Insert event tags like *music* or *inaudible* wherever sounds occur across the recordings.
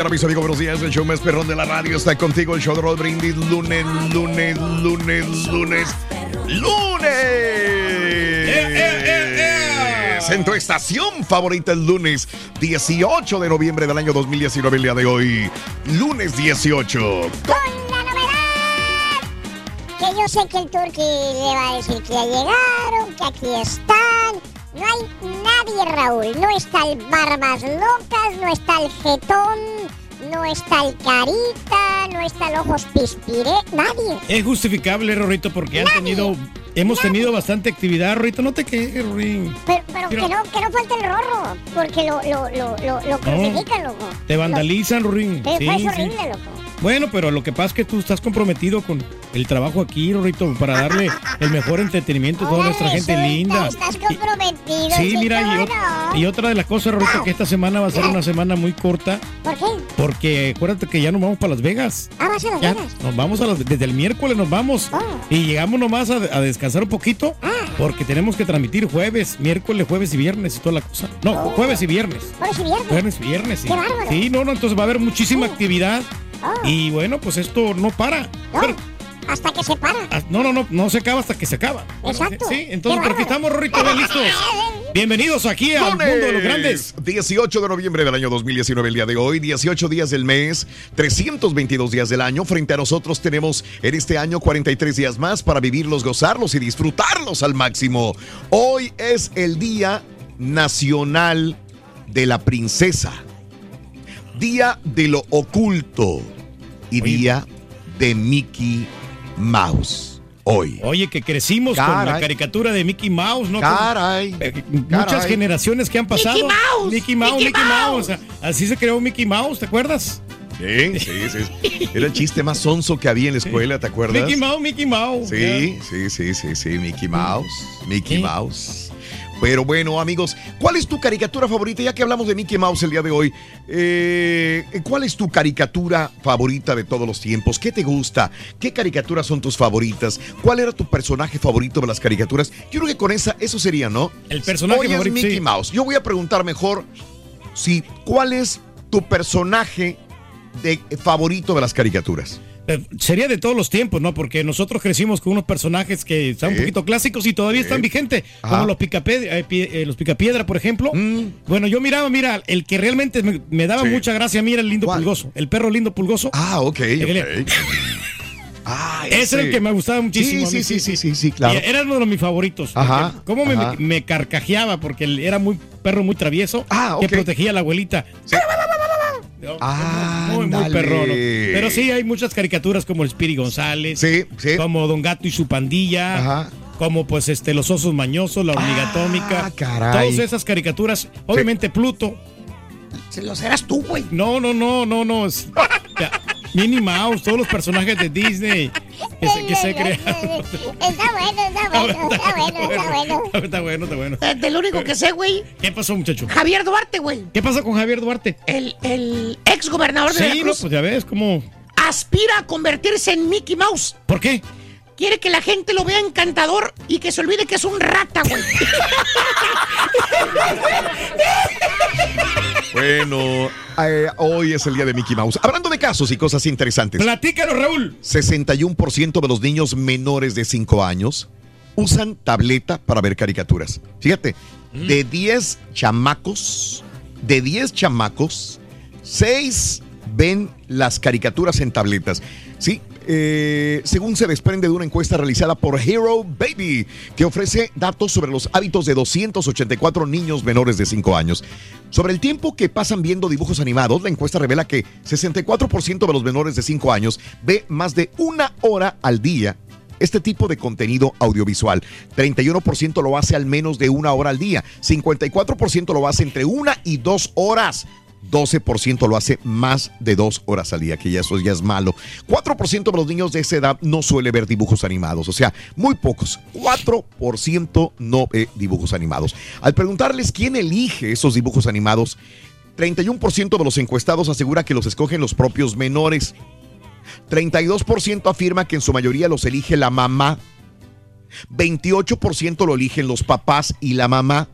Mañana, mis amigos, buenos días. El show más perrón de la radio está contigo. El show de Rod Brindis. Lunes, lunes, lunes, lunes, lunes. En tu estación favorita el lunes 18 de noviembre del año 2019, el día de hoy. Lunes 18. Con la novedad que yo sé que el Turqui le va a decir que ya llegaron, que aquí están. No hay nadie, Raúl. No está el Barbas Locas, no está el Jetón, no está el Carita, no está el Ojos Pispiré. Nadie. Es justificable, Rorrito, porque han tenido, hemos tenido bastante actividad, Rorrito. No te quejes, Rorín. Pero, pero que, no, que no falte el rorro, porque lo, lo, lo, lo, lo crucifican, loco. Te vandalizan, Rorín. Sí, es sí. horrible, loco. Bueno, pero lo que pasa es que tú estás comprometido con el trabajo aquí, Rorrito, para darle el mejor entretenimiento a toda nuestra gente linda. Estás Y- comprometido. Sí, sí, mira, y, ot- y otra de las cosas, Rorito, que esta semana va a ser una semana muy corta, ¿Por qué? porque acuérdate que ya nos vamos para Las Vegas. Ah, vas a Las Ya, Vegas. nos vamos a las- desde el miércoles nos vamos Oh. y llegamos nomás a, a descansar un poquito Ah. porque tenemos que transmitir jueves, miércoles, jueves y viernes y toda la cosa. No, jueves y viernes. Por eso viernes. Jueves y viernes, sí. Qué bárbaro. Sí, no, no, entonces va a haber muchísima actividad Oh. y bueno, pues esto no para. No, Pero- hasta que se para. ah, no, no, no, no se acaba hasta que se acaba. Exacto. Sí, entonces por aquí estamos, Rorrito, ya listos. *laughs* Bienvenidos aquí al mundo de los grandes. 18 de noviembre del año 2019, el día de hoy, 18 días del mes, 322 días del año. Frente a nosotros tenemos en este año 43 días más para vivirlos, gozarlos y disfrutarlos al máximo. Hoy es el Día Nacional de la Princesa, Día de lo Oculto y Día de Mickey Mouse. Hoy. Oye, que crecimos con la caricatura de Mickey Mouse, ¿no? Caray. Eh, Muchas Caray. generaciones que han pasado. Mickey Mouse, Mickey Mouse, Mickey Mickey Mouse. Así se creó Mickey Mouse, ¿te acuerdas? Sí, sí, sí. Era el chiste más sonso que había en la escuela, ¿te acuerdas? Mickey Mouse, Mickey Mouse. Sí, sí, sí, sí, sí, Mickey Mouse, Mickey. Mouse. Pero bueno, amigos, ¿cuál es tu caricatura favorita? Ya que hablamos de Mickey Mouse el día de hoy, eh, ¿cuál es tu caricatura favorita de todos los tiempos? ¿Qué te gusta? ¿Qué caricaturas son tus favoritas? ¿Cuál era tu personaje favorito de las caricaturas? Yo creo que con esa, eso sería, ¿no? El personaje Hoy es favorito, Mickey sí. Mouse. Yo voy a preguntar mejor si, ¿cuál es tu personaje de, favorito de las caricaturas? Eh, Sería de todos los tiempos, ¿no? Porque nosotros crecimos con unos personajes que están Sí. un poquito clásicos y todavía están vigentes, Ajá. como los picapiedra, eh, pi- eh, los picapiedra, por ejemplo. Mm. Bueno, yo miraba, mira, el que realmente me, me daba Sí. mucha gracia, mira, el lindo ¿Cuál? pulgoso, el perro lindo pulgoso. Ah, ok. Ah, Ese era el que me gustaba muchísimo. Sí, sí, sí, sí, sí, claro. Era uno de mis favoritos. Ajá, Cómo me, carcajeaba, porque era muy perro muy travieso. Ah, Que protegía a la abuelita. Ah, muy, muy. Pero sí, hay muchas caricaturas como el Spiri González. Sí, sí. Como Don Gato y su pandilla. Ajá. Como pues este los osos mañosos, la hormiga Ah, atómica. caray. Todas esas caricaturas. Obviamente Pluto. Se los eras tú, güey. No, no, no, no, no. *laughs* Minnie Mouse, todos los personajes de Disney que se, que se crearon. Está bueno, está bueno, está bueno, está bueno. Está bueno, está bueno. Eh, del único que sé, güey. ¿Qué pasó, muchacho? Javier Duarte, güey. ¿Qué pasa con Javier Duarte? El, el ex gobernador de Sí, no, Veracruz pues ya ves, como. aspira a convertirse en Mickey Mouse. ¿Por qué? Quiere que la gente lo vea encantador y que se olvide que es un rata, güey. *laughs* Bueno, eh, hoy es el día de Mickey Mouse. Hablando de casos y cosas interesantes. Platícanos, Raúl. 61% de los niños menores de 5 años usan tableta para ver caricaturas. Fíjate, de 10 chamacos, de 10 chamacos, 6 ven las caricaturas en tabletas. Sí, eh, según se desprende de una encuesta realizada por Hero Baby, que ofrece datos sobre los hábitos de 284 niños menores de 5 años. Sobre el tiempo que pasan viendo dibujos animados, la encuesta revela que 64% de los menores de 5 años ve más de una hora al día este tipo de contenido audiovisual. 31% lo hace al menos de una hora al día. 54% lo hace entre una y dos horas. 12% lo hace más de dos horas al día, que ya eso ya es malo. 4% de los niños de esa edad no suele ver dibujos animados, o sea, muy pocos. 4% no ve dibujos animados. Al preguntarles quién elige esos dibujos animados, 31% de los encuestados asegura que los escogen los propios menores. 32% afirma que en su mayoría los elige la mamá. 28% lo eligen los papás y la mamá.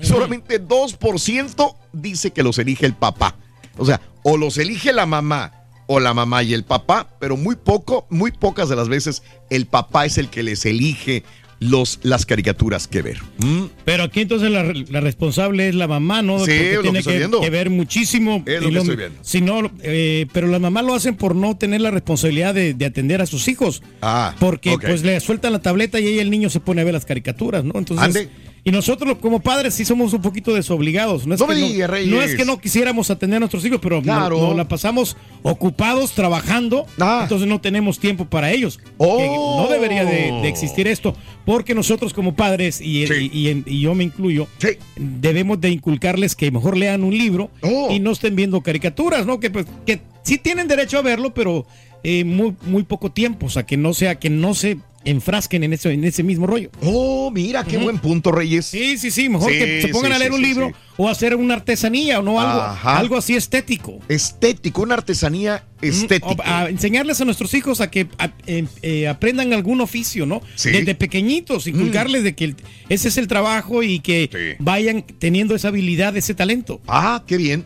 Solamente 2% dice que los elige el papá. O sea, o los elige la mamá o la mamá y el papá, pero muy poco, muy pocas de las veces el papá es el que les elige los, las caricaturas que ver. ¿Mm? Pero aquí entonces la, la responsable es la mamá, ¿no? Sí, Porque lo que tiene estoy que, viendo. que ver muchísimo. Es lo que estoy viendo. Si no, eh, pero las mamás lo hacen por no tener la responsabilidad de, de atender a sus hijos. Ah, Porque pues le sueltan la tableta y ahí el niño se pone a ver las caricaturas, ¿no? Entonces. Ande. Y nosotros como padres sí somos un poquito desobligados. No es, No que, no, diga, Reyes. no es que no quisiéramos atender a nuestros hijos, pero Claro. no, la pasamos ocupados trabajando, Ah. entonces no tenemos tiempo para ellos. Oh. No debería de, de existir esto, porque nosotros como padres, y, Sí. y- y en- y yo me incluyo, Sí. debemos de inculcarles que mejor lean un libro Oh. y no estén viendo caricaturas, ¿no? Que, pues, que sí tienen derecho a verlo, pero eh, muy, muy poco tiempo, o sea, que no sea, que no se enfrasquen en ese, en ese mismo rollo. Oh, mira, qué buen punto, Reyes. Sí, sí, sí, mejor Sí, que se pongan sí, a leer sí, un libro o hacer una artesanía o no algo, Ajá. algo así estético. Estético, una artesanía O estética. a enseñarles a nuestros hijos a que a- em- eh, aprendan algún oficio, ¿no? Sí. Mm. Desde pequeñitos, inculcarles de que el- ese es el trabajo y que vayan teniendo esa habilidad, ese talento. Ah, qué bien.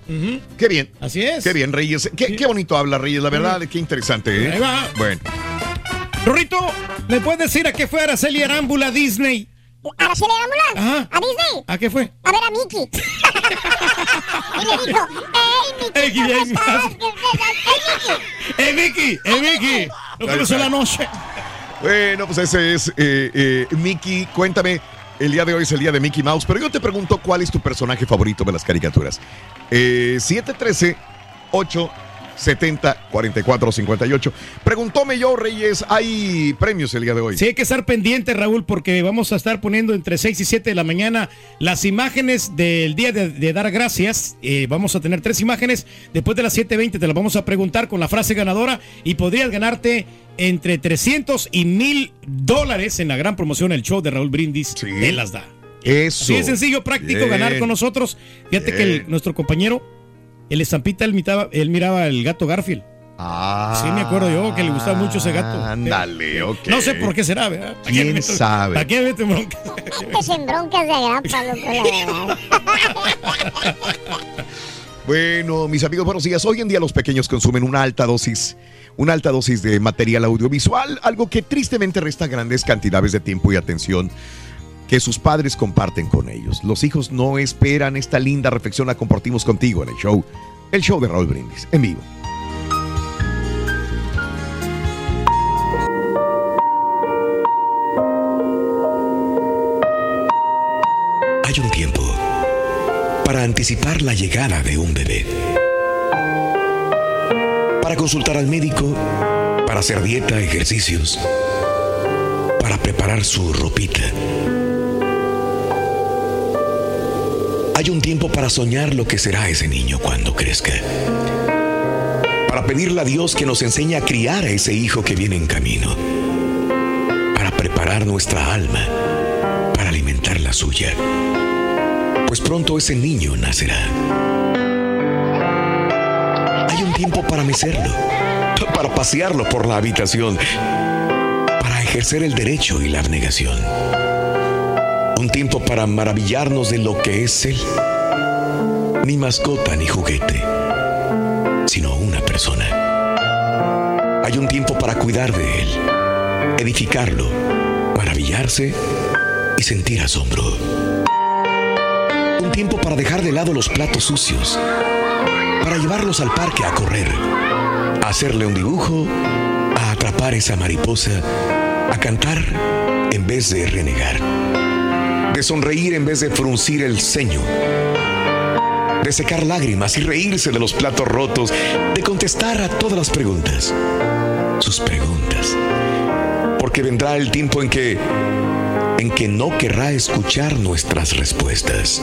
Qué bien. Así es. Qué bien, Reyes. Qué, qué bonito habla, Reyes. La verdad, qué interesante. ¿eh? Ahí va. Bueno. Rorrito, ¿me puedes decir a qué fue Araceli Arámbula a Disney? Araceli Arámbula, Ajá. a Disney, ¿A qué fue? a ver a Mickey. *laughs* *laughs* y le dijo, ¡Ey, Mickey, Ey, ¿cómo ey, estás? *laughs* ey. ¡Ey, Mickey! ¡Eh! ¡Eh, Vicky! ¿No Ahí conoció está. la noche? Bueno, pues ese es eh, eh, Mickey. Cuéntame, el día de hoy es el día de Mickey Mouse, pero yo te pregunto cuál es tu personaje favorito de las caricaturas. Eh, 713 870 4458. Preguntóme yo, Reyes, ¿hay premios el día de hoy? Sí, hay que estar pendiente, Raúl, porque vamos a estar poniendo entre 6 y 7 de la mañana las imágenes del día de, de dar gracias. Eh, vamos a tener tres imágenes. Después de las 7.20 te las vamos a preguntar con la frase ganadora y podrías ganarte entre 300 y 1000 dólares en la gran promoción El Show de Raúl Brindis. Sí. Te las da. Eso. Así de sencillo, práctico, Bien. ganar con nosotros. Fíjate que el- nuestro compañero, el estampita, él, mitaba- él miraba el gato Garfield. Ah, Sí, me acuerdo yo que le gustaba mucho ese gato. Ándale, ok. No sé por qué será, ¿verdad? ¿Para ¿Quién meto- sabe? ¿Para qué me meto en broncas? Metes en broncas de grapa, loco, la verdad. *laughs* Bueno, mis amigos, buenos días. Hoy en día los pequeños consumen una alta dosis, una alta dosis de material audiovisual, algo que tristemente resta grandes cantidades de tiempo y atención que sus padres comparten con ellos. Los hijos no esperan esta linda reflexión, la compartimos contigo en el show, el show de Raúl Brindis, en vivo. Hay un tiempo para anticipar la llegada de un bebé. para consultar al médico, para hacer dieta, ejercicios, para preparar su ropita. Hay un tiempo para soñar lo que será ese niño cuando crezca. Para pedirle a Dios que nos enseñe a criar a ese hijo que viene en camino. Para preparar nuestra alma para alimentar la suya. Pues pronto ese niño nacerá. Hay un tiempo para mecerlo, para pasearlo por la habitación, para ejercer el derecho y la abnegación. Un tiempo para maravillarnos de lo que es Él. Ni mascota ni juguete, sino una persona. Hay un tiempo para cuidar de Él, edificarlo, maravillarse y sentir asombro. Un tiempo para dejar de lado los platos sucios, para llevarlos al parque a correr, a hacerle un dibujo, a atrapar esa mariposa, a cantar en vez de renegar, de sonreír en vez de fruncir el ceño, de secar lágrimas y reírse de los platos rotos, de contestar a todas las preguntas, sus preguntas, porque vendrá el tiempo en que en que no querrá escuchar nuestras respuestas.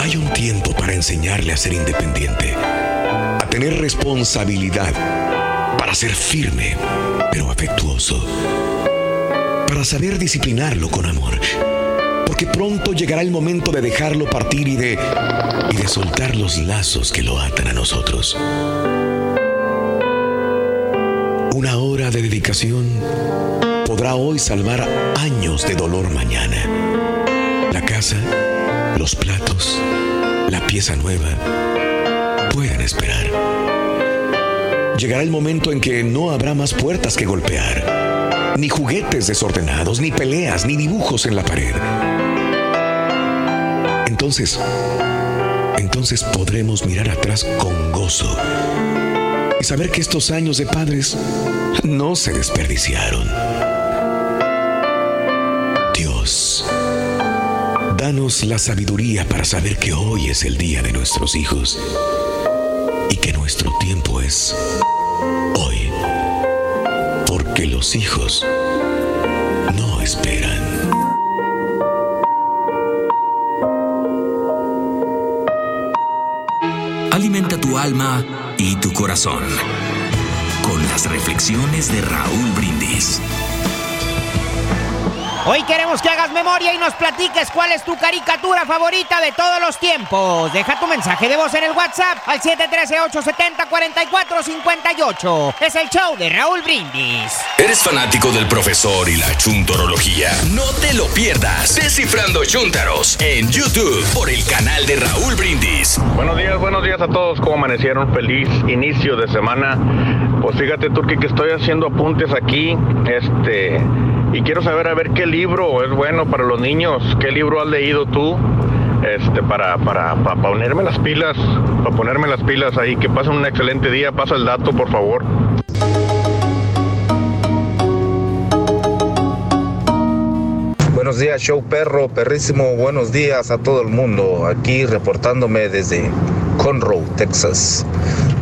Hay un tiempo para enseñarle a ser independiente, a tener responsabilidad, para ser firme, pero afectuoso, para saber disciplinarlo con amor, porque pronto llegará el momento de dejarlo partir y de, y de soltar los lazos que lo atan a nosotros. Una hora de dedicación podrá hoy salvar años de dolor mañana. La casa, los platos, la pieza nueva pueden esperar. Llegará el momento en que no habrá más puertas que golpear, ni juguetes desordenados, ni peleas, ni dibujos en la pared. Entonces, entonces podremos mirar atrás con gozo y saber que estos años de padres no se desperdiciaron. Dios, danos la sabiduría para saber que hoy es el día de nuestros hijos y que nuestro tiempo es hoy, porque los hijos no esperan. Alimenta tu alma y tu corazón con las reflexiones de Raúl Brindis. Hoy queremos que hagas memoria y nos platiques cuál es tu caricatura favorita de todos los tiempos. Deja tu mensaje de voz en el WhatsApp al 713-870-4458. Es el show de Raúl Brindis. ¿Eres fanático del profesor y la chuntorología? No te lo pierdas. Descifrando Chuntaros en YouTube por el canal de Raúl Brindis. Buenos días, buenos días a todos. ¿Cómo amanecieron? Feliz inicio de semana. Pues fíjate, Turki, que estoy haciendo apuntes aquí. Este. Y quiero saber a ver qué libro es bueno para los niños. ¿Qué libro has leído tú? Este, para, para, para ponerme las pilas. Para ponerme las pilas ahí. Que pasen un excelente día. Pasa el dato, por favor. Buenos días, show perro, perrísimo. Buenos días a todo el mundo. Aquí reportándome desde Conroe, Texas.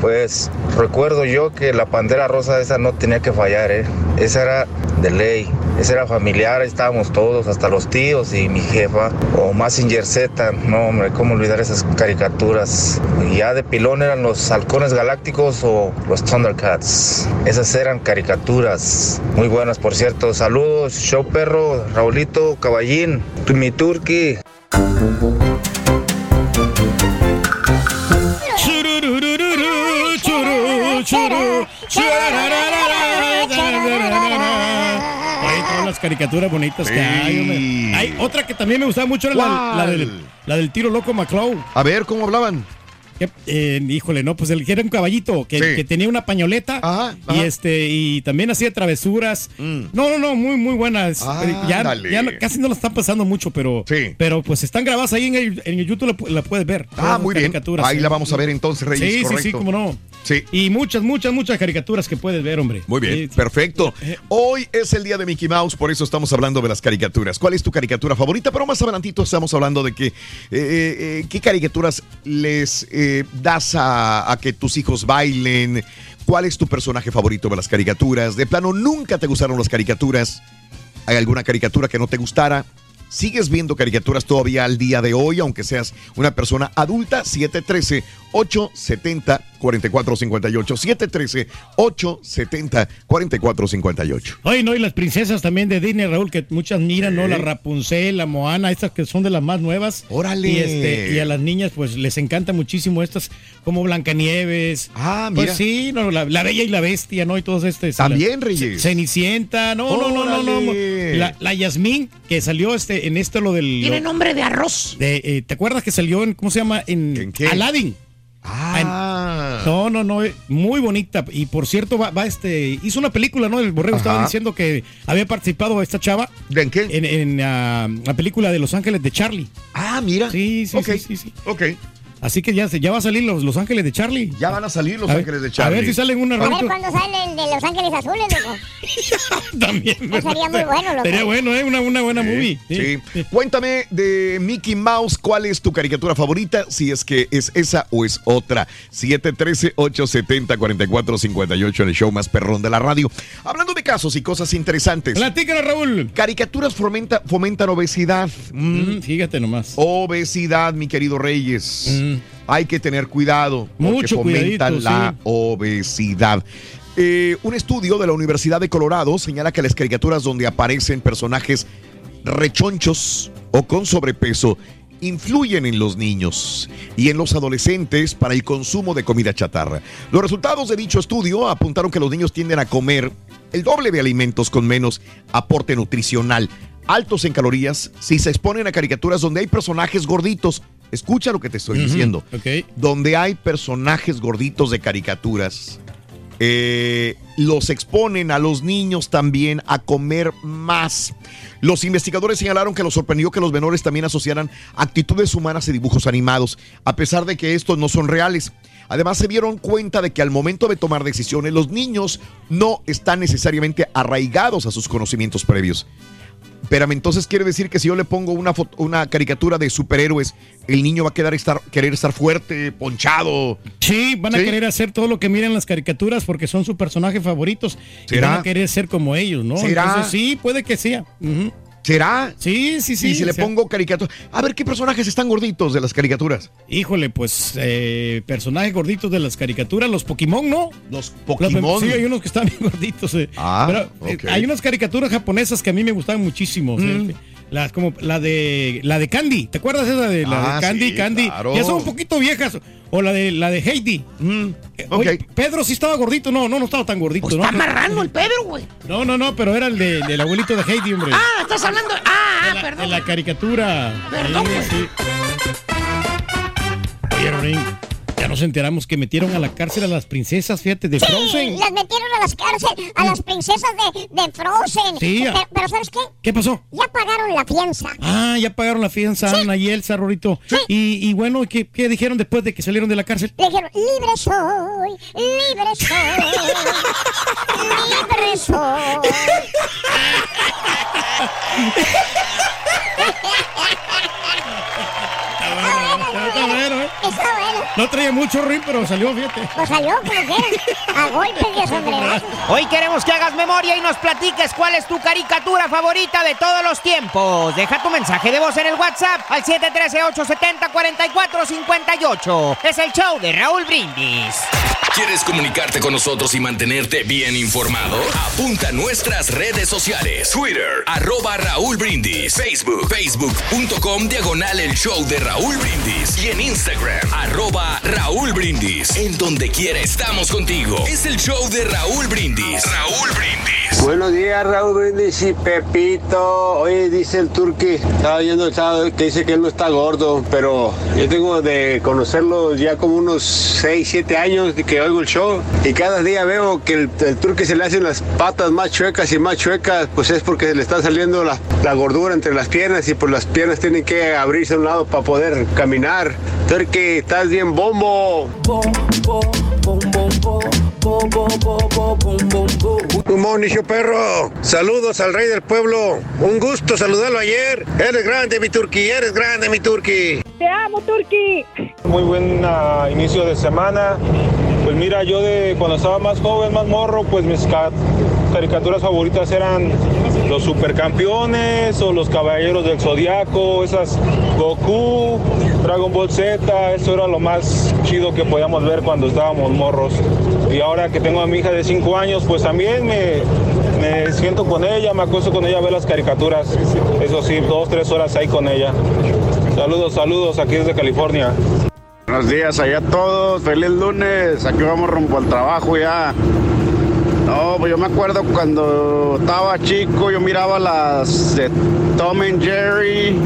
Pues recuerdo yo que la pandera rosa esa no tenía que fallar, ¿eh? Esa era de ley. Esa era familiar, estábamos todos, hasta los tíos y mi jefa. O Massinger Z, no hombre, cómo olvidar esas caricaturas. Ya de pilón eran los halcones galácticos o los Thundercats. Esas eran caricaturas muy buenas, por cierto. Saludos, show perro, Raulito, Caballín, mi turqui. Caricaturas bonitas que hay, hombre. Hay otra que también me gustaba mucho, era la, la del, la del tiro loco McClow. A ver, ¿cómo hablaban? Eh, híjole, no, pues el que era un caballito que, Sí. que tenía una pañoleta y este y también hacía travesuras. No, no, no, muy muy buenas. Ah, ya, ya casi no la están pasando mucho, pero pero pues están grabadas ahí en el, en el YouTube la, pu- la puedes ver. Ah, muy bien. Ahí sí. la vamos a ver entonces, Reyes. Sí, sí, sí, correcto. cómo no. Sí. Y muchas, muchas, muchas caricaturas que puedes ver, hombre. Muy bien, Sí, perfecto. Hoy es el día de Mickey Mouse, por eso estamos hablando de las caricaturas. ¿Cuál es tu caricatura favorita? Pero más adelantito estamos hablando de que, eh, eh, qué caricaturas les, eh, das a, que tus hijos bailen? ¿Cuál es tu personaje favorito de las caricaturas? De plano, nunca te gustaron las caricaturas. ¿Hay alguna caricatura que no te gustara? ¿Sigues viendo caricaturas todavía al día de hoy, aunque seas una persona adulta? 713-870-4458. 713-870-4458. Oye, no, y las princesas también de Disney, Raúl, que muchas miran, ¿no? La Rapunzel, la Moana, estas que son de las más nuevas. Órale. Y, este, y a las niñas, pues, les encanta muchísimo estas, como Blancanieves. Ah, mira. Pues sí, no, la, la Bella y la Bestia, ¿no? Y todos estos. También, la- Reyes. Cenicienta, no, no, no, no, no. La, la Yasmín, que salió este, en esto lo del... Tiene lo- nombre de arroz. de, eh, ¿Te acuerdas que salió en, ¿cómo se llama? En, Aladdin. Ah. No, no, no, eh, muy bonita. Y por cierto, va, va, este, hizo una película, ¿no? El Borrego estaba diciendo que había participado esta chava. ¿En qué? En, en, ah, la película de Los Ángeles de Charlie. Ah, mira. Sí, sí, sí, sí, sí. Ok. Así que ya, se- ya va a salir los, los Ángeles de Charlie. Ya van a salir Los A ver- Ángeles de A Charlie. ver si salen una A ver cuándo sale el de Los Ángeles Azules, loco. *laughs* También. Eso sería muy bueno, loco. Sería bueno, ¿eh? Una, una buena movie. Sí. Cuéntame de Mickey Mouse, ¿cuál es tu caricatura favorita? Si es que es esa o es otra. 713-870-4458 en el show más perrón de la radio. Hablando de casos y cosas interesantes. Platícanos, Raúl. Caricaturas fomenta- fomentan obesidad. Mm. Mm, fíjate nomás. Obesidad, mi querido Reyes. Mm. Hay que tener cuidado. Porque Mucho fomentan la sí. obesidad. Eh, un estudio de la Universidad de Colorado señala que las caricaturas donde aparecen personajes rechonchos o con sobrepeso influyen en los niños y en los adolescentes para el consumo de comida chatarra. Los resultados de dicho estudio apuntaron que los niños tienden a comer el doble de alimentos con menos aporte nutricional, altos en calorías, si se exponen a caricaturas donde hay personajes gorditos. Escucha lo que te estoy diciendo. Donde hay personajes gorditos de caricaturas eh, los exponen a los niños también a comer más. Los investigadores señalaron que los sorprendió que los menores también asociaran actitudes humanas y dibujos animados, a pesar de que estos no son reales. Además, se dieron cuenta de que al momento de tomar decisiones, los niños no están necesariamente arraigados a sus conocimientos previos. Pero entonces quiere decir que si yo le pongo una, foto- una caricatura de superhéroes, el niño va a quedar estar, querer estar fuerte, ponchado. Sí, van a Sí. querer hacer todo lo que miran las caricaturas porque son sus personajes favoritos. Y ¿Será? van a querer ser como ellos, ¿no? ¿Será? Entonces, sí, puede que sea. ¿Será? Sí, sí, sí. y si le pongo caricaturas. A ver, ¿qué personajes están gorditos de las caricaturas? Híjole, pues eh, personajes gorditos de las caricaturas, los Pokémon, ¿no? Los Pokémon. sí, hay unos que están bien *laughs* gorditos. eh. Ah, Pero, eh, hay unas caricaturas japonesas que a mí me gustaban muchísimo. Mm. Las, como la de la de Candy, ¿te acuerdas esa de la Ah, de Candy? sí, Candy. claro. Ya son un poquito viejas. O la de la de Heidi. Eh, oye, Pedro sí estaba gordito, no, no, no estaba tan gordito. Pues ¿no? está marrano el Pedro, güey. No, no, no, pero era el de- del abuelito de Heidi, hombre. Ah, estás hablando. Ah, ah, de perdón. de la caricatura. Perdón, Sí. Oye, ya nos enteramos que metieron a la cárcel a las princesas, fíjate, de Sí, Frozen. las metieron a las cárceles, a las princesas de, de Frozen. Sí, pero, ¿sabes qué? ¿Qué pasó? Ya pagaron la fianza. Ah, ya pagaron la fianza, Ana y Elsa, Rorito. Y, y bueno, ¿qué, qué dijeron después de que salieron de la cárcel? Le dijeron, libre soy, libre soy, libre soy. *laughs* Está bueno, ¿eh? Está bueno. No traía mucho ring, pero salió, fíjate. Pues salió como quiera, a golpes y a sombrerazos. *laughs* Hoy queremos que hagas memoria y nos platiques cuál es tu caricatura favorita de todos los tiempos. Deja tu mensaje de voz en el WhatsApp al 713-870-4458. Es el show de Raúl Brindis. ¿Quieres comunicarte con nosotros y mantenerte bien informado? Apunta a nuestras redes sociales. Twitter, arroba Raúl Brindis. Facebook, facebook.com, diagonal el show de Raúl Brindis. Y en Instagram, arroba Raúl Brindis. En donde quiera estamos contigo. Es el show de Raúl Brindis. Raúl Brindis. Buenos días, Raúl Brindis y Pepito. Oye, dice el Turqui, estaba viendo que dice que él no está gordo, pero yo tengo de conocerlo ya como unos 6, 7 años que oigo el show y cada día veo que el, el Turqui se le hacen las patas más chuecas y más chuecas, pues es porque se le está saliendo la, la gordura entre las piernas y pues las piernas tienen que abrirse a un lado para poder caminar. Turqui, estás bien bombo. Morning, show perro. Saludos al rey del pueblo. Un gusto saludarlo ayer. Eres grande, mi turqui. Eres grande, mi turqui. Te amo, Turqui. muy buen ah, inicio de semana. Pues mira, yo de cuando estaba más joven, más morro, pues mis ca- caricaturas favoritas eran los supercampeones o los caballeros del zodiaco, esas Goku, Dragon Ball Z, eso era lo más chido que podíamos ver cuando estábamos morros. Y ahora que tengo a mi hija de 5 años, pues también me, me siento con ella, me acuesto con ella a ver las caricaturas. Eso sí, dos, tres horas ahí con ella. Saludos, saludos, aquí desde California. Buenos días allá a todos, feliz lunes, aquí vamos rumbo al trabajo ya. No, pues yo me acuerdo cuando estaba chico, yo miraba las de Tom and Jerry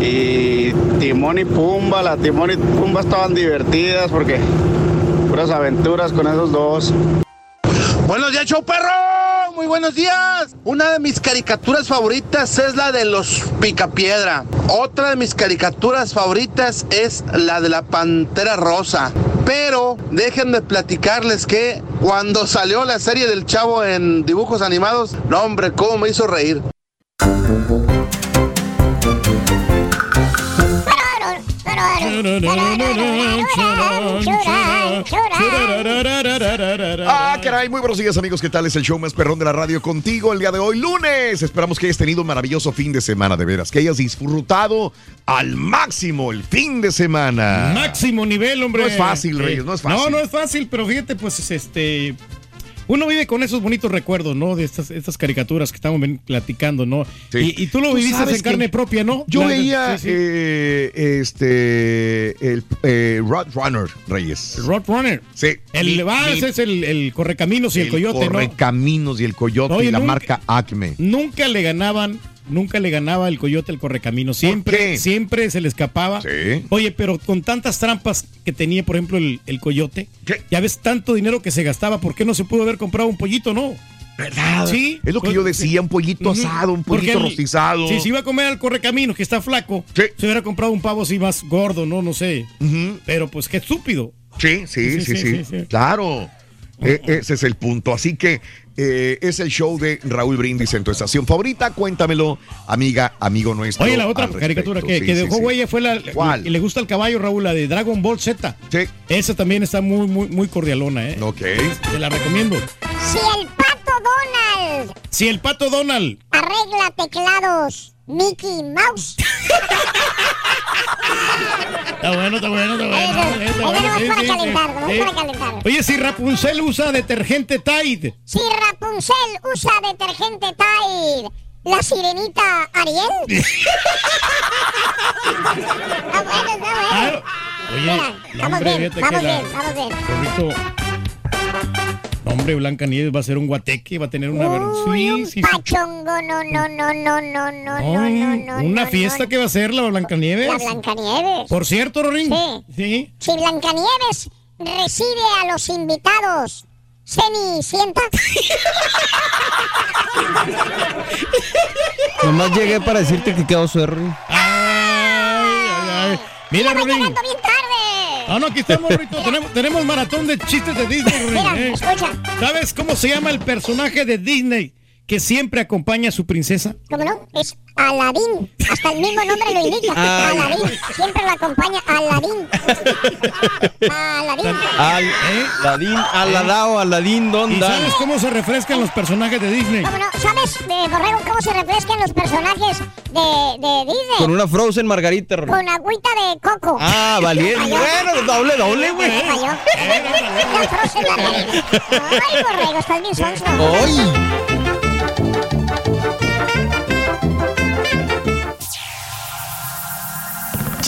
y Timón y Pumba, las Timón y Pumba estaban divertidas porque puras aventuras con esos dos. Buenos días, show perro. Muy buenos días. Una de mis caricaturas favoritas es la de los Picapiedra. Otra de mis caricaturas favoritas es la de la Pantera Rosa. Pero déjenme platicarles que cuando salió la serie del Chavo en dibujos animados, no hombre, cómo me hizo reír. Ah, caray, muy buenos días amigos, ¿qué tal? Es el show más perrón de la radio contigo el día de hoy, lunes. Esperamos que hayas tenido un maravilloso fin de semana, de veras, que hayas disfrutado al máximo el fin de semana. Máximo nivel, hombre. No es fácil, Sí. Reyes, no es fácil. No, no es fácil, pero fíjate, pues, este. Uno vive con esos bonitos recuerdos, ¿no? De estas, estas caricaturas que estamos platicando, ¿no? Y, y tú lo Tú viviste en carne propia, ¿no? Yo La- veía sí, sí. eh, este el eh, Roadrunner, Reyes. Roadrunner. Sí. El, ese es el, el correcaminos y el, coyote, ¿no? Correcaminos y el coyote Oye, y la nunca- marca Acme. Nunca le ganaban, nunca le ganaba el coyote al correcamino. Siempre, siempre se le escapaba. Oye, pero con tantas trampas que tenía, por ejemplo, el, el coyote, ya ves tanto dinero que se gastaba, ¿por qué no se pudo haber comprado un pollito, no? ¿Verdad? Sí. Es lo que yo decía, un pollito asado, un pollito el- rostizado. Si se iba a comer al correcamino, que está flaco, se hubiera comprado un pavo así más gordo, ¿no? No sé. Pero pues qué estúpido. Sí, sí, sí, Sí, sí, sí, sí, sí. Claro. E- ese es el punto. Así que eh, es el show de Raúl Brindis en tu estación favorita. Cuéntamelo, amiga, amigo nuestro. Oye, la otra caricatura que, Sí, que dejó sí. huella fue la, ¿Cuál? que le gusta al caballo, Raúl, la de Dragon Ball Z. Sí. Esa también está muy, muy, muy cordialona, ¿eh? Ok. Te la recomiendo. Si el pato Donald Si el pato Donald. arregla teclados, Mickey Mouse. Está bueno, está bueno, está bueno. Bueno, sí, para sí, calentar, sí. nomás Sí. para calentar. Oye, si Rapunzel usa detergente Tide. Si Rapunzel usa detergente Tide, la sirenita Ariel. *laughs* está bueno, está bueno. Oye, Mira, no, vamos hombre, bien, vamos que la- bien, vamos bien. Correcto. No, hombre, Blanca Nieves va a ser un guateque, va a tener una. ver- Sí, sí. Pachongo, no, no, no, no, no, no, no, no, no. Una fiesta que va a ser la Blancanieves. La Blancanieves. Por cierto, Rorín. Sí. Sí. Si Blancanieves recibe a los invitados, Cenicienta. *laughs* Nomás llegué para decirte que quedó suerri. Mira, Rorín. Llegando bien tarde. Ah, no, aquí estamos, Rito. tenemos, tenemos maratón de chistes de Disney. Mira, ¿eh? escucha. ¿Sabes cómo se llama el personaje de Disney que siempre acompaña a su princesa? ¿Cómo no? Es Aladín. Hasta el mismo nombre lo indica. Ay. Aladín. Siempre lo acompaña Aladín. Aladín. Al, Aladín, Aladao, Aladín, ¿dónde? ¿Y sabes cómo se refrescan los personajes de Disney? ¿Cómo no? ¿Sabes, eh, Borrego, cómo se refrescan los personajes de, de Disney? Con una Frozen Margarita. Rorín. Con agüita de coco. Ah, valiente. Bueno, doble, doble, güey. Me falló. La Frozen Margarita. Ay, Borrego, estás bien sonso. ¡Ay!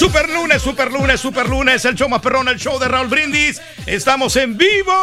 Super lunes, super lunes, super lunes, el show más perrón, el show de Raúl Brindis. Estamos en vivo.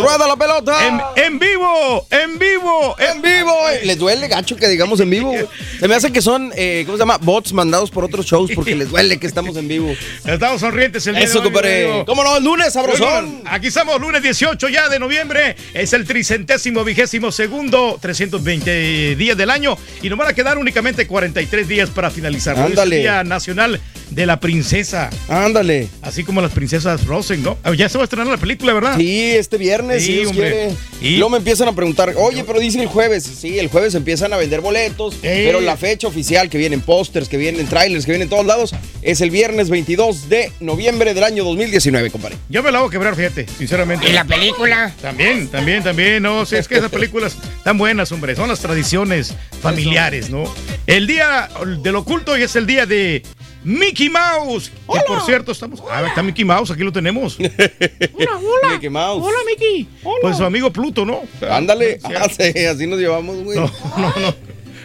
¡Rueda la pelota! En, en vivo, en vivo, En vivo, eh. les duele gacho que digamos en vivo. Se me hace que son, eh, ¿cómo se llama? Bots mandados por otros shows porque les duele que estamos en vivo. Estamos sonrientes el día Eso, compadre. ¿Cómo no? El lunes, sabrosón. Aquí estamos, lunes 18 ya de noviembre. Es el tricentésimo vigésimo segundo, 320 días del año. Y nos van a quedar únicamente 43 días para finalizar. Es el Ándale. Día Nacional de la Princesa. Ándale. Así como las princesas Rosen, ¿no? Ah, Ya se va a estrenar la película, ¿verdad? Sí, este viernes, Sí, si Dios hombre. quiere. Y- Luego me empiezan a preguntar, oye, pero dicen el jueves. Sí, el jueves empiezan a vender boletos, pero la fecha oficial, que vienen pósters, que vienen trailers, que vienen en todos lados, es el viernes 22 de noviembre del año 2019, compadre. Yo me la hago quebrar, fíjate, sinceramente. ¿Y la película? También, también, también, no, sí, es que esas películas tan buenas, hombre, son las tradiciones familiares, ¿no? El día del oculto y es el día de Mickey Mouse, que por cierto estamos, ah, está Mickey Mouse, aquí lo tenemos. *laughs* Hola, hola. Mickey Mouse. Hola, Mickey. Hola. Pues su amigo Pluto, ¿no? Ándale, *laughs* Sí, ah, sí, así nos llevamos, güey. No, no, no.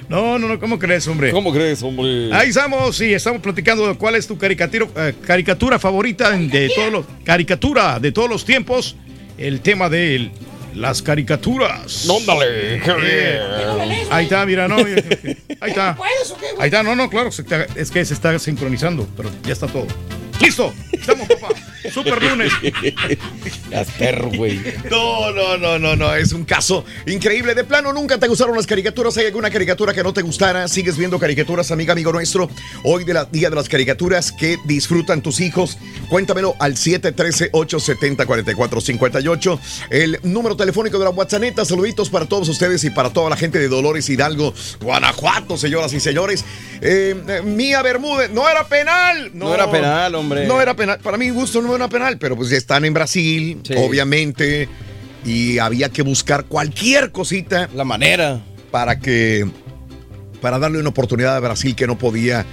No, no, no, ¿cómo crees, hombre? ¿Cómo crees, hombre? Ahí estamos, sí, estamos platicando de cuál es tu caricatura, eh, caricatura favorita de todos los caricatura de todos los tiempos. El tema de las caricaturas. Nóndale, qué Eh, Ahí está, mira, no. mira, *laughs* Ahí está. Ahí está, no, no, claro, es que se está sincronizando, pero ya está todo. ¡Listo! Estamos, papá. Super lunes. *laughs* Las perro, güey. No, no, no, no, no, es un caso increíble. De plano, nunca te gustaron las caricaturas. ¿Hay alguna caricatura que no te gustara? ¿Sigues viendo caricaturas, amiga, amigo nuestro? Hoy de la Día de las Caricaturas que disfrutan tus hijos. Cuéntamelo al 713-870-4458. El número telefónico de la WhatsApp. Saluditos para todos ustedes y para toda la gente de Dolores Hidalgo, Guanajuato, señoras y señores. Eh, eh, Mía Bermúdez, no era penal. No era penal, hombre. No era penal. Para mi gusto no era penal, pero pues ya están en Brasil, Sí. obviamente. Y había que buscar cualquier cosita. La manera. Para que. Para darle una oportunidad a Brasil que no podía.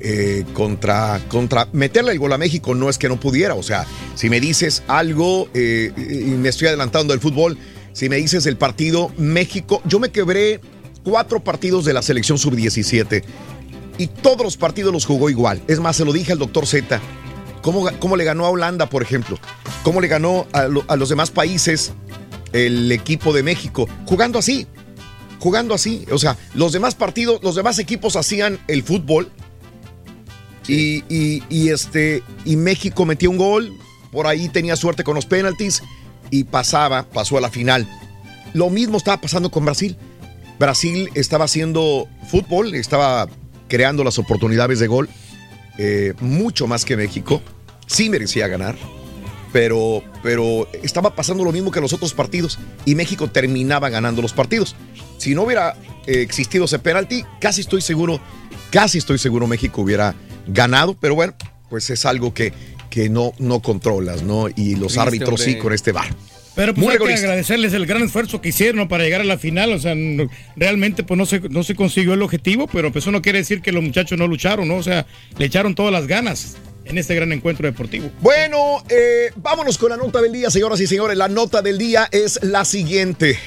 eh, contra, contra meterle el gol a México no es que no pudiera, o sea, si me dices algo eh, y me estoy adelantando del fútbol, si me dices el partido México, yo me quebré cuatro partidos de la selección sub-17 y todos los partidos los jugó igual. Es más, se lo dije al doctor Z. ¿Cómo, cómo le ganó a Holanda, por ejemplo? ¿Cómo le ganó a, lo- a los demás países el equipo de México? Jugando así. Jugando así. O sea, los demás partidos, los demás equipos hacían el fútbol. Y, y- y este, y México metió un gol. Por ahí tenía suerte con los penaltis. Y pasaba, pasó a la final. Lo mismo estaba pasando con Brasil. Brasil estaba haciendo fútbol, estaba creando las oportunidades de gol, eh, mucho más que México. Sí merecía ganar, pero, pero estaba pasando lo mismo que los otros partidos y México terminaba ganando los partidos. Si no hubiera eh, existido ese penalti, casi estoy seguro, casi estoy seguro México hubiera ganado, pero bueno, pues es algo que, que no, no controlas, ¿no? Y los Triste, árbitros sí con este bar. Pero pues Muy hay que agradecerles el gran esfuerzo que hicieron para llegar a la final. O sea, no- realmente pues no se, no se consiguió el objetivo, pero pues eso no quiere decir que los muchachos no lucharon, ¿no? O sea, le echaron todas las ganas en este gran encuentro deportivo. Bueno, eh, vámonos con la nota del día, señoras y señores. La nota del día es la siguiente.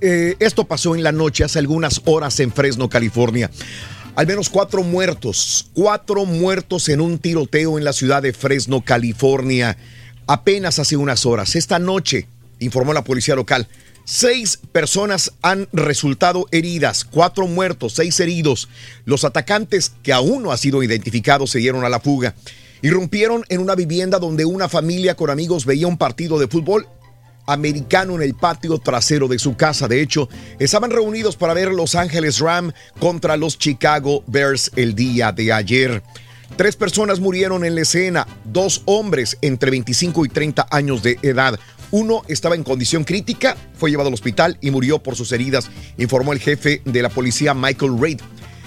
Eh, esto pasó en la noche, hace algunas horas en Fresno, California. Al menos cuatro muertos, cuatro muertos en un tiroteo en la ciudad de Fresno, California. Apenas hace unas horas. Esta noche, informó la policía local, seis personas han resultado heridas, cuatro muertos, seis heridos. Los atacantes, que aún no han sido identificados, se dieron a la fuga. Irrumpieron en una vivienda donde una familia con amigos veía un partido de fútbol americano en el patio trasero de su casa. De hecho, estaban reunidos para ver Los Ángeles Ram contra los Chicago Bears el día de ayer. Tres personas murieron en la escena, dos hombres entre 25 y 30 años de edad. Uno estaba en condición crítica, fue llevado al hospital y murió por sus heridas, informó el jefe de la policía Michael Reid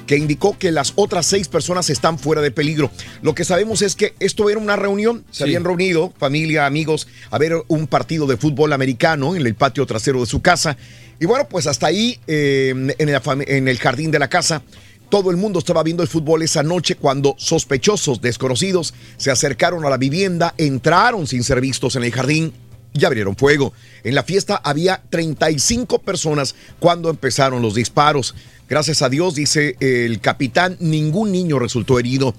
que indicó que las otras seis personas están fuera de peligro. Lo que sabemos es que esto era una reunión, se Sí. habían reunido familia, amigos, a ver un partido de fútbol americano en el patio trasero de su casa. Y bueno, pues hasta ahí, eh, en, el, en el jardín de la casa, todo el mundo estaba viendo el fútbol esa noche cuando sospechosos desconocidos se acercaron a la vivienda, entraron sin ser vistos en el jardín y abrieron fuego. En la fiesta había 35 personas cuando empezaron los disparos. Gracias a Dios, dice el capitán, ningún niño resultó herido.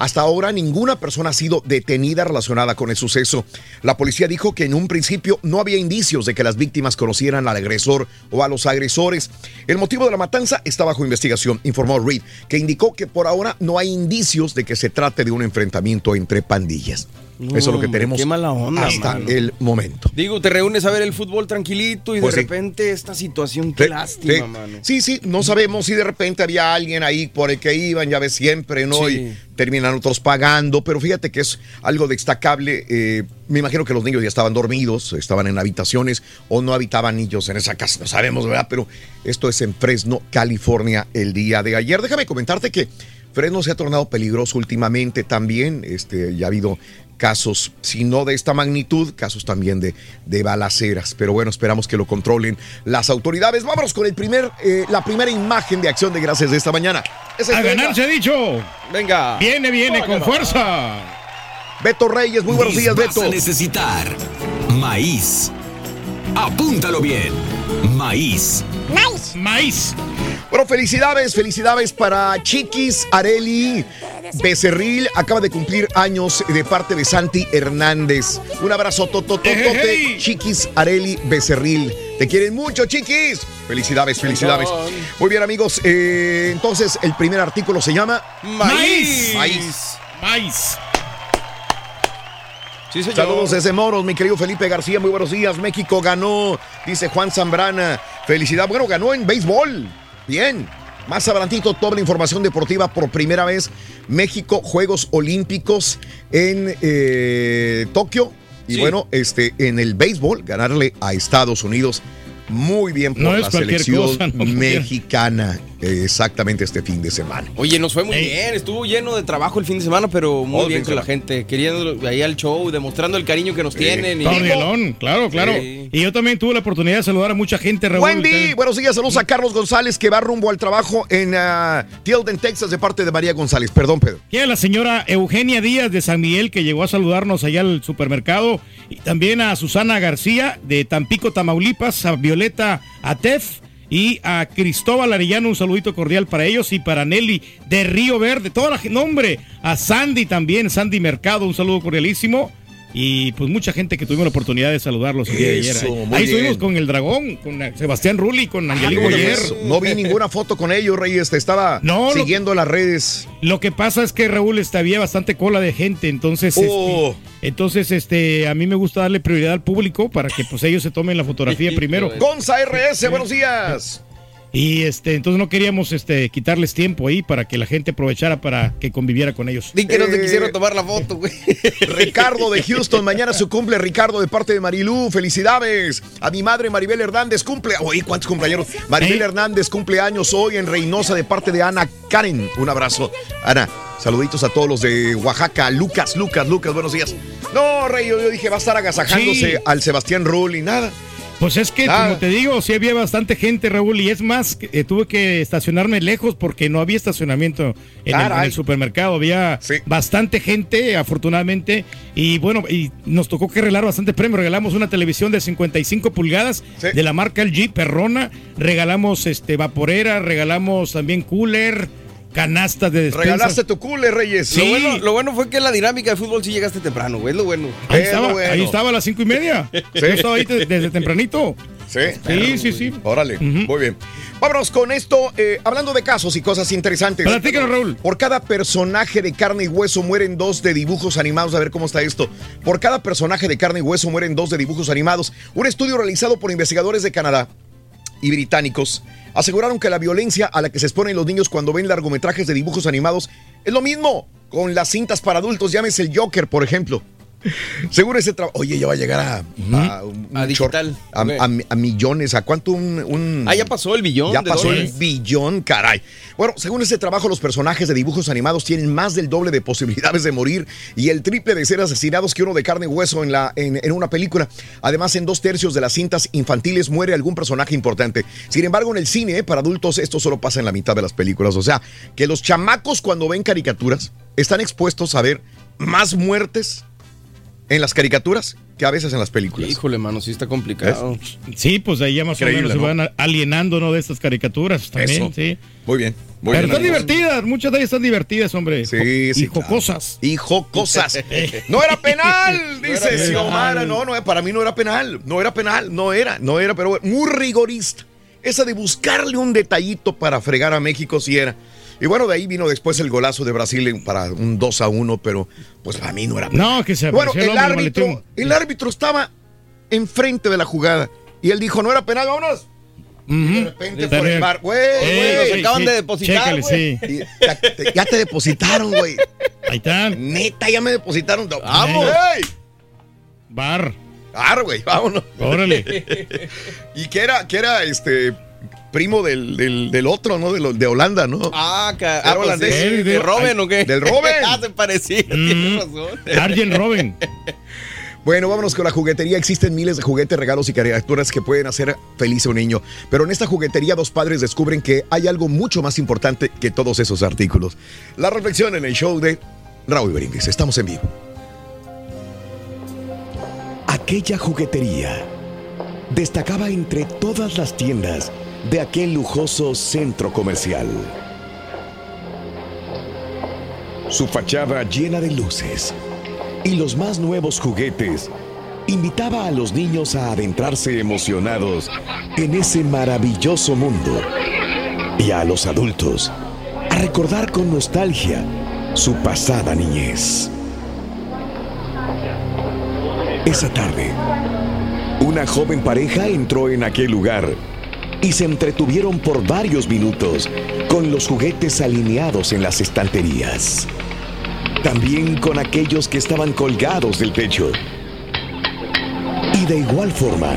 Hasta ahora ninguna persona ha sido detenida relacionada con el suceso. La policía dijo que en un principio no había indicios de que las víctimas conocieran al agresor o a los agresores. El motivo de la matanza está bajo investigación, informó Reed, que indicó que por ahora no hay indicios de que se trate de un enfrentamiento entre pandillas. Eso es lo que tenemos onda, hasta mano. el momento. Digo, te reúnes a ver el fútbol tranquilito y Pues de sí. repente esta situación, qué Sí, lástima, sí. mano. Sí, sí, no sabemos si de repente había alguien ahí por el que iban, ya ves siempre, ¿no? Y terminan otros pagando, pero fíjate que es algo destacable. eh, me imagino que los niños ya estaban dormidos, estaban en habitaciones o no habitaban niños en esa casa, no sabemos, ¿verdad? Pero esto es en Fresno, California, el día de ayer. Déjame comentarte que Fresno se ha tornado peligroso últimamente también. Este, ya ha habido casos, si no de esta magnitud, casos también de, de balaceras. Pero bueno, esperamos que lo controlen las autoridades. Vámonos con el primer, eh, la primera imagen de acción de gracias de esta mañana. Es A ganar se ha dicho. Venga. Viene, viene con fuerza. Beto Reyes, muy buenos días, Vas Beto. a necesitar maíz. Apúntalo bien. Maíz. Nice. Maíz. Bueno, felicidades, felicidades para Chiquis Areli Becerril. Acaba de cumplir años de parte de Santi Hernández. Un abrazo, totototote. Chiquis Areli Becerril. Te quieren mucho, Chiquis. Felicidades, felicidades. Muy bien, amigos. eh, entonces, el primer artículo se llama Maíz. Maíz. Maíz. Sí, señor. Saludos desde Moros, mi querido Felipe García, muy buenos días. México ganó, dice Juan Zambrana. Felicidad, bueno, ganó en béisbol. Bien. Más adelantito, toda la información deportiva por primera vez. México, Juegos Olímpicos en eh, Tokio. Y Sí. bueno, este, en el béisbol, ganarle a Estados Unidos. Muy bien por No la selección cosa, no, mexicana. Eh, exactamente este fin de semana. Oye, nos fue muy Ey. bien, estuvo lleno de trabajo el fin de semana, pero muy bien con la gente, queriendo ahí al show, demostrando el cariño que nos tienen. y- claro, claro. Sí. Y yo también tuve la oportunidad de saludar a mucha gente, Raúl. Wendy, buenos días, saludos a Carlos González que va rumbo al trabajo en uh, Tilden, Texas, de parte de María González. Perdón, Pedro. Y a la señora Eugenia Díaz de San Miguel que llegó a saludarnos allá al supermercado. Y también a Susana García de Tampico, Tamaulipas, a Violeta Atef y a Cristóbal Arellano. Un saludito cordial para ellos y para Nelly de Río Verde. Toda la nombre. A Sandy también, Sandy Mercado. Un saludo cordialísimo. Y pues mucha gente que tuvimos la oportunidad de saludarlos el día de ayer. Ahí, estuvimos con el dragón, con Sebastián Rulli, con ¿Cómo te Boyer. No vi ninguna foto con ellos, Reyes. Te estaba No, lo- siguiendo las redes. Lo que pasa es que Raúl este, había bastante cola de gente, entonces, Oh. este, entonces, este, a mí me gusta darle prioridad al público para que pues ellos se tomen la fotografía *laughs* primero. Gonza RS, buenos días. Y este, entonces no queríamos este quitarles tiempo ahí para que la gente aprovechara para que conviviera con ellos. Di que no te Eh, quisieron tomar la foto, güey. *laughs* Ricardo de Houston, mañana su cumple, Ricardo, de parte de Marilú. Felicidades. A mi madre Maribel Hernández cumple. Oye, ¿cuántos cumpleaños? Maribel ¿Eh? Hernández cumple años hoy en Reynosa, de parte de Ana Karen. Un abrazo. Ana, saluditos a todos los de Oaxaca. Lucas, Lucas, Lucas, buenos días. No, Rey, yo, yo dije, va a estar agasajándose Sí. al Sebastián Rull y nada. Pues es que, Ah. como te digo, sí había bastante gente, Raúl, y es más, eh, tuve que estacionarme lejos porque no había estacionamiento en, el, en Caray. el supermercado. Había Sí. bastante gente, afortunadamente, y bueno, y nos tocó que regalar bastante premio. Regalamos una televisión de 55 pulgadas Sí. de la marca LG Perrona, regalamos este vaporera, regalamos también cooler, canastas de despensa. Regalaste tu cooler, Reyes. Sí. Lo, bueno, lo bueno fue que la dinámica de fútbol sí llegaste temprano, güey, lo bueno. Ahí Es estaba, lo bueno. ahí estaba a las cinco y media. Yo estaba ahí de- desde tempranito. Sí. Sí, sí, sí. Órale, muy bien. Vámonos con esto, eh, hablando de casos y cosas interesantes. Platícanos, Raúl. Por cada personaje de carne y hueso mueren dos de dibujos animados. A ver cómo está esto. Por cada personaje de carne y hueso mueren dos de dibujos animados. Un estudio realizado por investigadores de Canadá y británicos aseguraron que la violencia a la que se exponen los niños cuando ven largometrajes de dibujos animados es lo mismo con las cintas para adultos. Llámese el Joker, por ejemplo. Seguro ese trabajo. Oye, ya va a llegar a, a un- A un digital. a, millones. ¿A cuánto un, un- Ah, ya pasó el billón. ya de pasó el billón, caray. Bueno, según ese trabajo, los personajes de dibujos animados tienen más del doble de posibilidades de morir y el triple de ser asesinados que uno de carne y hueso en, la, en, en una película. Además, en dos tercios de las cintas infantiles muere algún personaje importante. Sin embargo, en el cine, para adultos, esto solo pasa en la mitad de las películas. O sea, que los chamacos cuando ven caricaturas están expuestos a ver más muertes en las caricaturas que a veces en las películas. Híjole, mano, sí está complicado. Sí, pues ahí ya más Increíble, o menos ¿no? se van alienando, ¿no? De estas caricaturas también, Eso. sí. Muy bien. Muy Pero bien, están divertidas, muchas de ellas están divertidas, hombre. Sí, sí. Y jocosas. Y jocosas. *laughs* No era penal, dice era Xiomara. No, no, para mí no era penal. No era penal, no era, no era, pero muy rigorista. Esa de buscarle un detallito para fregar a México sí era. Y bueno, de ahí vino después el golazo de Brasil para un 2 a 1, pero pues para mí no era penal. No, que se Bueno, el el árbitro, el árbitro estaba enfrente de la jugada y él dijo, no era penal, vámonos. De repente Está por el bar, güey, Ey, güey, sí, sí, chécale, sí. Ya, te- ya te depositaron, güey. Ahí están. Neta, ya me depositaron. Vamos. ¡Ey! Bar. Bar, güey, vámonos. Órale. *laughs* y que era, que era este primo del, del, del otro, ¿no? De, lo- de Holanda, ¿no? Ah, ah, pues holandés. sí, ¿De Robin o qué? Del Robin. *laughs* ah, se parecía, tienes razón. Arjen Robin. *laughs* Bueno, vámonos con la juguetería. Existen miles de juguetes, regalos y caricaturas que pueden hacer feliz a un niño. Pero en esta juguetería, dos padres descubren que hay algo mucho más importante que todos esos artículos. La reflexión en el show de Raúl Brindis. Estamos en vivo. Aquella juguetería destacaba entre todas las tiendas de aquel lujoso centro comercial. Su fachada llena de luces y los más nuevos juguetes invitaba a los niños a adentrarse emocionados en ese maravilloso mundo y a los adultos a recordar con nostalgia su pasada niñez. Esa tarde, una joven pareja entró en aquel lugar y se entretuvieron por varios minutos con los juguetes alineados en las estanterías. También con aquellos que estaban colgados del techo. Y de igual forma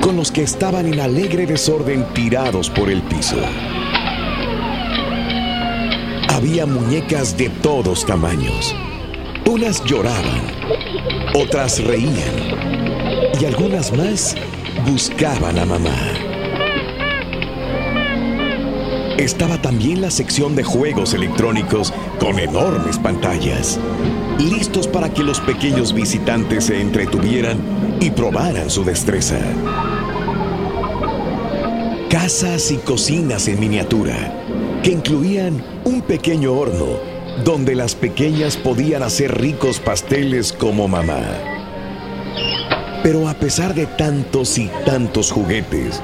con los que estaban en alegre desorden tirados por el piso. Había muñecas de todos tamaños. Unas lloraban, otras reían y algunas más buscaban a mamá. Estaba también la sección de juegos electrónicos con enormes pantallas, listos para que los pequeños visitantes se entretuvieran y probaran su destreza. Casas y cocinas en miniatura, que incluían un pequeño horno donde las pequeñas podían hacer ricos pasteles como mamá. Pero a pesar de tantos y tantos juguetes,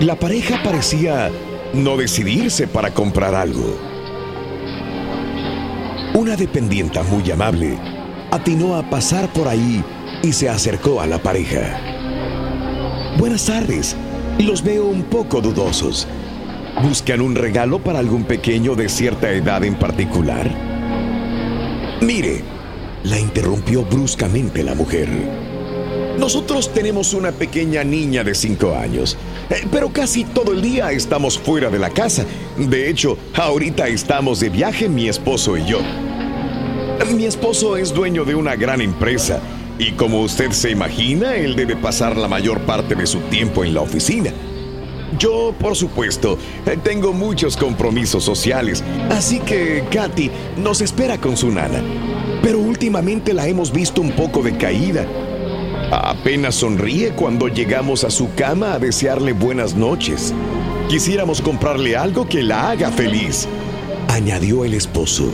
la pareja parecía no decidirse para comprar algo. Una dependienta muy amable atinó a pasar por ahí y se acercó a la pareja. Buenas tardes, los veo un poco dudosos. ¿Buscan un regalo para algún pequeño de cierta edad en particular? Mire, la interrumpió bruscamente la mujer. Nosotros tenemos una pequeña niña de 5 años, eh, pero casi todo el día estamos fuera de la casa. De hecho, ahorita estamos de viaje mi esposo y yo. Mi esposo es dueño de una gran empresa y como usted se imagina, él debe pasar la mayor parte de su tiempo en la oficina. Yo, por supuesto, eh, tengo muchos compromisos sociales, así que Katy nos espera con su nana. Pero últimamente la hemos visto un poco decaída. Apenas sonríe cuando llegamos a su cama a desearle buenas noches. Quisiéramos comprarle algo que la haga feliz, añadió el esposo.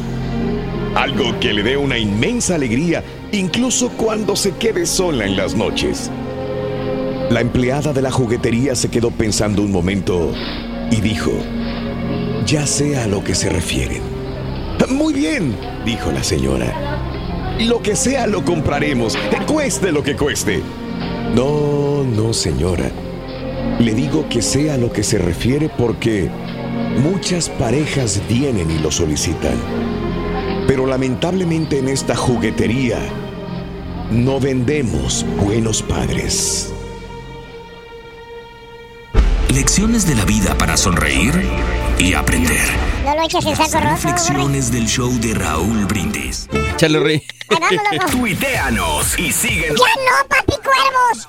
Algo que le dé una inmensa alegría, incluso cuando se quede sola en las noches. La empleada de la juguetería se quedó pensando un momento y dijo, ya sé a lo que se refieren. Muy bien, dijo la señora. Lo que sea lo compraremos, cueste lo que cueste. No, no, señora. Le digo que sea lo que se refiere porque muchas parejas vienen y lo solicitan. Pero lamentablemente en esta juguetería no vendemos buenos padres. Lecciones de la vida para sonreír y aprender. No lo eches en saco roto, hombre. Reflexiones del show de Raúl Brindis. Chale, Rey. Tuiteanos y síguenos. ¡Ya no, papi cuervos!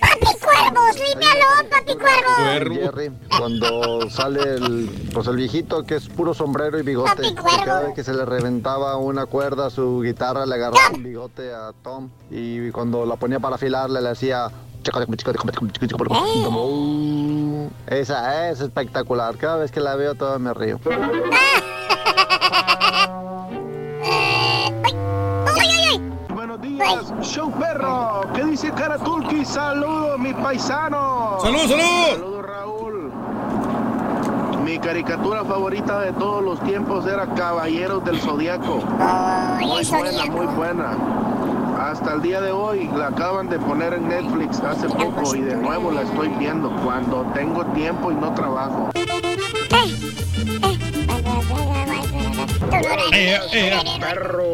¡Papi Cuervos! ¡Límpialo, Papi Cuervos! Jerry, cuando sale el, pues el viejito que es puro sombrero y bigote, Papi y Cuervo. cada vez que se le reventaba una cuerda a su guitarra le agarraba un bigote a Tom y cuando la ponía para afilarle le hacía esa es espectacular, cada vez que la veo todavía me río. *laughs* Buenos días, show perro. ¿Qué dice cara Tulki? Saludos, mi paisano. ¡Salud, salud! Saludos, Raúl. Mi caricatura favorita de todos los tiempos era Caballeros del Zodiaco. muy buena, muy buena. Hasta el día de hoy la acaban de poner en Netflix hace poco y de nuevo la estoy viendo cuando tengo tiempo y no trabajo. Perro,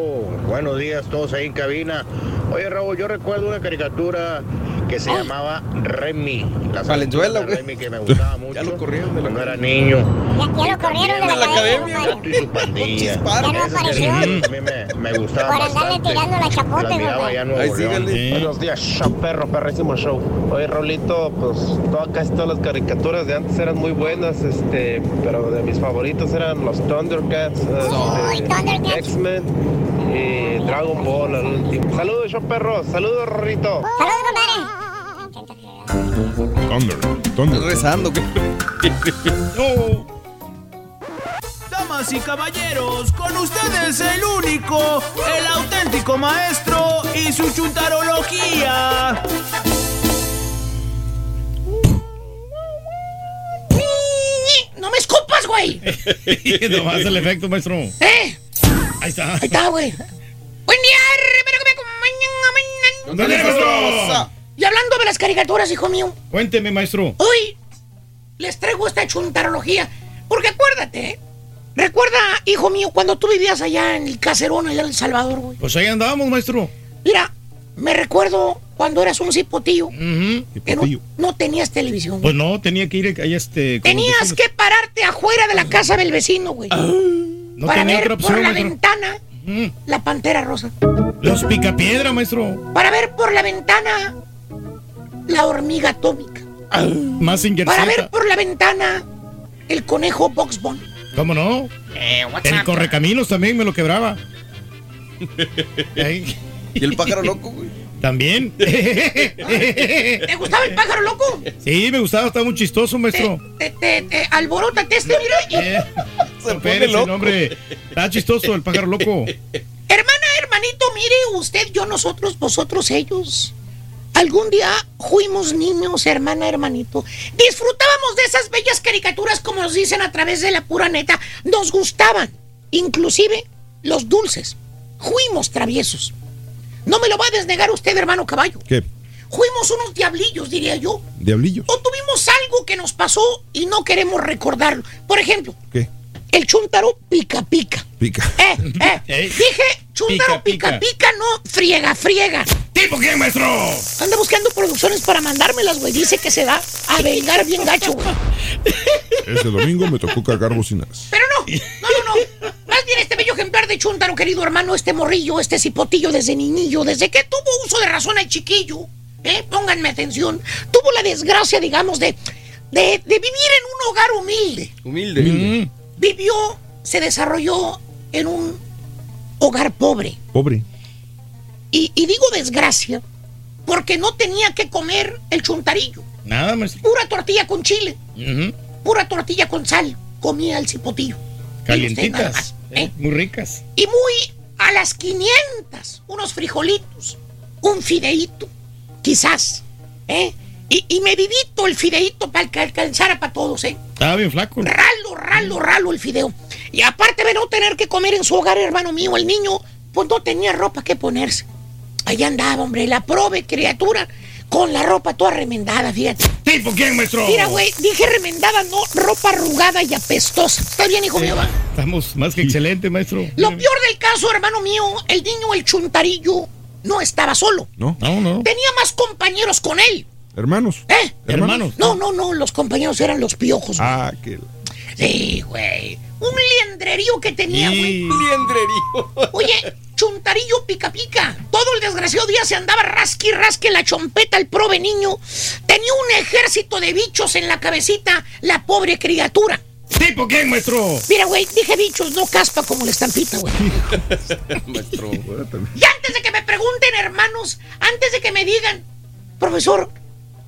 buenos días todos ahí en cabina. Oye Raúl, yo recuerdo una caricatura que se llamaba Remy. La Valenzuela, de Remy que me gustaba mucho. *laughs* Ya lo corrieron cuando era niño. Ya, ya lo corrieron de la, academia. Y su *laughs* pandilla. Ya no apareció. caricatura también me, me gustaba Por andarle tirando la miraba güey. León. Buenos días, perro, perrísimo show. Oye, Raulito, pues todas, casi todas las caricaturas de antes eran muy buenas, este, pero de mis favoritos eran los Thundercats, este, X-Men y Dragon Ball al último. Saludos, perro, saludos, Rorrito. Thunder. Thunder. rezando. *laughs* Damas y caballeros, con ustedes el único, el auténtico maestro y su chuntarología. ¡No me escupas, güey! *laughs* Nomás el efecto, maestro. ¿Eh? Ahí está. Ahí está, güey. Buen día, ¿Dónde, maestro? Y hablando de las caricaturas, hijo mío, Cuénteme, maestro. hoy les traigo esta chuntarología. Porque acuérdate, ¿eh? recuerda, hijo mío, cuando tú vivías allá en el caserón, allá en El Salvador, güey. Pues ahí andábamos, maestro. Mira, me recuerdo cuando eras un cipotillo. que no, no tenías televisión. Pues no, tenía que ir ahí este. Tenías que pararte afuera de la casa del vecino, güey. No para tenía ver otra opción, por la maestro. ventana la pantera rosa. Los picapiedra, maestro. Para ver por la ventana la hormiga atómica. Más Para ver por la ventana el conejo Box Bunny. ¿Cómo no? el correcaminos también me lo quebraba. ¿Y el pájaro loco, güey? También. ¿Te gustaba el pájaro loco? Sí, me gustaba, estaba muy chistoso, maestro. Te, te, te alborótate este, mira. Eh, *laughs* espérese, no, hombre. Está chistoso el pájaro loco. Hermana, hermanito, mire usted, yo, nosotros, vosotros, ellos. Algún día fuimos niños, hermana, hermanito. Disfrutábamos de esas bellas caricaturas, como nos dicen a través de la pura neta. Nos gustaban, inclusive los dulces. Fuimos traviesos. No me lo va a desnegar usted, hermano caballo. ¿Qué? Fuimos unos diablillos, diría yo. Diablillo. O tuvimos algo que nos pasó y no queremos recordarlo. Por ejemplo, ¿Qué? el chuntaro pica pica. Pica. Eh, eh. *laughs* Dije, chuntaro pica, pica no friega, friega. ¿Tipo quién, maestro? Anda buscando producciones para mandármelas, güey. Dice que se da a vengar bien gacho, güey. Ese domingo me tocó cargar bocinas. Pero no, no, no, no. Más bien este bello ejemplar de chuntaro, querido hermano, este morrillo, este cipotillo desde niñillo, desde que tuvo uso de razón el chiquillo. ¿eh? Pónganme atención. Tuvo la desgracia, digamos, de, de, de vivir en un hogar humilde. Humilde. Vivió, se desarrolló en un hogar pobre. Pobre. Y, y digo desgracia porque no tenía que comer el chuntarillo. Nada, maestro. Pura tortilla con chile, pura tortilla con sal. Comía el cipotillo. Calientitas. eh, muy ricas. Y muy a las 500, unos frijolitos, un fideíto, quizás, ¿eh? Y, y medidito el fideíto para que alcanzara para todos, ¿eh? Estaba bien flaco. Ralo, ralo, ralo el fideo. Y aparte de no tener que comer en su hogar, hermano mío, el niño, pues no tenía ropa que ponerse. Allá andaba, hombre, la prove criatura, con la ropa toda remendada, fíjate. ¿Tipo quién, maestro? Mira, güey, dije remendada, no ropa arrugada y apestosa. ¿Está bien, hijo mío? va? Estamos más que excelente, maestro. Lo peor del caso, hermano mío, el niño, el chuntarillo, no estaba solo. ¿No? No, no. Tenía más compañeros con él. Hermanos. ¿Eh? Hermanos. No, no, no, los compañeros eran los piojos. güey. Ah, que. Sí, güey. Un liendrerío que tenía, güey. Liendrerío. *laughs* Oye, chuntarillo pica pica. Todo el desgraciado día se andaba rasqui rasque la chompeta el prove niño. Tenía un ejército de bichos en la cabecita, la pobre criatura. ¿Tipo qué, maestro? Mira, güey, dije bichos, no caspa como la estampita, güey. *laughs* Maestro. Y antes de que me pregunten, hermanos, antes de que me digan, profesor,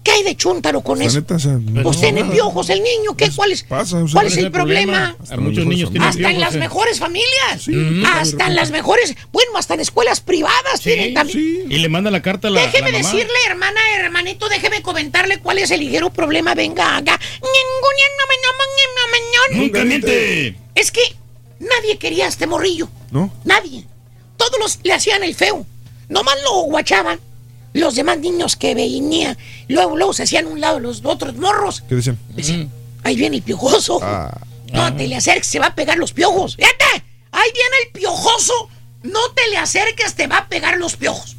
¿qué hay de chuntaro con eso? neta, o sea, Pues no, tiene piojos el niño, ¿qué? ¿Cuál es, Pasa, o sea, ¿cuál es el problema. problema? Hasta Muchos niños tienen Hasta en las eh. mejores familias. Sí. Hasta en las mejores, bueno, hasta en escuelas privadas tienen también. Y le manda la carta a la, Déjeme la mamá. decirle, hermana, hermanito, déjeme comentarle cuál es el ligero problema. Venga, haga. Nunca miente. Es que nadie quería a este morrillo. ¿No? Nadie. Todos los le hacían el feo. Nomás lo guachaban. Los demás niños que venían, luego, luego se hacían a un lado los otros morros. ¿Qué dicen? Ahí viene el piojoso. Ah. No te le acerques, se va a pegar los piojos. Fíjate, ahí viene el piojoso. No te le acerques, te va a pegar los piojos.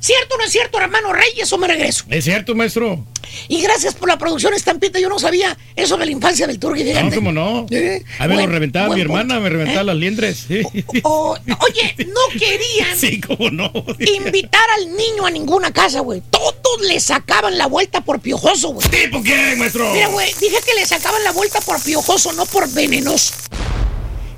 ¿Cierto o no es cierto, hermano Rey? Eso me regreso. Es cierto, maestro. Y gracias por la producción estampita. Yo no sabía eso de la infancia del Turqui. No, cómo no. Eh, A mí me lo buen- reventaba buen mi hermana, punto. me reventaba ¿Eh? las liendres. Sí. O- oye, no querían *laughs* Sí, cómo no. invitar al niño a ninguna casa, güey. Todos le sacaban la vuelta por piojoso, güey. ¿Tipo qué, maestro? Mira, güey, dije que le sacaban la vuelta por piojoso, no por venenoso.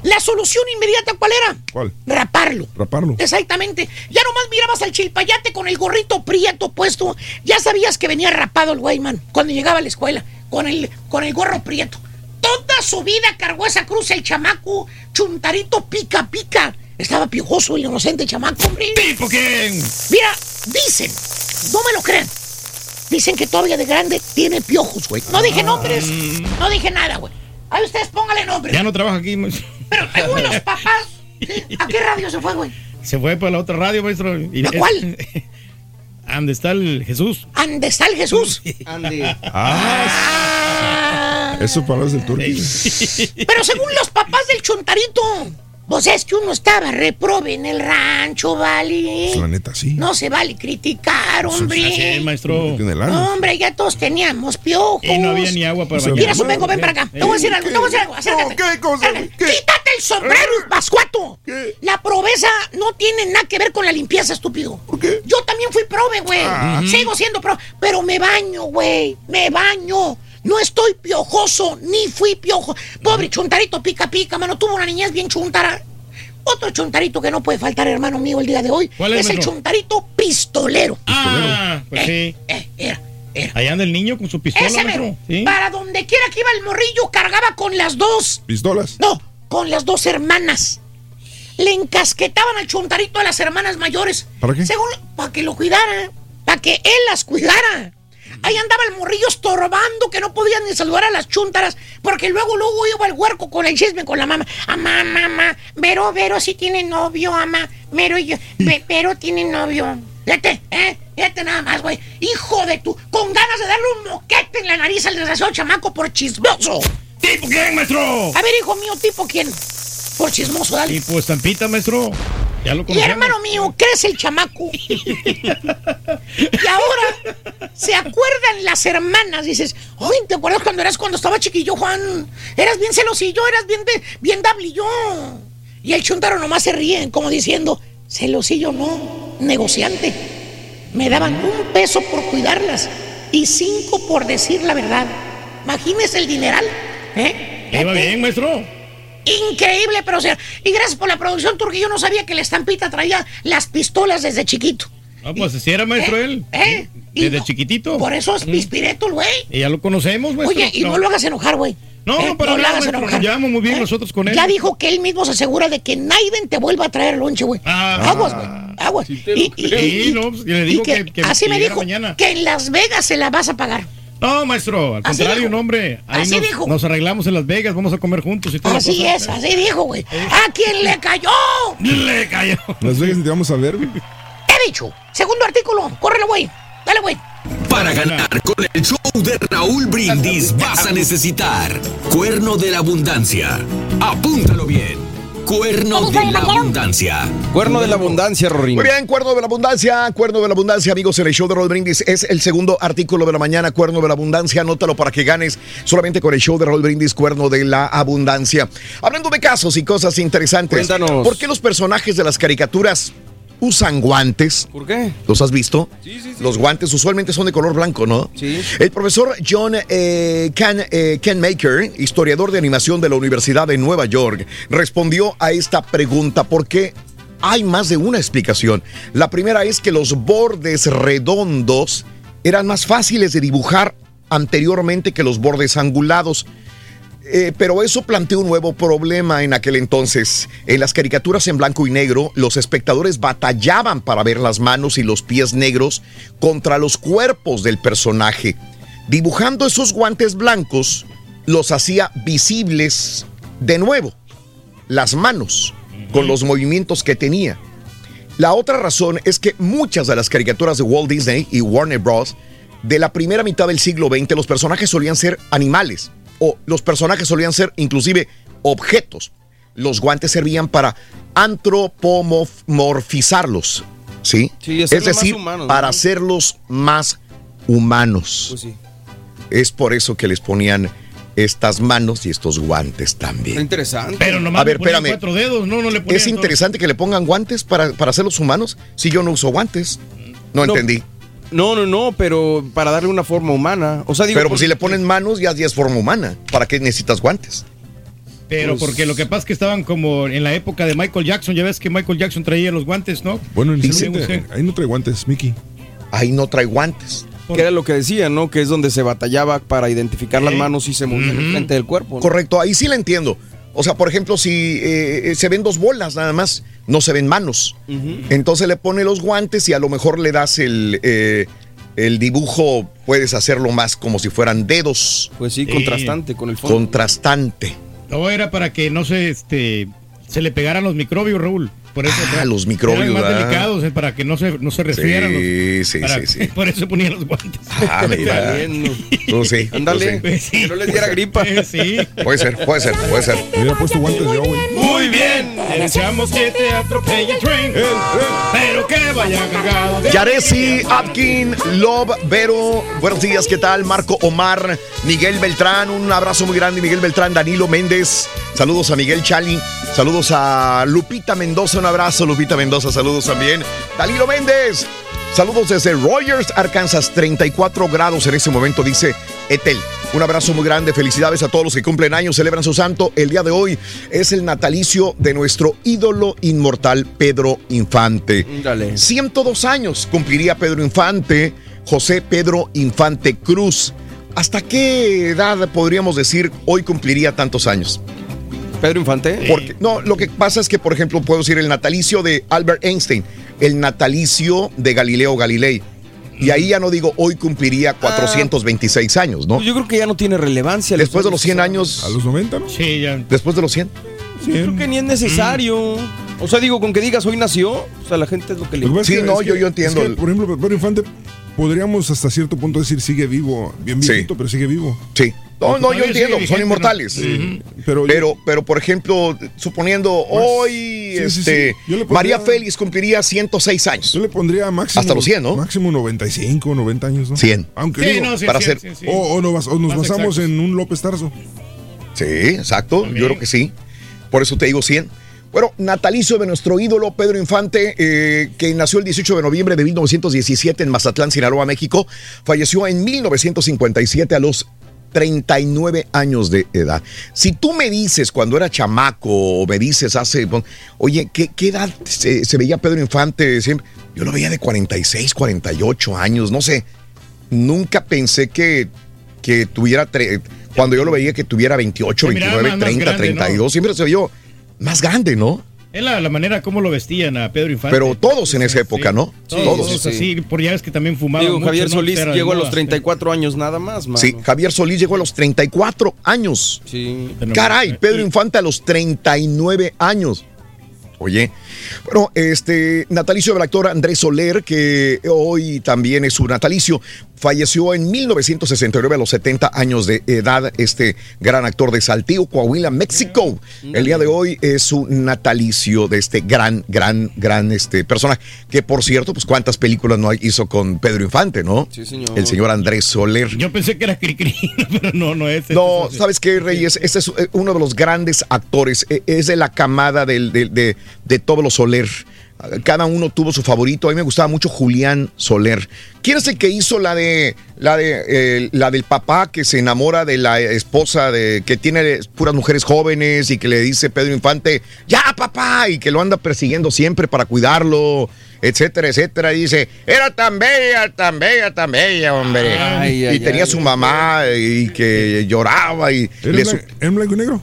La solución inmediata, ¿cuál era? ¿Cuál? Raparlo. Raparlo. Exactamente. Ya nomás mirabas al chilpayate con el gorrito prieto puesto. Ya sabías que venía rapado el güey, man. Cuando llegaba a la escuela. Con el, con el gorro prieto. Toda su vida cargó esa cruz el chamaco. Chuntarito pica pica. Estaba piojoso el inocente chamaco, hombre. ¿Tipo qué? Mira, dicen. No me lo crean. Dicen que todavía de grande tiene piojos, güey. No dije nombres. No dije nada, güey. Ahí ustedes póngale nombres. Ya no trabaja aquí. Pero según los *laughs* papás. ¿A qué radio se fue, güey? Se fue para la otra radio, maestro. Y- ¿A cuál? *laughs* ¿Dónde está el Jesús? ¿Dónde está el Jesús? Andy. Ah, eso palabras del turqui. *laughs* Pero según los papás del chontarito, pues es que uno estaba reprobe en el rancho, ¿vale? Pues la neta, sí. No se vale criticar, hombre. Así es, maestro. Tiene No, hombre, ya todos teníamos piojos. Y no había ni agua para bañar. Mira, su vengo, ven para acá. Te voy a decir algo, te voy a decir algo. Acércate. ¿Qué cosa? Quítate el sombrero, pascuato. ¿Qué? La probeza no tiene nada que ver con la limpieza, estúpido. ¿Por qué? Yo también fui prove, güey. Ah. Sigo siendo prove. Pero me baño, güey. Me baño. No estoy piojoso, ni fui piojo. Pobre chuntarito pica pica, mano. Tuvo una niñez bien chuntara. Otro chuntarito que no puede faltar, hermano mío, el día de hoy. ¿Cuál es, el maestro? chuntarito pistolero. Ah, pues sí. Eh, eh, era, era. Allá anda el niño con su pistola, Ese mero. Sí. Para donde quiera que iba el morrillo, cargaba con las dos. ¿Pistolas? No, con las dos hermanas. Le encasquetaban al chuntarito a las hermanas mayores. ¿Para qué? Según, para que lo cuidara. Para que él las cuidara. Ahí andaba el morrillo estorbando que no podían ni saludar a las chuntaras. Porque luego, luego iba el huerco con el chisme con la mamá. Amá, mamá, Vero, Vero sí tiene novio, ama. Vero y yo, Ve- Vero tiene novio. Fíjate, ¿eh? Fíjate nada más, güey. Hijo de tu... Con ganas de darle un moquete en la nariz al desgraciado chamaco por chismoso. ¿Tipo quién, maestro? A ver, hijo mío, ¿tipo quién? Por chismoso, dale. Tipo estampita, maestro. Ya lo Y hermano mío, crece el chamaco. y ahora se acuerdan las hermanas. Dices, ay, ¿te acuerdas cuando eras cuando estaba chiquillo, Juan? Eras bien celosillo, eras bien, de, bien dablillo. Y el chuntaro nomás se ríe, como diciendo, celosillo no, negociante. Me daban un peso por cuidarlas y cinco por decir la verdad. Imagínese el dineral. ¿eh? Iba bien, maestro. Increíble, pero o sea, y gracias por la producción, Turquía. Yo no sabía que la estampita traía las pistolas desde chiquito. Ah, pues si era maestro ¿Eh? él. ¿Eh? Y Desde no- chiquitito. Por eso es pispireto, el güey. Y ya lo conocemos, maestro. Oye, y no. lo hagas enojar, güey. No, ¿Eh? para no lo hagas maestro. enojar. Nos llevamos muy bien ¿Eh? nosotros con él. Ya dijo que él mismo se asegura de que Naiden te vuelva a traer lonche, güey. Ah. aguas, güey. Aguas. te lo y, y- y- Sí, no, pues, le y digo que- que- así me dijo mañana. que en Las Vegas se la vas a pagar. No, maestro, al Así contrario, dijo. no, hombre. Ahí Así nos, dijo. nos arreglamos en Las Vegas, vamos a comer juntos y toda la Así es, así dijo, güey. ¿A quién le cayó? Le cayó. Las Vegas ni te vamos a ver, güey. He dicho. Segundo artículo. Córrelo, güey. Dale, güey. Para ganar con el show de Raúl Brindis vas a necesitar Cuerno de la Abundancia. Apúntalo bien. Cuerno de la abundancia. Cuerno de la abundancia, Rorín. Muy bien, Cuerno de la Abundancia, Cuerno de la Abundancia, amigos, en el show de Raúl Brindis es el segundo artículo de la mañana, Cuerno de la Abundancia, anótalo para que ganes solamente con el show de Raúl Brindis, Cuerno de la Abundancia. Hablando de casos y cosas interesantes, Cuéntanos. ¿por qué los personajes de las caricaturas usan guantes? ¿Por qué? ¿Los has visto? Los guantes usualmente son de color blanco, ¿no? Sí. El profesor John eh, Ken, eh, Ken Maker, historiador de animación de la Universidad de Nueva York, respondió a esta pregunta porque hay más de una explicación. La primera es que los bordes redondos eran más fáciles de dibujar anteriormente que los bordes angulados. Eh, pero eso planteó un nuevo problema en aquel entonces. En las caricaturas en blanco y negro, los espectadores batallaban para ver las manos y los pies negros contra los cuerpos del personaje. Dibujando esos guantes blancos, los hacía visibles de nuevo, las manos, con los movimientos que tenía. La otra razón es que muchas de las caricaturas de Walt Disney y Warner Bros. de la primera mitad del siglo XX, los personajes solían ser animales o los personajes solían ser inclusive objetos. Los guantes servían para antropomorfizarlos, ¿sí? Sí, es decir, humanos, ¿no? para hacerlos más humanos. Pues sí. Es por eso que les ponían estas manos y estos guantes también. Está interesante. Pero nomás A ver, le ponían espérame. cuatro dedos, no, no le ponían Es interesante que le pongan guantes para, para hacerlos humanos si yo no uso guantes. No, No, entendí. No, no, no, pero para darle una forma humana. O sea, digo, Pero pues, si le ponen manos ya, ya es forma humana. ¿Para qué necesitas guantes? Pero Pues- porque lo que pasa es que estaban como en la época de Michael Jackson, ya ves que Michael Jackson traía los guantes, ¿no? Bueno, en el ahí no trae guantes, Mickey. Ahí no trae guantes. que era lo que decía, ¿no? Que es donde se batallaba para identificar las manos y se movían frente del cuerpo. ¿no? Correcto, ahí sí la entiendo. O sea, por ejemplo, si eh, se ven dos bolas nada más, no se ven manos. Entonces le pone los guantes y a lo mejor le das el, eh, el dibujo, puedes hacerlo más como si fueran dedos. Pues sí, contrastante con el fondo. Contrastante. No, era para que no se, este, se le pegaran los microbios, Raúl. Por eso Ah, los microbios, Eran más ¿verdad? delicados, eh, para que no se, no se resfriaran. los- Sí, sí, para- sí, sí. *laughs* Por eso ponían los guantes. Ah, mira. *laughs* Tú sí. Ándale, sí. que no les diera gripa. Sí. Puede ser, puede ser, puede ser. Hubiera puesto guantes yo, güey. Muy bien, deseamos que te atropelle el tren, pero que vaya cargado de... Yaresi, Atkin, Love, Vero, buenos días, ¿qué tal? Marco Omar, Miguel Beltrán, un abrazo muy grande, Miguel Beltrán, Danilo Méndez, saludos a Miguel Chali, saludos a Lupita Mendoza, un abrazo, Lupita Mendoza, saludos también. Danilo Méndez, saludos desde Rogers, Arkansas, 34 grados en este momento, dice Etel. Un abrazo muy grande, felicidades a todos los que cumplen años, celebran su santo. El día de hoy es el natalicio de nuestro ídolo inmortal Pedro Infante. Dale. 102 años cumpliría Pedro Infante, José Pedro Infante Cruz. ¿Hasta qué edad podríamos decir hoy cumpliría tantos años? Pedro Infante. Porque, no, lo que pasa es que, por ejemplo, puedo decir el natalicio de Albert Einstein, el natalicio de Galileo Galilei. Y ahí ya no digo hoy cumpliría 426 años, ¿no? Pues yo creo que ya no tiene relevancia. Después de los 100 años. A los 90, ¿no? Sí, ya. Después de los 100. Yo creo que ni es necesario. O sea, digo, con que digas hoy nació, o sea, la gente es lo que le Sí, que- no, yo- que- yo entiendo es que, el- por ejemplo, Pedro Infante, podríamos hasta cierto punto decir sigue vivo, bien Sí. pero sigue vivo. Sí. No, no, yo entiendo, son vigente, inmortales. Sí. Pero, Pero, pero por ejemplo, suponiendo hoy, sí, sí, este, sí. Pondría- María Félix cumpliría 106 años. yo le pondría máximo. Hasta los 100, ¿no? Máximo 95, 90 años, ¿no? 100. Aunque Sí, digo, no, sí, para sí, hacer- sí, sí. o, o nos, o nos Más basamos exactos. en un López Tarso. Sí, exacto. También. Yo creo que sí. Por eso te digo 100. Bueno, natalicio de nuestro ídolo Pedro Infante, eh, que nació el 18 de noviembre de 1917 en Mazatlán, Sinaloa, México, falleció en 1957 a los 39 años de edad. Si tú me dices cuando era chamaco o me dices hace, oye, ¿qué, qué edad se, se veía Pedro Infante siempre? Yo lo veía de 46, 48 años, no sé. Nunca pensé que, que tuviera, cuando yo lo veía que tuviera 28, Se miraba 29, más- más 30, grande, 32, siempre se vio más grande, ¿no? Es la, la manera como lo vestían a Pedro Infante. Pero todos en esa época, ¿no? Todos, Todos. todos así, por ya ves que también fumaban Digo, mucho, Javier ¿no? Solís de llegó a los 34 años nada más, mano. Sí, Javier Solís llegó a los 34 años. Sí. Caray, Pedro Infante a los 39 años. Oye, bueno, este natalicio del actor Andrés Soler, que hoy también es su natalicio, Falleció en 1969 a los 70 años de edad este gran actor de Saltillo, Coahuila, México. El día de hoy es su natalicio de este gran, gran, gran este personaje. Que por cierto, pues cuántas películas no hizo con Pedro Infante, ¿no? Sí, señor. El señor Andrés Soler. Yo pensé que era Cricri, *laughs* pero no, no es. No, ¿sabes qué, Reyes? Este es eh, uno de los grandes actores. Eh, Es de la camada del- del- de, de todos los Soler. Cada uno tuvo su favorito. A mí me gustaba mucho Julián Soler. ¿Quién es el que hizo la de la de eh, la del papá que se enamora de la esposa de que tiene puras mujeres jóvenes y que le dice Pedro Infante, "Ya, papá", y que lo anda persiguiendo siempre para cuidarlo, etcétera, etcétera, y dice, "Era tan bella, tan bella, tan bella, hombre." Ay, y ay, tenía ay, su ay. mamá y que lloraba y ¿Era le en su- blan- en blanco y negro?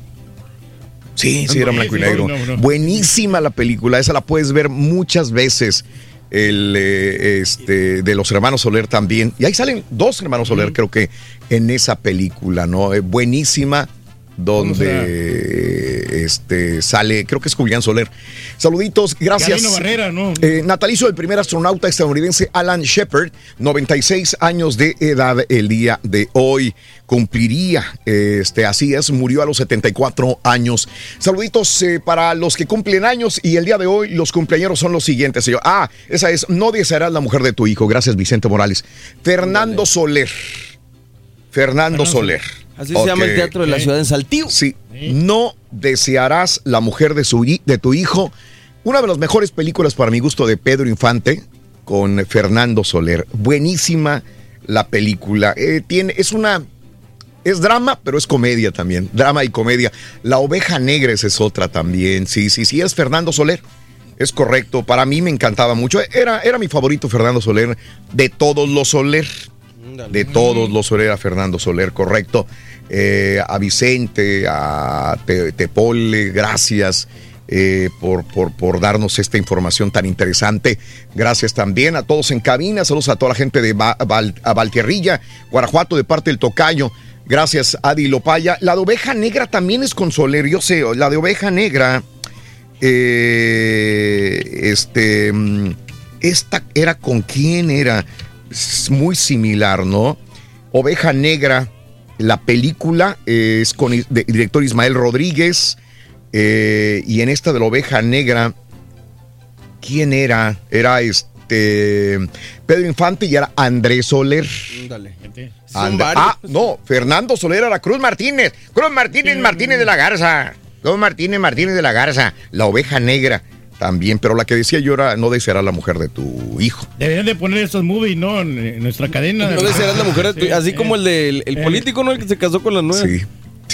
Sí, sí, era blanco y negro. no, no. Buenísima la película, esa la puedes ver muchas veces. El eh, este de los hermanos Soler también. Y ahí salen dos hermanos Soler, creo que en esa película, ¿no? Eh, buenísima, donde este sale, creo que es Julián Soler. Saluditos, gracias. Barrera, ¿no? Eh, natalicio del primer astronauta estadounidense Alan Shepard, 96 años de edad el día de hoy. Cumpliría, este, así es, murió a los 74 años. Saluditos eh, para los que cumplen años y el día de hoy los cumpleaños son los siguientes, señor. Ah, esa es, no desearás la mujer de tu hijo. Gracias, Vicente Morales. Fernando Soler. Fernando Soler. Así se llama el teatro de la ciudad en Saltillo. Sí. No desearás la mujer de, su, de tu hijo. Una de las mejores películas para mi gusto de Pedro Infante con Fernando Soler. Buenísima la película. Eh, tiene, es una. Es drama, pero es comedia también. Drama y comedia. La oveja negra esa es otra también. Sí, sí, sí, es Fernando Soler. Es correcto. Para mí me encantaba mucho. Era, era mi favorito Fernando Soler de todos los Soler. De todos los Soler Fernando Soler, correcto. Eh, a Vicente, a Te- Tepole, gracias. eh, por, por, por darnos esta información tan interesante. Gracias también a todos en cabina. Saludos a toda la gente de Ba- Valtierrilla, Guanajuato, de parte del Tocayo. Gracias, Adi Lopaya. La de oveja negra también es con Soler. Yo sé, la de oveja negra. eh, este. mm, Esta era con quién era. Es muy similar, ¿no? Oveja Negra, la película eh, es con el director Ismael Rodríguez. eh, y en esta de la Oveja Negra, ¿quién era? Era este. Pedro Infante y era Andrés Soler. And- ah, no, Fernando Soler era Cruz Martínez. Cruz Martínez Martínez de la Garza. Cruz Martínez Martínez de la Garza. La oveja negra también, pero la que decía yo era no deseará la mujer de tu hijo. Deberían de poner estos movies, ¿no? En, en nuestra cadena. No desearás la mujer de tu- Sí, así eh. como el del el político, ¿no? El que se casó con la nueva. Sí.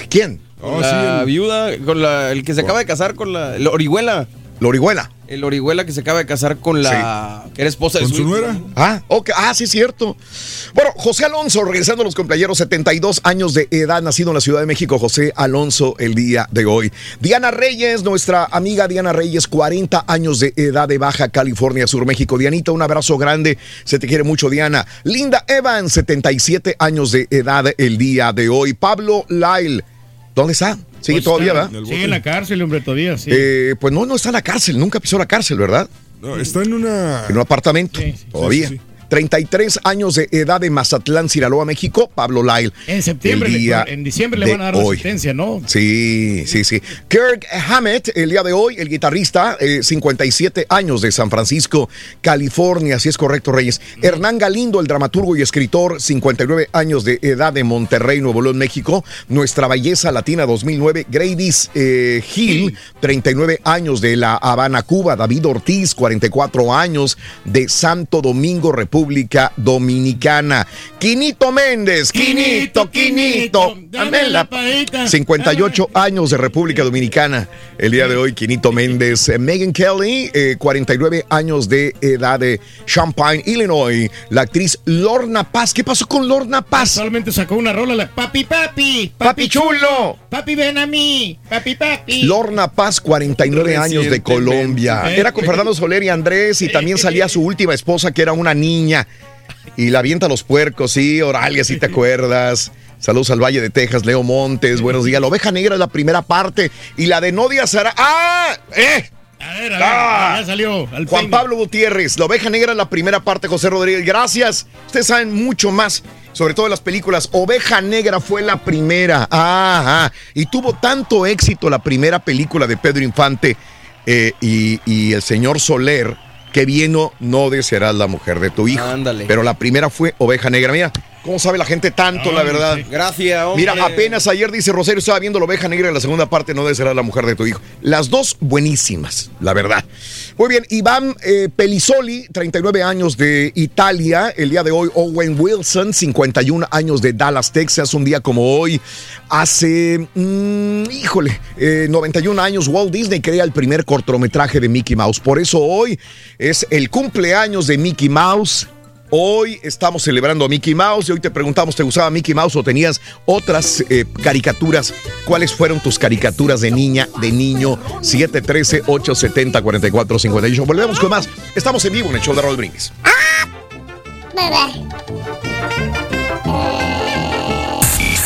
¿Quién? La viuda, con la, el que se acaba de casar con la, la Orihuela. La Orihuela. El Orihuela que se acaba de casar con la, que era esposa de su, hijo. Ah, ok. Ah, sí, cierto. Bueno, José Alonso, regresando a los compañeros, 72 años de edad, nacido en la Ciudad de México, José Alonso, el día de hoy. Diana Reyes, nuestra amiga Diana Reyes, 40 años de edad de Baja California Sur, México. Dianita, un abrazo grande, se te quiere mucho, Diana. Linda Evans, 77 años de edad el día de hoy. Pablo Lyle, ¿dónde está? Sigue Pues todavía, está- ¿verdad? Sigue en la cárcel, hombre, todavía, sí. Eh, pues no, no está en la cárcel, nunca pisó la cárcel, ¿verdad? No, está en una. En un apartamento, todavía. sí, sí. 33 años de edad de Mazatlán, Sinaloa, México, Pablo Lyle. En septiembre, le- día en diciembre le van a dar hoy. sentencia, ¿no? Sí, sí, sí. Kirk Hammett, el día de hoy, el guitarrista, eh, 57 años de San Francisco, California, si es correcto, Reyes. Hernán Galindo, el dramaturgo y escritor, 59 años de edad de Monterrey, Nuevo León, México. Nuestra belleza latina 2009, Grady's eh, Hill, 39 años de La Habana, Cuba. David Ortiz, 44 años de Santo Domingo, República Dominicana. Quinito Méndez, Quinito, Quinito, dame la 58 años de República Dominicana. El día de hoy, Quinito Méndez. Eh, Megan Kelly, eh, 49 años de edad de Champaign, Illinois. La actriz Lorna Paz. ¿Qué pasó con Lorna Paz? Solamente sacó una rola, la papi, papi, Papi chulo. papi, ven a mí, papi, papi. Lorna Paz, 49 años de Colombia. Eh, Era con Fernando Soler y Andrés y también salía su última esposa que era una niña. Y la avienta a los puercos, sí, Oralia, si te acuerdas. Saludos al Valle de Texas, Leo Montes, buenos días. La oveja negra es la primera parte y la de No Díaz hará. ¡Ah! ¡Eh! A ver, a ver. Ah, Ya salió. Al Juan peine. Pablo Gutiérrez, La Oveja Negra, la primera parte, José Rodríguez. Gracias. Ustedes saben mucho más, sobre todo de las películas. Oveja Negra fue la primera. Ajá. Y tuvo tanto éxito la primera película de Pedro Infante eh, y, y el señor Soler que vino no desearás la mujer de tu hijo. Ándale. Pero la primera fue Oveja Negra. Mira, ¿cómo sabe la gente tanto, la verdad? Gracias, hombre. Mira, apenas ayer dice Rosario, estaba viendo la oveja negra en la segunda parte, no desearás la mujer de tu hijo. Las dos buenísimas, la verdad. Muy bien, Iván eh, Pelisoli, 39 años de Italia. El día de hoy, Owen Wilson, 51 años de Dallas, Texas. Un día como hoy, hace, mm, híjole, eh, 91 años, Walt Disney crea el primer cortometraje de Mickey Mouse. Por eso hoy es el cumpleaños de Mickey Mouse. Hoy estamos celebrando a Mickey Mouse y hoy te preguntamos, ¿te gustaba Mickey Mouse o tenías otras eh, caricaturas? ¿Cuáles fueron tus caricaturas de niña, de niño? 713-870-4458. Volvemos con más. Estamos en vivo en el show de Raúl Brindis. Y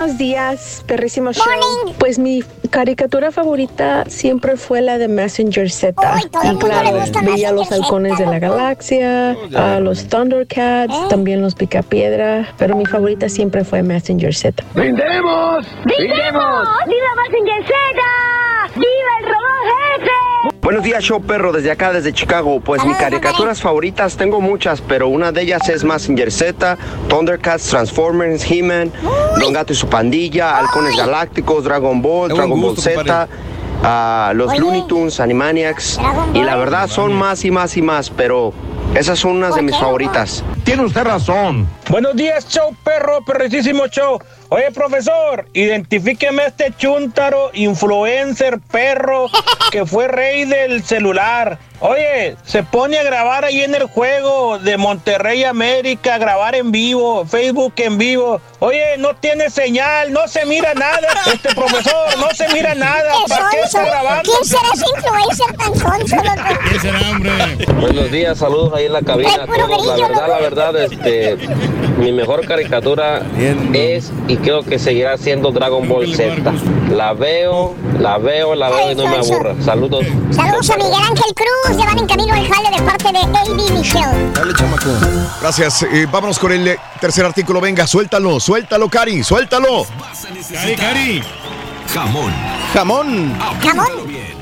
Buenos días, perrísimo show. Pues mi caricatura favorita siempre fue la de Messenger Z. Y claro, veía los halcones de la galaxia, a los Thundercats, también los Picapiedra, pero mi favorita siempre fue Messenger Z. ¡Brindemos! ¡Brindemos! ¡Viva Mazinger Z! ¡Viva el robot jefe! Buenos días, show perro, desde acá, desde Chicago. Pues mis caricaturas favoritas tengo muchas, pero una de ellas es Massinger Z, Thundercats, Transformers, He-Man, Don Gato y su pandilla, Halcones Galácticos, Dragon Ball, Dragon Ball Z, ah, los Looney Tunes, Animaniacs. Y la verdad son más y más y más, pero esas son unas de mis favoritas. Tiene usted razón. Buenos días, show perro, perricísimo show. Oye, profesor, identifíqueme a este chúntaro, influencer, perro, que fue rey del celular. Oye, se pone a grabar ahí en el juego de Monterrey América, grabar en vivo, Facebook en vivo. Oye, no tiene señal, no se mira nada. Este profesor, no se mira nada. ¿Para qué está grabando? ¿Quién será ese influencer tan sonso, loco? ¿Qué será, hombre? Buenos días, saludos ahí en la cabina. La verdad, la verdad, este, mi mejor caricatura es y creo que seguirá siendo Dragon Ball Z. La veo, la veo, la veo y no me aburra. Saludos. Saludos a Miguel Ángel Cruz, ya van en camino al jale de parte de AB Michelle. Dale, chamaco. Gracias. Eh, vámonos con el eh, tercer artículo. Venga, suéltalo, suéltalo, Cari, suéltalo. Cari, Cari. Jamón. Jamón. Jamón. bien.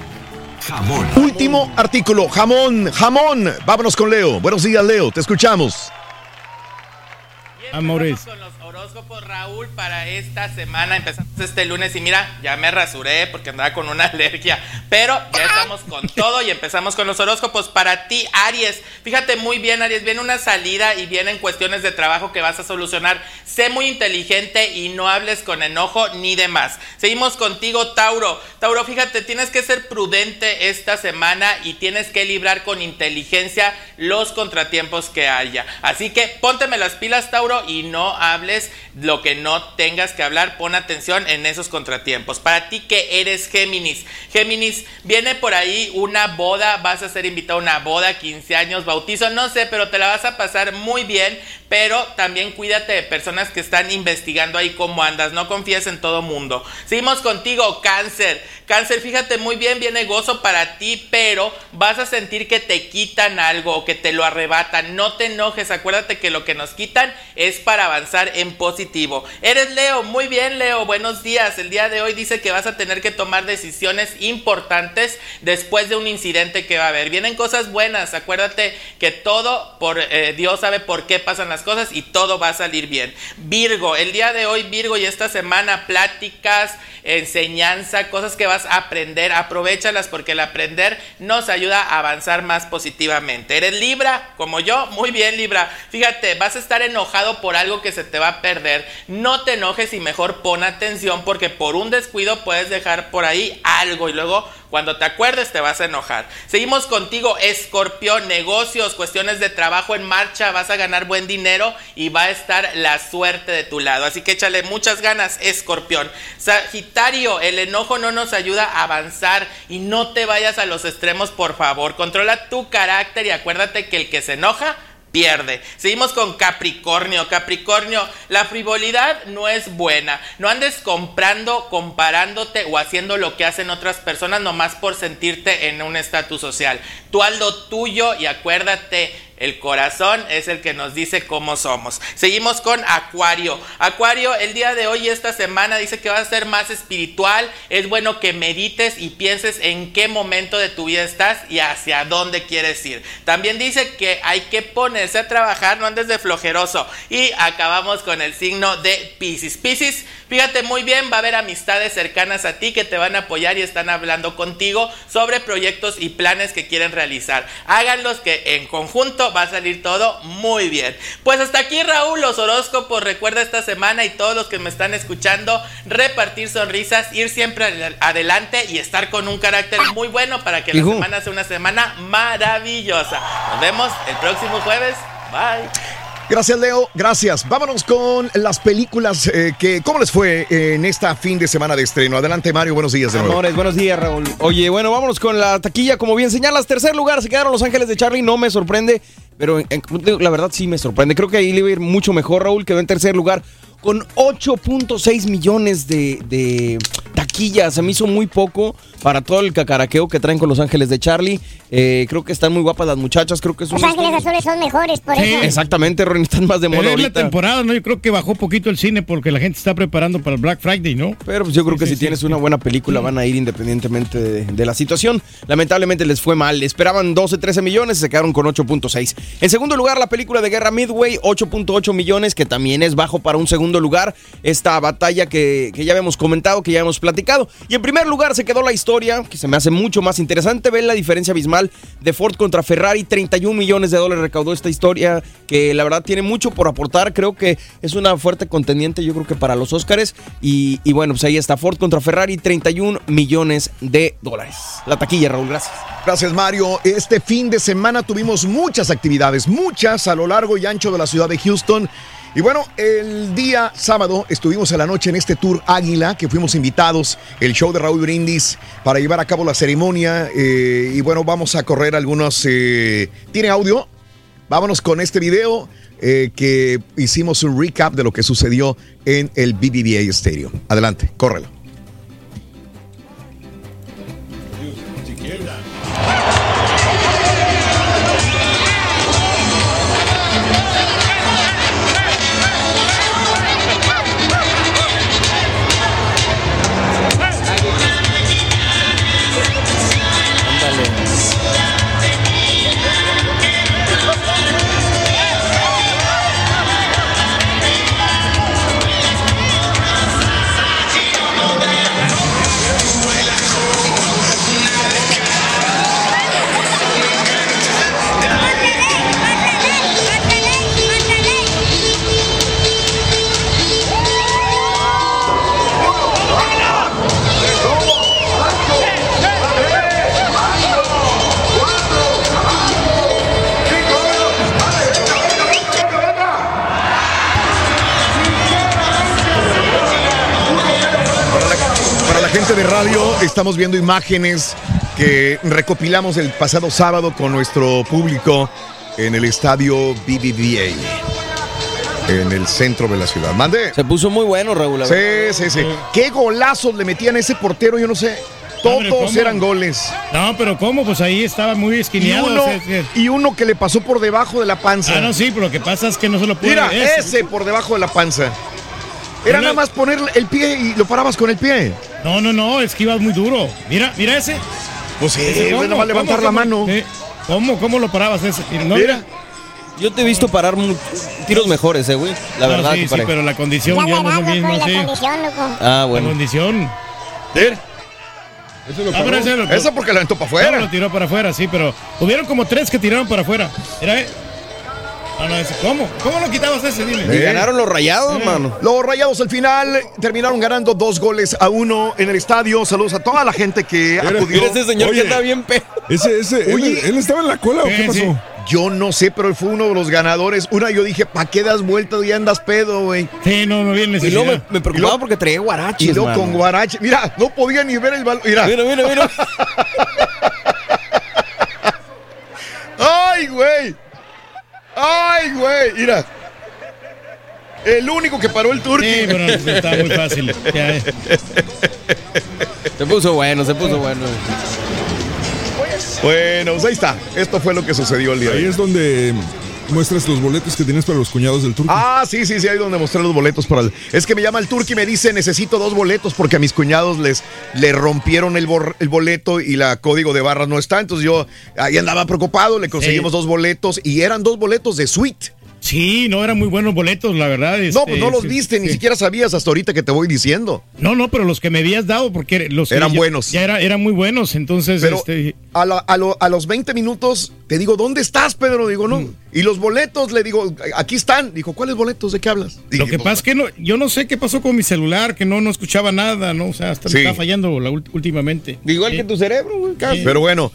Jamón. Último artículo, jamón, jamón. Vámonos con Leo. Buenos días, Leo, te escuchamos. Amores. con los horóscopos, Raúl, para esta semana. Empezamos este lunes y mira, ya me rasuré porque andaba con una *laughs* alergia. Pero ya estamos con *laughs* todo y empezamos con los horóscopos. Para ti, Aries, fíjate muy bien, Aries, viene una salida y vienen cuestiones de trabajo que vas a solucionar. Sé muy inteligente y no hables con enojo ni demás. Seguimos contigo, Tauro. Tauro, fíjate, tienes que ser prudente esta semana y tienes que librar con inteligencia los contratiempos que haya. Así que pónteme las pilas, Tauro, y no hables lo que no tengas que hablar. Pon atención en esos contratiempos. Para ti que eres Géminis, Géminis, viene por ahí una boda, vas a ser invitado a una boda, 15 años, bautizo, no sé, pero te la vas a pasar muy bien. Pero también cuídate de personas que están investigando ahí cómo andas. No confíes en todo mundo. Seguimos contigo, cáncer. Cáncer, fíjate muy bien, viene gozo para ti, pero vas a sentir que te quitan algo o que te lo arrebatan. No te enojes, acuérdate que lo que nos quitan es para avanzar en positivo. Eres Leo, muy bien Leo, buenos días. El día de hoy dice que vas a tener que tomar decisiones importantes después de un incidente que va a haber. Vienen cosas buenas, acuérdate que todo por eh, Dios sabe por qué pasan las cosas y todo va a salir bien. Virgo, el día de hoy Virgo y esta semana pláticas, enseñanza, cosas que vas a aprender, aprovechalas porque el aprender nos ayuda a avanzar más positivamente. Eres Libra, como yo, muy bien Libra. Fíjate, vas a estar enojado por algo que se te va a No te enojes y mejor pon atención porque por un descuido puedes dejar por ahí algo y luego cuando te acuerdes te vas a enojar. Seguimos contigo, escorpión, negocios, cuestiones de trabajo en marcha, vas a ganar buen dinero y va a estar la suerte de tu lado. Así que échale muchas ganas, escorpión. Sagitario, el enojo no nos ayuda a avanzar y no te vayas a los extremos, por favor. Controla tu carácter y acuérdate que el que se enoja pierde. Seguimos con Capricornio. Capricornio, la frivolidad no es buena. No andes comprando, comparándote o haciendo lo que hacen otras personas nomás por sentirte en un estatus social. Tú haz lo tuyo y acuérdate el corazón es el que nos dice cómo somos. Seguimos con Acuario. Acuario, el día de hoy, esta semana, dice que va a ser más espiritual. Es bueno que medites y pienses en qué momento de tu vida estás y hacia dónde quieres ir. También dice que hay que ponerse a trabajar, no andes de flojeroso. Y acabamos con el signo de Pisces. Pisces, fíjate muy bien, va a haber amistades cercanas a ti que te van a apoyar y están hablando contigo sobre proyectos y planes que quieren realizar. Háganlos que en conjunto va a salir todo muy bien. Pues hasta aquí Raúl, los horóscopos. Recuerda esta semana y todos los que me están escuchando, repartir sonrisas, ir siempre adelante y estar con un carácter muy bueno para que la semana sea una semana maravillosa. Nos vemos el próximo jueves. Bye. Gracias, Leo. Gracias. Vámonos con las películas eh, que. ¿Cómo les fue en esta fin de semana de estreno? Adelante, Mario. Buenos días de nuevo. Buenos días, Raúl. Oye, bueno, vámonos con la taquilla. Como bien señalas, tercer lugar se quedaron Los Ángeles de Charlie. No me sorprende, pero en- en- la verdad sí me sorprende. Creo que ahí le iba a ir mucho mejor, Raúl. Quedó en tercer lugar con 8.6 millones de, de taquillas. Se me hizo muy poco para todo el cacaraqueo que traen con Los Ángeles de Charlie. Eh, creo que están muy guapas las muchachas. Creo que. Los Ángeles Azules son mejores, por eso. Exactamente, Ron, están más de moda Pero es la temporada, ¿no? Yo creo que bajó poquito el cine porque la gente está preparando para el Black Friday, ¿no? Pero pues yo creo que si tienes una buena película van a ir independientemente de, de la situación. Lamentablemente les fue mal. Esperaban 12, 13 millones y se quedaron con 8.6. En segundo lugar, la película de guerra Midway, 8.8 millones, que también es bajo para un segundo lugar. Esta batalla que, que ya habíamos comentado, que ya hemos platicado. Y en primer lugar se quedó la historia, que se me hace mucho más interesante. Ver la diferencia abismal de Ford contra Ferrari. 31 millones de dólares recaudó esta historia, que la verdad tiene mucho por aportar. Creo que es una fuerte contendiente, yo creo que para los Oscars. Y, y bueno, pues ahí está Ford contra Ferrari, 31 millones de dólares. La taquilla, Raúl, gracias. Gracias, Mario. Este fin de semana tuvimos muchas actividades, muchas a lo largo y ancho de la ciudad de Houston. Y bueno, el día sábado estuvimos a la noche en este tour Águila, que fuimos invitados, el show de Raúl Brindis, para llevar a cabo la ceremonia. eh, y bueno, vamos a correr algunos... eh, ¿Tiene audio? Vámonos con este video eh, que hicimos un recap de lo que sucedió en el BBVA Stadium. Adelante, córrelo. Estamos viendo imágenes que recopilamos el pasado sábado con nuestro público en el estadio BBVA, en el centro de la ciudad. Mande. Se puso muy bueno, Raúl. Sí, sí, sí. ¿Qué golazos le metían a ese portero? Yo no sé. Todos eran goles. No, pero ¿cómo? Pues ahí estaba muy Y esquineado. uno, o sea, es que- y uno que le pasó por debajo de la panza. Ah, no, sí, pero lo que pasa es que no se lo puede. Mira, ese- por debajo de la panza. Era Pero nada más poner el pie y lo parabas con el pie. No, no, no, es que ibas muy duro. Mira, mira ese. Pues sí, Ese, nada más levantar cómo, la cómo? mano. Sí. ¿Cómo, cómo lo parabas ese? No, Mira. Yo te he visto parar tiros mejores, eh, güey. La No, verdad, sí, sí, pero la condición Ya ya, no es lo mismo, sí. la condición, loco. Ah, La bueno. condición. Eso lo Ah, pero paró. ese lo- Eso porque la aventó para No, afuera. lo tiró para afuera, sí, pero hubieron como tres que tiraron para afuera. Mira, eh. No, no, ese- ¿Cómo? ¿Cómo lo quitabas ese? Dime. Y ganaron los rayados, Eh. mano. Los rayados al final terminaron ganando dos goles a uno en el estadio. Saludos a toda la gente que acudió. mira ese señor que anda bien pedo. Ese, ese, Oye. él, él estaba en la cola o qué pasó? Yo no sé, pero él fue uno de los ganadores. Una, yo dije, ¿pa' qué das vueltas y andas pedo, güey? Sí, no, no viene Y luego me, me preocupaba porque traía guaraches, Y luego mano. con guarache. Mira, no podía ni ver el balón. Mira. Mira, mira, mira. *laughs* ¡Ay, güey! ¡Ay, güey! Mira. El único que paró el turqui. Sí, pero está muy fácil. Ya, eh. Se puso bueno, se puso bueno. Bueno, pues ahí está. Esto fue lo que sucedió el día de Ahí hoy. es donde muestras los boletos que tienes para los cuñados del turco. Ah, sí, sí, sí, ahí donde mostré los boletos para el... Es que me llama el turqui y me dice, necesito dos boletos porque a mis cuñados les le rompieron el, bor- el boleto y la código de barras no está. Entonces yo ahí andaba preocupado, le conseguimos Sí. dos boletos y eran dos boletos de suite. Sí, no eran muy buenos boletos, la verdad. No, este, pues no los sí, viste, ni sí. siquiera sabías hasta ahorita que te voy diciendo. No, no, pero los que me habías dado, porque los Eran ya- buenos. Ya era- eran muy buenos, entonces. Pero este, a, la- a lo- a los 20 minutos te digo, ¿dónde estás, Pedro? Digo, no. Y los boletos, le digo, aquí están. Dijo, ¿cuáles boletos? ¿De qué hablas? lo que pasa es que no, yo no sé qué pasó con mi celular, que no, no escuchaba nada, ¿no? O sea, hasta Sí. me está fallando la últimamente. Igual que tu cerebro, güey. casi. Pero bueno,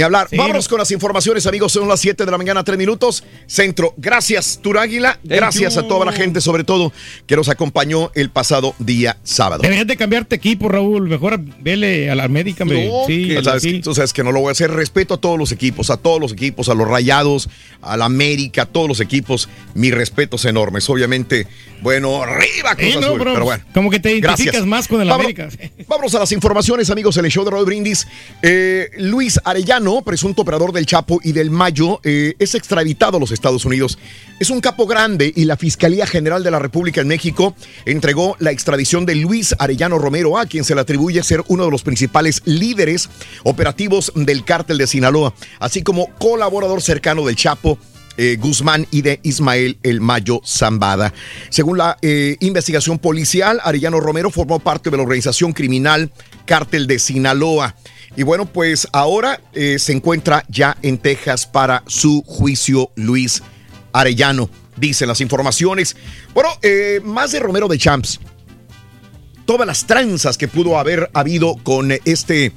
ni hablar. Sí, Vámonos no. con las informaciones, amigos. Son las 7 de la mañana, 3 minutos. Centro. Gracias, Turáguila. Gracias you. a toda la gente, sobre todo, que nos acompañó el pasado día sábado. Deberías de cambiarte equipo, Raúl. Mejor vele a la médica. No, sí, que- sabes, sí. tú sabes que no lo voy a hacer. Respeto a todos los equipos, a todos los equipos, a los Rayados, a la América, a todos los equipos. Mis respetos enormes. Obviamente, bueno, arriba Cruz Sí, no, Azul, pero pero bueno. Como que te identificas Gracias. más con el Vámonos- América. *laughs* Vámonos a las informaciones, amigos, el show de Raúl Brindis. Eh, Luis Arellano, presunto operador del Chapo y del Mayo, eh, es extraditado a los Estados Unidos. Es un capo grande y la Fiscalía General de la República en México entregó la extradición de Luis Arellano Romero, a quien se le atribuye ser uno de los principales líderes operativos del cártel de Sinaloa, así como colaborador cercano del Chapo eh, Guzmán y de Ismael El Mayo Zambada. Según la eh, investigación policial, Arellano Romero formó parte de la organización criminal Cártel de Sinaloa. Y bueno, pues ahora eh, se encuentra ya en Texas para su juicio Luis Arellano, dicen las informaciones. Bueno, eh, más de Romero de Champs. Todas las tranzas que pudo haber habido con este,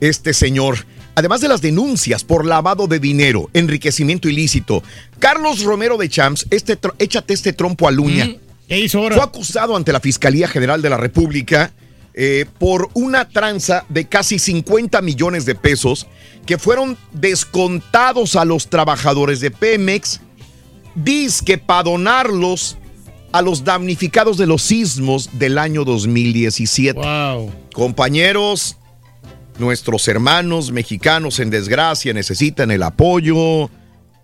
este señor además de las denuncias por lavado de dinero, enriquecimiento ilícito, Carlos Romero de Champs, este, échate este trompo a luña. ¿Qué hizo ahora? Fue acusado ante la Fiscalía General de la República eh, por una tranza de casi 50 millones de pesos que fueron descontados a los trabajadores de Pemex, disque para donarlos a los damnificados de los sismos del año 2017. Wow. Compañeros, nuestros hermanos mexicanos en desgracia necesitan el apoyo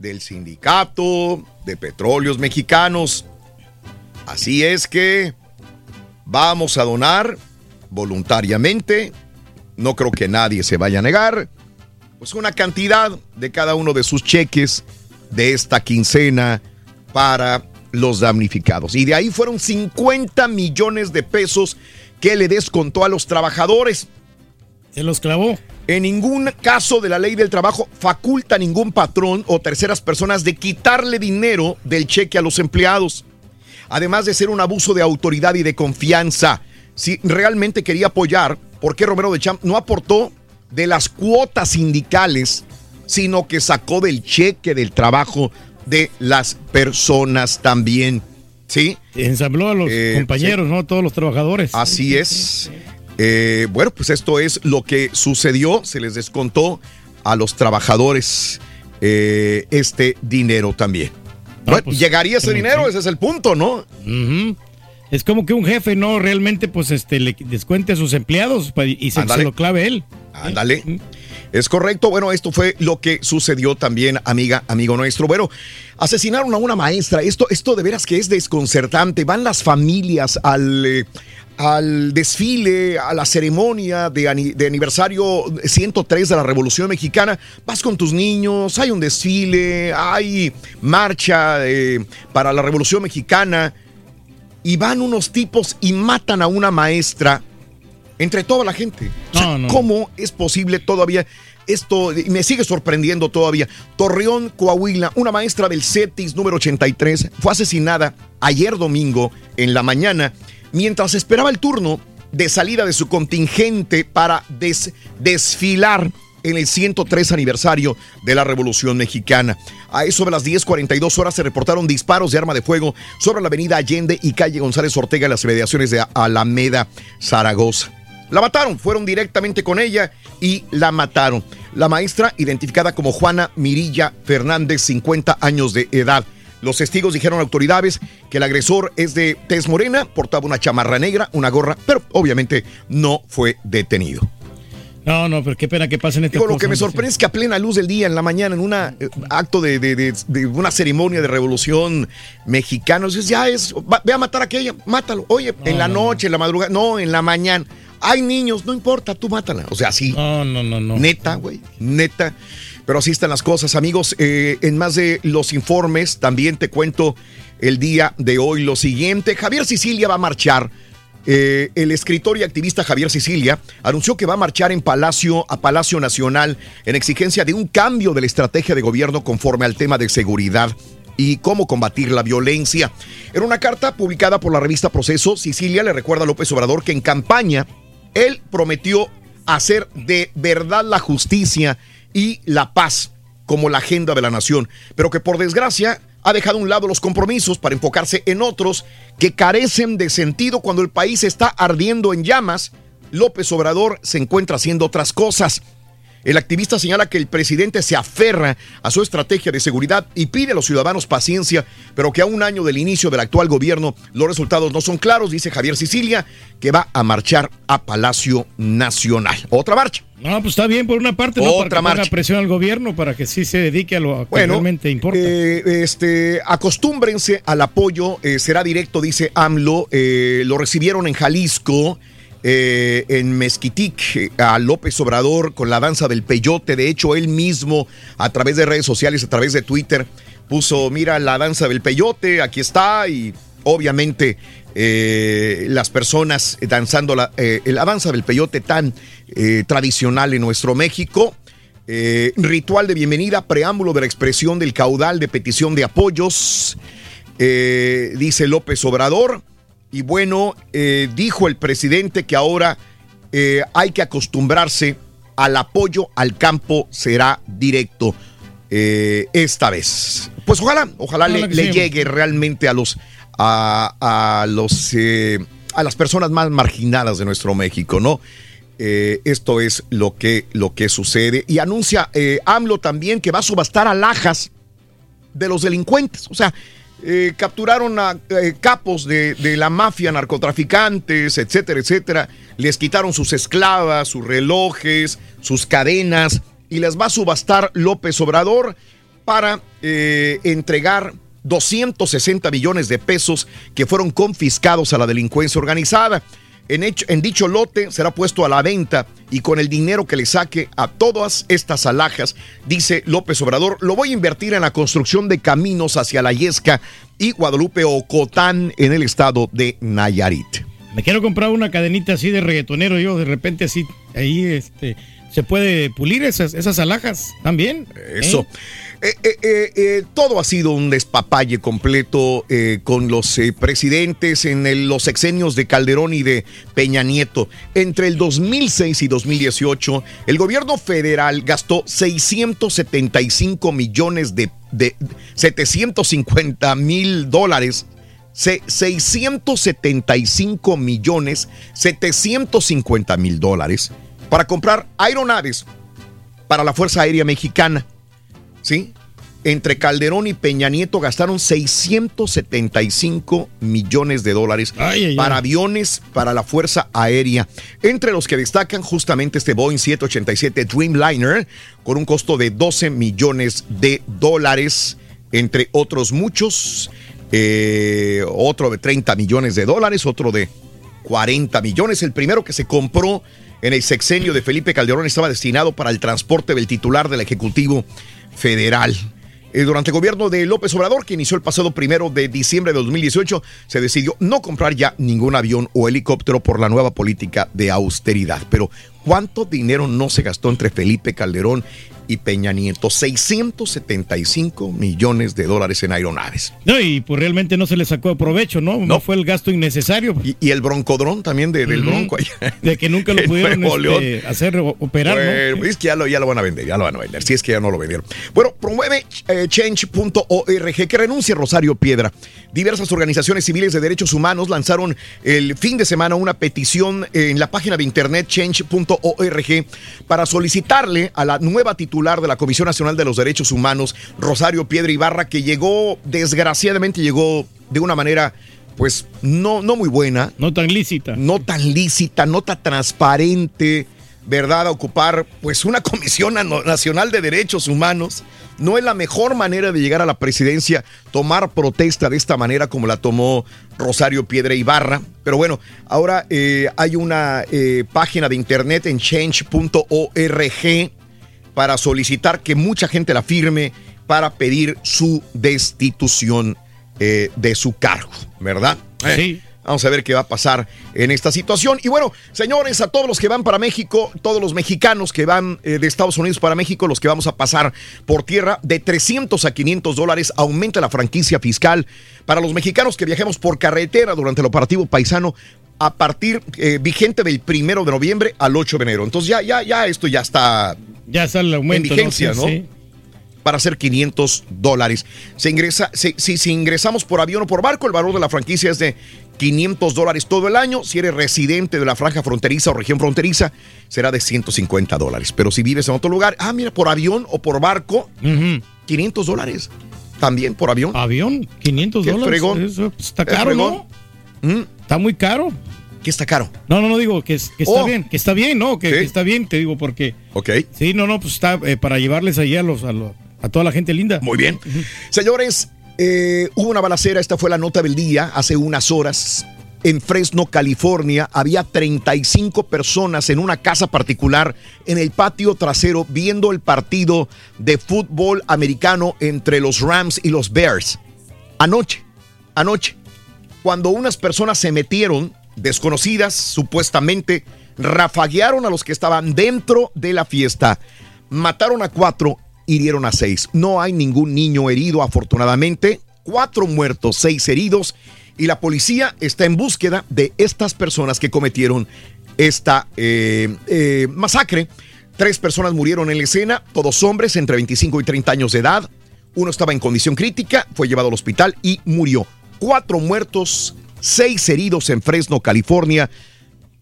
del sindicato de petróleos mexicanos. Así es que vamos a donar voluntariamente. No creo que nadie se vaya a negar. Pues una cantidad de cada uno de sus cheques de esta quincena para los damnificados. Y de ahí fueron 50 millones de pesos que le descontó a los trabajadores. Se los clavó. En ningún caso de la ley del trabajo faculta a ningún patrón o terceras personas de quitarle dinero del cheque a los empleados. Además de ser un abuso de autoridad y de confianza. Si realmente quería apoyar, ¿por qué Romero de Champ no aportó de las cuotas sindicales, sino que sacó del cheque del trabajo de las personas también? ¿Sí? Ensambló a los Eh, compañeros, ¿no? Todos los trabajadores. Así es. Eh, bueno, pues esto es lo que sucedió. Se les descontó a los trabajadores eh, este dinero también. Bueno, pues, llegaría ese dinero, ese es el punto, ¿no? Es como que un jefe no realmente pues este le descuente a sus empleados y se, se lo clave él. Ándale. Es correcto. Bueno, esto fue lo que sucedió también, amiga, amigo nuestro. Bueno, asesinaron a una maestra. Esto, esto de veras que es desconcertante. Van las familias al, eh, al desfile, a la ceremonia de, de aniversario 103 de la Revolución Mexicana. Vas con tus niños, hay un desfile, hay marcha eh, para la Revolución Mexicana. Y van unos tipos y matan a una maestra entre toda la gente. O sea, No, no. ¿Cómo es posible todavía esto me sigue sorprendiendo todavía. Torreón, Coahuila, una maestra del CETIS número 83 fue asesinada ayer domingo en la mañana mientras esperaba el turno de salida de su contingente para desfilar en el 103 aniversario de la Revolución Mexicana. A eso de las 10:42 horas se reportaron disparos de arma de fuego sobre la avenida Allende y calle González Ortega en las mediaciones de Alameda, Zaragoza. La mataron, fueron directamente con ella y la mataron. La maestra, identificada como Juana Mirilla Fernández, 50 años de edad. Los testigos dijeron a autoridades que el agresor es de tez morena, portaba una chamarra negra, una gorra, pero obviamente no fue detenido. No, no, pero qué pena que pasen este Digo, lo que me sorprende es que a plena luz del día, en la mañana, en un eh, acto de, una ceremonia de revolución mexicana, ya es, ve a matar a aquella, mátalo. Oye, en la noche, en la madrugada, no, en la mañana. Hay niños, no importa, tú mátala. O sea, sí. No, no, no, no. Neta, güey, neta. Pero así están las cosas, amigos. Eh, en más de los informes, también te cuento el día de hoy lo siguiente. Javier Sicilia va a marchar. Eh, el escritor y activista Javier Sicilia anunció que va a marchar en Palacio a Palacio Nacional en exigencia de un cambio de la estrategia de gobierno conforme al tema de seguridad y cómo combatir la violencia. En una carta publicada por la revista Proceso, Sicilia le recuerda a López Obrador que en campaña él prometió hacer de verdad la justicia y la paz como la agenda de la nación, pero que por desgracia ha dejado a un lado los compromisos para enfocarse en otros que carecen de sentido cuando el país está ardiendo en llamas. López Obrador se encuentra haciendo otras cosas. El activista señala que el presidente se aferra a su estrategia de seguridad y pide a los ciudadanos paciencia, pero que a un año del inicio del actual gobierno los resultados no son claros, dice Javier Sicilia, que va a marchar a Palacio Nacional. Otra marcha. No, pues está bien por una parte, ¿no? Otra para que presión al gobierno para que sí se dedique a lo que realmente importa. Eh, este, acostúmbrense al apoyo, eh, será directo, dice AMLO. Eh, lo recibieron en Jalisco. Eh, en Mezquitic a López Obrador con la danza del peyote. De hecho, él mismo a través de redes sociales, a través de Twitter, puso, mira la danza del peyote, aquí está y obviamente eh, las personas danzando la, eh, la, danza del peyote tan tradicional en nuestro México. ritual de bienvenida, preámbulo de la expresión del caudal de petición de apoyos, dice López Obrador. Y bueno, eh, dijo el presidente que ahora eh, hay que acostumbrarse al apoyo al campo será directo eh, esta vez. Pues ojalá, ojalá le, llegue realmente a los a, los a las personas más marginadas de nuestro México, ¿no? esto es lo que, lo que sucede. Y anuncia AMLO también que va a subastar alhajas de los delincuentes. O sea, eh, capturaron a eh, capos de, la mafia, narcotraficantes, etcétera, etcétera. Les quitaron sus esclavas, sus relojes, sus cadenas y les va a subastar López Obrador para eh, entregar 260 millones de pesos que fueron confiscados a la delincuencia organizada. En, dicho lote será puesto a la venta y con el dinero que le saque a todas estas alhajas, dice López Obrador, lo voy a invertir en la construcción de caminos hacia la Yesca y Guadalupe Ocotán en el estado de Nayarit. Me quiero comprar una cadenita así de reggaetonero yo, de repente así, ahí este, se puede pulir esas, esas alhajas también. Eso. ¿eh? Eh, eh, eh, todo ha sido un despapalle completo con los presidentes en los sexenios de Calderón y de Peña Nieto. Entre el 2006 y 2018, el gobierno federal gastó 675 millones de, de 750 mil dólares 675 millones 750 mil dólares para comprar aeronaves para la Fuerza Aérea Mexicana. ¿Sí? Entre Calderón y Peña Nieto gastaron 675 millones de dólares para aviones para la Fuerza Aérea, entre los que destacan justamente este Boeing 787 Dreamliner con un costo de 12 millones de dólares, entre otros muchos, eh, otro de 30 millones de dólares, otro de 40 millones, el primero que se compró en el sexenio de Felipe Calderón estaba destinado para el transporte del titular del Ejecutivo federal. eh, durante el gobierno de López Obrador, que inició el pasado primero de diciembre de 2018, se decidió no comprar ya ningún avión o helicóptero por la nueva política de austeridad. Pero ¿cuánto dinero no se gastó entre Felipe Calderón y Peña Nieto? 675 millones de dólares en aeronaves. No, y pues realmente no se le sacó provecho, ¿no? No, fue el gasto innecesario. Y, y el broncodrón también de- del bronco allá. De que nunca lo *laughs* pudieron este, hacer operar, ¿no? Bueno, Es que ya lo, ya lo van a vender, ya lo van a vender. Si es que ya no lo vendieron. Bueno, promueve eh, change.org que renuncie Rosario Piedra. Diversas organizaciones civiles de derechos humanos lanzaron el fin de semana una petición en la página de internet change.org para solicitarle a la nueva titular de la Comisión Nacional de los Derechos Humanos, Rosario Piedra Ibarra, que llegó, desgraciadamente llegó de una manera pues no, no muy buena. No tan lícita. No tan lícita, no tan transparente, ¿verdad? A ocupar pues una *laughs* Comisión Nacional de Derechos Humanos. No es la mejor manera de llegar a la presidencia, tomar protesta de esta manera como la tomó Rosario Piedra Ibarra. Pero bueno, ahora eh, hay una eh, página de internet en change.org para solicitar que mucha gente la firme para pedir su destitución eh, de su cargo, ¿verdad? Sí. Vamos a ver qué va a pasar en esta situación. Y bueno, señores, a todos los que van para México, todos los mexicanos que van eh, de Estados Unidos para México, los que vamos a pasar por tierra, de 300 a 500 dólares aumenta la franquicia fiscal. Para los mexicanos que viajemos por carretera durante el operativo paisano, a partir eh, vigente del primero de noviembre al 8 de enero. Entonces ya, ya, ya esto ya está Ya está el aumento. en vigencia, Sí, ¿no? sí. Para hacer 500 dólares. Se ingresa, si, si- si ingresamos por avión o por barco, el valor de la franquicia es de 500 dólares todo el año. Si eres residente de la franja fronteriza o región fronteriza, será de 150 dólares. Pero si vives en otro lugar, ah, mira, por avión o por barco, 500 dólares. También por avión. Avión, 500 Qué dólares. fregón. Eso, pues, está caro. ¿no? Está muy caro. ¿Qué está caro? No, no, no digo que, es- que está Oh. bien, que está bien, ¿no? Que, Sí. que está bien, te digo, porque. Ok. Sí, no, no, pues está eh, para llevarles allá a, los, a, los- a toda la gente linda. Muy bien. Señores, eh, hubo una balacera, esta fue la nota del día, hace unas horas. En Fresno, California, había 35 personas en una casa particular en el patio trasero viendo el partido de fútbol americano entre los Rams y los Bears. Anoche, anoche, cuando unas personas se metieron, desconocidas supuestamente, rafaguearon a los que estaban dentro de la fiesta, mataron a cuatro, hirieron a seis. No hay ningún niño herido, afortunadamente. Cuatro muertos, seis heridos. Y la policía está en búsqueda de estas personas que cometieron esta eh, eh, masacre. Tres personas murieron en la escena, todos hombres entre 25 y 30 años de edad. Uno estaba en condición crítica, fue llevado al hospital y murió. Cuatro muertos, seis heridos en Fresno, California.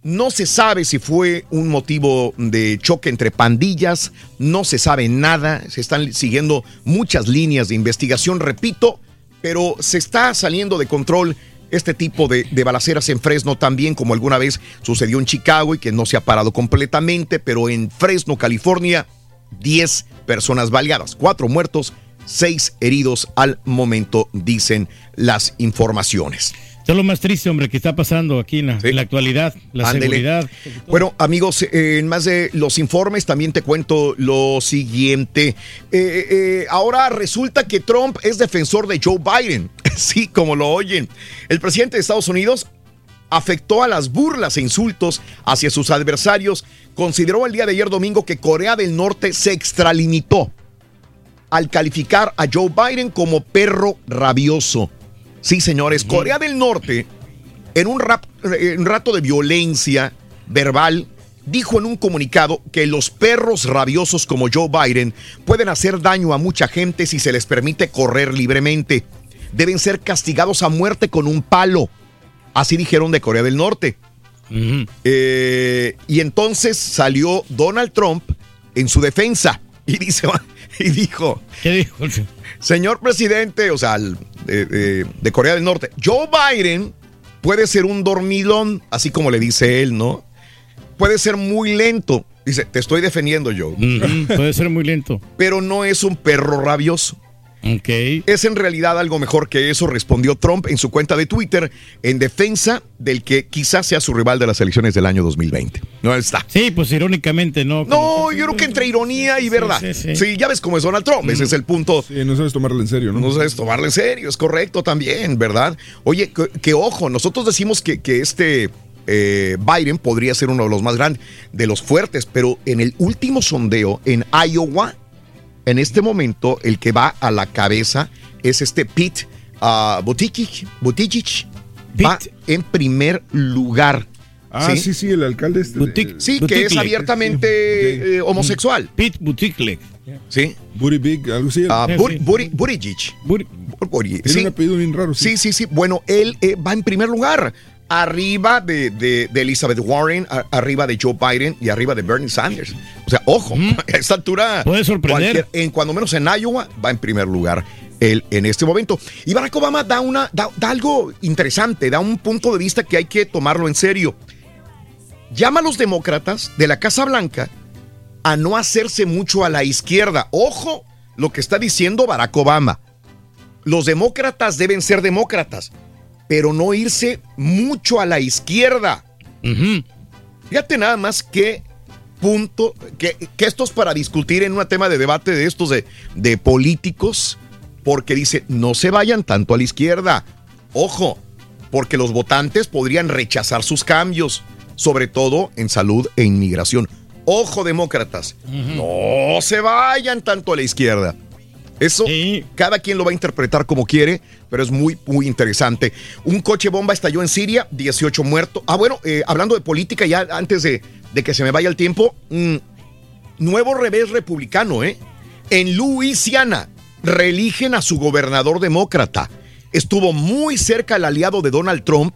No se sabe si fue un motivo de choque entre pandillas, no se sabe nada, se están siguiendo muchas líneas de investigación, repito, pero se está saliendo de control este tipo de, balaceras en Fresno también, como alguna vez sucedió en Chicago y que no se ha parado completamente, pero en Fresno, California, 10 personas baleadas, 4 muertos, 6 heridos al momento, dicen las informaciones. Esto es lo más triste, hombre, que está pasando aquí en la, en la actualidad, la Ándele. seguridad. Bueno, amigos, eh, en más de los informes también te cuento lo siguiente. Eh, eh, ahora resulta que Trump es defensor de Joe Biden. *laughs* Sí, como lo oyen. El presidente de Estados Unidos afectó a las burlas e insultos hacia sus adversarios. Consideró el día de ayer domingo que Corea del Norte se extralimitó al calificar a Joe Biden como perro rabioso. Sí, señores, Corea del Norte, en un, rap- en un rato de violencia verbal, dijo en un comunicado que los perros rabiosos como Joe Biden pueden hacer daño a mucha gente si se les permite correr libremente. Deben ser castigados a muerte con un palo. Así dijeron de Corea del Norte. Eh, y entonces salió Donald Trump en su defensa y, dice, y dijo, ¿Qué dijo? señor presidente, o sea, de, de- de Corea del Norte, Joe Biden puede ser un dormilón, así como le dice él, ¿no? Puede ser muy lento. Dice, te estoy defendiendo, Joe. Ujú, Puede ser muy lento. Pero no es un perro rabioso. Es en realidad algo mejor que eso, respondió Trump en su cuenta de Twitter en defensa del que quizás sea su rival de las elecciones del año 2020. No está. Sí, pues irónicamente no. No, yo creo que entre ironía y verdad. Sí, ya ves cómo es Donald Trump, ese es el punto. Sí, no sabes tomarle en serio, ¿no? No sabes tomarle en serio, es correcto también, ¿verdad? Oye, que, ojo, nosotros decimos que, que este eh, Biden podría ser uno de los más grandes, de los fuertes, pero en el último sondeo en Iowa, en este momento, el que va a la cabeza es este Pete uh, Buttigieg, va en primer lugar. Ah, sí, sí, el alcalde este Sí, que es abiertamente eh, homosexual. Pete Buttigieg. Sí. Buttigieg, algo así. Uh, Buttigieg. Tiene un apellido bien raro. Sí, sí, sí. Bueno, él eh, va en primer lugar arriba de, de, Elizabeth Warren, arriba de Joe Biden y arriba de Bernie Sanders. O sea, ojo, *laughs* a esta altura. Puede sorprender. En cuando menos en Iowa va en primer lugar él en este momento. Y Barack Obama da, una, da, algo interesante, da un punto de vista que hay que tomarlo en serio. Llama a los demócratas de la Casa Blanca a no hacerse mucho a la izquierda. Ojo lo que está diciendo Barack Obama. Los demócratas deben ser demócratas pero no irse mucho a la izquierda. Fíjate nada más que punto, que, esto es para discutir en un tema de debate de estos de, de políticos, porque dice, no se vayan tanto a la izquierda. Ojo, porque los votantes podrían rechazar sus cambios, sobre todo en salud e inmigración. Ojo, demócratas, no se vayan tanto a la izquierda. Eso cada quien lo va a interpretar como quiere, pero es muy, muy interesante. Un coche bomba estalló en Siria, 18 muertos. Ah, bueno, eh, hablando de política, ya antes de, que se me vaya el tiempo, mm, nuevo revés republicano, ¿eh? En Luisiana, reeligen a su gobernador demócrata. Estuvo muy cerca el aliado de Donald Trump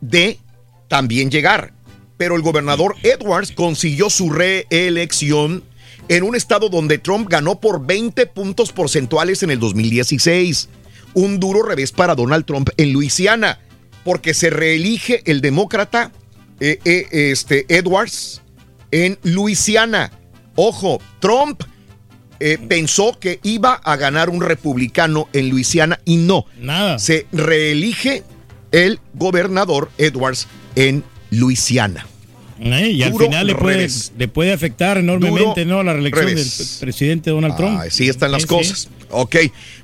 de también llegar, pero el gobernador Edwards consiguió su reelección en un estado donde Trump ganó por 20 puntos porcentuales en el 2016. Un duro revés para Donald Trump en Luisiana, porque se reelige el demócrata eh, eh, este, Edwards en Luisiana. Ojo, Trump eh, pensó que iba a ganar un republicano en Luisiana y no. Nada. Se reelige el gobernador Edwards en Luisiana. Eh, y al final le puede, le puede, afectar enormemente ¿no? la reelección del presidente Donald Trump. sí están las cosas. Ok.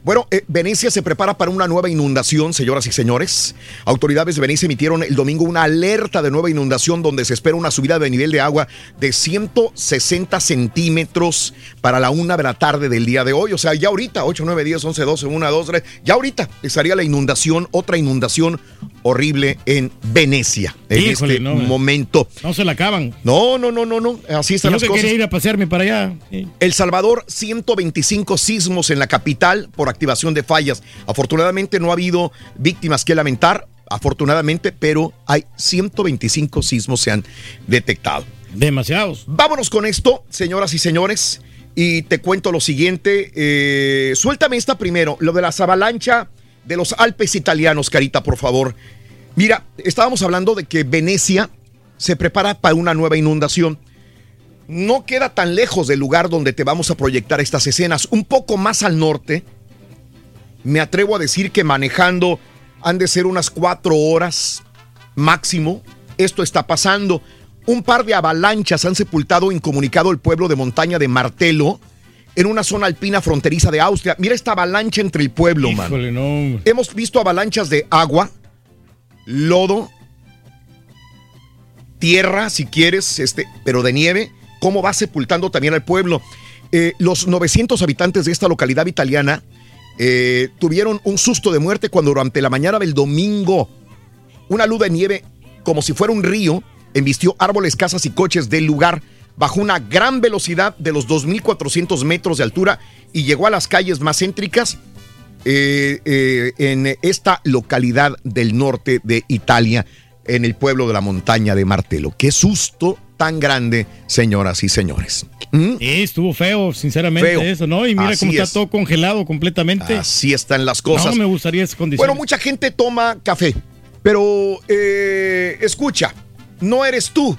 Bueno, eh, Venecia se prepara para una nueva inundación, señoras y señores. Autoridades de Venecia emitieron el domingo una alerta de nueva inundación donde se espera una subida de nivel de agua de 160 centímetros para la una de la tarde del día de hoy. O sea, ya ahorita, 8, 9, 10, 11, 12, 1, 2, 3, ya ahorita estaría la inundación, otra inundación horrible en Venecia en este momento. No se la acaban. No, no, no, no, no. Así están las cosas. quería ir a pasearme para allá. El Salvador, 125 sismos en la capital por activación de fallas. Afortunadamente no ha habido víctimas que lamentar, afortunadamente, pero hay 125 sismos se han detectado. Demasiados. Vámonos con esto, señoras y señores, y te cuento lo siguiente. Eh, suéltame esta primero, lo de las avalancha de los Alpes italianos, Carita, por favor. Mira, estábamos hablando de que Venecia se prepara para una nueva inundación no queda tan lejos del lugar donde te vamos a proyectar estas escenas. Un poco más al norte, me atrevo a decir que manejando han de ser unas cuatro horas máximo. Esto está pasando. Un par de avalanchas han sepultado incomunicado el pueblo de montaña de Martelo en una zona alpina fronteriza de Austria. Mira esta avalancha entre el pueblo, man. Hemos visto avalanchas de agua, lodo, tierra, si quieres, este, pero de nieve cómo va sepultando también al pueblo. Eh, los 900 habitantes de esta localidad italiana eh, tuvieron un susto de muerte cuando durante la mañana del domingo una luz de nieve, como si fuera un río, embistió árboles, casas y coches del lugar bajo una gran velocidad de los 2.400 metros de altura y llegó a las calles más céntricas eh, en esta localidad del norte de Italia, en el pueblo de la montaña de Martelo. Qué susto tan grande, señoras y señores. ¿Mm? estuvo feo, sinceramente, eso, ¿no? Y mira cómo está todo congelado completamente. Así están las cosas. No me gustaría esa condición. Bueno, mucha gente toma café, pero eh, escucha, no eres tú.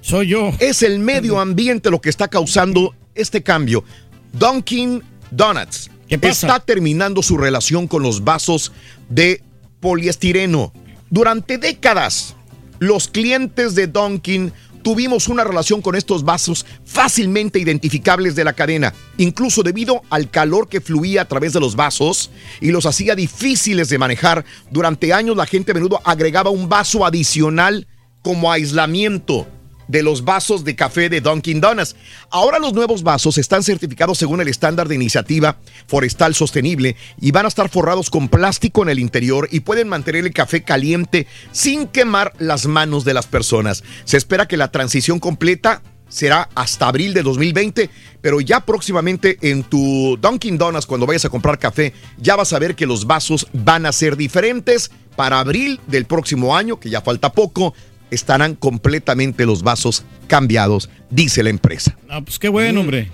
Soy yo. Es el medio ambiente lo que está causando este cambio. Dunkin' Donuts está terminando su relación con los vasos de poliestireno. Durante décadas, los clientes de Dunkin' tuvimos una relación con estos vasos fácilmente identificables de la cadena, incluso debido al calor que fluía a través de los vasos y los hacía difíciles de manejar. Durante años la gente a menudo agregaba un vaso adicional como aislamiento de los vasos de café de Dunkin' Donuts. Ahora los nuevos vasos están certificados según el estándar de iniciativa forestal sostenible y van a estar forrados con plástico en el interior y pueden mantener el café caliente sin quemar las manos de las personas. Se espera que la transición completa será hasta abril de 2020, pero ya próximamente en tu Dunkin' Donuts cuando vayas a comprar café ya vas a ver que los vasos van a ser diferentes para abril del próximo año, que ya falta poco, estarán completamente los vasos cambiados, dice la empresa. Ah, pues qué bueno, Mm. hombre.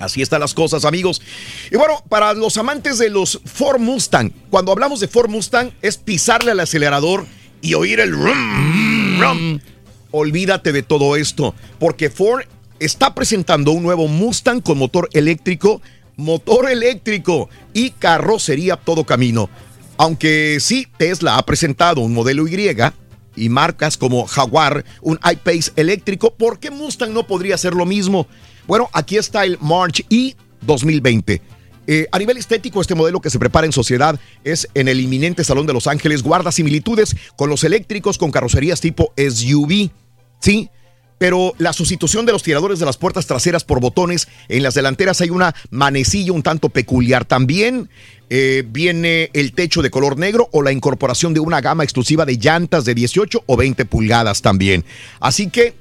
Así están las cosas, amigos. Y bueno, para los amantes de los Ford Mustang, cuando hablamos de Ford Mustang es pisarle al acelerador y oír el rum, rum. Olvídate de todo esto, porque Ford está presentando un nuevo Mustang con motor eléctrico, motor eléctrico y carrocería todo camino. Aunque sí, Tesla ha presentado un modelo Y y marcas como Jaguar, un I-Pace eléctrico, ¿por qué Mustang no podría hacer lo mismo? Bueno, aquí está el March E 2020. Eh, a nivel estético, este modelo que se prepara en sociedad es en el inminente Salón de Los Ángeles, guarda similitudes con los eléctricos con carrocerías tipo SUV, ¿sí? Pero la sustitución de los tiradores de las puertas traseras por botones en las delanteras hay una manecilla un tanto peculiar. También eh, viene el techo de color negro o la incorporación de una gama exclusiva de llantas de 18 o 20 pulgadas también. Así que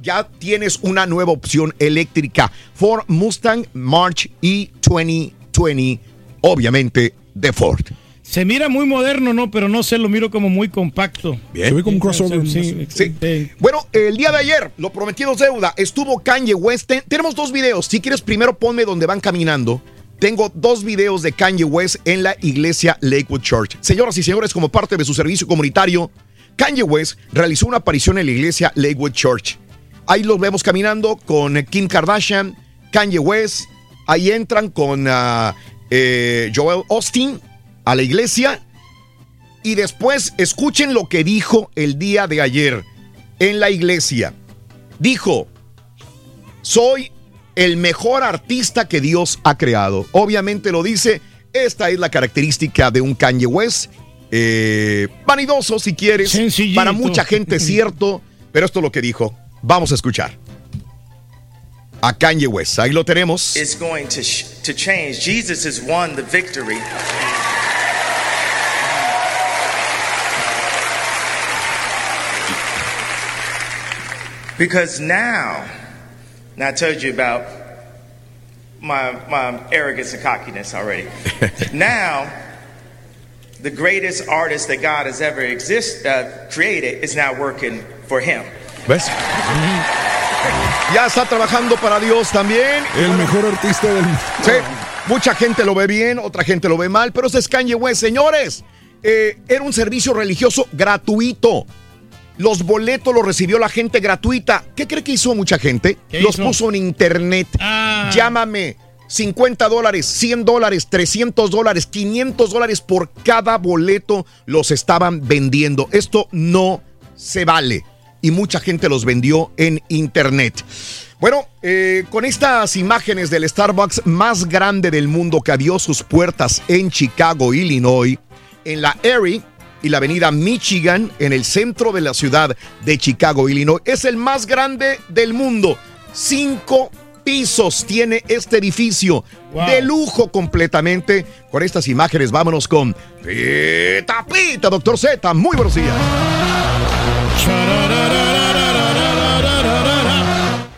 ya tienes una nueva opción eléctrica. Ford Mustang March E 2020, obviamente de Ford. Se mira muy moderno, ¿no? Pero no sé, lo miro como muy compacto. Se ve como un crossover. Sí, Sí. Bueno, el día de ayer, lo prometido es deuda, estuvo Kanye West. Ten- tenemos dos videos. Si quieres, primero ponme donde van caminando. Tengo dos videos de Kanye West en la iglesia Lakewood Church. Señoras y señores, como parte de su servicio comunitario, Kanye West realizó una aparición en la iglesia Lakewood Church. Ahí los vemos caminando con Kim Kardashian, Kanye West. Ahí entran con ah, eh, Joel Austin a la iglesia. Y después escuchen lo que dijo el día de ayer en la iglesia. Dijo, soy el mejor artista que Dios ha creado. Obviamente lo dice, esta es la característica de un Kanye West. eh, vanidoso si quieres. Para mucha gente es *laughs* cierto, pero esto es lo que dijo. Vamos a escuchar. A Kanye West, ahí lo tenemos. is going to, sh- to change. Jesus has won the victory. Because now, now I told you about my, my arrogance and cockiness already. *laughs* now, the greatest artist that God has ever exist, uh, created is now working for him. ¿Ves? *laughs* Ya está trabajando para Dios también. El mejor artista del mundo. Sí, mucha gente lo ve bien, otra gente lo ve mal, pero ese es Kanye West. Señores, eh, era un servicio religioso gratuito. Los boletos los recibió la gente gratuita. ¿Qué cree que hizo mucha gente? ¿Qué Los hizo? puso en internet. Llámame. 50 dólares, 100 dólares, 300 dólares, 500 dólares por cada boleto los estaban vendiendo. Esto no se vale. Y mucha gente los vendió en internet. Bueno, eh, con estas imágenes del Starbucks más grande del mundo que abrió sus puertas en Chicago, Illinois, en la Erie y la avenida Michigan, en el centro de la ciudad de Chicago, Illinois, es el más grande del mundo. Cinco pisos tiene este edificio de lujo completamente. Con estas imágenes, vámonos con Pita Pita, doctor Z. Muy buenos días.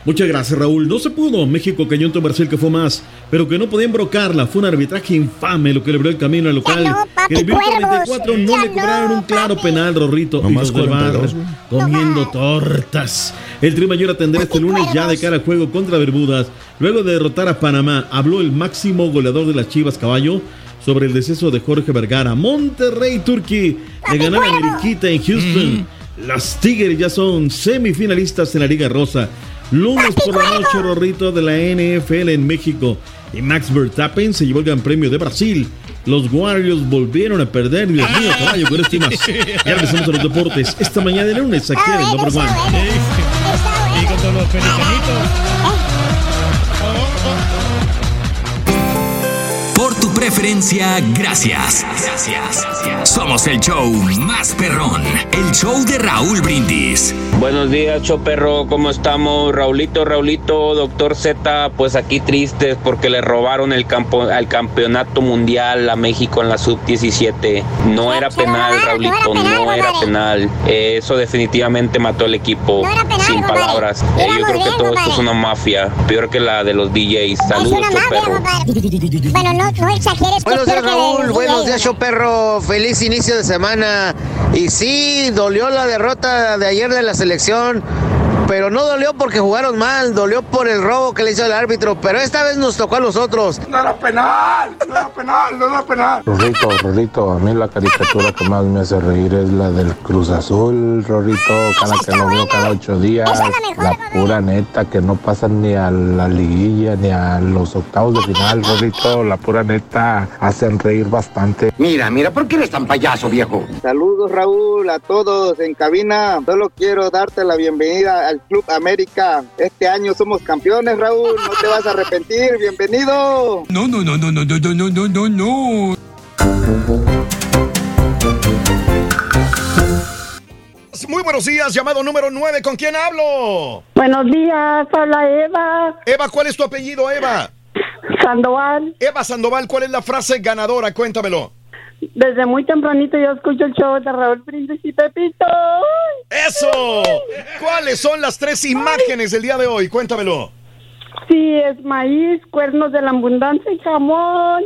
Muchas gracias, Raúl. No se pudo. México cayó en Brasil que fue más, pero que no podía embrocarla. Fue un arbitraje infame lo que le abrió el camino al local. papi, el minuto cuervos. 24 no le cobraron un claro penal, Rorrito. Nomás Y los del VAR 42, güey. comiendo tortas. El Tri Mayor atenderá este lunes ya de cara al juego contra Bermudas. Luego de derrotar a Panamá, habló el máximo goleador de las Chivas Caballo sobre el deceso de Jorge Vergara. Monterrey Turkey le ganó a Ameriquita en Houston. Las Tigres ya son semifinalistas en la Liga Rosa. Lunes por la noche, Rorrito de la NFL en México. y Max Verstappen se llevó el Gran Premio de Brasil. Los Warriors volvieron a perder. Dios mío, caballo, con esto y más. Ya regresamos a los deportes. Esta mañana de lunes aquí en el Number One. Y con todos los pelicanitos. Por tu preferencia, gracias. Gracias. Somos el show más perrón, el show de Raúl Brindis. Buenos días, Choperro, ¿cómo estamos? Raulito, Raulito, doctor Z, pues aquí tristes porque le robaron el campo, al campeonato mundial a México en la sub-17. No era penal, Raulito, no era penal. Eh, Eso definitivamente mató al equipo. Sin palabras. Eh, yo creo que todo esto es una mafia, peor que la de los DJs. Saludos, Choperro. Bueno, no, no exageres. Buenos días, Raúl. Buenos días, show perro. Feliz inicio de semana. Y sí, dolió la derrota de ayer de la selección. Pero no dolió porque jugaron mal, dolió por el robo que le hizo el árbitro. Pero esta vez nos tocó a nosotros. No era penal, no era penal, no era penal. Rorrito, Rorrito, a mí la caricatura que más me hace reír es la del Cruz Azul, Rorrito, cada que lo veo cada ocho días, la pura neta, que no pasan ni a la liguilla ni a los octavos de final, Rorrito, la pura neta, hacen reír bastante. Mira, mira, ¿por qué eres tan payaso, viejo? Saludos Raúl a todos en cabina. Solo quiero darte la bienvenida al Club América. Este año somos campeones Raúl, no te vas a arrepentir. Bienvenido. No, no, no, no, no, no, no, no, no, no. Muy buenos días, llamado número 9. ¿Con quién hablo? Buenos días, habla Eva. Eva, ¿cuál es tu apellido, Eva? Sandoval. Eva Sandoval, ¿cuál es la frase ganadora? Cuéntamelo. Desde muy tempranito yo escucho el show de Raúl Brindis y Pepito. ¡Eso! ¿Cuáles son las tres imágenes del día de hoy? Cuéntamelo. Sí, es maíz, cuernos de la abundancia y jamón.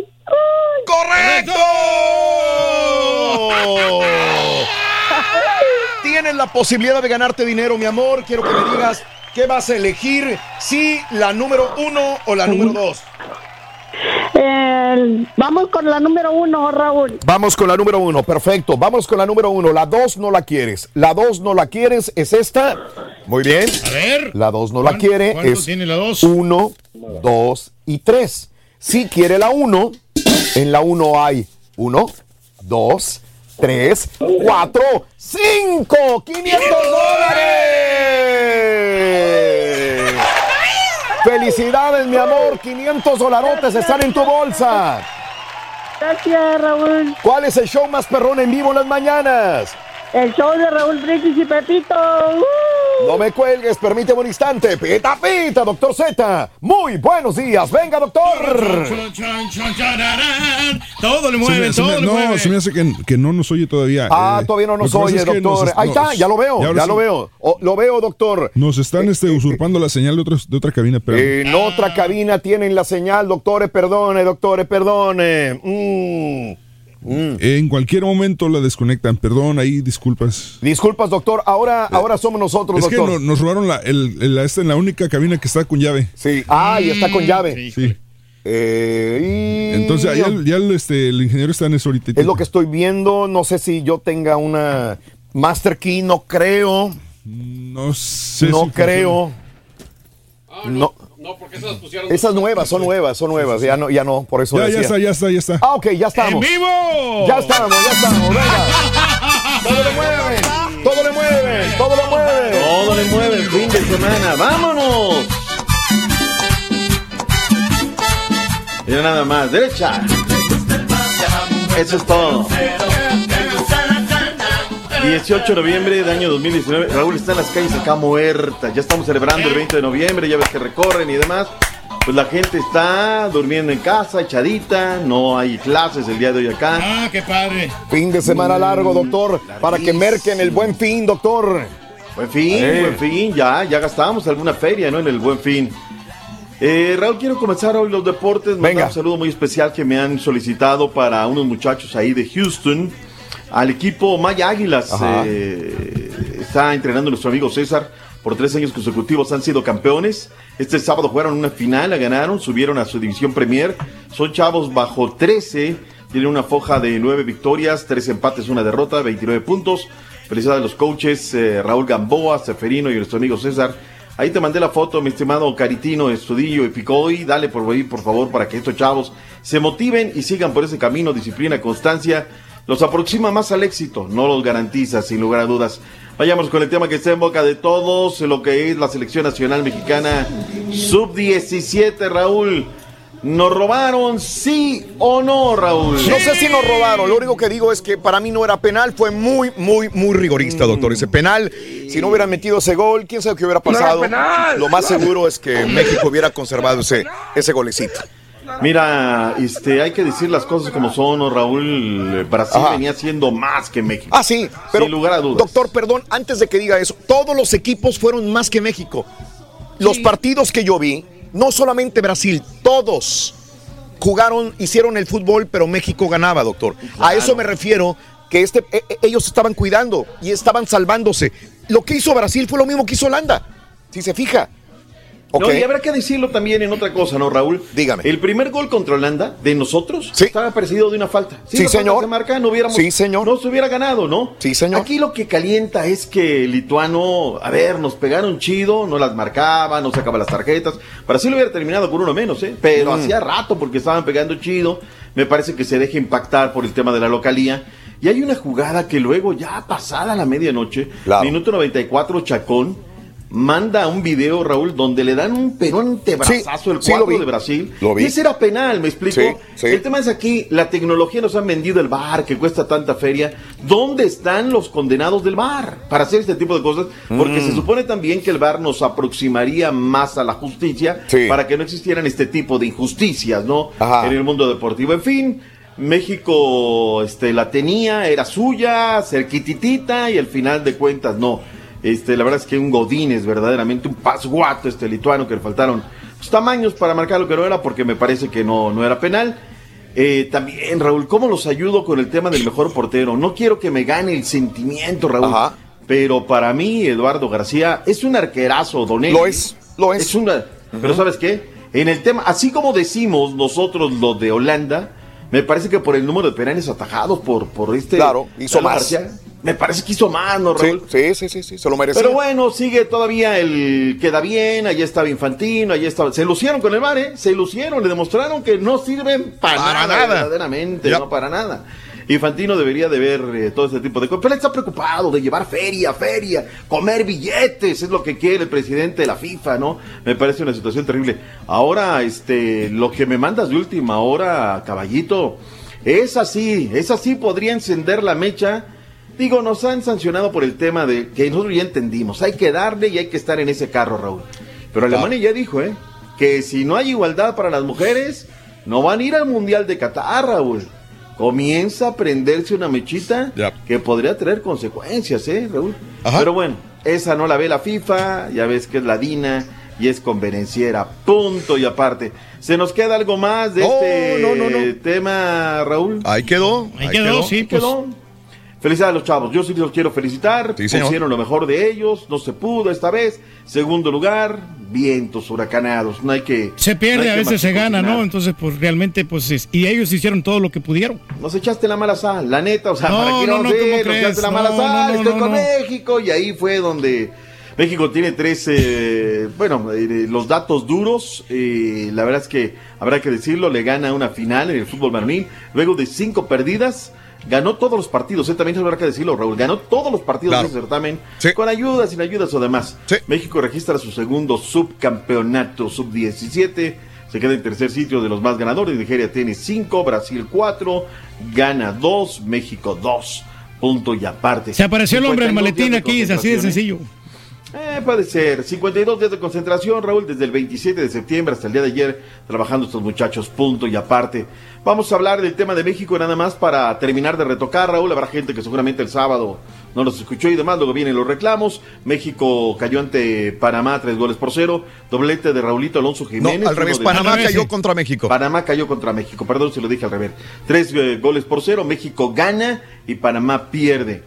¡Correcto! *laughs* Tienes la posibilidad de ganarte dinero, mi amor. Quiero que me digas qué vas a elegir, si la número uno o la número dos. El- vamos con la número uno, Raúl. Vamos con la número uno, perfecto. Vamos con la número uno. La dos no la quieres. La dos no la quieres, es esta. Muy bien. A ver. La dos no la ¿Cuánto- quiere, es tiene la dos? uno, dos y tres. Si quiere la uno, en la uno hay uno, dos, tres, cuatro, cinco, 500 dólares. Felicidades, mi amor. 500 dolarotes están en tu bolsa. Gracias, Raúl. ¿Cuál es el show más perrón en vivo en las mañanas? El show de Raúl Brindis y Pepito. ¡Uh! No me cuelgues, permíteme un instante. Pita, pita, doctor Z. Muy buenos días. Venga, doctor. Todo le Se mueve, me- se todo me- le no, mueve. se me hace que, que no nos oye todavía. Ah, Eh, todavía no nos oye, doctor. nos- Ahí está, ya lo veo, ya sí, lo veo. O- lo veo, doctor. Nos están este, usurpando la señal de, otros- de otra cabina, pero En otra cabina tienen la señal, doctores, perdone, doctores, perdone. Mm. Mm. en cualquier momento la desconectan. Perdón, ahí disculpas. Disculpas, doctor. Ahora, ahora somos nosotros, Es que doctor. no- nos robaron la, el, el- la- esta en la única cabina que está con llave. Sí. Ah, y está con llave. Sí. Eh, y- Entonces, ya, el- ya el, este, el ingeniero está en eso ahorita. Es lo que estoy viendo. No sé si yo tenga una Master Key, no creo. No sé. No si creo. no. No, porque esas pusieron. Esas nuevas, son nuevas, son nuevas. Ya no, ya no, por eso Ya, ya está, ya está, ya está. Ah, ok, ya estamos. ¡En vivo! Ya estamos, ya estamos, venga. Todo le mueven, todo le mueven, todo le mueven. Todo le mueve el fin de semana. ¡Vámonos! Mira nada más, derecha. Eso es todo. 18 de noviembre de año 2019. Raúl está en las calles acá muerta. Ya estamos celebrando el 20 de noviembre. Ya ves que recorren y demás. Pues la gente está durmiendo en casa, echadita. No hay clases el día de hoy acá. Ah, qué padre. Fin de semana largo, doctor, para que merquen el buen fin, doctor. Buen fin, Eh. buen fin. Ya, ya gastamos alguna feria, ¿no? En el buen fin. Eh, Raúl, quiero comenzar hoy los deportes. Mandar Venga. Un saludo muy especial que me han solicitado para unos muchachos ahí de Houston. Al equipo Maya Águilas. Eh, está entrenando nuestro amigo César. Por tres años consecutivos han sido campeones. Este sábado jugaron una final, la ganaron, subieron a su división Premier. Son chavos bajo 13. Tienen una foja de nueve victorias, tres empates, una derrota, 29 puntos. Felicidades a los coaches eh, Raúl Gamboa, Seferino y nuestro amigo César Ahí te mandé la foto, mi estimado Caritino, Estudillo y Picoy. Dale por ahí, por favor, para que estos chavos se motiven y sigan por ese camino, disciplina, constancia. Los aproxima más al éxito, no los garantiza, sin lugar a dudas. Vayamos con el tema que está en boca de todos, lo que es la selección nacional mexicana sub-17, Raúl. ¿Nos robaron, sí o no, Raúl? No sé si nos robaron, lo único que digo es que para mí no era penal, fue muy, muy, muy rigorista, doctor. Ese penal, si no hubieran metido ese gol, quién sabe qué hubiera No era pasado. penal. Lo más seguro es que México hubiera conservado ese, ese golecito. Mira, este, hay que decir las cosas como son, ¿no, Raúl. Eh, Brasil Ajá. venía siendo más que México. Ah, sí, pero Sin lugar a dudas. doctor, perdón, antes de que diga eso, todos los equipos fueron más que México. Los partidos que yo vi, no solamente Brasil, todos jugaron, hicieron el fútbol, pero México ganaba, doctor. A eso me refiero que este, e- e- ellos estaban cuidando y estaban salvándose. Lo que hizo Brasil fue lo mismo que hizo Holanda, si se fija. No, y habrá que decirlo también en otra cosa, ¿no, Raúl? Dígame. El primer gol contra Holanda de nosotros estaba precedido de una falta. Si Sí, señor. se marca, no hubiéramos. Sí, señor. No se hubiera ganado, ¿no? Sí, señor. Aquí lo que calienta es que el lituano, a ver, nos pegaron chido, no las marcaba, no sacaba las tarjetas. Brasil hubiera terminado con uno menos, ¿eh? Pero Mm. hacía rato porque estaban pegando chido. Me parece que se deja impactar por el tema de la localía. Y hay una jugada que luego, ya pasada la medianoche, minuto 94, Chacón manda un video, Raúl, donde le dan un pero antebrazazo el sí, cuadro de Brasil. Lo vi. Y ese era penal, ¿me explico? Sí. El tema es aquí, la tecnología nos han vendido el bar, que cuesta tanta feria. ¿Dónde están los condenados del bar para hacer este tipo de cosas? Porque Mm. se supone también que el bar nos aproximaría más a la justicia para que no existieran este tipo de injusticias, ¿no? Ajá. En el mundo deportivo. En fin. México este, la tenía, era suya, cerquititita y al final de cuentas no. Este, la verdad es que un Godínez, verdaderamente un pasguato este lituano que le faltaron pues, tamaños para marcar lo que no era porque me parece que no, no era penal. Eh, también, Raúl, ¿cómo los ayudo con el tema del mejor portero? No quiero que me gane el sentimiento, Raúl. Pero para mí, Eduardo García es un arquerazo, Don Lo es, lo es. Es una. Pero ¿sabes qué? En el tema, así como decimos nosotros lo de Holanda, me parece que por el número de penales atajados por, por este. Claro, hizo más. García, me parece que hizo más, ¿no, Sí, Raúl? sí, sí, sí, sí, se lo merecía. Pero bueno, sigue todavía el queda bien, allá estaba Infantino, allá estaba. Se lucieron con el bar, ¿eh? Se lucieron, le demostraron que no sirven para, Para nada, nada. verdaderamente, Ya. no para nada. Infantino debería de ver eh, todo este tipo de cosas. Pero él está preocupado de llevar feria, feria, comer billetes, es lo que quiere el presidente de la FIFA, ¿no? Me parece una situación terrible. Ahora, este, lo que me mandas de última hora, caballito, es así, es así, podría encender la mecha. Digo, nos han sancionado por el tema de que nosotros ya entendimos, hay que darle y hay que estar en ese carro, Raúl. Pero Alemania ya dijo, ¿eh? Que si no hay igualdad para las mujeres, no van a ir al Mundial de Qatar, Raúl. Comienza a prenderse una mechita que podría traer consecuencias, ¿eh, Raúl? Pero bueno, esa no la ve la FIFA, ya ves que es la DINA y es convenenciera, punto y aparte. ¿Se nos queda algo más de No, este no, no, no. tema, Raúl? Ahí quedó. Ahí quedó, sí, Ahí pues. quedó. Felicidades a los chavos. Yo sí los quiero felicitar. Sí. Hicieron lo mejor de ellos. No se pudo esta vez. Segundo lugar, vientos huracanados. No hay que. Se pierde, no a veces se gana. ¿no? Entonces, pues realmente, pues, es- y ellos hicieron todo lo que pudieron. Nos echaste la mala sal, la neta, o sea, No, ¿para qué no, no, sé? ¿cómo Nos crees? echaste la mala no, sal, no, estoy no, con no. México, y ahí fue donde México tiene tres, eh, bueno, eh, los datos duros, eh, la verdad es que habrá que decirlo, le gana una final en el fútbol varonil, luego de cinco perdidas, ganó todos los partidos, eh, también habrá que decirlo, Raúl, ganó todos los partidos Claro. de ese certamen, con ayudas, sin ayudas o demás. México registra su segundo subcampeonato, sub-17, se queda en tercer sitio de los más ganadores. Nigeria tiene 5, Brasil 4, Gana 2, México 2. Punto y aparte. Se apareció el hombre del 52 días maletín aquí, es así de ¿eh? sencillo. Eh, puede ser. 52 días de concentración, Raúl, desde el 27 de septiembre hasta el día de ayer, trabajando estos muchachos, punto y aparte. Vamos a hablar del tema de México nada más para terminar de retocar, Raúl. Habrá gente que seguramente el sábado no nos escuchó y demás, luego vienen los reclamos. México cayó ante Panamá, tres goles por cero. Doblete de Raulito Alonso No, Jiménez. al revés, de- Panamá cayó contra México. Panamá cayó contra México, perdón si lo dije al revés. Tres eh, goles por cero, México gana y Panamá pierde.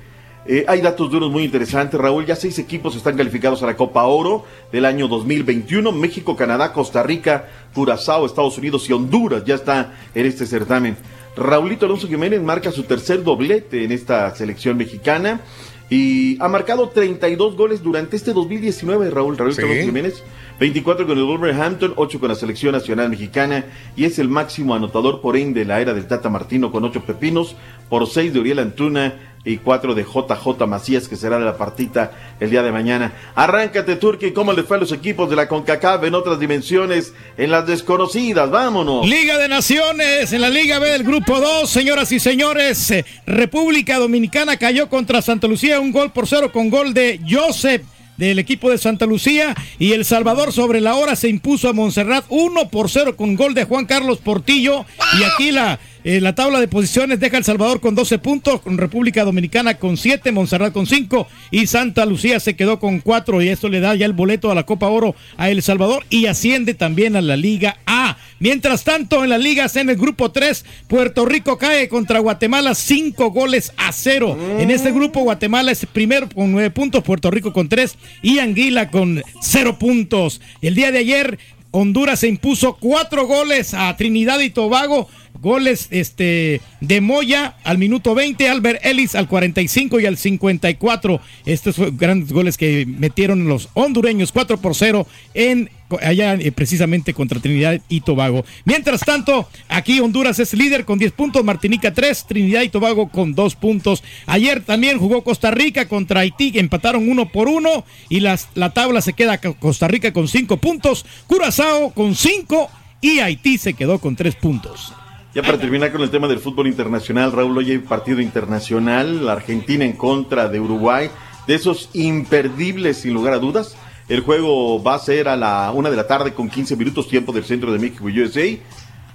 Eh, hay datos duros muy interesantes, Raúl. Ya seis equipos están calificados a la Copa Oro del año 2021. México, Canadá, Costa Rica, Curazao, Estados Unidos y Honduras ya está en este certamen. Raulito Alonso Jiménez marca su tercer doblete en esta selección mexicana. Y ha marcado 32 goles durante este 2019, Raúl, Raúl Sí. Carlos Jiménez. 24 con el Wolverhampton, 8 con la selección nacional mexicana y es el máximo anotador por ende de la era del Tata Martino con 8 pepinos, por 6 de Uriel Antuna y 4 de JJ Macías que será de la partita el día de mañana. Arráncate Turki, ¿cómo le fue a los equipos de la CONCACAF en otras dimensiones, en las desconocidas? Vámonos. Liga de Naciones, en la Liga B del Grupo 2, señoras y señores, eh, República Dominicana cayó contra Santa Lucía un gol por cero con gol de Joseph del equipo de Santa Lucía. Y El Salvador sobre la hora se impuso a Montserrat 1 por 0 con gol de Juan Carlos Portillo. Y aquí la, eh, la tabla de posiciones deja El Salvador con 12 puntos, con República Dominicana con 7, Montserrat con 5 y Santa Lucía se quedó con 4 y esto le da ya el boleto a la Copa Oro a El Salvador y asciende también a la Liga A. Mientras tanto, en la Liga C, en el grupo 3, Puerto Rico cae contra Guatemala 5 goles a 0. En este grupo, Guatemala es primero con 9 puntos, Puerto Rico con 3 y Anguila con 0 puntos. El día de ayer, Honduras se impuso 4 goles a Trinidad y Tobago. Goles este, de Moya al minuto 20, Albert Ellis al 45 y al 54. Estos fueron grandes goles que metieron los hondureños 4 por 0 en allá eh, precisamente contra Trinidad y Tobago. Mientras tanto, aquí Honduras es líder con 10 puntos, Martinica 3, Trinidad y Tobago con 2 puntos. Ayer también jugó Costa Rica contra Haití, empataron uno por uno y las, la tabla se queda co- Costa Rica con 5 puntos, Curazao con 5 y Haití se quedó con 3 puntos. Ya para terminar con el tema del fútbol internacional, Raúl, hoy hay partido internacional, la Argentina en contra de Uruguay, de esos imperdibles sin lugar a dudas. El juego va a ser a la una de la tarde con 15 minutos tiempo del centro de México y USA.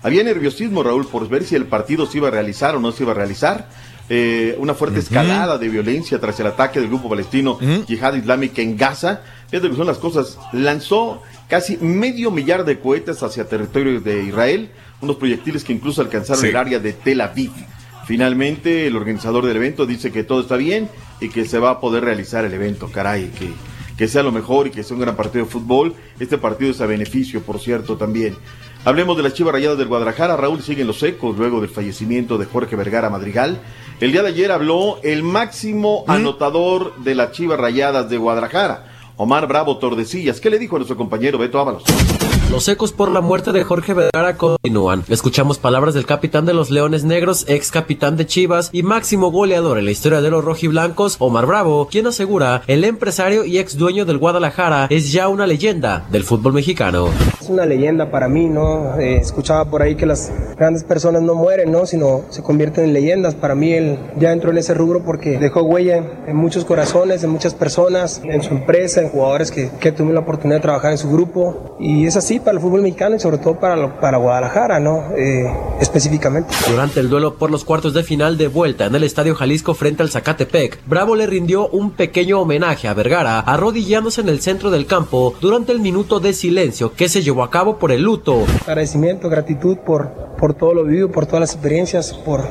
Había nerviosismo, Raúl, por ver si el partido se iba a realizar o no se iba a realizar. Eh, una fuerte escalada de violencia tras el ataque del grupo palestino Yihad Islámica en Gaza. Fíjate que son las cosas. Lanzó casi medio millar de cohetes hacia territorio de Israel, unos proyectiles que incluso alcanzaron Sí. el área de Tel Aviv. Finalmente, el organizador del evento dice que todo está bien y que se va a poder realizar el evento. Caray, que, que sea lo mejor y que sea un gran partido de fútbol. Este partido es a beneficio, por cierto, también. Hablemos de las Chivas Rayadas del Guadalajara. Raúl sigue en los ecos luego del fallecimiento de Jorge Vergara Madrigal. El día de ayer habló el máximo anotador de las Chivas Rayadas de Guadalajara, Omar Bravo Tordesillas. ¿Qué le dijo a nuestro compañero Beto Ábalos? Los ecos por la muerte de Jorge Vergara continúan. Escuchamos palabras del capitán de los Leones Negros, ex capitán de Chivas y máximo goleador en la historia de los rojiblancos, Omar Bravo, quien asegura el empresario y ex dueño del Guadalajara es ya una leyenda del fútbol mexicano. Es una leyenda para mí, ¿no? Eh, escuchaba por ahí que las grandes personas no mueren, ¿no? Sino se convierten en leyendas. Para mí él ya entró en ese rubro porque dejó huella en, muchos corazones, en muchas personas, en su empresa, en jugadores que, que tuvieron la oportunidad de trabajar en su grupo. Y es así para el fútbol mexicano y sobre todo para, lo- para Guadalajara, ¿no? Eh, específicamente. Durante el duelo por los cuartos de final de vuelta en el Estadio Jalisco frente al Zacatepec, Bravo le rindió un pequeño homenaje a Vergara, arrodillándose en el centro del campo durante el minuto de silencio que se llevó a cabo por el luto. Agradecimiento, gratitud por, por todo lo vivido, por todas las experiencias, por,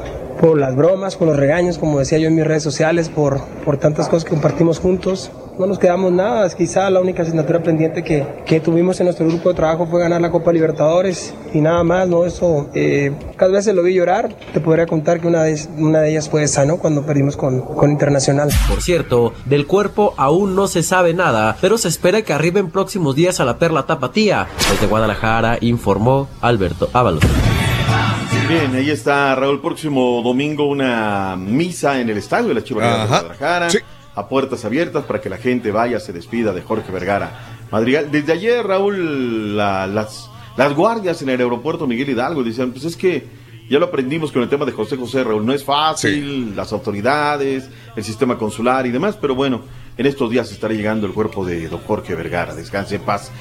por las bromas, por los regaños, como decía yo en mis redes sociales, por, por tantas cosas que compartimos juntos. No nos quedamos nada, quizá la única asignatura pendiente que, que tuvimos en nuestro grupo de trabajo fue ganar la Copa Libertadores y nada más, ¿no? Eso, eh, cada vez lo vi llorar, te podría contar que una de, una de ellas fue esa, ¿no? Cuando perdimos con, con Internacional. Por cierto, del cuerpo aún no se sabe nada, pero se espera que arriben próximos días a la Perla Tapatía. Desde Guadalajara informó Alberto Ábalos. Bien, ahí está Raúl. Próximo domingo una misa en el estadio de la Chivas de. Guadalajara. A puertas abiertas para que la gente vaya, se despida de Jorge Vergara Madrigal. Desde ayer, Raúl, la- las, las guardias en el aeropuerto Miguel Hidalgo decían, pues es que ya lo aprendimos con el tema de José José, Raúl. No es fácil, las autoridades, el sistema consular y demás, pero bueno, en estos días estará llegando el cuerpo de don Jorge Vergara. Descanse en paz.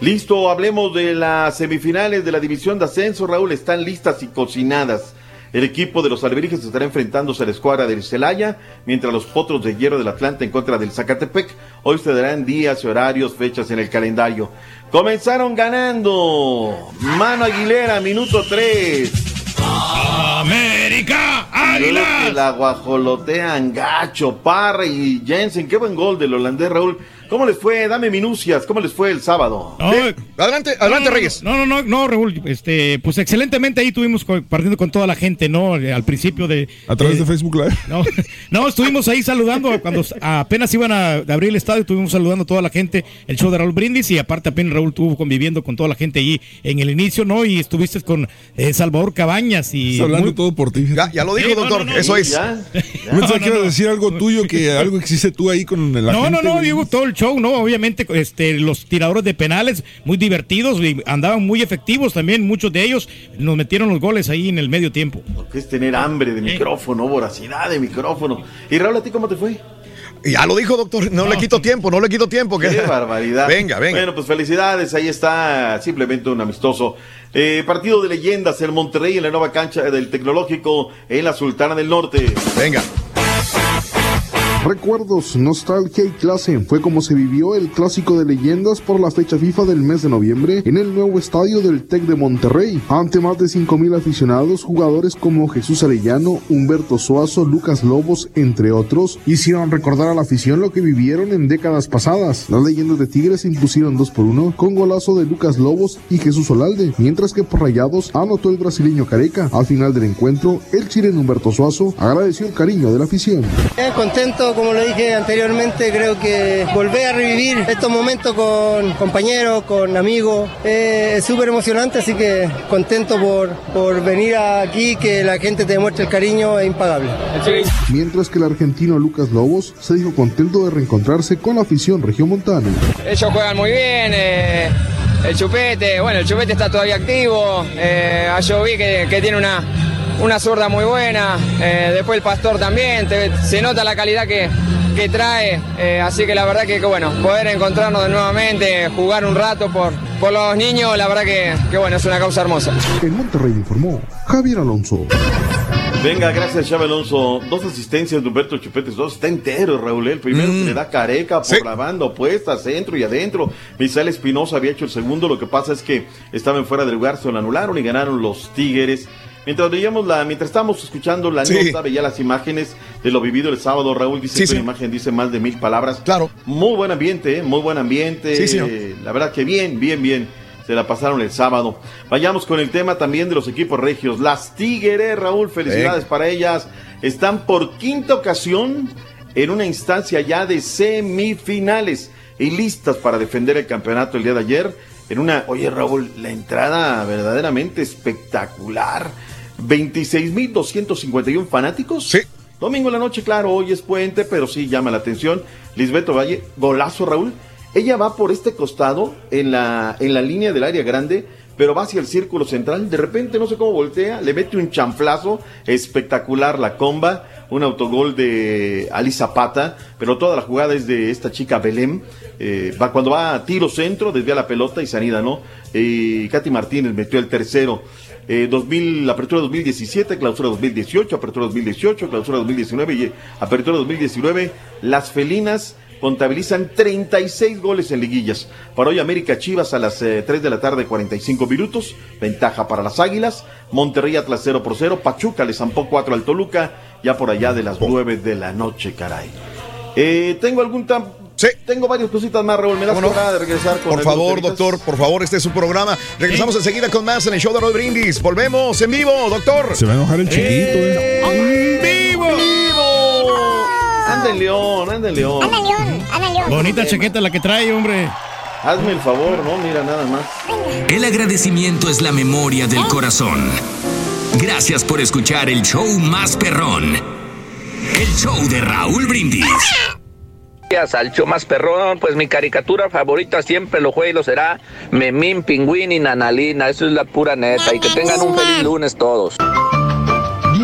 Listo, hablemos de las semifinales de la división de ascenso, Raúl, están listas y cocinadas. El equipo de los Alebrijes estará enfrentándose a la escuadra del Celaya, mientras los Potros de Hierro del Atlanta en contra del Zacatepec. Hoy se darán días y horarios, fechas en el calendario. Comenzaron ganando. Mano Aguilera, minuto 3. América, Águilas. La guajolotean Gacho, Parra y Jensen. Qué buen gol del holandés Raúl. ¿Cómo les fue? Dame minucias. ¿Cómo les fue el sábado? Adelante, adelante, no, Reyes. No, no, no, no, Raúl, este, pues excelentemente ahí tuvimos co- partiendo con toda la gente, ¿no? Eh, Al principio de... A través eh, de Facebook Live. No, *laughs* no, estuvimos ahí saludando cuando apenas iban a abrir el estadio, estuvimos saludando a toda la gente, el show de Raúl Brindis y aparte apenas Raúl estuvo conviviendo con toda la gente allí en el inicio, ¿no? Y estuviste con eh, Salvador Cabañas y... Está hablando muy- todo por ti. Ya, ya lo dijo, Sí, no, doctor. no, no, Eso es. Ya. Pensaba que ibas a decir algo tuyo, que algo existe tú ahí con la No, gente. no, no, güey. digo todo el show, ¿no? Obviamente, este, los tiradores de penales muy divertidos y andaban muy efectivos también, muchos de ellos nos metieron los goles ahí en el medio tiempo. Lo que es tener hambre de micrófono, voracidad de micrófono. Y Raúl, ¿a ti cómo te fue? Ya lo dijo, doctor. No, le quito tiempo, no le quito tiempo. que- Qué barbaridad. Venga, venga. Bueno, pues felicidades. Ahí está simplemente un amistoso. Eh, partido de leyendas, el Monterrey en la nueva cancha del Tecnológico en la Sultana del Norte. Venga. Recuerdos, nostalgia y clase fue como se vivió el clásico de leyendas por la fecha FIFA del mes de noviembre en el nuevo estadio del TEC de Monterrey. Ante más de 5.000 aficionados, jugadores como Jesús Arellano, Humberto Suazo, Lucas Lobos, entre otros, hicieron recordar a la afición lo que vivieron en décadas pasadas. Las leyendas de Tigres se impusieron 2 por 1 con golazo de Lucas Lobos y Jesús Olalde, mientras que por Rayados anotó el brasileño Careca. Al final del encuentro, el chileno Humberto Suazo agradeció el cariño de la afición. Contento, como lo dije anteriormente, creo que volver a revivir estos momentos con compañeros, con amigos, eh, es súper emocionante, así que contento por, por venir aquí, que la gente te demuestre el cariño, es impagable. Mientras que el argentino Lucas Lobos se dijo contento de reencontrarse con la afición regiomontana. Ellos juegan muy bien. eh, el Chupete, bueno, el Chupete está todavía activo. Eh, Jovi que, que tiene una, una zurda muy buena. eh, después el Pastor también. te- se nota la calidad que, que trae. eh, así que la verdad que, que, bueno, poder encontrarnos de nuevamente, jugar un rato por, por los niños, la verdad que, que bueno, es una causa hermosa. En Monterrey informó Javier Alonso. Venga, gracias, Chávez Alonso. Dos asistencias de Humberto Chupetes, dos. Está entero, Raúl. El primero que le da careca por la banda opuesta, centro y adentro. Misael Espinosa había hecho el segundo. Lo que pasa es que estaba en fuera de lugar, se lo anularon y ganaron los Tigres. Mientras veíamos la, mientras estábamos escuchando la Sí. nota, veía las imágenes de lo vivido el sábado. Raúl dice Sí, que sí. la imagen dice más de mil palabras. Claro. Muy buen ambiente, ¿eh? muy buen ambiente. La verdad que bien, bien, bien. Se la pasaron el sábado. Vayamos con el tema también de los equipos regios. Las Tigres, Raúl, felicidades para ellas. Están por quinta ocasión en una instancia ya de semifinales y listas para defender el campeonato el día de ayer. En una, oye Raúl, la entrada verdaderamente espectacular. 26.251 fanáticos. Sí. Domingo en la noche, claro, hoy es puente, pero sí llama la atención. Lisbeto Valle, golazo Raúl. Ella va por este costado en la, en la línea del área grande, pero va hacia el círculo central. De repente, no sé cómo voltea, le mete un chanflazo espectacular la comba. Un autogol de Ali Zapata, pero toda la jugada es de esta chica Belém. Eh, va, cuando va a tiro centro, desvía la pelota y sanida, ¿no? Y Katy Martínez metió el tercero. Eh, 2000, apertura 2017, clausura 2018, apertura 2018, clausura 2019 y eh, apertura 2019. Las felinas contabilizan 36 goles en liguillas. Para hoy América Chivas a las eh, 3 de la tarde 45 minutos. Ventaja para las Águilas. Monterrey Atlas 0 por 0. Pachuca le zampó 4 al Toluca. Ya por allá de las 9 de la noche, caray. Eh, tengo algún tam- Tengo varias cositas más, Raúl. Me das ¿Cómo no? hora de regresar con Por favor, doctor, por favor, este es su programa. Regresamos enseguida con más en el show de Roy Brindis. Volvemos en vivo, doctor. Se va a enojar el chiquito, eh. ¡Vivo! Anda en León, anda en León. Anda León, anda León. Bonita chaqueta la que trae, hombre. Hazme el favor, ¿no? Mira nada más. El agradecimiento es la memoria del corazón. Gracias por escuchar el show más perrón. El show de Raúl Brindis. Al show más perrón, pues mi caricatura favorita siempre lo fue y lo será Memín, Pingüín y Nanalina, eso es la pura neta y que tengan un feliz lunes todos.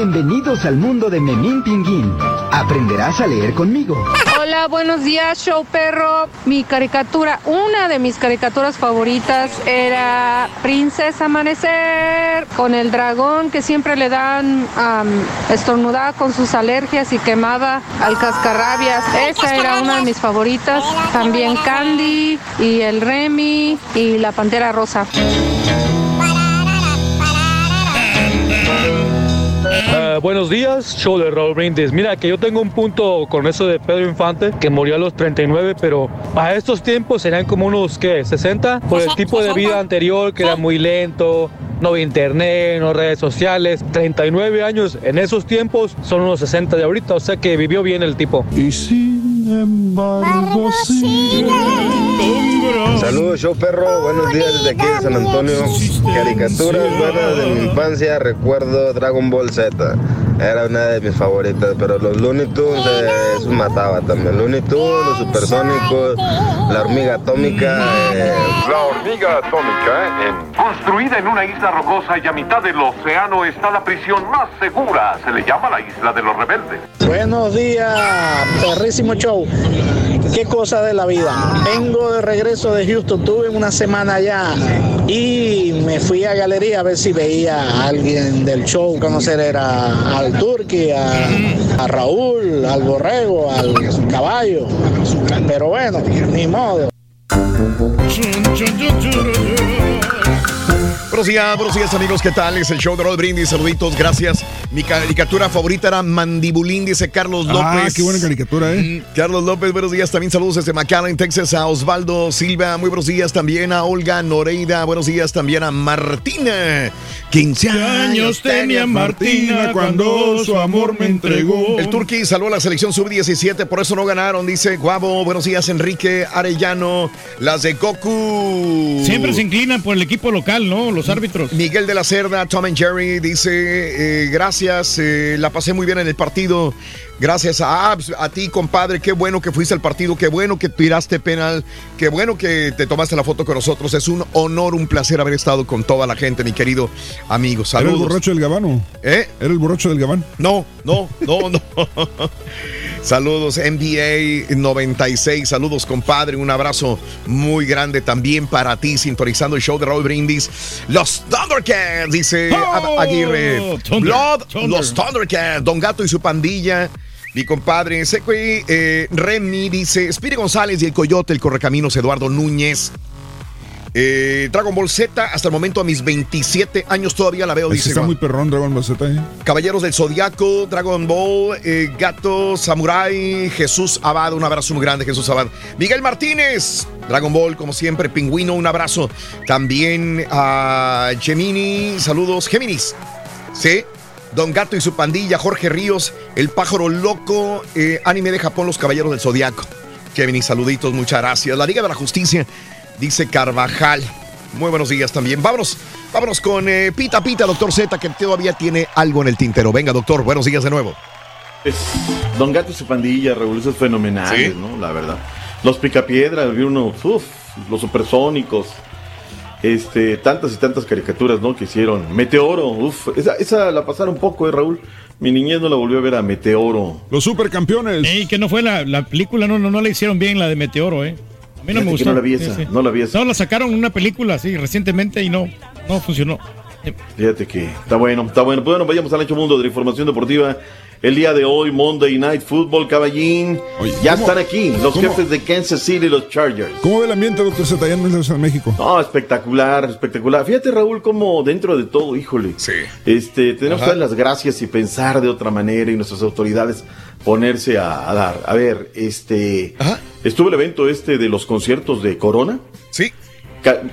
Bienvenidos al mundo de Memín Pinguín. Aprenderás a leer conmigo. Hola, buenos días, show perro. Mi caricatura, una de mis caricaturas favoritas era Princesa Amanecer, con el dragón que siempre le dan am, estornudaba con sus alergias y quemaba al cascarrabias. Esa era una de mis favoritas. También Candy y el Remy y la Pantera Rosa. Buenos días, show de Raúl Brindis. Mira, que yo tengo un punto con eso de Pedro Infante, que murió a los 39, pero a estos tiempos serían como unos, ¿qué? 60, por el tipo de vida anterior, que era muy lento, no había internet, no redes sociales. 39 años en esos tiempos son unos 60 de ahorita, o sea que vivió bien el tipo. Y sin embargo, Saludos, show perro. Buenos días desde aquí de San Antonio. Caricaturas buenas de mi infancia. Recuerdo Dragon Ball Z. Era una de mis favoritas. Pero los Looney Tunes, eh, eso mataba también. Looney Tunes, los supersónicos, la hormiga atómica. eh, La hormiga atómica, en- construida en una isla rocosa y a mitad del océano, está la prisión más segura. Se le llama la isla de los rebeldes. Buenos días, perrísimo show. Qué cosa de la vida. Vengo de regreso de Houston, tuve una semana allá y me fui a galería a ver si veía a alguien del show. Conocer era al Turqui, a, a Raúl, al Borrego, al Caballo. Pero bueno, ni modo. Buenos días, buenos días amigos, ¿qué tal? Es el show de Rod Brindis, saluditos, gracias. Mi caricatura favorita era Mandibulín, dice Carlos López. Ah, qué buena caricatura, ¿eh? Mm, Carlos López, buenos días. También saludos desde McAllen, Texas, a Osvaldo Silva. Muy buenos días también a Olga Noreida. Buenos días también a Martina. 15 años tenía Martina cuando su amor me entregó. El Turqui salvó a la selección sub-17, por eso no ganaron, dice Guavo. Buenos días, Enrique Arellano. Las de Goku. Siempre se inclinan por el equipo local, ¿no? Los árbitros. Miguel de la Cerda, Tom and Jerry, dice, eh, gracias, eh, la pasé muy bien en el partido. Gracias a, pues, a ti, compadre, qué bueno que fuiste al partido, qué bueno que tiraste penal, qué bueno que te tomaste la foto con nosotros. Es un honor, un placer haber estado con toda la gente, mi querido amigo. ¿Era el Saludos. borracho del Gabano? ¿Eh? ¿Era el borracho del Gabán? No, no, no, no. *laughs* Saludos, NBA 96. Saludos, compadre. Un abrazo muy grande también para ti, sintonizando el show de Raúl Brindis. Los Thundercats, dice Ab- Aguirre. Thunder, Blood, Thunder. los Thundercats. Don Gato y su pandilla. Mi compadre Secui eh, Remy dice: Spiri González y el Coyote, el Correcaminos Eduardo Núñez. Eh, Dragon Ball Z, hasta el momento a mis 27 años todavía la veo, dice. está muy perrón, Dragon Ball Z, ¿eh? Caballeros del Zodiaco, Dragon Ball, eh, Gato, Samurai, Jesús Abad, un abrazo muy grande, Jesús Abad. Miguel Martínez, Dragon Ball, como siempre, Pingüino, un abrazo. También a Gemini, saludos, Géminis, ¿sí? Don Gato y su pandilla, Jorge Ríos, El Pájaro Loco, anime de Japón, Los Caballeros del Zodiaco. Gemini, saluditos, muchas gracias. La Liga de la Justicia, dice Carvajal. Muy buenos días también. Vámonos, vámonos con eh, Pita Pita, doctor Z, que todavía tiene algo en el tintero. Venga, doctor, buenos días de nuevo. Es Don Gato y su pandilla, Raúl, esos fenomenales, Sí. ¿no? La verdad. Los picapiedras, vi uno, uf, los supersónicos, este, tantas y tantas caricaturas, ¿no? Que hicieron. Meteoro, uff, esa, esa la pasaron poco, ¿eh, Raúl? Mi niñez no la volvió a ver a Meteoro. Los supercampeones. Ey, que no fue la, la película, no, no, no la hicieron bien, la de Meteoro, ¿eh? A mí no Fíjate me que gustó. no la vi esa, no la vi esa. No, la sacaron en una película, sí, recientemente y no, no funcionó. Fíjate que está bueno, está bueno. Pues bueno, vayamos al ancho mundo de la información deportiva. El día de hoy, Monday Night Football, caballín. ya ¿cómo- están aquí los cómo- jefes de Kansas City, los Chargers. ¿Cómo ve el ambiente, doctor Z, allá en México? No, espectacular, espectacular. Fíjate, Raúl, como dentro de todo, híjole. Este, tenemos que Ajá. dar las gracias y pensar de otra manera y nuestras autoridades ponerse a, a dar. A ver, este. Estuvo el evento este de los conciertos de Corona. Sí.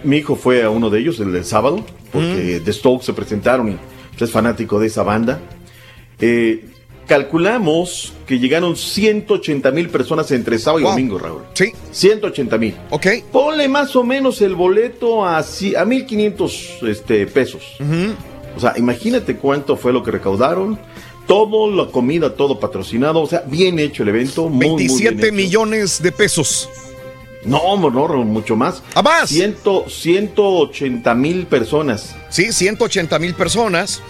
mi hijo fue a uno de ellos, el del sábado, porque The Strokes se presentaron y pues, es fanático de esa banda. Eh, calculamos que llegaron 180 mil personas entre sábado y Wow. domingo, Raúl. Sí. 180 mil. Ok. Ponle más o menos el boleto a, a 1500 este, pesos. O sea, imagínate cuánto fue lo que recaudaron. Todo, la comida, todo patrocinado. O sea, bien hecho el evento. Muy, muy bien 27 hecho. millones de pesos. No, no, mucho más. ¿A más? 180 mil personas. Sí, 180 mil personas.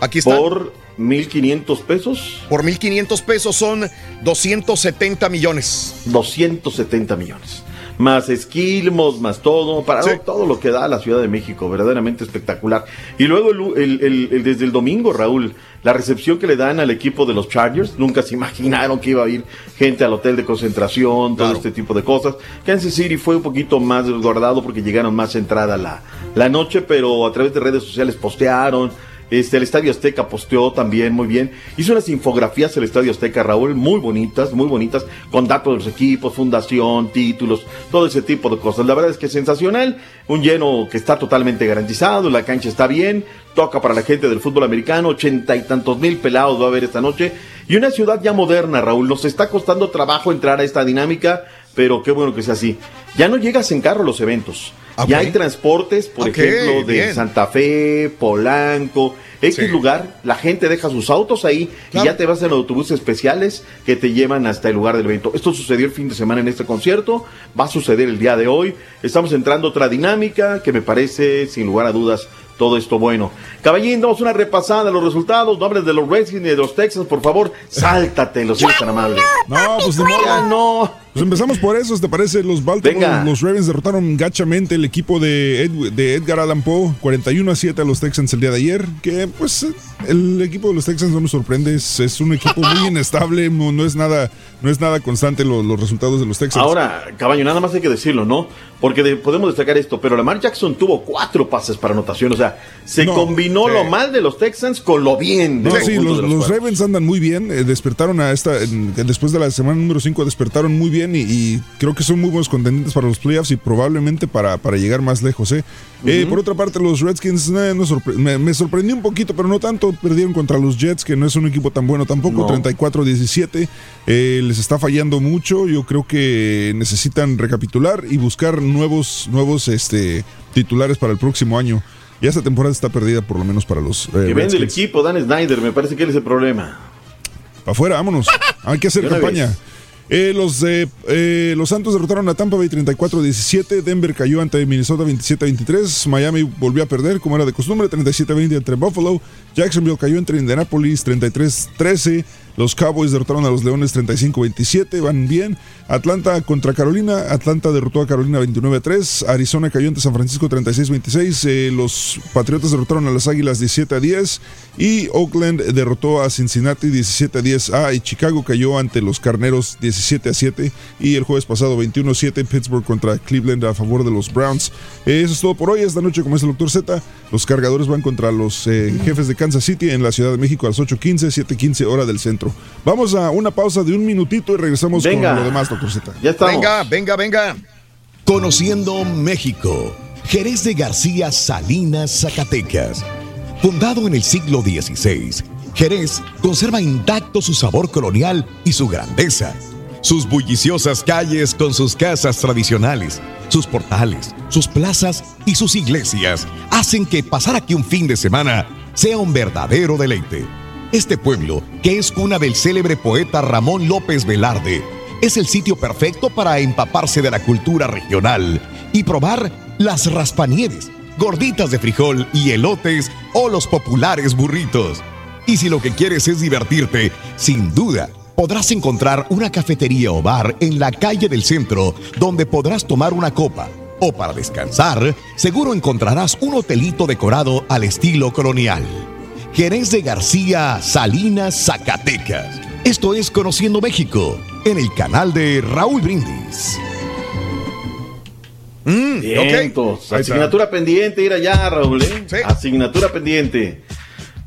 Aquí está. Por 1500 pesos. Por 1500 pesos son 270 millones. 270 millones. Más esquilmos, más todo, para todo lo que da la Ciudad de México, verdaderamente espectacular. Y luego el- el- el- el- desde el domingo, Raúl, la recepción que le dan al equipo de los Chargers, nunca se *laughs* imaginaron que iba a ir gente al hotel de concentración, todo este tipo de cosas. Kansas City fue un poquito más resguardado porque llegaron más entrada la, la noche, pero a través de redes sociales postearon, Este, el Estadio Azteca posteó también muy bien. Hizo unas infografías el Estadio Azteca, Raúl, muy bonitas, muy bonitas, con datos de los equipos, fundación, títulos, todo ese tipo de cosas. La verdad es que es sensacional. Un lleno que está totalmente garantizado, la cancha está bien, toca para la gente del fútbol americano, ochenta y tantos mil pelados va a haber esta noche. Y una ciudad ya moderna, Raúl. Nos está costando trabajo entrar a esta dinámica, pero qué bueno que sea así. Ya no llegas en carro a los eventos. Ok. Ya hay transportes, por ejemplo, de bien. Santa Fe, Polanco, X Sí. lugar, la gente deja sus autos ahí y ya te vas en autobuses especiales que te llevan hasta el lugar del evento. Esto sucedió el fin de semana en este concierto, va a suceder el día de hoy. Estamos entrando a otra dinámica que me parece, sin lugar a dudas, todo esto bueno. Caballín, damos una repasada a los resultados. No hables de los Redskins y de los Texans, por favor. Sáltate, los eres tan amable. No, pues de Ya modo. no. Pues empezamos por eso, ¿te parece? Los Baltimore, Venga. los Ravens derrotaron gachamente el equipo de, Ed- de Edgar Allan Poe, 41 a 7 a los Texans el día de ayer, que pues el equipo de los Texans no me sorprende, es, es un equipo muy *laughs* inestable, no, no es nada no es nada constante lo- los resultados de los Texans. Ahora, caballo, nada más hay que decirlo, ¿no? Porque de- podemos destacar esto, pero Lamar Jackson tuvo cuatro pases para anotación, o sea, se No, combinó lo mal de los Texans con lo bien No, sí, los, de los los. Ravens andan muy bien. eh, despertaron a esta. en- después de la semana número 5, despertaron muy bien y, y creo que son muy buenos contendientes para los playoffs y probablemente para, para llegar más lejos. ¿eh? Eh, Ujú. por otra parte, los Redskins eh, no sorpre- me, me sorprendió un poquito, pero no tanto. Perdieron contra los Jets, que no es un equipo tan bueno tampoco. No. 34-17. Eh, les está fallando mucho. Yo creo que necesitan recapitular y buscar nuevos, nuevos este, titulares para el próximo año. Ya esta temporada está perdida, por lo menos para los eh, Que vende el equipo, Dan Snyder, me parece que él es el problema. Pa' afuera, vámonos. Hay que hacer campaña. vez. Eh, los, eh, eh, los Santos derrotaron a Tampa Bay 34-17. Denver cayó ante Minnesota 27-23. Miami volvió a perder, como era de costumbre, 37-20 entre Buffalo. Jacksonville cayó entre Indianapolis 33-13. Los Cowboys derrotaron a los Leones 35-27. Van bien. Atlanta contra Carolina. Atlanta derrotó a Carolina 29-3. Arizona cayó ante San Francisco 36-26. Eh, los Patriotas derrotaron a las Águilas 17-10. Y Oakland derrotó a Cincinnati 17-10. Ah, y Chicago cayó ante los Carneros 17-7. Y el jueves pasado 21-7 Pittsburgh contra Cleveland a favor de los Browns. Eh, eso es todo por hoy. Esta noche, como es el Doctor Z, los cargadores van contra los eh, jefes de Kansas City en la Ciudad de México a las 8.15, 7.15 hora del centro. Vamos a una pausa de un minutito y regresamos Venga. con lo demás, Doctor Z. Venga, venga, venga. Conociendo México. Jerez de García Salinas, Zacatecas. Fundado en el siglo XVI, Jerez conserva intacto su sabor colonial y su grandeza. Sus bulliciosas calles con sus casas tradicionales, sus portales, sus plazas y sus iglesias hacen que pasar aquí un fin de semana sea un verdadero deleite. Este pueblo, que es cuna del célebre poeta Ramón López Velarde, es el sitio perfecto para empaparse de la cultura regional y probar las raspanieres, gorditas de frijol y elotes o los populares burritos. Y si lo que quieres es divertirte, sin duda podrás encontrar una cafetería o bar en la calle del centro donde podrás tomar una copa. O para descansar, seguro encontrarás un hotelito decorado al estilo colonial. Jerez de García, Salinas, Zacatecas. Esto es Conociendo México, en el canal de Raúl Brindis. Mm, Vientos. ok. Ahí está. Asignatura pendiente, ir allá, Raúl. ¿eh? Asignatura pendiente.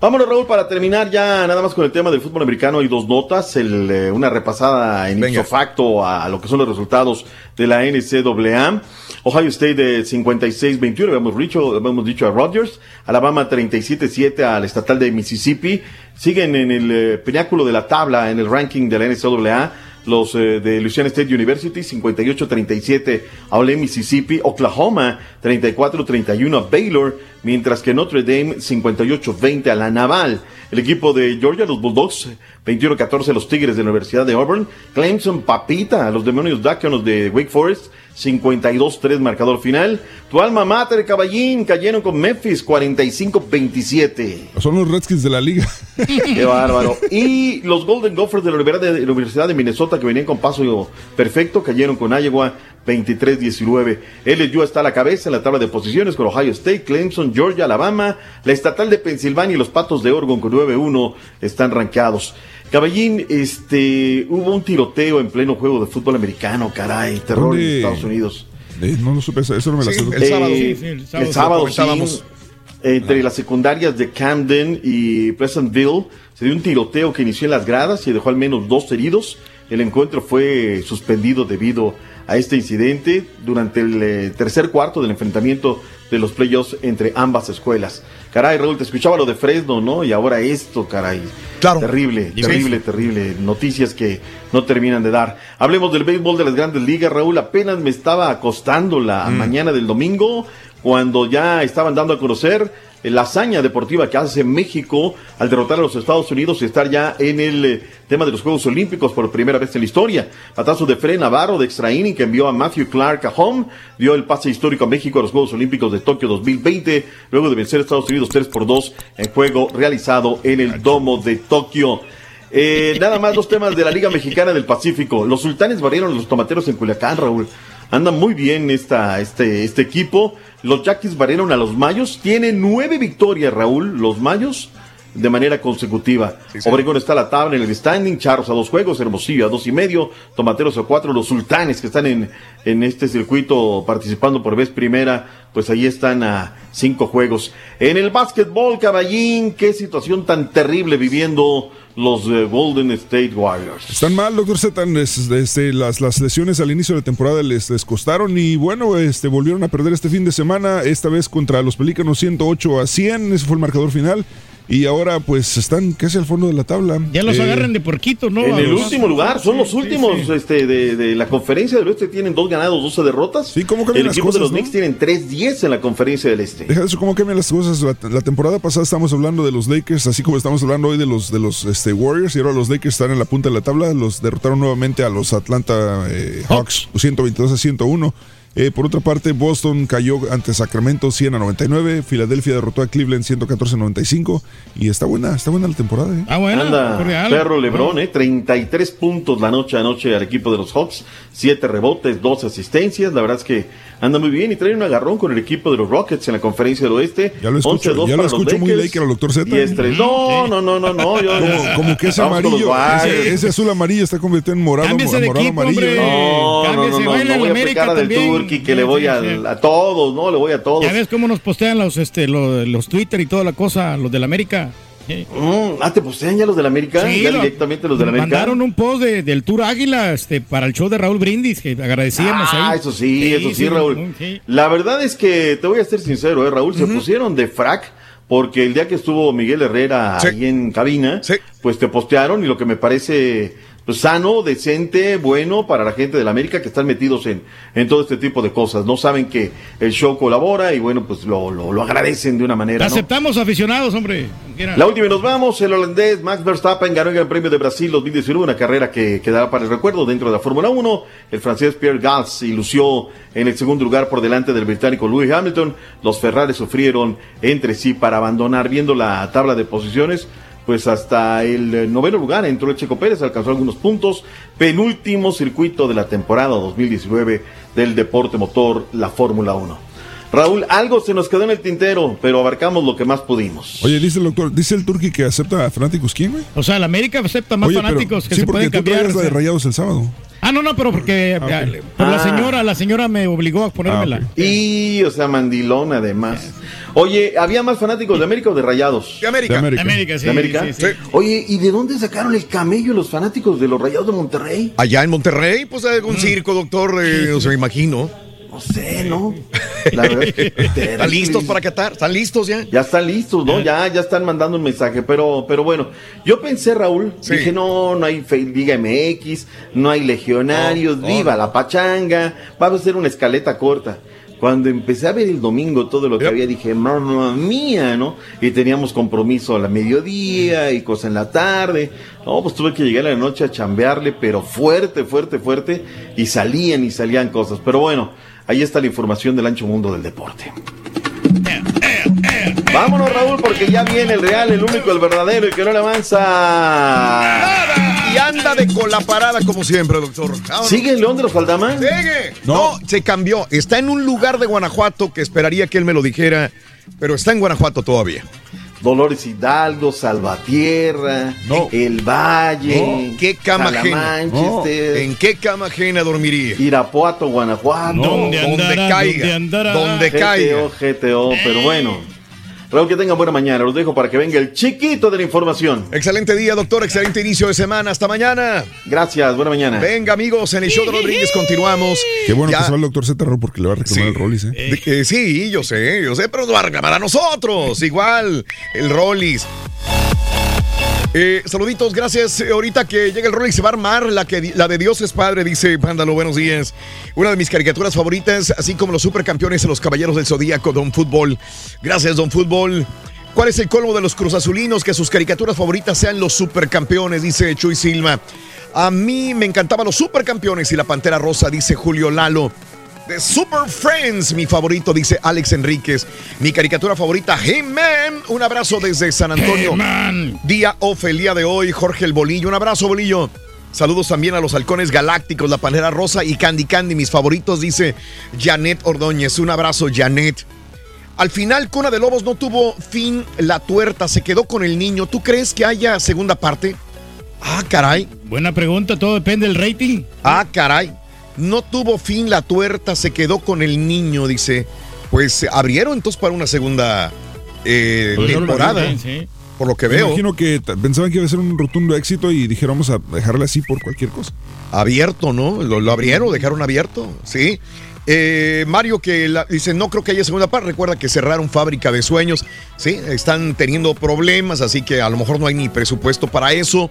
Vámonos, Raúl, para terminar ya nada más con el tema del fútbol americano. Hay dos notas, el, eh, una repasada en ipso facto a, a lo que son los resultados de la NCAA. Ohio State de 56-21, habíamos dicho, habíamos dicho a Rodgers. Alabama 37-7 al estatal de Mississippi. Siguen en el eh, pináculo de la tabla en el ranking de la NCAA. Los eh, de Louisiana State University 58-37 a Ole Mississippi, Oklahoma 34-31 a Baylor, mientras que Notre Dame 58-20 a la Naval. El equipo de Georgia, los Bulldogs 21-14 a los Tigres de la Universidad de Auburn, Clemson papita a los demonios Dakianos de Wake Forest 52-3 marcador final. Tu alma mater, caballín, cayeron con Memphis 45-27. Son los Redskins de la liga. *laughs* Qué bárbaro. Y los Golden Gophers de la Universidad de, la Universidad de Minnesota, que venían con paso perfecto, cayeron con Iowa 23-19. LSU está a la cabeza en la tabla de posiciones con Ohio State, Clemson, Georgia, Alabama, la estatal de Pensilvania y los Patos de Oregon con 9-1 están rankeados. Caballín, este, hubo un tiroteo en pleno juego de fútbol americano, caray, terror en. Estados Unidos. Eh, no lo supe, eso, no me lo Sí, sé. el sábado. Eh, Sí, sí, el el sábado sí. entre las secundarias de Camden y Pleasantville. Se dio un tiroteo que inició en las gradas y dejó al menos dos heridos. El encuentro fue suspendido debido a este incidente durante el eh, tercer cuarto del enfrentamiento de los playoffs entre ambas escuelas. Caray, Raúl, te escuchaba lo de Fresno, ¿no? Y ahora esto, caray. Claro. Terrible, terrible, terrible. Noticias que no terminan de dar. Hablemos del béisbol de las grandes ligas, Raúl. Apenas me estaba acostando la Mm. mañana del domingo cuando ya estaban dando a conocer la hazaña deportiva que hace México al derrotar a los Estados Unidos y estar ya en el eh, tema de los Juegos Olímpicos por primera vez en la historia. Patazo de Fred Navarro de extra inning que envió a Matthew Clark a home, dio el pase histórico a México a los Juegos Olímpicos de Tokio 2020, luego de vencer a Estados Unidos 3 por 2 en juego realizado en el Domo de Tokio. Eh, nada más dos temas de la Liga Mexicana del Pacífico. Los sultanes barrieron los tomateros en Culiacán, Raúl. Anda muy bien esta, este, este equipo. Los Yaquis barrieron a los Mayos. Tiene nueve victorias, Raúl, los Mayos, de manera consecutiva. Obregón está a la tabla en el standing. Charros a dos juegos, Hermosillo a dos y medio, Tomateros a cuatro. Los sultanes que están en, en este circuito participando por vez primera, pues ahí están a cinco juegos. En el básquetbol, caballín, qué situación tan terrible viviendo los eh, Golden State Warriors. Están mal, doctor Z. es- Este, las, las lesiones al inicio de temporada les, les costaron y bueno, este, volvieron a perder este fin de semana, esta vez contra los Pelícanos 108 a 100, ese fue el marcador final. Y ahora pues están casi al fondo de la tabla. Ya los Eh, agarran de porquito, ¿no? En el último lugar, son los últimos sí. Este, de, de la conferencia del oeste, tienen dos ganados, 12 derrotas. Sí, ¿cómo cambian El las equipo de cosas, los no? Knicks tienen 3-10 en la conferencia del este. Deja de eso, cómo cambian las cosas. La, la temporada pasada estamos hablando de los Lakers, así como estamos hablando hoy de los de los este, Warriors, y ahora los Lakers están en la punta de la tabla. Los derrotaron nuevamente a los Atlanta eh, Hawks, 122 a 101. Eh, por otra parte, Boston cayó ante Sacramento 100 a 99. Filadelfia derrotó a Cleveland 114 a 95. Y está buena, está buena la temporada. ¿eh? Ah, bueno. Anda, perro Lebrón, eh, 33 puntos la noche a noche al equipo de los Hawks, 7 rebotes, 2 asistencias, la verdad es que anda muy bien y trae un agarrón con el equipo de los Rockets en la conferencia del oeste. Ya lo escucho, 11-2 ya lo escucho muy Lakers, Laker al doctor Z. y Estres- No, no, no, no, no. Yo, Como, como que ese amarillo, ese, azul amarillo está convirtiendo en morado, morado equipo, amarillo. hombre. No, no, no, Cámbiese, no, no en voy a América pecar del también. Turqui, que Sí, le voy sí, a, sí. a todos, ¿no? Le voy a todos. Ya ves cómo nos postean los, este, los, los Twitter y toda la cosa, los del América. Mm, ah, ¿te postean ya los del América? Sí, ya lo- directamente los del América. Mandaron un post de- del Tour Águila este, para el show de Raúl Brindis, que agradecíamos Ah, ahí. eso sí, eso sí, Raúl. sí. La verdad es que te voy a ser sincero, eh, Raúl, se pusieron de frac porque el día que estuvo Miguel Herrera Sí. ahí en cabina, Sí. pues te postearon y lo que me parece sano, decente, bueno para la gente de la América que están metidos en, en todo este tipo de cosas. No saben que el show colabora y bueno, pues lo, lo, lo agradecen de una manera. ¿no? Aceptamos aficionados, hombre. La última y nos vamos. El holandés Max Verstappen ganó el Gran Premio de Brasil 2019, una carrera que quedará para el recuerdo dentro de la Fórmula 1. El francés Pierre Gasly lució en el segundo lugar por delante del británico Lewis Hamilton. Los Ferrari sufrieron entre sí para abandonar. Viendo la tabla de posiciones, pues hasta el eh, noveno lugar entró el Checo Pérez, alcanzó algunos puntos. Penúltimo circuito de la temporada 2019 del deporte motor, la Fórmula 1. Raúl, algo se nos quedó en el tintero, pero abarcamos lo que más pudimos. Oye, dice el doctor, dice el Turqui que acepta a fanáticos, ¿quién, güey? O sea, la América acepta más Oye, pero- fanáticos que sí, se porque pueden tú cambiar. traías la de Rayados el sábado. Ah, no, no, pero porque Ah, eh, por la Ah. señora, la señora me obligó a ponérmela. Ah. Y, o sea, mandilón además. Oye, ¿había más fanáticos de América o de Rayados? De América. De América. América, sí. ¿De América? sí, sí. Oye, ¿y de dónde sacaron el camello los fanáticos de los Rayados de Monterrey? Allá en Monterrey, pues hay Mm. circo, doctor, eh, no se me imagino. No sé, ¿no? La verdad es que *laughs* ¿Están listos para Qatar? ¿Están listos ya? Ya están listos, ¿no? Ya, ya están mandando un mensaje, pero, pero bueno, yo pensé, Raúl, Sí. dije, no, no hay Liga MX, no hay legionarios, No, no. viva la pachanga, vamos a hacer una escaleta corta. Cuando empecé a ver el domingo todo lo que Yep. había, dije, mamma mía, ¿no? Y teníamos compromiso a la mediodía y cosa en la tarde. No, pues tuve que llegar a la noche a chambearle, pero fuerte, fuerte, fuerte. Y salían y salían cosas. Pero bueno, ahí está la información del ancho mundo del deporte. Vámonos, Raúl, porque ya viene el real, el único, el verdadero, el que no le avanza. Y anda de con la parada como siempre, doctor. Vámonos. ¿Sigue el León de los? Sigue. No. se cambió. Está en un lugar de Guanajuato que esperaría que él me lo dijera, pero está en Guanajuato todavía. Dolores Hidalgo, Salvatierra, No. El Valle, No. ¿Qué cama ajena? Salamanchester, ¿En qué cama ajena dormiría? Irapuato, Guanajuato. ¿Dónde donde andará? caiga, ¿Dónde andará? donde caiga. GTO, GTO, pero bueno. Raúl, que tengan buena mañana. Los dejo para que venga el chiquito de la información. Excelente día, doctor. Excelente inicio de semana. Hasta mañana. Gracias. Buena mañana. Venga, amigos, en el show de Rodríguez continuamos. Qué bueno Ya- que se va el doctor Z porque le va a reclamar el Rollis, ¿eh? De que sí, yo sé, yo sé, pero nos va a reclamar a nosotros. Igual, el Rollis. Eh, saluditos, gracias. Eh, ahorita que llega el Rollis se va a armar la, que, la de Dios es Padre, dice Vándalo, buenos días. Una de mis caricaturas favoritas, así como los supercampeones los Caballeros del Zodíaco, Don Fútbol. Gracias, Don Fútbol. ¿Cuál es el colmo de los cruzazulinos? Que sus caricaturas favoritas sean los supercampeones, dice Chuy Silva. A mí me encantaban los supercampeones y la Pantera Rosa, dice Julio Lalo. The Super Friends, mi favorito, dice Alex Enríquez. Mi caricatura favorita, He-Man. Un abrazo desde San Antonio. Día off el día de hoy, Jorge el Bolillo. Un abrazo, Bolillo. Saludos también a los halcones galácticos, la panera rosa y Candy Candy, mis favoritos, dice Janet Ordóñez. Un abrazo, Janet. Al final, Cuna de Lobos no tuvo fin la tuerta, se quedó con el niño. ¿Tú crees que haya segunda parte? Ah, caray. Buena pregunta, todo depende del rating. Ah, caray. No tuvo fin la tuerta, se quedó con el niño, dice. Pues abrieron entonces para una segunda eh, Pues no lo temporada. sí. Por lo que Me veo. imagino que pensaban que iba a ser un rotundo éxito y dijeron vamos a dejarle así por cualquier cosa. Abierto, ¿no? Lo, lo abrieron, dejaron abierto, sí. Eh, Mario que la- dice, no creo que haya segunda parte. Recuerda que cerraron fábrica de sueños, sí, están teniendo problemas, así que a lo mejor no hay ni presupuesto para eso.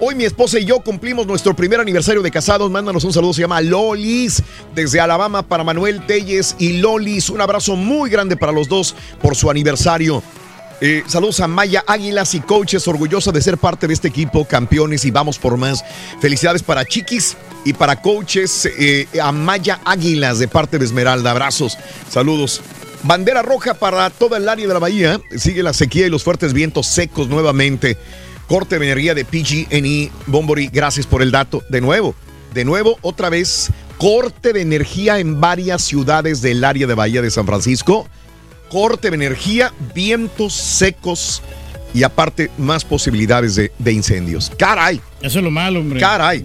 Hoy mi esposa y yo cumplimos nuestro primer aniversario de casados. Mándanos un saludo, se llama Lolis, desde Alabama para Manuel Telles y Lolis. Un abrazo muy grande para los dos por su aniversario. Eh, saludos a Maya Águilas y coaches, orgullosa de ser parte de este equipo, campeones y vamos por más. Felicidades para Chiquis y para coaches, eh, a Maya Águilas de parte de Esmeralda. Abrazos, saludos. Bandera roja para toda el área de la bahía. Sigue la sequía y los fuertes vientos secos nuevamente. Corte de energía de PG&E Bombori, gracias por el dato. De nuevo, de nuevo, otra vez, corte de energía en varias ciudades del área de Bahía de San Francisco corte de energía, vientos secos y aparte más posibilidades de, de incendios. Caray. Eso es lo malo, hombre. Caray.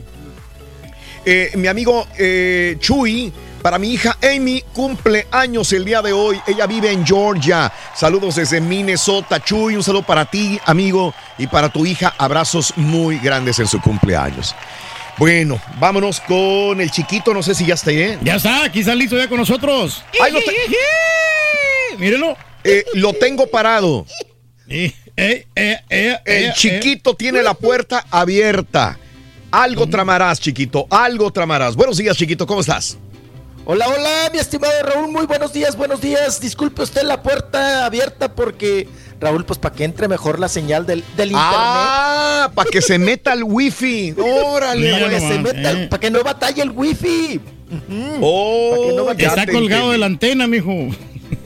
Eh, mi amigo eh, Chuy, para mi hija Amy, cumple años el día de hoy. Ella vive en Georgia. Saludos desde Minnesota. Chuy, un saludo para ti, amigo, y para tu hija. Abrazos muy grandes en su cumpleaños. Bueno, vámonos con el chiquito. No sé si ya está bien. Ya está, aquí está listo ya con nosotros. Ahí lo, Mírenlo. Eh, lo tengo parado. Eh, eh, eh, eh, El eh, chiquito tiene la puerta abierta. Algo tramarás, chiquito. Algo tramarás. Buenos días, chiquito. ¿Cómo estás? Hola, hola, mi estimado Raúl, muy buenos días, buenos días. Disculpe usted la puerta abierta porque, Raúl, pues para que entre mejor la señal del, del Ah, para que se meta el wifi. *laughs* Órale, Para que, se meta, eh. para que no batalle el wifi. Oh, ya Está colgado de la antena, mijo.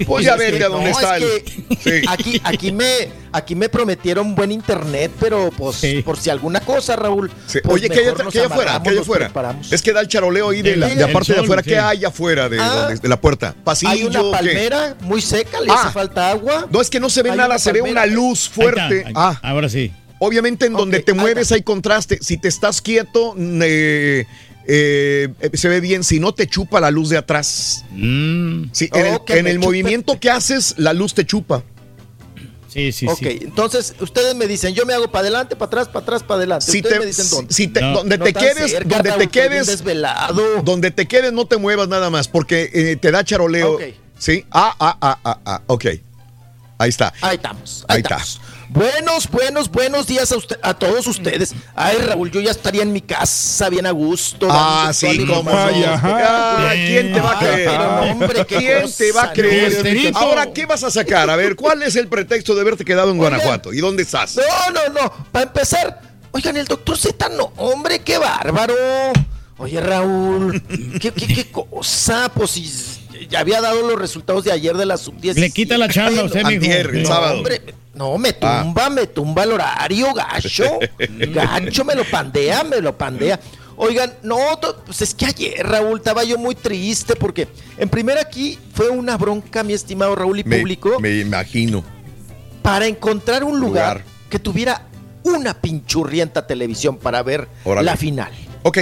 Pues ya Es ver que de dónde no, está es el. que Aquí, aquí, me, aquí me prometieron buen internet, pero pues por si alguna cosa, Raúl. Sí. pues, Oye, ¿qué hay, mejor atrás- nos qué hay afuera? amarramos, ¿Qué hay nos afuera? Es que da el charoleo ahí de la, de aparte de afuera. sí. ¿Qué hay afuera de, Ah. donde- de la puerta? Pasillo. Hay una ¿qué? palmera muy seca, le Ah. hace falta agua. No, es que no se ve Hay nada, se ve una luz fuerte. Ah, ahora sí. Obviamente en donde te mueves hay contraste. Si te estás quieto, eh, eh, se ve bien. Si no, te chupa la luz de atrás. Mm. Sí, en el, en movimiento que haces, la luz te chupa. Sí, sí, ok, sí. entonces ustedes me dicen, yo me hago para adelante, para atrás, para atrás, para adelante. Si ustedes te, me dicen dónde. si te- No. donde No te quedes, cerca, donde te quedes, desvelado. donde te quedes no te muevas nada más, porque eh, te da charoleo. Ok. Sí, ah, ah, ah, ah, ah, ok. Ahí está. Ahí estamos. Ahí Ahí, está. Buenos, buenos, buenos días a, usted- a todos ustedes. Ay, Raúl, yo ya estaría en mi casa bien a gusto. Ah, sí, información. Ah, *laughs* ¿Quién te va a Ay, creer? no, hombre, ¿Quién cosa, te va a creer? Ahora, ¿qué vas a sacar? A ver, ¿cuál es el pretexto de haberte quedado en Guanajuato? ¿Y dónde estás? No, no, no. Para empezar, oigan, el doctor Z, no, hombre, qué bárbaro. Oye, Raúl, ¿qué, qué, qué cosa? Pues ya había dado los resultados de ayer de la sub-10. Le quita la chamba a usted, mijo. Antier, el No, sábado. hombre, no, me tumba, me tumba el horario, gacho. *laughs* Gacho, me lo pandea, me lo pandea. Oigan, no, to- pues es que ayer, Raúl, estaba yo muy triste porque en primera aquí fue una bronca, mi estimado Raúl y Me, público, me imagino. para encontrar un lugar, Lugar. que tuviera una pinchurrienta televisión para ver Órale. la final. Ok.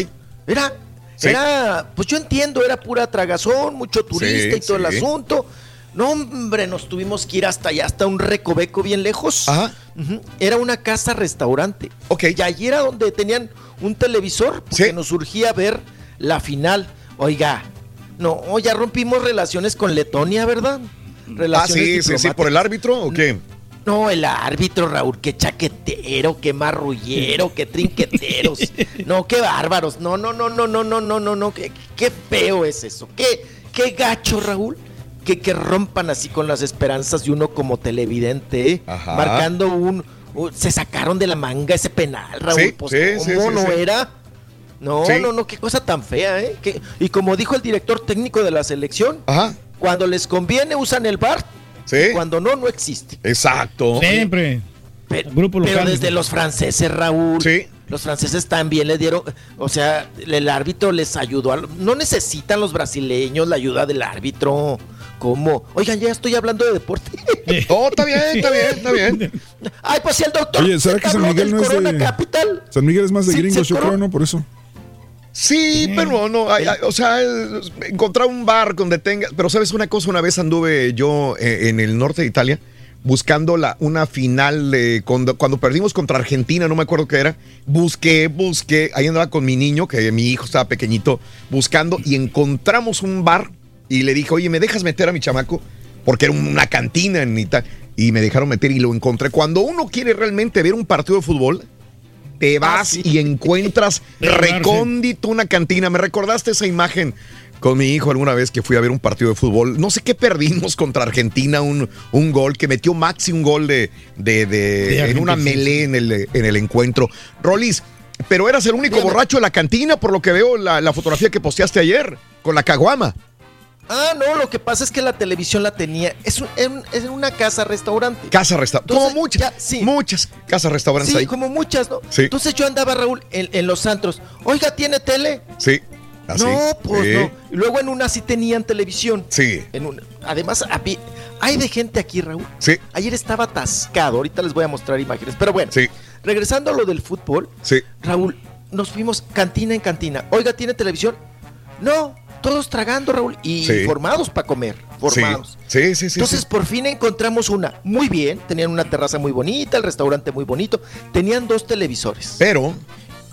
Era, Sí. era, pues yo entiendo, era pura tragazón, mucho turista Sí, y todo el asunto. No, hombre, nos tuvimos que ir hasta allá, hasta un recoveco bien lejos. Ajá. Era una casa-restaurante. Ok. Y allí era donde tenían un televisor, porque nos surgía ver la final. Oiga, no, ya rompimos relaciones con Letonia, ¿verdad? Ah, Relaciones sí, sí, sí, por el árbitro o qué? No, el árbitro, Raúl, qué chaquetero, qué marrullero, qué trinqueteros. No, qué bárbaros. No, no, no, no, no, no, no, no, no. Qué, qué feo es eso. Qué, qué gacho, Raúl. Que, que rompan así con las esperanzas de uno como televidente, ¿eh? Marcando un, un- Se sacaron de la manga ese penal, Raúl. Sí, pues, sí, ¿cómo sí, no era? No, no, no, qué cosa tan fea, ¿eh? Que- y como dijo el director técnico de la selección, cuando les conviene usan el bar, Sí. cuando no, no existe. Exacto. Siempre. Pero, Grupo pero desde los franceses, Raúl. Los franceses también le dieron, o sea, el árbitro les ayudó. a- no necesitan los brasileños la ayuda del árbitro. ¿Cómo? Oigan, ya estoy hablando de deporte. Oh, está bien, está bien, está bien. Ay, pues si el doctor. Oye, ¿será que San Miguel no es Corona de. Capital. San Miguel es más de Sí, gringos, sí, yo creo. ¿no? Por eso. Sí, pero no, hay- hay- o sea, encontrar un bar donde tenga, pero sabes una cosa, una vez anduve yo eh, en el norte de Italia buscando la, una final de cuando, cuando perdimos contra Argentina, no me acuerdo qué era, busqué, busqué, ahí andaba con mi niño, que mi hijo estaba pequeñito, buscando y encontramos un bar y le dije, oye, ¿me dejas meter a mi chamaco? Porque era una cantina en Italia y me dejaron meter y lo encontré. Cuando uno quiere realmente ver un partido de fútbol, te vas y encuentras *laughs* recóndito una cantina. Me recordaste esa imagen con mi hijo alguna vez que fui a ver un partido de fútbol. No sé qué perdimos *laughs* contra Argentina, un, un gol que metió Maxi un gol de, de, de- De en una melee en el, en el encuentro. Rolis, pero eras el único borracho de la cantina, por lo que veo la, la fotografía que posteaste ayer con la caguama. Ah, no, lo que pasa es que la televisión la tenía. Es, un- es un- es una casa-restaurante. Casa restaurante. Como muchas, muchas casas restaurantes Sí, ahí. como muchas, ¿no? Sí. Entonces yo andaba, Raúl, en, en los antros. Oiga, ¿tiene tele? Sí. Así. No, pues Sí. no. Luego en una sí tenían televisión. Sí. En una- además, hay de gente aquí, Raúl. Sí. Ayer estaba atascado. Ahorita les voy a mostrar imágenes. Pero bueno, Sí. regresando a lo del fútbol, Sí. Raúl, nos fuimos cantina en cantina. Oiga, ¿tiene televisión? No, todos tragando, Raúl. Y Sí. formados para comer. Formados. Sí, sí, sí. sí, Entonces sí. por fin encontramos una muy bien, tenían una terraza muy bonita, el restaurante muy bonito, tenían dos televisores. Pero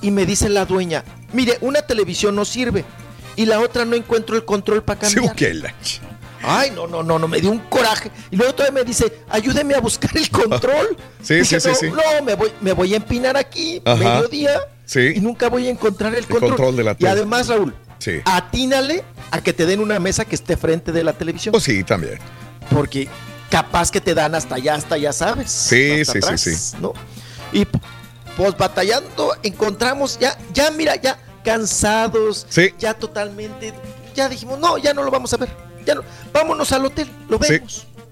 Y me dice la dueña, mire, una televisión no sirve y la otra no encuentro el control para Sí, cambiar. ch- Ay, no, no, no, no, me dio un coraje. Y luego todavía me dice, ayúdeme a buscar el control. *laughs* Sí, Dije, sí, sí, no, sí. no, me voy, me voy a empinar aquí, Ajá. mediodía, Sí. y nunca voy a encontrar el, El control de la Y además, Raúl, Sí. atínale a que te den una mesa que esté frente de la televisión. Pues sí, también. Porque capaz que te dan hasta allá, hasta allá, ¿sabes? Sí, Hasta sí, atrás, sí, sí. ¿no? Y pues batallando, encontramos ya, ya mira, ya cansados, Sí. ya totalmente, ya dijimos, no, ya no lo vamos a ver, ya no, vámonos al hotel, lo Sí.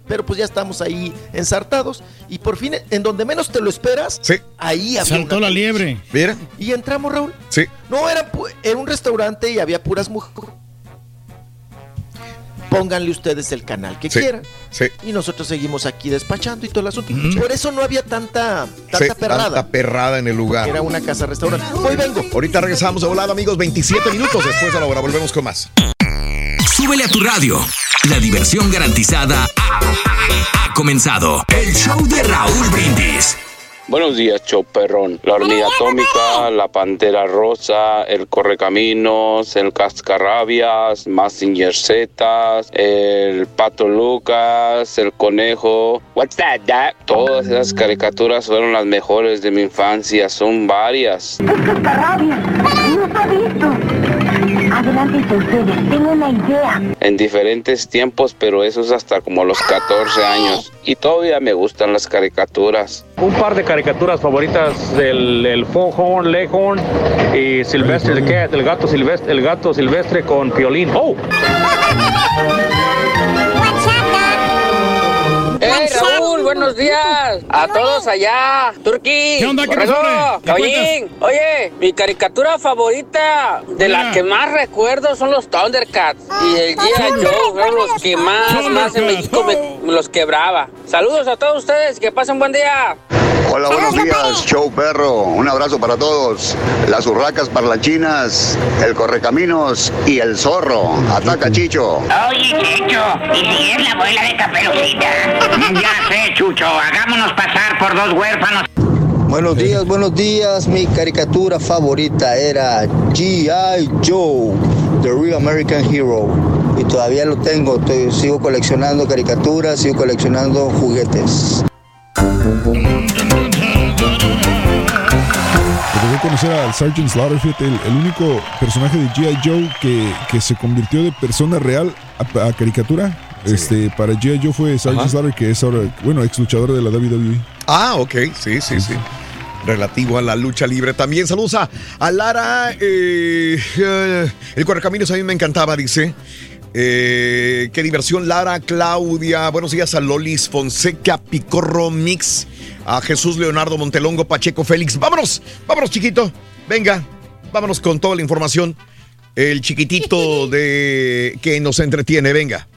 Pero pues ya estamos ahí ensartados y por fin, en donde menos te lo esperas, Sí. ahí había Saltó una la liebre. Mira. Y entramos, Raúl. Sí. No, era, un restaurante y había puras mujeres. Pónganle ustedes el canal que Sí. quieran. Sí. Y nosotros seguimos aquí despachando y todo el asunto. Por eso no había tanta, tanta Sí, perrada. tanta perrada en el lugar. Era una casa restaurante. Hoy vengo. Ahorita regresamos a volada, amigos. 27 minutos después de la hora. Volvemos con más. Súbele a tu radio. La diversión garantizada ha, ha comenzado. El show de Raúl Brindis. Buenos días, show perrón. La hormiga atómica, la pantera rosa, el correcaminos, el cascarrabias, Massinger Z, el pato Lucas, el conejo. What's that, Dad? Todas esas caricaturas fueron las mejores de mi infancia. Son varias. Cascarrabias. No visto. Adelante, ustedes. Tengo una idea. En diferentes tiempos, pero eso es hasta como los 14 años. Y todavía me gustan las caricaturas. Un par de caricaturas favoritas del el Foghorn, Leghorn y Silvestre the Cat, el gato silvestre, el gato silvestre con Piolín. ¡Oh! ¡Buenos días! A todos allá. Turquí. ¿Qué onda? ¿Qué Caballín. Oye, mi caricatura favorita, de la Ah. que más recuerdo, son los Thundercats. Y el G.I. Joe, fueron los que más, más en México me, me los quebraba. Saludos a todos ustedes, que pasen buen día. Hola, buenos días, show perro. Un abrazo para todos. Las urracas parlachinas, el correcaminos y el zorro. Ataca, Chicho. Oye, Chicho, ¿y si es la abuela de Caperucita? *laughs* Ya sé, Chucho, hagámonos pasar por dos huérfanos. Buenos días, buenos días. Mi caricatura favorita era G.I. Joe, The Real American Hero. Y todavía lo tengo. estoy- sigo coleccionando caricaturas, sigo coleccionando juguetes. Me tocó conocer al Sergeant Slaughter, fíjate, el, el único personaje de G.I. Joe que, que se convirtió de persona real a, a caricatura. Este, para G.I. Joe fue Sergeant Ajá. Slaughter, que es ahora, bueno, ex luchador de la WWE. Ah, ok, sí, sí, sí. Relativo a la lucha libre también. Saludos a, a Lara. eh, eh, el Correcaminos a mí me encantaba, dice. Eh, qué diversión, Lara, Claudia. Buenos días a Lolis Fonseca, Picorro Mix, a Jesús Leonardo Montelongo, Pacheco Félix. Vámonos, vámonos, chiquito. Venga, vámonos con toda la información. El chiquitito *laughs* de que nos entretiene, venga.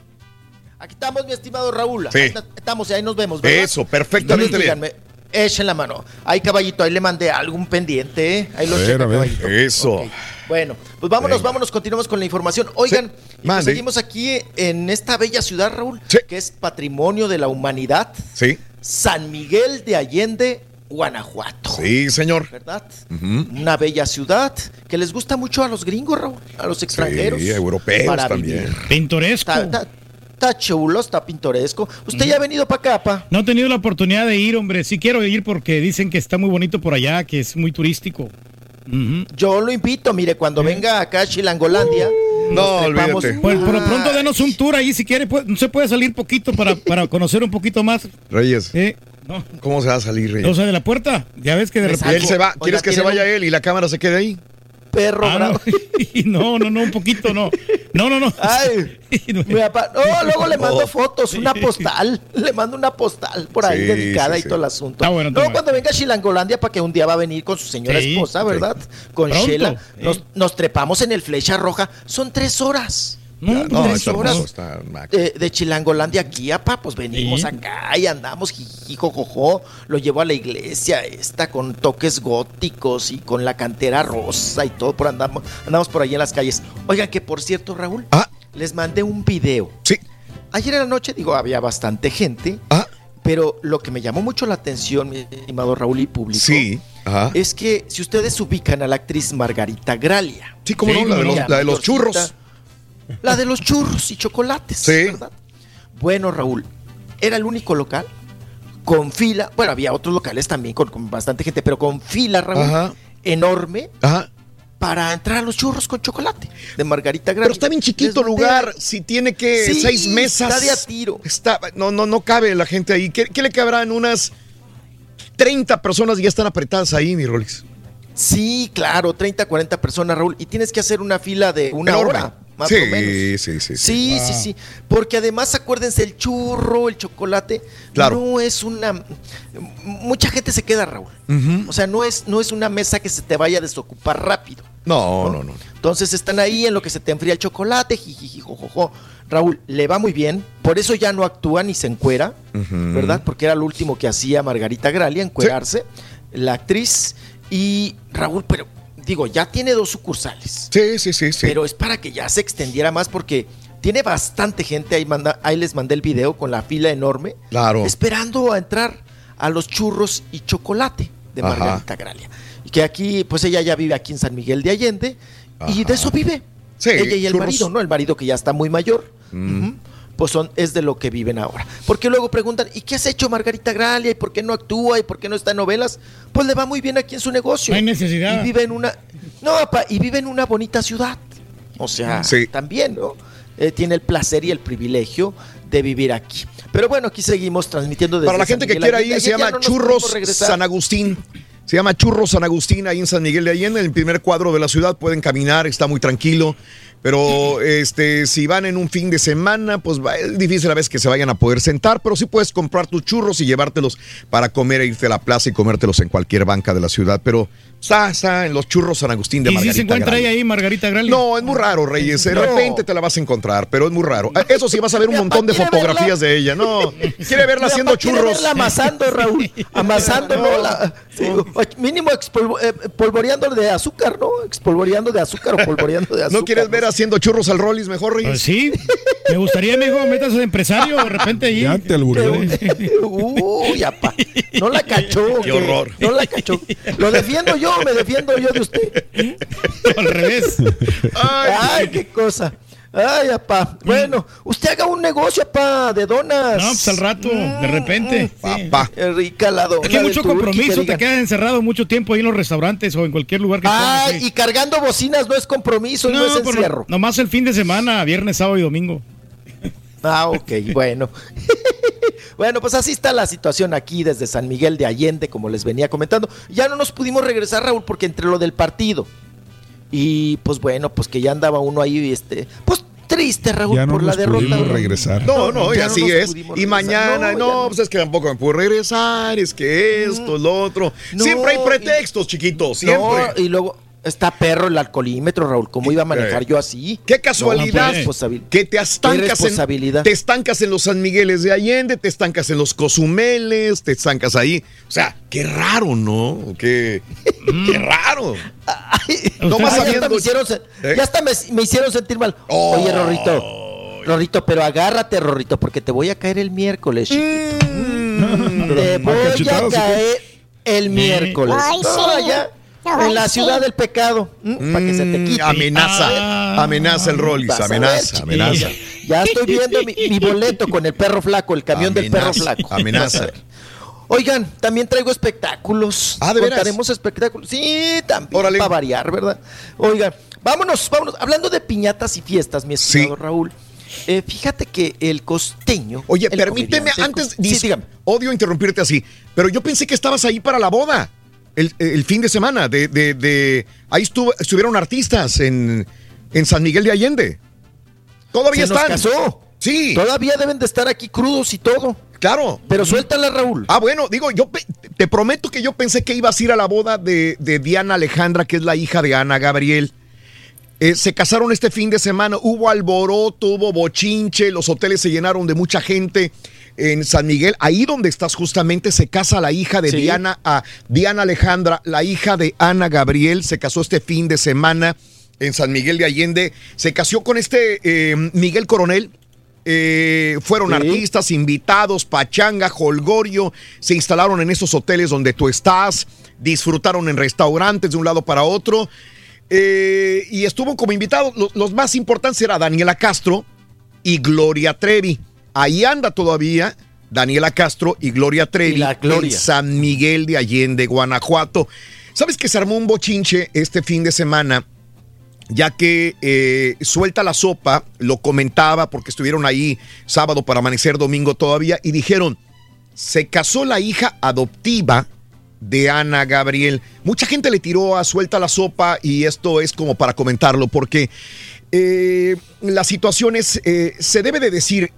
Aquí estamos, mi estimado Raúl. Sí. Ahí estamos y ahí nos vemos. ¿verdad? Eso, perfectamente bien. Echen la mano. Ahí, caballito, ahí le mandé algún pendiente, ¿eh? Ahí lo checa, caballito. Eso. Bueno, pues vámonos, Venga. vámonos, continuamos con la información. Oigan, y pues seguimos aquí en esta bella ciudad, Raúl, que es patrimonio de la humanidad. Sí. San Miguel de Allende, Guanajuato. Sí, señor. ¿Verdad? Una bella ciudad que les gusta mucho a los gringos, Raúl, a los extranjeros. Sí, europeos para también. vivir. Pintoresco. Está chulo, está pintoresco. ¿Usted ya ha venido para acá, pa? No he tenido la oportunidad de ir, hombre. Sí quiero ir porque dicen que está muy bonito por allá, que es muy turístico. Yo lo invito, mire, cuando venga acá a Chilangolandia. nos trepamos- Pues por lo pronto denos un tour ahí si quiere. pues, no se puede salir poquito para, para conocer un poquito más. Reyes. Eh, no. ¿Cómo se va a salir, Reyes? O sea, de la puerta. Ya ves que de repente. él se va. ¿Quieres que se vaya él y la cámara se quede ahí? Perro Ah, no. *laughs* no, no, no, un poquito, no. No, no, no. Ay, *laughs* mi papá- no, luego le mando fotos, una *laughs* postal. Le mando una postal por ahí Sí, dedicada sí, y sí. todo el asunto. Ah, bueno, bueno. cuando venga a Chilangolandia, para que un día va a venir con su señora Sí, esposa, sí. ¿verdad? Con Pronto, Sheila. sí. Nos, nos trepamos en el Flecha Roja. Son tres horas. No, No, tres está horas. de, de Chilangolandia aquí, apa, pues venimos Sí. acá y andamos jijijojojo, lo llevo a la iglesia esta con toques góticos y con la cantera rosa y todo, por andamos, andamos por ahí en las calles. Oigan, que por cierto, Raúl, les mandé un video. Sí. Ayer en la noche, digo, había bastante gente, pero lo que me llamó mucho la atención, mi estimado Raúl y público, Sí. Ajá. es que si ustedes ubican a la actriz Margarita Gralia. Sí, cómo no, la de los- la de los churros. La de los churros y chocolates. Sí. ¿verdad? Bueno, Raúl, era el único local con fila. Bueno, había otros locales también con, con bastante gente, pero con fila, Raúl, Ajá. enorme Ajá. para entrar a los churros con chocolate de Margarita Gralia. Pero está bien chiquito mandé- lugar. Si tiene que Sí, seis mesas. está de a tiro. Está, no, no, no cabe la gente ahí. ¿Qué, qué le cabrán? Unas 30 personas y ya están apretadas ahí, mi Rolex. Sí, claro, 30, 40 personas, Raúl. Y tienes que hacer una fila de una Enorme. hora, más sí, o menos. sí, sí, sí. Sí, sí, sí. Porque además, acuérdense, el churro, el chocolate, Claro. no es una. Mucha gente se queda, Raúl. O sea, no es, no es una mesa que se te vaya a desocupar rápido. No, no, no. Entonces están ahí en lo que se te enfría el chocolate, jijiji, jojojo. Raúl, le va muy bien, por eso ya no actúa ni se encuera. ¿verdad? Porque era lo último que hacía Margarita Gralia, encuerarse, la actriz. Y Raúl, pero digo, ya tiene dos sucursales. Sí, sí, sí, sí. Pero es para que ya se extendiera más porque tiene bastante gente, ahí, manda, ahí les mandé el video con la fila enorme, Claro. esperando a entrar a los churros y chocolate de Ajá. Margarita Gralia. Y que aquí, pues ella ya vive aquí en San Miguel de Allende y de eso vive. Sí, ella y el churros. marido, ¿no? El marido que ya está muy mayor. Mm. Pues son, es de lo que viven ahora. Porque luego preguntan, ¿y qué has hecho Margarita Gralia? ¿Y por qué no actúa? ¿Y por qué no está en novelas? Pues le va muy bien aquí en su negocio. No hay necesidad. Y vive en una. No, papá, y vive en una bonita ciudad. O sea, Sí. también, ¿no? Eh, tiene el placer y el privilegio de vivir aquí. Pero bueno, aquí seguimos transmitiendo desde Para la San gente que quiera ir, se llama no Churros. San Agustín. Se llama Churro San Agustín, ahí en San Miguel de Allende, en el primer cuadro de la ciudad. Pueden caminar, está muy tranquilo. Pero este, si van en un fin de semana, pues va- es difícil a veces que se vayan a poder sentar, pero sí puedes comprar tus churros y llevártelos para comer e irte a la plaza y comértelos en cualquier banca de la ciudad. Pero está, está en los churros San Agustín de ¿Y si Margarita se encuentra ahí, Margarita Grali? No, es muy raro, Reyes. De No. repente te la vas a encontrar, pero es muy raro. Eso sí, vas a ver un montón de fotografías de ella. No, *laughs* quiere verla haciendo churros. verla amasando, Raúl. *laughs* Amasando, ¿no? La- sí, mínimo expolvo- eh, polvoreando de azúcar, ¿no? Expolvoreando de azúcar o polvoreando de azúcar. *laughs* ¿No quieres ver haciendo churros al Rollis mejor, Reyes? Pues sí, me gustaría, mijo, métase de empresario de repente ahí. *laughs* Ya te alburió. Uy, apá. No la cachó. Qué ¿qué? horror. No la cachó. Lo defiendo yo, me defiendo yo de usted. Al revés. Ay, qué cosa. Ay, apá. Bueno, usted haga un negocio, apá, de donas. No, pues al rato, de repente. Papá. Qué rica la dona. Es que mucho que compromiso, te quedas encerrado mucho tiempo ahí en los restaurantes o en cualquier lugar que Ay, estés. y cargando bocinas no es compromiso, no, es pero encierro. nomás el fin de semana, viernes, sábado y domingo. Ah, ok, *laughs* bueno. *laughs* bueno, pues así está la situación aquí desde San Miguel de Allende, como les venía comentando. Ya no nos pudimos regresar, Raúl, porque entre lo del partido y pues bueno, pues que ya andaba uno ahí, este, pues triste, Raúl, Ya no por la derrota. pudimos Raúl. regresar. No, no, y ya no así nos es. Y mañana, No, pues es que tampoco me puedo regresar, es que esto, lo otro. No, siempre hay y- pretextos, chiquitos, siempre. No, y luego está perro el alcoholímetro, Raúl. ¿Cómo iba a manejar yo así? Qué casualidad No, qué responsabil- que te estancas, en, responsabilidad. te estancas en los San Migueles de Allende, te estancas en los Cozumeles, te estancas ahí. O sea, qué raro, ¿no? Qué, qué raro. No Ay, vas ya hasta me hicieron, ¿Eh? ya hasta me, me hicieron sentir mal. Oye, Rorrito. Rorrito, pero agárrate, Rorrito, porque te voy a caer el miércoles, chiquito. Te voy a caer el miércoles. Ay, No, sí. En la sí. ciudad del pecado. para que se te quite. Amenaza, Ah. amenaza el Rollis, ver, amenaza, amenaza. Ya estoy viendo mi, mi boleto con el perro flaco, el camión del perro flaco. amenaza. Oigan, también traigo espectáculos. Ah, ¿de veras? Contaremos espectáculos. Sí, también Órale. para variar, ¿verdad? Oigan, vámonos, vámonos. Hablando de piñatas y fiestas, mi estimado Sí. Raúl. eh, fíjate que el costeño. Oye, el permíteme, antes, Sí, dígame. odio interrumpirte así, pero yo pensé que estabas ahí para la boda, el, el fin de semana, de, de, de- ahí estuvo, estuvieron artistas en, en San Miguel de Allende. Todavía Se nos están. casó. Sí, Todavía deben de estar aquí crudos y todo. claro. Pero suéltala, Raúl. Ah, bueno, digo, yo te prometo que yo pensé que ibas a ir a la boda de, de Diana Alejandra, que es la hija de Ana Gabriel. Eh, se casaron este fin de semana, hubo alboroto, hubo bochinche, los hoteles se llenaron de mucha gente en San Miguel. Ahí donde estás justamente se casa la hija de Sí. Diana, a Diana Alejandra, la hija de Ana Gabriel, se casó este fin de semana en San Miguel de Allende. Se casó con este eh, Miguel Coronel, eh, fueron Sí. artistas, invitados, pachanga, holgorio, se instalaron en esos hoteles donde tú estás, disfrutaron en restaurantes de un lado para otro. eh, y estuvo como invitados, los, los más importantes era Daniela Castro y Gloria Trevi. Ahí anda todavía Daniela Castro y Gloria Trevi Y la Gloria. en San Miguel de Allende, Guanajuato. ¿Sabes que se armó un bochinche este fin de semana? ya que eh, suelta la sopa, lo comentaba porque estuvieron ahí sábado para amanecer domingo todavía y dijeron, se casó la hija adoptiva de Ana Gabriel. Mucha gente le tiró a suelta la sopa y esto es como para comentarlo porque eh, la situación es, eh, se debe de decir,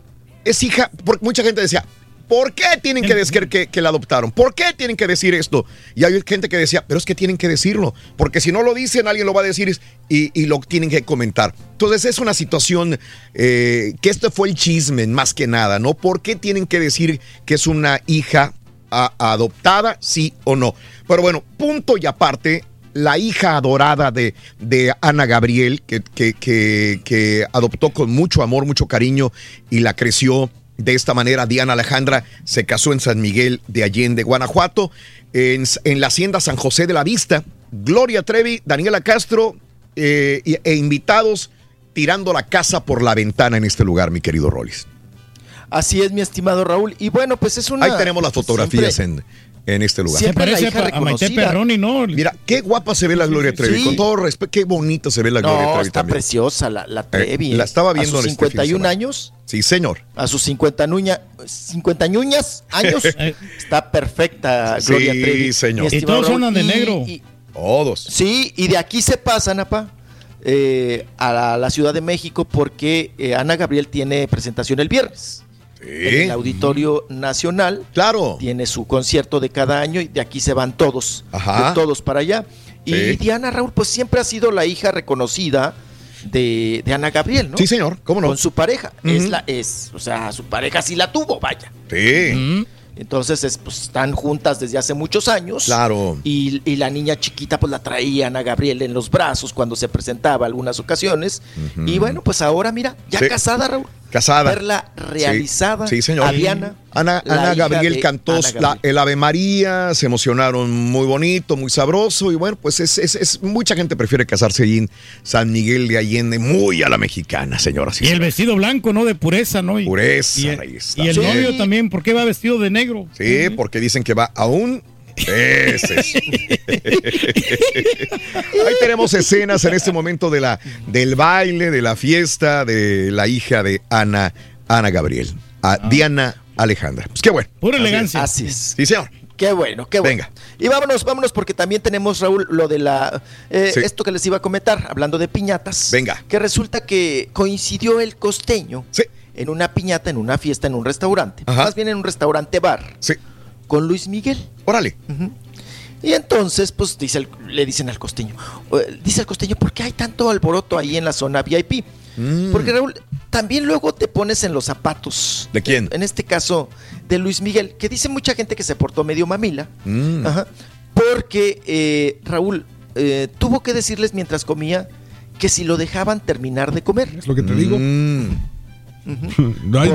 es hija, porque mucha gente decía, ¿por qué tienen que decir que, que la adoptaron? ¿Por qué tienen que decir esto? Y hay gente que decía, pero es que tienen que decirlo, porque si no lo dicen, alguien lo va a decir y, y lo tienen que comentar. Entonces es una situación eh, que esto fue el chisme más que nada, ¿no? ¿Por qué tienen que decir que es una hija a- adoptada, sí o no? Pero bueno, punto y aparte, la hija adorada de, de Ana Gabriel, que, que- que- que adoptó con mucho amor, mucho cariño y la creció de esta manera. Diana Alejandra se casó en San Miguel de Allende, Guanajuato, en, en la hacienda San José de la Vista. Gloria Trevi, Daniela Castro eh, e invitados tirando la casa por la ventana en este lugar, mi querido Rollis. Así es, mi estimado Raúl. Y bueno, pues es una. Ahí tenemos las fotografías siempre- en este lugar. Se Siempre parece a, a Maite. Perroni, ¿no? Mira, qué guapa se ve la Gloria Trevi. sí. Con todo respeto, qué bonita se ve la Gloria No, Trevi está también. preciosa la, la Trevi. Eh, la estaba A viendo sus en este fin de 51 semana. años, Sí, señor. a sus 50 nuña, 50 ñuñas años, *laughs* está perfecta Sí, Gloria Trevi. señor. mi Y todos andan de negro. y- Todos. Sí, y de aquí se pasan, apa, eh, a la, la Ciudad de México porque eh, Ana Gabriel tiene presentación el viernes. En el Auditorio Nacional. Claro. Tiene su concierto de cada año y de aquí se van todos. Ajá. de todos para allá. Y Sí. Diana Raúl, pues siempre ha sido la hija reconocida de, de Ana Gabriel, ¿no? Sí, señor. ¿Cómo no? Con su pareja. Es la, es, o sea, su pareja sí la tuvo, vaya. Sí. Entonces, es, pues, están juntas desde hace muchos años. Claro. Y, y la niña chiquita, pues la traía Ana Gabriel en los brazos cuando se presentaba algunas ocasiones. Y bueno, pues ahora, mira, ya Sí. casada, Raúl. Casada. Verla realizada. Sí, sí, señor. A Diana. Ana, Ana Gabriel cantó Ana la- Gabriel. el Ave María, se emocionaron muy bonito, muy sabroso. Y bueno, pues es, es- es- mucha gente prefiere casarse ahí en San Miguel de Allende, muy a la mexicana, señora. Y el vestido blanco, ¿no? De pureza, ¿no? Y, Pureza, y, ahí está. y el Sí. novio también, ¿por qué va vestido de negro? Sí, porque dicen que va a un... Ese es. Ahí tenemos escenas en este momento de la, del baile, de la fiesta de la hija de Ana, Ana Gabriel, a Diana Alejandra. Pues qué bueno. Pura elegancia. Así es. Sí, señor. Qué bueno, qué bueno. Venga. Y vámonos, vámonos, porque también tenemos, Raúl, lo de la. eh, Sí. Esto que les iba a comentar, hablando de piñatas. Venga. Que resulta que coincidió el costeño Sí. en una piñata, en una fiesta, en un restaurante. Ajá. Más bien en un restaurante bar. Sí. Con Luis Miguel. Órale. Y entonces, pues dice el- le dicen al costeño, dice el costeño, ¿por qué hay tanto alboroto ahí en la zona VIP? Mm. Porque Raúl, también luego te pones en los zapatos. ¿De quién? En este caso, de Luis Miguel, que dice mucha gente que se portó medio mamila. Mm. Ajá, porque eh, Raúl eh, tuvo que decirles mientras comía que si lo dejaban terminar de comer. Es lo que te digo. Mm. *laughs* No, hay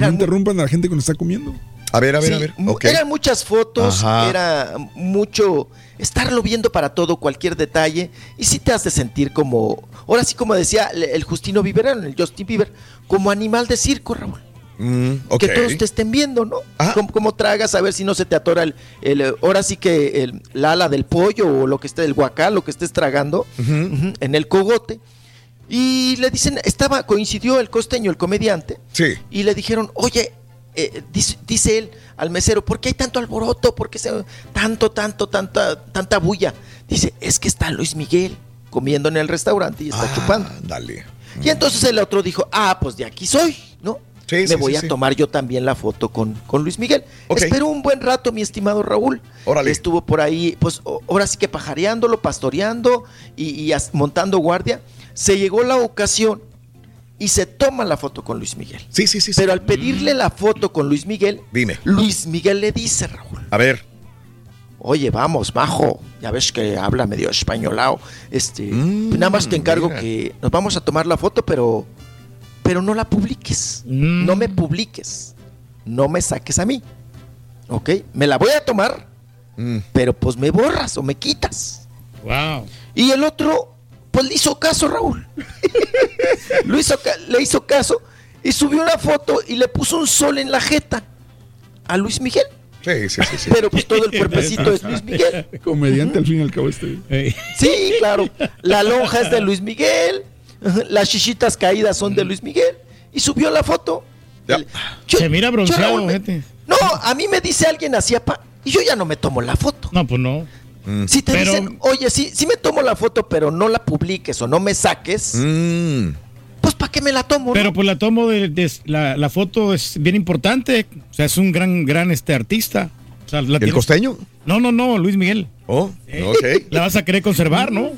no interrumpan a la gente cuando está comiendo. A ver, a ver, Sí, a ver. Eran muchas fotos, Ajá. era mucho estarlo viendo para todo, cualquier detalle, y sí te hace sentir como, ahora sí como decía el, Justino Bieber, el Justin Bieber, como animal de circo, Raúl. Mm. Que todos te estén viendo, ¿no? Como, como tragas a ver si no se te atora el, el, ahora sí que el, la ala del pollo o lo que esté, el guacal, lo que estés tragando en el cogote. Y le dicen, estaba, coincidió el costeño, el comediante, Sí. y le dijeron, oye, eh, dice, dice él al mesero, ¿por qué hay tanto alboroto? ¿Por qué se, tanto, tanto, tanta, tanta bulla? Dice, es que está Luis Miguel comiendo en el restaurante y está Ah, chupando. Dale. Y entonces el otro dijo, ah, pues de aquí soy, ¿no? Sí, Me sí, voy sí, a tomar yo también la foto con, con Luis Miguel. Ok. Esperó un buen rato, mi estimado Raúl. Órale. Estuvo por ahí, pues ahora sí que pajareándolo, pastoreando y, y as- montando guardia. Se llegó la ocasión y se toma la foto con Luis Miguel. Sí, sí, sí. sí. Pero al pedirle la foto con Luis Miguel, Dime. Luis Miguel le dice, Raúl, A ver. oye, vamos, majo, ya ves que habla medio españolao. Este, Mm, nada más te encargo mira. que nos vamos a tomar la foto, pero, pero no la publiques. Mm. No me publiques. No me saques a mí. ¿Ok? Me la voy a tomar, Mm. pero pues me borras o me quitas. Wow. Y el otro, pues le hizo caso, Raúl. *laughs* Lo hizo le hizo caso y subió una foto y le puso un sol en la jeta a Luis Miguel. Sí, sí, sí. sí. Pero pues todo el cuerpecito es Luis Miguel. *laughs* Comediante al fin y al cabo este. Sí, claro. La lonja es de Luis Miguel. Las chichitas caídas son de Luis Miguel. Y subió la foto. Yo- Se mira yo, bronceado, me- gente. No, a mí me dice alguien así, apa, y yo ya no me tomo la foto. No, pues no. Si te Pero- dicen, oye, sí, sí me tomo la foto, pero no la publiques o no me saques, Mm. pues ¿para qué me la tomo? Pero no? pues la tomo de, de- la, la foto es bien importante. O sea, es un gran, gran este artista. O sea, la ¿El tienes- costeño? No, no, no, Luis Miguel. Oh, ok. *laughs* La vas a querer conservar, ¿no?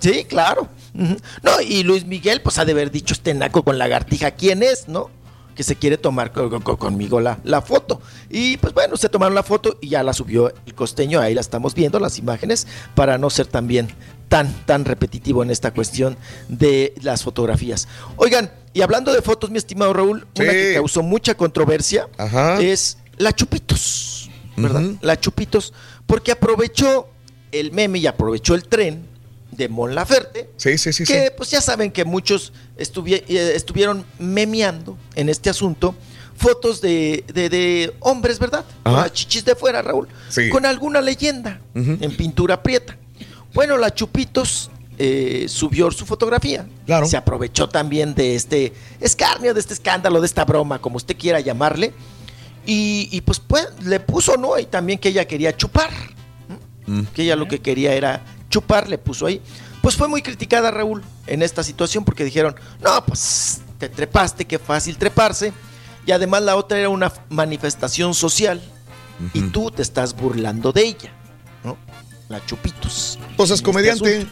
Sí, claro. No, y Luis Miguel, pues ha de haber dicho este naco con lagartija, ¿quién es, no? Que se quiere tomar co- co- co- conmigo la, la foto. Y pues bueno, se tomaron la foto y ya la subió el costeño, ahí la estamos viendo, las imágenes, para no ser también tan, tan repetitivo en esta cuestión de las fotografías. Oigan, y hablando de fotos, mi estimado Raúl, una que causó mucha controversia Ajá. es la Chupitos, ¿verdad? La Chupitos, porque aprovechó el meme y aprovechó el tren de Mon Laferte, Sí, sí, sí. sí. que pues ya saben que muchos eh, estuvieron memeando en este asunto fotos de, de- de hombres, ¿verdad? Las chichis de fuera, Raúl. Sí. Con alguna leyenda en pintura prieta. Bueno, la Chupitos eh, subió su fotografía. Claro. Se aprovechó también de este escarnio, de este escándalo, de esta broma, como usted quiera llamarle. Y, y pues, pues le puso, ¿no? Y también que ella quería chupar. Que ella lo que quería era chupar, le puso ahí. Pues fue muy criticada, Raúl, en esta situación porque dijeron, no, pues te trepaste, qué fácil treparse. Y además la otra era una manifestación social y tú te estás burlando de ella, ¿no? La Chupitos. Pues es este comediante.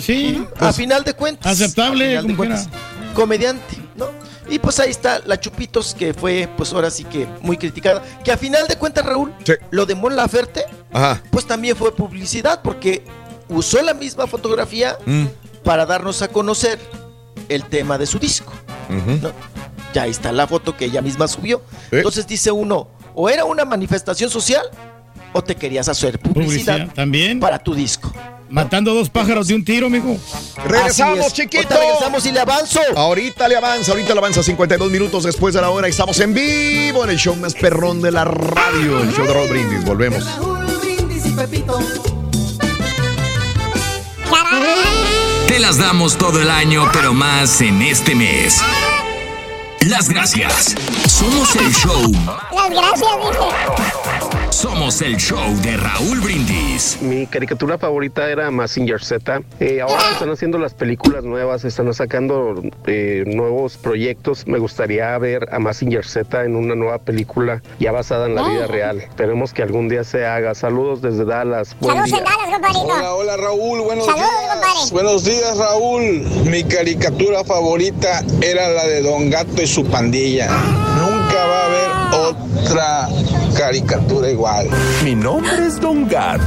Sí. a pues, final de cuentas. aceptable, de cuentas, comediante, ¿no? Y pues ahí está la Chupitos, que fue, pues ahora sí que muy criticada. Que a final de cuentas, Raúl, lo de Mon Laferte, Ajá. pues también fue publicidad, porque usó la misma fotografía Mm. para darnos a conocer el tema de su disco. Ya está la foto que ella misma subió. Entonces dice uno, o era una manifestación social o te querías hacer publicidad, Publicidad, también. para tu disco. Matando dos pájaros de un tiro, mijo. Regresamos, chiquito. Ahorita regresamos y le avanzo. Ahorita le avanza, ahorita le avanza 52 minutos después de la hora. Estamos en vivo en el show más perrón de la radio, el show de Roll Brindis. Volvemos. Te las damos todo el año, pero más en este mes. Las gracias. Somos el show. Las gracias, dije. Somos el show de Raúl Brindis. Mi caricatura favorita era Massinger Z. Eh, ahora están haciendo las películas nuevas, están sacando eh, nuevos proyectos. Me gustaría ver a Massinger Z en una nueva película ya basada en la vida real. Esperemos que algún día se haga. Saludos desde Dallas. Buen Saludos día. en Dallas, compadrito. Hola, hola Raúl, buenos Saludos, días. compadre. Buenos días Raúl. Mi caricatura favorita era la de Don Gato y su pandilla. Nunca va a haber otra caricatura igual. Mi nombre es Don Gato.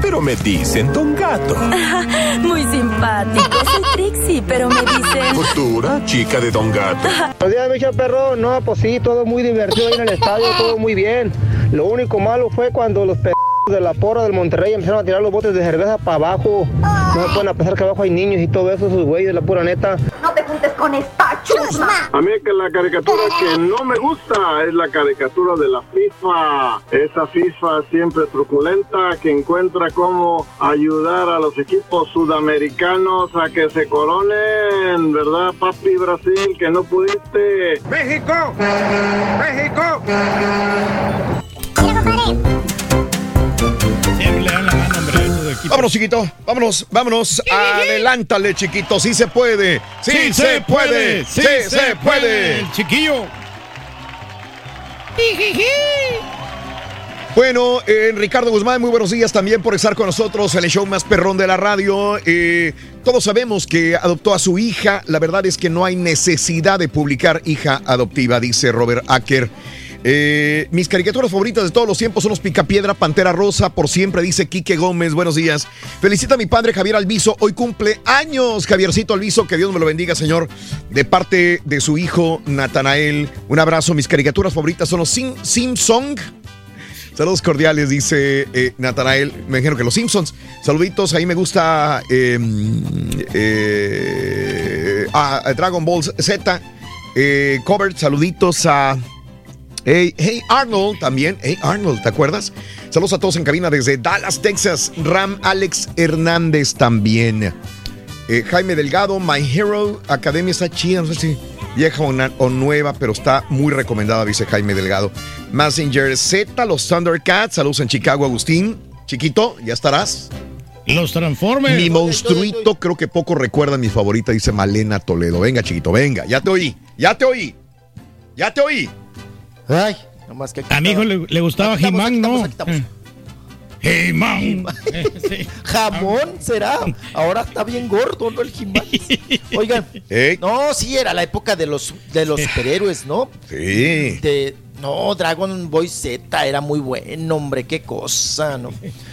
Pero me dicen Don Gato. *laughs* Muy simpático. Soy Trixie, pero me dicen. Futura chica de Don Gato. Buenos días, Micho Perro. No, pues sí, todo muy divertido ahí en el estadio, todo muy bien. Lo único malo fue cuando los p de la porra del Monterrey empezaron a tirar los botes de cerveza para abajo. No se pueden a pesar que abajo hay niños y todo eso, esos güeyes, la pura neta. No te juntes con esta chusma. A mí que la caricatura que no me gusta es la caricatura de la FIFA. Esa FIFA siempre truculenta que encuentra cómo ayudar a los equipos sudamericanos a que se coronen, ¿verdad, papi Brasil? Que no pudiste. ¡México! ¡México! Siempre le dan la mano, hombre, a estos equipos. Vámonos, chiquito. Vámonos, vámonos. Adelántale, chiquito. Sí se puede. Sí, se, puede. Sí, se, puede. El chiquillo. Bueno, eh, Ricardo Guzmán, muy buenos días también por estar con nosotros en el show más perrón de la radio. Eh, todos sabemos que adoptó a su hija. La verdad es que no hay necesidad de publicar hija adoptiva, dice Robert Acker. Eh, mis caricaturas favoritas de todos los tiempos son los Picapiedra, Pantera Rosa, por siempre, dice Quique Gómez. Buenos días. Felicita a mi padre Javier Alviso. Hoy cumple años, Javiercito Alviso. Que Dios me lo bendiga, señor. De parte de su hijo Natanael. Un abrazo. Mis caricaturas favoritas son los Sim Simpsons. Saludos cordiales, dice eh, Natanael. Me imagino que los Simpsons. Saluditos, ahí me gusta eh, eh, a, a Dragon Ball Z. Eh, cover, saluditos a. Hey, hey Arnold también. Hey Arnold, ¿te acuerdas? Saludos a todos en cabina desde Dallas, Texas. Ram Alex Hernández también. Eh, Jaime Delgado, My Hero Academia está chida, no sé si vieja o, o nueva, pero está muy recomendada, dice Jaime Delgado. Messenger Z, los Thundercats, saludos en Chicago, Agustín. Chiquito, ¿ya estarás? Los Transformers. Mi monstruito, creo que poco recuerda mi favorita, dice Malena Toledo. Venga, chiquito, venga, ya te oí, ya te oí, ya te oí. Ay, nomás que aquí A mi hijo le, le gustaba He-Man, aquí ¿no? estamos, aquí estamos. He-Man. Eh, *laughs* sí. Jamón será. Ahora está bien gordo, ¿no? El Jimán. *laughs* Oigan. No, sí, era la época de los, de los superhéroes, ¿no? Sí. De, no, Dragon Boy Z era muy bueno, hombre, qué cosa, ¿no?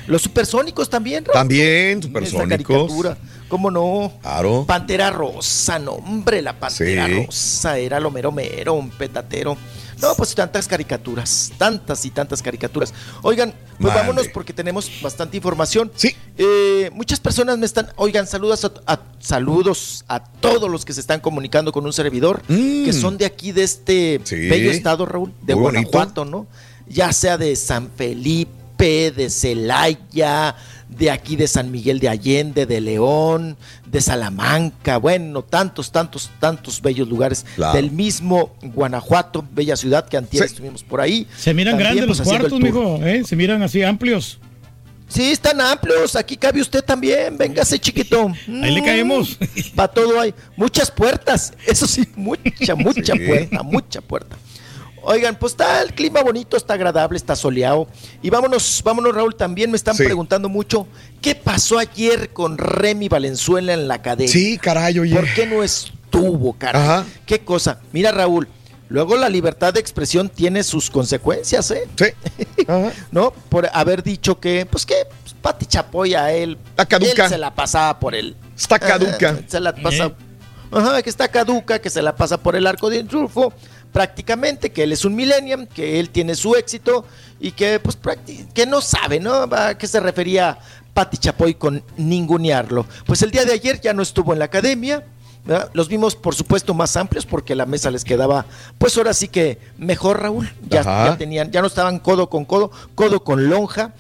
Los supersónicos también, Raúl. También, Esa supersónicos. caricatura, ¿Cómo no? Claro. Pantera Rosa, no, hombre, la Pantera Sí. Rosa era lo mero mero, un petatero. No, pues tantas caricaturas, tantas y tantas caricaturas. Oigan, pues vámonos porque tenemos bastante información. Sí. Eh, muchas personas me están, oigan, saludos a, a- saludos a todos los que se están comunicando con un servidor, que son de aquí, de este Mm. Sí. bello estado, Raúl, de Muy bonito. Guanajuato, ¿no? Ya sea de San Felipe, de Celaya, de aquí de San Miguel de Allende, de León, de Salamanca, bueno, tantos, tantos, tantos bellos lugares Claro. del mismo Guanajuato, bella ciudad que antier Sí. estuvimos por ahí. Se miran También, grandes pues, los cuartos, mijo, ¿eh? Se miran así amplios. Sí, están amplios. Aquí cabe usted también. Véngase, chiquito. *laughs* Ahí le caemos. Para todo hay. Muchas puertas. Eso sí, mucha, *laughs* mucha Sí. puerta, mucha puerta. Oigan, pues está el clima bonito, está agradable, está soleado. Y vámonos, vámonos, Raúl. También me están Sí. preguntando mucho qué pasó ayer con Remy Valenzuela en la academia. Sí, caray, oye. ¿Por qué no estuvo, caray? Ajá. ¿Qué cosa? Mira, Raúl, luego la libertad de expresión tiene sus consecuencias, ¿eh? Sí. *laughs* Ajá. ¿No? Por haber dicho que, pues que pues, Pati Chapoy a él, Está caduca. él se la pasaba por él. Está caduca. *laughs* Se la pasa. Ajá, que está caduca, que se la pasa por el arco de triunfo, prácticamente, que él es un millennium, que él tiene su éxito y que, pues, que no sabe, ¿no? ¿A qué se refería Pati Chapoy con ningunearlo? Pues el día de ayer ya no estuvo en la academia. ¿verdad? Los vimos, por supuesto, más amplios porque la mesa les quedaba, pues ahora sí que mejor, Raúl. Ya, tenían, ya no estaban codo con codo, codo con lonja.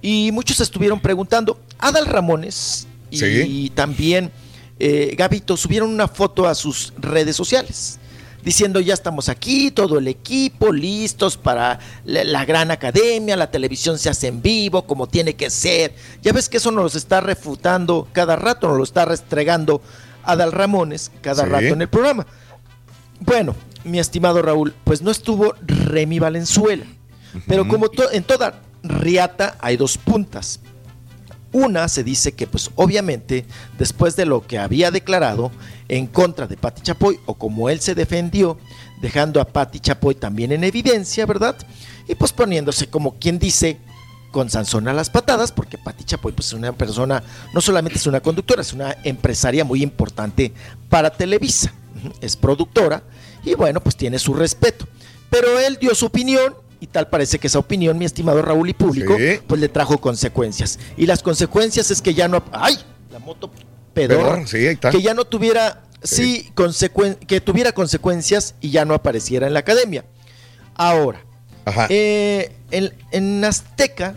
Y muchos estuvieron preguntando. Adal Ramones y Sí. también eh, Gabito subieron una foto a sus redes sociales diciendo ya estamos aquí, todo el equipo listos para la, la gran academia, la televisión se hace en vivo como tiene que ser. Ya ves que eso nos lo está refutando cada rato, nos lo está restregando Adal Ramones cada Sí. rato en el programa. Bueno, mi estimado Raúl, pues no estuvo Remy Valenzuela, pero como to- en toda riata hay dos puntas. Una se dice que, pues obviamente, después de lo que había declarado en contra de Pati Chapoy, o como él se defendió, dejando a Pati Chapoy también en evidencia, ¿verdad? Y pues poniéndose como quien dice con Sansón a las patadas, porque Pati Chapoy pues, es una persona, no solamente es una conductora, es una empresaria muy importante para Televisa. Es productora y bueno, pues tiene su respeto. Pero él dio su opinión y tal parece que esa opinión, mi estimado Raúl y público, Sí. pues le trajo consecuencias. Y las consecuencias es que ya no... ¡Ay! La moto. Pedorra, sí, ahí está. Que ya no tuviera... Sí, consecuen- que tuviera consecuencias y ya no apareciera en la academia. Ahora, Ajá. eh, en, en Azteca,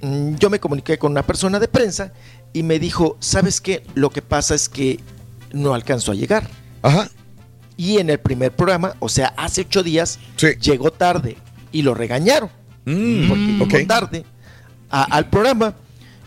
mm, yo me comuniqué con una persona de prensa y me dijo, ¿sabes qué? Lo que pasa es que no alcanzó a llegar. Ajá. Y en el primer programa, o sea, hace ocho días, llegó tarde y lo regañaron. Mm, porque llegó tarde a- al programa.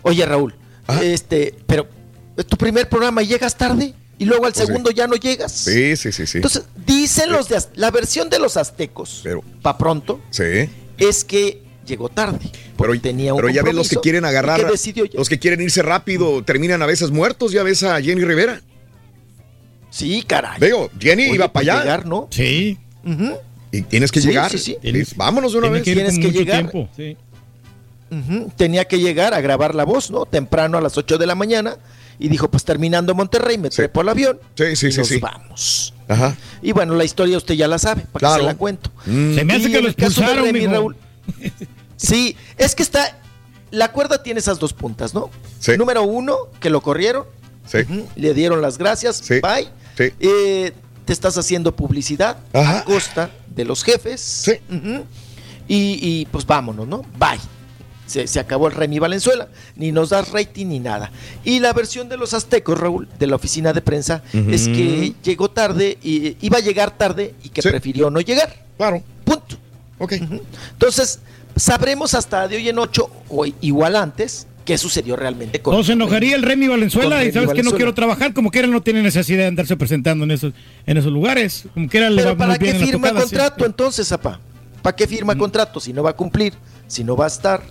Oye, Raúl, este, pero es tu primer programa y llegas tarde y luego al Pues sí. segundo ya no llegas. Sí, sí, sí, sí. Entonces, dicen los de la versión de los aztecos, pa' pronto, Sí. es que llegó tarde. Pero, tenía un pero ya ves los que quieren agarrar, que los que quieren irse rápido, terminan a veces muertos. Ya ves a Jenny Rivera. Sí, caray. Veo, Jenny Oye, iba pues para allá. llegar, ¿no? Sí. Y tienes que Sí, llegar. sí, sí. Sí, Vámonos de una vez. que Tienes que llegar. tiempo, sí. Ujú, Tenía que llegar a grabar la voz, ¿no? Temprano a las 8 de la mañana. Y dijo, pues terminando Monterrey, me trepo al avión. Sí, sí, y sí, nos sí. vamos. Ajá. Y bueno, la historia usted ya la sabe, para Claro. que se la cuento. Mm. Se me hace Y que lo el caso de expulsaron, Remy. Raúl, Sí, es que está. La cuerda tiene esas dos puntas, ¿no? Número uno, que lo corrieron. Ujú, Le dieron las gracias. Bye. Eh, te estás haciendo publicidad a costa de los jefes. Ujú. y, y, pues vámonos, ¿no? Bye. Se, se acabó el Remy Valenzuela. Ni nos das rating ni nada. Y la versión de los aztecos, Raúl, de la oficina de prensa, es que llegó tarde, y, iba a llegar tarde y que prefirió no llegar. Claro. Punto. Ok. Entonces, sabremos hasta de hoy en ocho, o igual antes, qué sucedió realmente con No se enojaría el Remy Valenzuela y sabes que no Valenzuela. quiero trabajar, como quiera no tiene necesidad de andarse presentando en esos, en esos lugares, como quiera le va Pero ¿para bien qué firma tocada, sí. contrato entonces, apa? ¿Para qué firma contrato si no va a cumplir? Si no va a estar.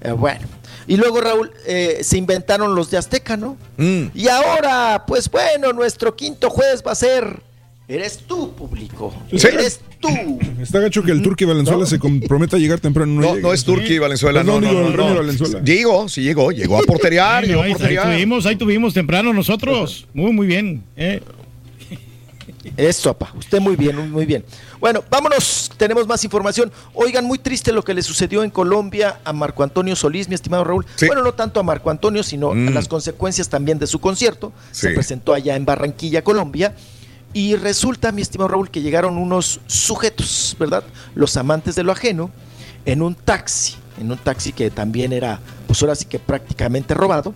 Eh, bueno. Y luego, Raúl, eh, se inventaron los de Azteca, ¿no? Mm. Y ahora, pues bueno, nuestro quinto juez va a ser. Eres tú, público. Sí. Eres tú. *laughs* Está gacho que el Turqui Valenzuela se comprometa a llegar temprano. No, No, no es Turqui Valenzuela, no, no, digo, no, no. Valenzuela. Llegó, sí llegó, llegó a porterear, Sí, llegó ahí, a ahí porterear. tuvimos, ahí tuvimos temprano nosotros. Muy, muy bien. eh. Eso, papá. Usted muy bien, muy bien. Bueno, vámonos. Tenemos más información. Oigan, muy triste lo que le sucedió en Colombia a Marco Antonio Solís, mi estimado Raúl. Bueno, no tanto a Marco Antonio, sino a las consecuencias también de su concierto. Se presentó allá en Barranquilla, Colombia. Y resulta, mi estimado Raúl, que llegaron unos sujetos, ¿verdad? Los amantes de lo ajeno, en un taxi, en un taxi que también era, pues ahora sí que prácticamente robado,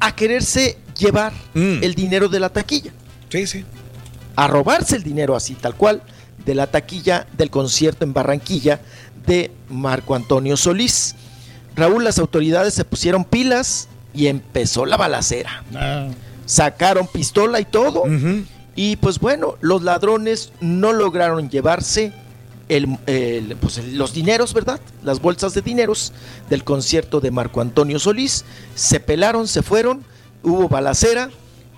a quererse llevar el dinero de la taquilla. Sí, sí. A robarse el dinero así, tal cual, de la taquilla del concierto en Barranquilla de Marco Antonio Solís. Raúl, las autoridades se pusieron pilas y empezó la balacera. Sacaron pistola y todo. Y pues bueno, los ladrones no lograron llevarse pues, los dineros, ¿verdad? Las bolsas de dineros del concierto de Marco Antonio Solís. Se pelaron, se fueron, hubo balacera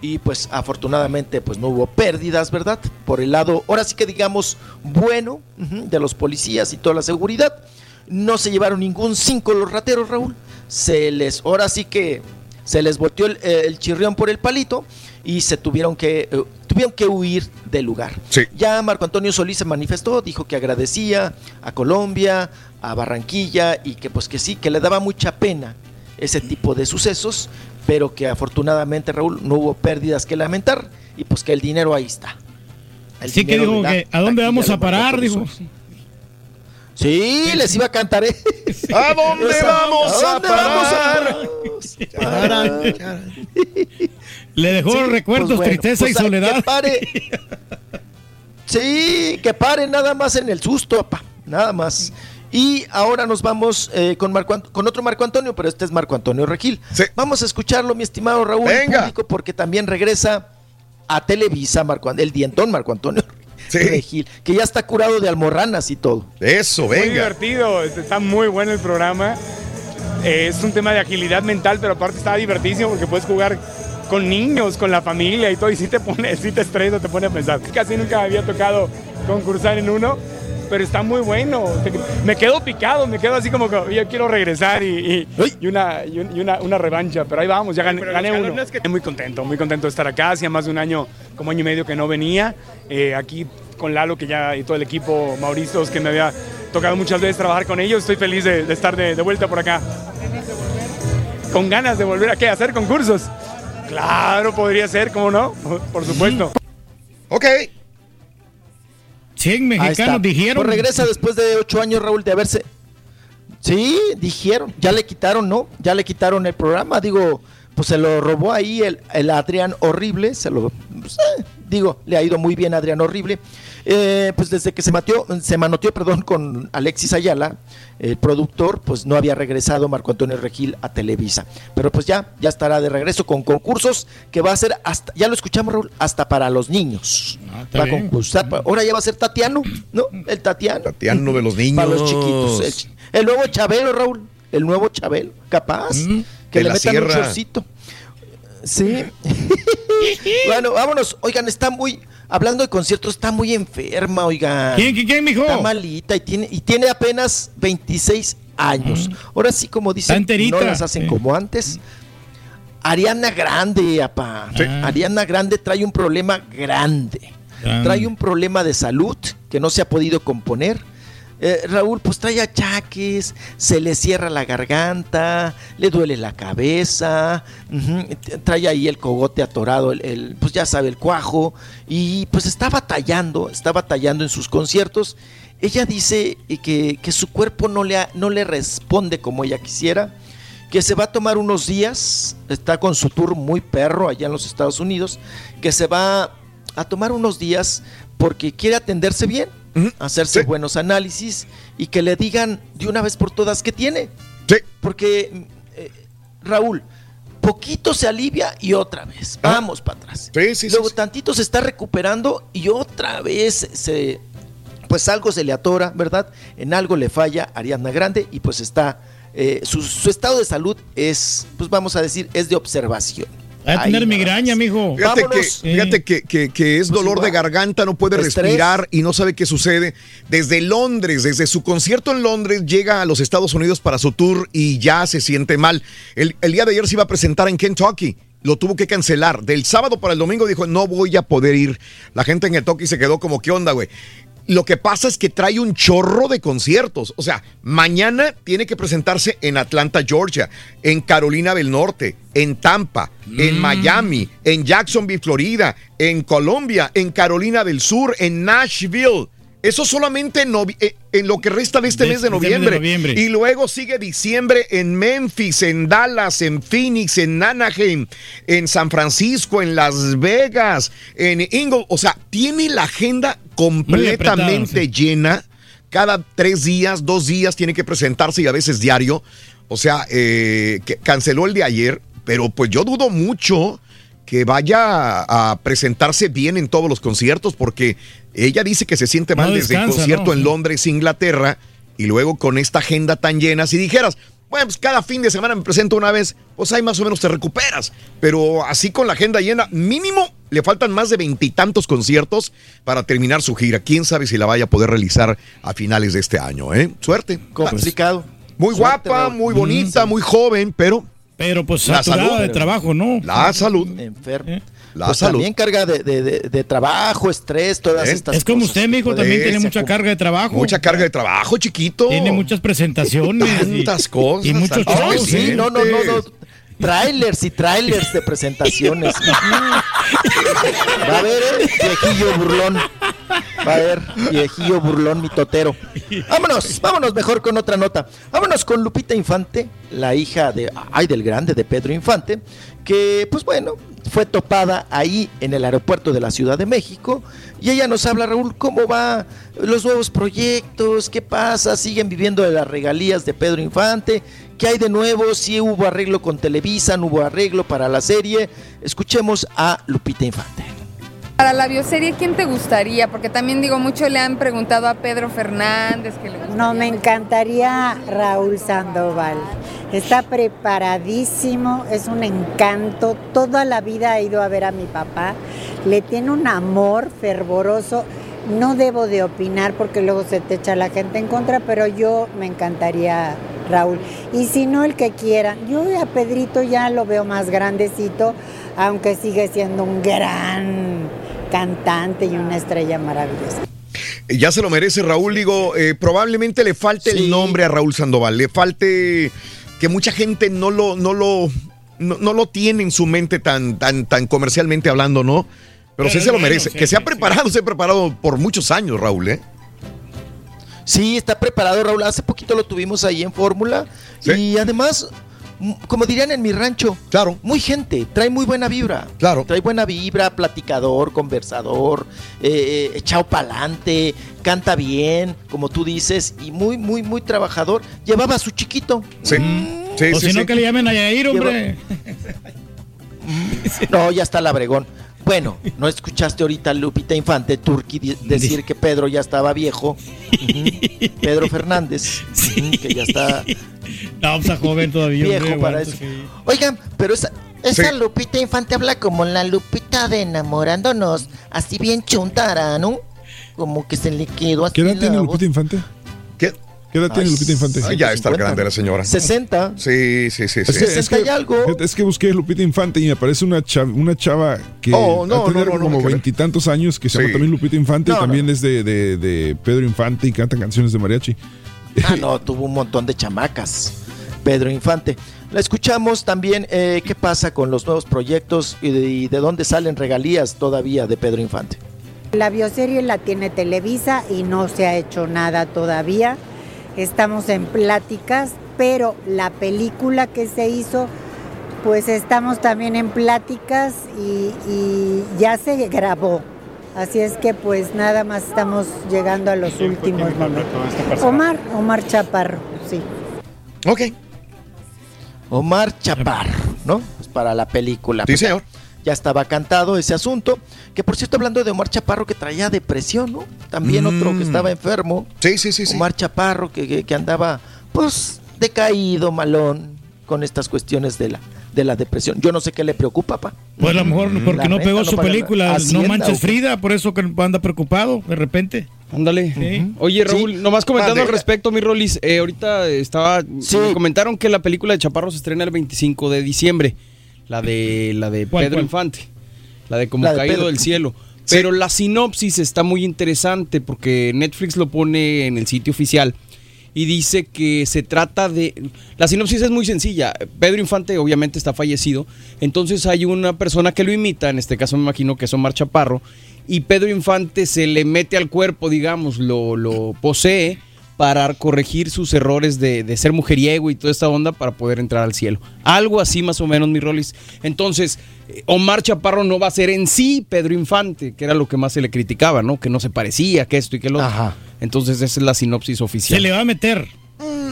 y pues afortunadamente pues no hubo pérdidas, ¿verdad? Por el lado, ahora sí que digamos, bueno de los policías y toda la seguridad. No se llevaron ningún cinco los rateros, Raúl. Se les, ahora sí que se les volteó el, el chirrión por el palito y se tuvieron que eh, tuvieron que huir del lugar. Ya Marco Antonio Solís se manifestó, dijo que agradecía a Colombia, a Barranquilla y que pues que sí, que le daba mucha pena ese tipo de sucesos, pero que afortunadamente Raúl no hubo pérdidas que lamentar y pues que el dinero ahí está. El Así que dijo que, ¿a dónde vamos a parar? Dijo. Sí, les iba a cantar. ¿eh? *laughs* ¿A dónde vamos a dónde vamos parar? *laughs* Le dejó Sí, recuerdos, pues bueno, tristeza y pues, soledad. Que pare. *laughs* Sí, que pare nada más en el susto, papá, nada más. Y ahora nos vamos eh, con, Marco, con otro Marco Antonio, pero este es Marco Antonio Regil. Vamos a escucharlo, mi estimado Raúl, en Venga. público, porque también regresa a Televisa, Marco, el dientón Marco Antonio *laughs* Regil, que ya está curado de almorranas y todo. Eso, Muy divertido, está muy bueno el programa. Eh, es un tema de agilidad mental, pero aparte está divertísimo porque puedes jugar con niños, con la familia y todo, y si te pone, si te estresa, te pone a pensar. Casi nunca me había tocado concursar en uno, pero está muy bueno. Me quedo picado, me quedo así como que yo quiero regresar y, y- y una, y un- y una, una revancha, pero ahí vamos, ya gané, gané uno. Muy contento, muy contento de estar acá, hacía más de un año, como año y medio que no venía, Eh, aquí con Lalo que ya y todo el equipo, Mauricio, que me había tocado muchas veces trabajar con ellos, estoy feliz de, de estar de, de vuelta por acá. Con ganas de volver a qué, a hacer concursos. Claro, podría ser, ¿cómo no? Por supuesto. Ok. 100 Ahí está. mexicanos dijeron. Pues regresa después de ocho años, Raúl, de haberse. Sí, dijeron. Ya le quitaron, ¿no? Ya le quitaron el programa. Digo, pues se lo robó ahí el, el Adrián Horrible. Se lo. pues, eh, digo, le ha ido muy bien a Adrián Horrible. Eh, pues desde que se, mateó, se manoteó perdón, con Alexis Ayala, el productor, pues no había regresado Marco Antonio Regil a Televisa. Pero pues ya, ya estará de regreso con concursos que va a ser hasta, ya lo escuchamos Raúl, hasta para los niños. está va a concursar. Ahora ya va a ser Tatiano, ¿no? El Tatiano. Tatiano de los niños. Para los chiquitos. El, nuevo Chabelo, Raúl. El nuevo Chabelo, capaz. que le metan un sierra. chorcito. Sí. *laughs* bueno, vámonos. Oigan, está muy. Hablando de conciertos, está muy enferma, oigan. ¿Quién, quién, quién, mijo? Está malita y tiene, y tiene apenas 26 años. Ahora sí, como dicen, no las hacen Sí. como antes. Ariana Grande, apa. Ariana Grande trae un problema grande. Grande. Trae un problema de salud que no se ha podido componer. Eh, Raúl, pues trae achaques, se le cierra la garganta, le duele la cabeza, trae ahí el cogote atorado, el, el, pues ya sabe, el cuajo, y pues está batallando, está batallando en sus conciertos. Ella dice que, que su cuerpo no le, ha- no le responde como ella quisiera, que se va a tomar unos días, está con su tour muy perro allá en los Estados Unidos, que se va a tomar unos días porque quiere atenderse bien, hacerse buenos análisis y que le digan de una vez por todas qué tiene. Porque, eh, Raúl, poquito se alivia y otra vez, vamos para atrás. Luego tantito se está recuperando y otra vez se, pues algo se le atora, ¿verdad? En algo le falla a Ariadna Grande y pues está, eh, su, su estado de salud es, pues vamos a decir, es de observación. Va a tener migraña, mijo. Fíjate, que, fíjate que, que- que es Pues dolor de garganta, no puede Estrés. respirar y no sabe qué sucede. Desde Londres, desde su concierto en Londres, llega a los Estados Unidos para su tour y ya se siente mal. El, el día de ayer se iba a presentar en Kentucky lo tuvo que cancelar. Del sábado para el domingo dijo, no voy a poder ir. La gente en Kentucky se quedó como, ¿qué onda, güey? Lo que pasa es que trae un chorro de conciertos. O sea, mañana tiene que presentarse en Atlanta, Georgia, en Carolina del Norte, en Tampa, en Miami, en Jacksonville, Florida, en Colombia, en Carolina del Sur, en Nashville. Eso solamente en, eh, en lo que resta de este De- mes de este de noviembre. Y luego sigue diciembre en Memphis, en Dallas, en Phoenix, en Anaheim, en San Francisco, en Las Vegas, en Ingle. O sea, tiene la agenda completamente llena. Cada tres días, dos días tiene que presentarse y a veces diario. O sea, eh, que canceló el de ayer, pero pues yo dudo mucho que vaya a presentarse bien en todos los conciertos porque ella dice que se siente mal No desde el concierto ¿no? en Sí. Londres, Inglaterra, y luego con esta agenda tan llena, si dijeras, bueno, pues cada fin de semana me presento una vez, pues ahí más o menos te recuperas. Pero así con la agenda llena, mínimo le faltan más de veintitantos conciertos para terminar su gira. Quién sabe si la vaya a poder realizar a finales de este año, ¿eh? Suerte. Complicado. Muy Suerte, guapa, muy bonita, muy joven, pero. Pero pues La saturada salud. de trabajo, ¿no? La salud. Enfermo. La Pues salud. también carga de, de- de- de trabajo, estrés, todas ¿Eh? estas Es como cosas. usted, mijo, Puede- también tiene mucha carga de trabajo. Mucha carga de trabajo, chiquito. Tiene muchas presentaciones. *laughs* y- Tantas cosas. Y muchos tantos Oh, shows. sí, ¿eh? no, no, no, no. Trailers y trailers de presentaciones. Va a haber, ¿eh? viejillo burlón. Va a haber, viejillo burlón, mi totero. Vámonos, vámonos mejor con otra nota. Vámonos con Lupita Infante, la hija de, ay, del grande, de Pedro Infante, que, pues bueno, fue topada ahí en el aeropuerto de la Ciudad de México. Y ella nos habla, Raúl, cómo va los nuevos proyectos, qué pasa, siguen viviendo de las regalías de Pedro Infante, qué hay de nuevo, si hubo arreglo con Televisa, no hubo arreglo para la serie. Escuchemos a Lupita Infante. Para la bioserie, ¿quién te gustaría? Porque también digo, mucho le han preguntado a Pedro Fernández que le gustaría. No, me encantaría Raúl Sandoval. Está preparadísimo, es un encanto. Toda la vida he ido a ver a mi papá. Le tiene un amor fervoroso. No debo de opinar porque luego se te echa la gente en contra, pero yo me encantaría Raúl. Y si no, el que quiera. Yo a Pedrito ya lo veo más grandecito, aunque sigue siendo un gran cantante y una estrella maravillosa. Ya se lo merece Raúl, digo, eh, probablemente le falte el nombre a Raúl Sandoval, le falte que mucha gente no lo, no lo, no, no lo tiene en su mente tan, tan, tan comercialmente hablando, ¿no? Pero, sí se lo bueno, merece. sí, que se ha sí, preparado, se ha preparado por muchos años, Raúl, ¿eh? Sí, está preparado Raúl. Hace poquito lo tuvimos ahí en Fórmula. Y además, como dirían en mi rancho, claro. muy gente, trae muy buena vibra. Claro. Trae buena vibra, platicador, conversador, eh, echado pa'lante, canta bien, como tú dices, y muy, muy, muy trabajador. Llevaba a su chiquito. Sí. Sí, o sí, si no, sí. que le llamen a Yair, hombre. *laughs* No, ya está Labregón. Bueno, ¿no escuchaste ahorita a Lupita Infante, Turki, decir que Pedro ya estaba viejo? *laughs* Pedro Fernández, ujú, que ya está No, está joven todavía. viejo hombre, para eso. sí. Oigan, pero esa, esa Sí. Lupita Infante habla como la Lupita de enamorándonos, así bien chuntara, ¿no? Como que se le quedó así ¿Qué edad tiene voz. Lupita Infante? ¿Qué? ¿Qué edad tiene Lupita Infante? Ay, ya está grande la señora. 60. Sí, sí, sí. Es sí. que, es, que, fíjate, es que busqué Lupita Infante y me aparece una chava, una chava que Oh, no, va a tener no, como veintitantos años que se Sí. llama también Lupita Infante No, y también es de, de- de Pedro Infante y canta canciones de mariachi. Ah, no, tuvo un montón de chamacas. Pedro Infante. La escuchamos también. eh, ¿Qué pasa con los nuevos proyectos y de, y de dónde salen regalías todavía de Pedro Infante? La bioserie la tiene Televisa y no se ha hecho nada todavía. Estamos en pláticas, pero la película que se hizo, pues estamos también en pláticas y, y ya se grabó. Así es que pues nada más estamos llegando a los últimos momentos. Omar, Omar Chaparro, sí. Ok. Omar Chaparro, ¿no? Pues para la película. Sí, señor. Ya estaba cantado ese asunto. Que por cierto, hablando de Omar Chaparro, que traía depresión, ¿no? También otro Mm. que estaba enfermo. Sí, sí, sí. sí. Omar Chaparro, que, que- que andaba, pues, decaído, malón, con estas cuestiones de la, de la depresión. Yo no sé qué le preocupa, pa. Pues a lo mejor porque La no renta, pegó no su película, Hacienda, No Manches. Frida, por eso que anda preocupado de repente. Ándale. Sí. Oye, Raúl, nomás comentando al respecto, mi Rolis, eh, ahorita estaba, me comentaron que la película de Chaparro se estrena el 25 de diciembre. La de la de ¿Cuál, Pedro cuál? Infante, la de como La de caído Pedro. del cielo. Pero la sinopsis está muy interesante porque Netflix lo pone en el sitio oficial y dice que se trata de... La sinopsis es muy sencilla. Pedro Infante obviamente está fallecido, entonces hay una persona que lo imita, en este caso me imagino que es Omar Chaparro, y Pedro Infante se le mete al cuerpo, digamos, lo, lo posee para corregir sus errores de, de ser mujeriego y toda esta onda para poder entrar al cielo. Algo así más o menos, mi Rolis. Entonces, eh, Omar Chaparro no va a ser en sí Pedro Infante, que era lo que más se le criticaba, ¿no? Que no se parecía, que esto y que lo otro. Entonces, esa es la sinopsis oficial. Se le va a meter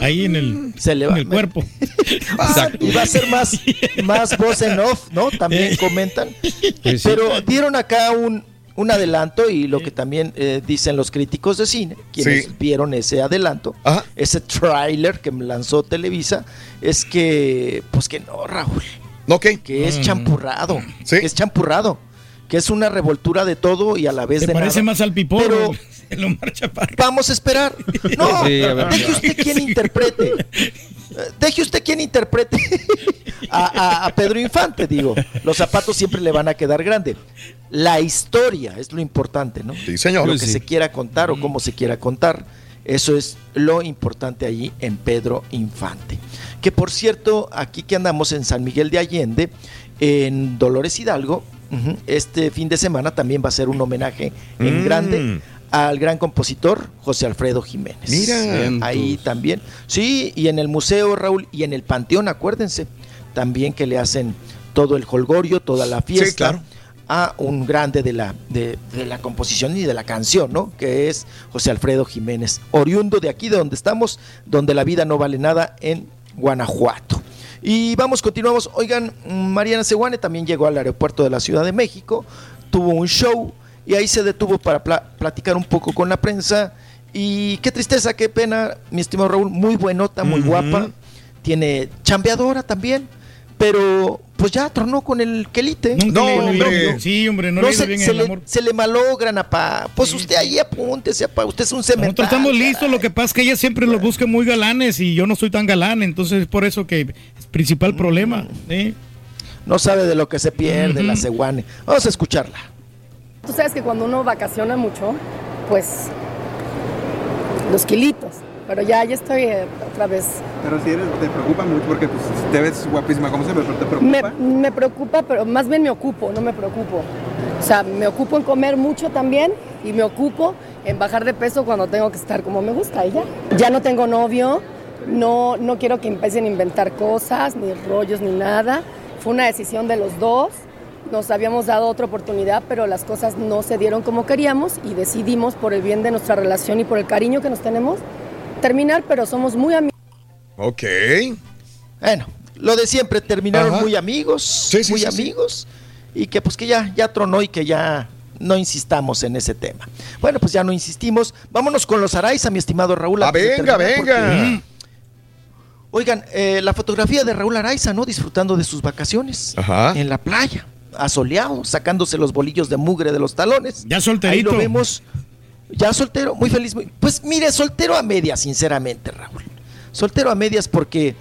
ahí en el, Se le va en el cuerpo. *laughs* Exacto. Y va a ser más, más voz en off, ¿no? También *laughs* comentan. Pero dieron acá un, un adelanto y lo que también eh, dicen los críticos de cine, quienes Sí. vieron ese adelanto, ese tráiler que lanzó Televisa, es que, pues que no, Raúl. Que es Mm. champurrado. Que es champurrado. Que es una revoltura de todo y a la vez ¿Te de parece nada. más al piporo? Pero el *laughs* Omar Chaparro. vamos a esperar. *laughs* No, Sí, a ver. deje usted quien interprete. *laughs* Deje usted quien interprete *laughs* a, a- a Pedro Infante, digo. Los zapatos siempre le van a quedar grande. La historia es lo importante, ¿no? Sí, señor. Lo que sí. se quiera contar o cómo se quiera contar. Eso es lo importante allí en Pedro Infante. Que por cierto, aquí que andamos en San Miguel de Allende, en Dolores Hidalgo, este fin de semana también va a ser un homenaje en Mm. grande al gran compositor José Alfredo Jiménez. Mira. Ahí también. Sí, y en el museo, Raúl, y en el panteón, acuérdense, también que le hacen todo el holgorio, toda la fiesta. claro. A un grande de la, de, de la composición y de la canción, ¿no? Que es José Alfredo Jiménez, oriundo de aquí, de donde estamos, donde la vida no vale nada, en Guanajuato. Y vamos, continuamos. Oigan, Mariana Seguane también llegó al aeropuerto de la Ciudad de México, tuvo un show y ahí se detuvo para pla- platicar un poco con la prensa. Y qué tristeza, qué pena, mi estimado Raúl, muy buenota, muy guapa, tiene chambeadora también, pero pues ya tronó con el quelite. No, le ido hombre. Sí, hombre, no, le ha ido se, bien en se el le, amor. se le malogran, apá. Pues usted ahí apúntese, apá. Usted es un Nosotros cemental. estamos listos, lo que pasa es que ella siempre los busca muy galanes y yo no soy tan galán, entonces es por eso que es principal problema. ¿sí? No sabe de lo que se pierde la Ujú. Seguane. Vamos a escucharla. Tú sabes que cuando uno vacaciona mucho, pues los kilitos. Pero ya, ya estoy eh, otra vez. Pero si eres, te preocupa mucho porque pues, te ves guapísima como siempre, pero te Me, preocupa. me preocupa, pero más bien me ocupo, no me preocupo. O sea, me ocupo en comer mucho también y me ocupo en bajar de peso cuando tengo que estar como me gusta y ya. Ya no tengo novio, no, no quiero que empiecen a inventar cosas, ni rollos, ni nada. Fue una decisión de los dos. Nos habíamos dado otra oportunidad, pero las cosas no se dieron como queríamos y decidimos, por el bien de nuestra relación y por el cariño que nos tenemos, terminar, pero somos muy amigos. Ok. Bueno, lo de siempre, terminaron Ajá. muy amigos, muy sí, sí. amigos, y que pues que ya, ya tronó y que ya no insistamos en ese tema. Bueno, pues ya no insistimos. Vámonos con los Araiza, mi estimado Raúl. Ah, venga, venga. porque- Oigan, eh, la fotografía de Raúl Araiza, ¿no? Disfrutando de sus vacaciones Ajá. en la playa, asoleado, sacándose los bolillos de mugre de los talones. Ya Ahí solterito. lo vemos, ya soltero, muy feliz. muy- Pues mire, soltero a medias, sinceramente, Raúl. Soltero a medias porque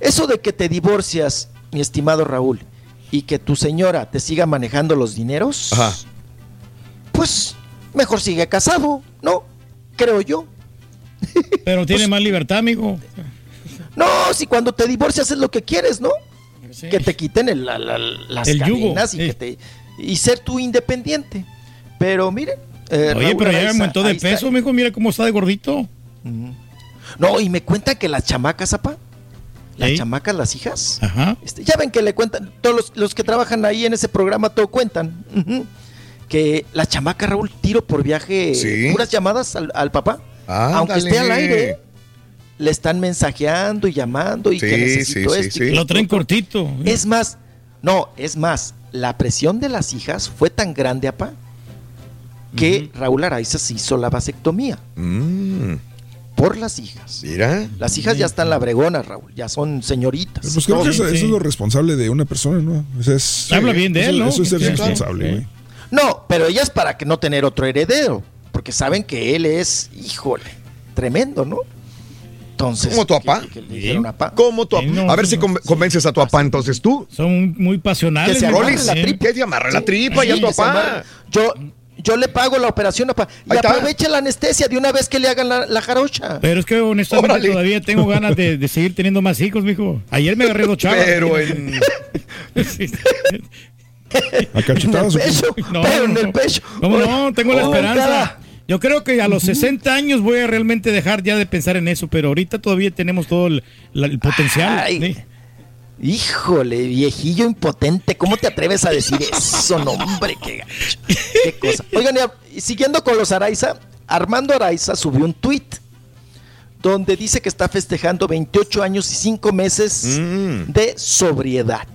eso de que te divorcias, mi estimado Raúl, y que tu señora te siga manejando los dineros, Ajá. pues mejor sigue casado, ¿no? Creo yo. Pero tiene *laughs* Pues más libertad, amigo. No, si cuando te divorcias es lo que quieres, ¿no? Que te quiten el- la- la- las El yugo, cadenas y, sí. que te- y ser tú independiente. Pero miren. eh, Oye, Raúl pero ya aumentó de está. peso, mijo. Mira cómo está de gordito. No, y me cuentan que las chamacas, apa, las ¿Sí? chamacas, las hijas, Ajá. este, ya ven que le cuentan, todos los, los que trabajan ahí en ese programa todo cuentan, que la chamaca Raúl tiro por viaje, Sí. puras llamadas al, al papá, aunque esté al aire, le están mensajeando y llamando y que necesito sí, esto sí. Lo traen cortito. Es más, no, es más, la presión de las hijas fue tan grande, apa, que Raúl Araiza se hizo la vasectomía Mm, por las hijas. mira. Las hijas ya están labregonas, Raúl, ya son señoritas. Pues creo que eso, eso es lo responsable de una persona, ¿no? O sea, es- Habla bien de eso- él, ¿no? Eso es ser responsable, güey. No, pero ellas para que no tener otro heredero, porque saben que él es, híjole, tremendo, ¿no? Entonces. ¿Como tu papá? que- que. ¿Cómo tu no, A ver si convences a tu papá entonces tú. Son muy pasionales. Que se amarre papá, la tripa. ¿Qué te amarra la tripa y a tu que se papá? Yo, yo le pago la operación a pa. Y aprovecha la anestesia de una vez que le hagan la, la jarocha. Pero es que honestamente Órale. todavía tengo ganas de, de seguir teniendo más hijos, mijo. Ayer me agarré dos chavas. Pero en. A cachetadas. ¿o qué? pecho, No, pero en el pecho. ¿Cómo no? Tengo la esperanza. Yo creo que a los 60 años voy a realmente dejar ya de pensar en eso, pero ahorita todavía tenemos todo el, la- el potencial. Ay. ¿sí? Híjole, viejillo impotente, ¿cómo te atreves a decir eso, no, hombre? Qué. Qué cosa. Oigan, y siguiendo con los Araiza, Armando Araiza subió un tweet donde dice que está festejando 28 años y 5 meses Mm. de sobriedad.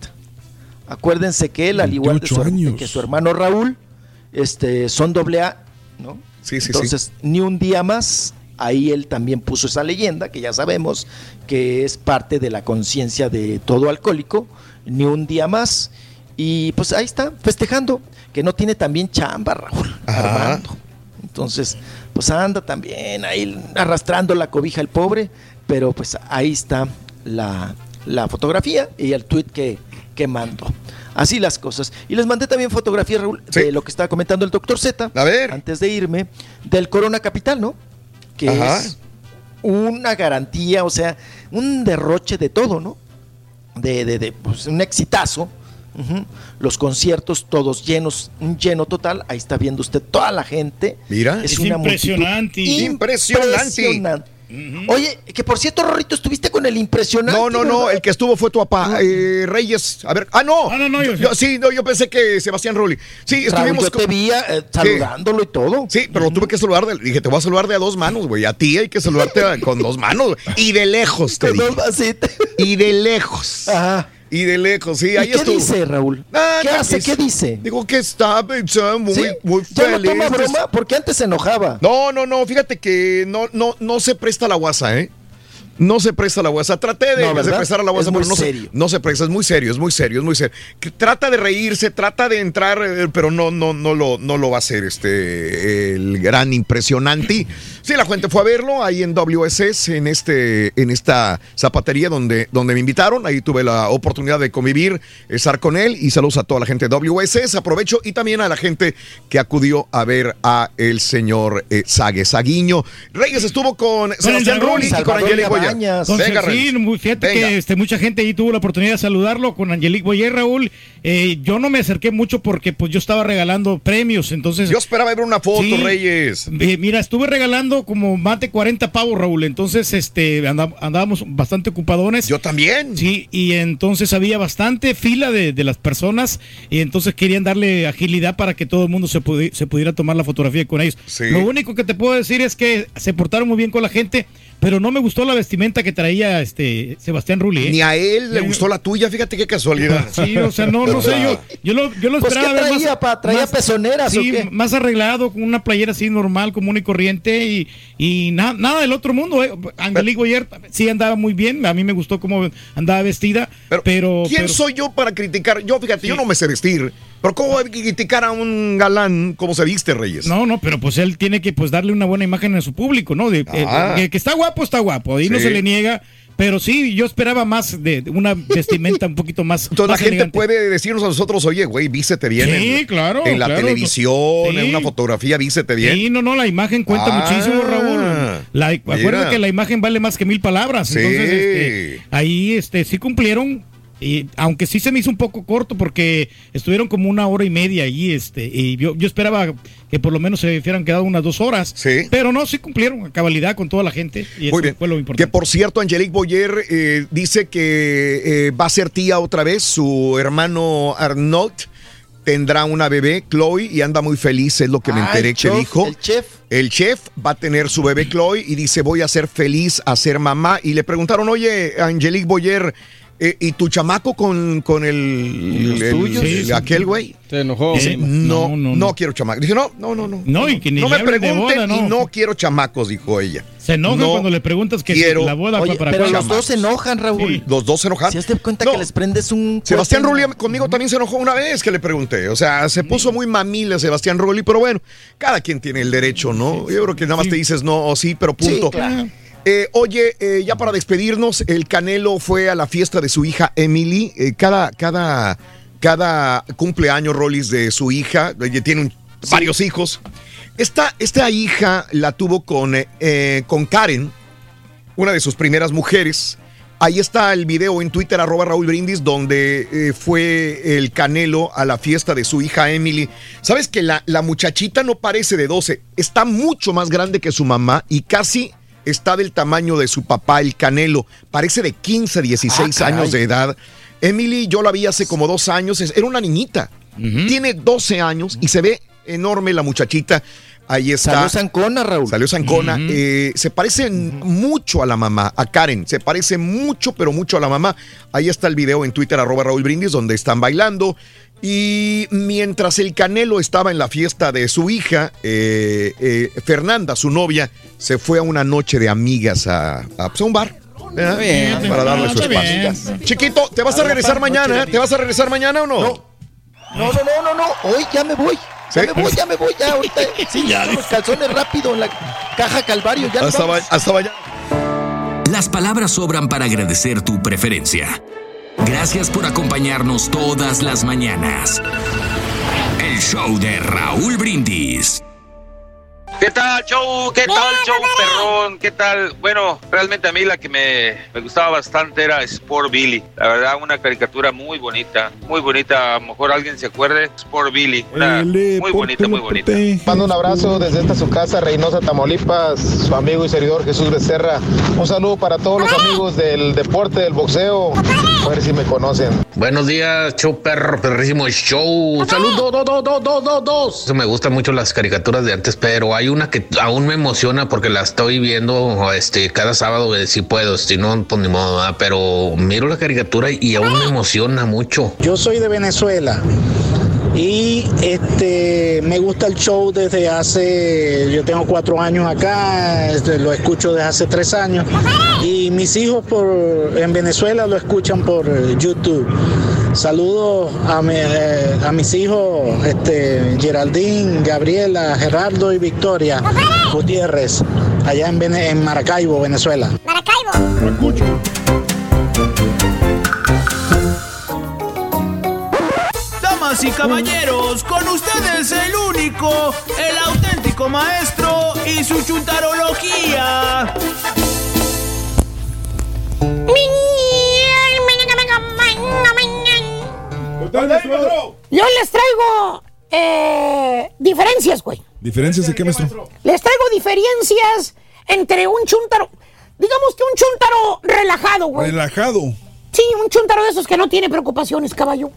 Acuérdense que él, al igual de su, 28 años. que su hermano Raúl, este, son doble A, ¿no? Sí, sí, sí. Entonces, ni un día más, ahí él también puso esa leyenda, que ya sabemos que es parte de la conciencia de todo alcohólico, ni un día más. Y pues ahí está, festejando, que no tiene también chamba, Raúl, Ajá. Armando. Entonces, pues anda también ahí arrastrando la cobija el pobre, pero pues ahí está la, la fotografía y el tweet que, que mando. Así las cosas. Y les mandé también fotografía, Raúl, Sí. de lo que estaba comentando el doctor Z. A ver. Antes de irme, del Corona Capital, ¿no? Que Ajá. es una garantía, o sea, un derroche de todo, ¿no? De, de, de, pues, un exitazo. Los conciertos todos llenos, un lleno total. Ahí está viendo usted toda la gente. Mira. Es multitud impresionante. Impresionante. impresionante. Oye, que por cierto, Rorrito, estuviste con el impresionante. No, no, no, el que estuvo fue tu papá, eh, Reyes. A ver, ah, no. Ah, no, no, yo- Yo- sí, no, yo pensé que Sebastián Rulli. Sí, Raúl, estuvimos yo te vi eh, saludándolo y todo. Sí, pero lo tuve que saludar. de- dije, te voy a saludar de a dos manos, güey. A ti hay que saludarte con dos manos. Y de lejos, te te- Y de lejos. Ajá. Y de lejos, sí. ¿Y Ahí qué estuvo. dice, Raúl? Ah, ¿Qué hace? ¿Qué dice? Digo que está pensando muy, ¿Sí? muy ¿Ya no feliz. toma broma? Porque antes se enojaba. No, no, no, fíjate que no, no, no se presta la guasa, ¿eh? No se presta la guasa. Traté de, No, prestar a la guasa, pero no se, serio. no se presta. Es muy serio, es muy serio, es muy serio. Que trata de reírse, trata de entrar, eh, pero no, no, no lo, no lo va a hacer este el gran impresionante. Sí, la gente fue a verlo ahí en WSS, en este, en esta zapatería donde, donde me invitaron. Ahí tuve la oportunidad de convivir, estar con él y saludos a toda la gente de WSS. Aprovecho y también a la gente que acudió a ver a el señor eh, Sague Saguiño. Reyes estuvo con, Sebastián dragón, Rulli y con Angelique Boyer. Venga, sí, Reyes. fíjate Venga. que este, mucha gente ahí tuvo la oportunidad de saludarlo con Angelique Boyer, Raúl. Eh, yo no me acerqué mucho porque pues yo estaba regalando premios, entonces... Yo esperaba ver una foto, Sí. Reyes. Eh, mira, estuve regalando como más de 40 pavos, Raúl. Entonces, este, andábamos bastante ocupadones. Yo también. Sí, y entonces había bastante fila de, de las personas y entonces querían darle agilidad para que todo el mundo se, pudi- se pudiera tomar la fotografía con ellos. Sí. Lo único que te puedo decir es que se portaron muy bien con la gente, pero no me gustó la vestimenta que traía este Sebastián Rulli. ¿eh? Ni a él le gustó la tuya, fíjate qué casualidad. *laughs* Sí, o sea, no, no sé, yo, yo lo, yo lo Pues, esperaba ¿qué ver traía, más, pa? ¿Traía más- pezoneras o sí, qué? más arreglado, con una playera así normal, común y corriente, y, y na- nada del otro mundo. Eh. Angelique Boyer sí andaba muy bien, a mí me gustó cómo andaba vestida, pero... ¿Quién pero- soy yo para criticar? Yo, fíjate, yo no me sé vestir. Pero ¿cómo criticar a un galán cómo se viste, Reyes? No, no, pero pues él tiene que pues darle una buena imagen a su público, ¿no? De, eh, Ah. que, que está guapo, está guapo, ahí no se le niega, pero sí, yo esperaba más de, una vestimenta un poquito más. Entonces la gente elegante. puede decirnos a nosotros, oye, güey, vístete bien. Sí, en, claro, En la claro. televisión, Sí. en una fotografía, vístete bien. Sí, no, no, la imagen cuenta Ah, muchísimo, Raúl. La, acuérdate que la imagen vale más que mil palabras. Sí. Entonces, este, ahí este, sí cumplieron. Y aunque sí se me hizo un poco corto porque estuvieron como una hora y media ahí, este, y yo, yo esperaba que por lo menos se hubieran quedado unas dos horas. Sí. Pero no, sí cumplieron a cabalidad con toda la gente. Y eso Muy bien. fue lo Que importante. por cierto, Angelique Boyer eh, dice que eh, va a ser tía otra vez. Su hermano Arnaud tendrá una bebé, Chloe, y anda muy feliz, es lo que me Ah, enteré el que chef, dijo. el chef. El chef va a tener su bebé Chloe y dice, voy a ser feliz a ser mamá. Y le preguntaron, oye, Angelique Boyer, eh, ¿y tu chamaco con, con el, los el- tuyos? el- Sí, aquel güey? Se enojó. Dice, no, no, no, no. quiero chamaco. Dije, no, no, no, no. No, y que ni no le me pregunten boda, no. y no quiero chamacos, dijo ella. Se enojan No cuando le preguntas que quiero- la boda Oye, para pero los dos se enojan, Raúl. Sí. Los dos se enojaron. Si has de cuenta No. que les prendes un. Sebastián Rulli conmigo también se enojó una vez que le pregunté. O sea, se puso muy mamila Sebastián Rulli, pero bueno, cada quien tiene el derecho, ¿no? Yo creo que nada más te dices no o sí, pero punto. Sí, claro. Eh, oye, eh, ya para despedirnos, el Canelo fue a la fiesta de su hija Emily. Eh, cada, cada, cada cumpleaños, Rollis, de su hija, tiene un- varios hijos. Esta, esta hija la tuvo con, con Karen, una de sus primeras mujeres. Ahí está el video en Twitter, arroba Raúl Brindis, donde eh, fue el Canelo a la fiesta de su hija Emily. ¿Sabes que la, la muchachita no parece de 12? Está mucho más grande que su mamá y casi está del tamaño de su papá, el Canelo. Parece de 15, 16 Ah, años de edad. Emily, yo la vi hace como dos años, es- era una niñita. Tiene 12 años y se ve enorme la muchachita. Ahí está. Salió Zancona, Raúl. Salió Zancona. Eh, se parece mucho a la mamá, a Karen. Se parece mucho, pero mucho a la mamá. Ahí está el video en Twitter, arroba Raúl Brindis, donde están bailando. Y mientras el Canelo estaba en la fiesta de su hija, eh, eh, Fernanda, su novia, se fue a una noche de amigas a, a, pues, a un bar. para darle su espacio. Chiquito, ¿te vas a regresar mañana? ¿Te vas a regresar mañana o no? No, no, no, no, no. Hoy ya me voy. Ya me voy, ya me voy, ya ahorita. *laughs* Sí, ya. Los calzones rápido en la caja Calvario. Ya Hasta, vamos. hasta mañana. Las palabras sobran para agradecer tu preferencia. Gracias por acompañarnos todas las mañanas. El show de Raúl Brindis. ¿Qué tal, show? ¿Qué tal, show, perrón? ¿Qué tal? Bueno, realmente a mí la que me, me gustaba bastante era Sport Billy. La verdad, una caricatura muy bonita. Muy bonita. A lo mejor alguien se acuerde. Sport Billy. Una muy bonita, muy bonita. Mando un abrazo desde esta su casa, Reynosa, Tamaulipas, su amigo y servidor Jesús Becerra. Un saludo para todos los amigos del deporte, del boxeo. A ver si me conocen. Buenos días, show perro, perrísimo show. Saludos, dos, dos, dos, dos, dos, dos. Me gustan mucho las caricaturas de antes, pero hay una que aún me emociona porque la estoy viendo este cada sábado, eh, si puedo, si no, pues ni modo, ¿verdad? pero miro la caricatura y aún me emociona mucho. Yo soy de Venezuela y este me gusta el show desde hace, yo tengo cuatro años acá, este, lo escucho desde hace tres años y mis hijos por en Venezuela lo escuchan por YouTube. Saludos a, mi- eh, a mis hijos, este, Geraldine, Gabriela, Gerardo y Victoria Gutiérrez, allá en, Vene- en Maracaibo, Venezuela. Damas y caballeros, con ustedes el único, el auténtico maestro y su chuntarología. Yo les traigo eh, diferencias, güey. ¿Diferencias de qué, maestro? Les traigo diferencias entre un chuntaro. Digamos que un chuntaro relajado, güey. Relajado. Sí, un chuntaro de esos que no tiene preocupaciones, caballo.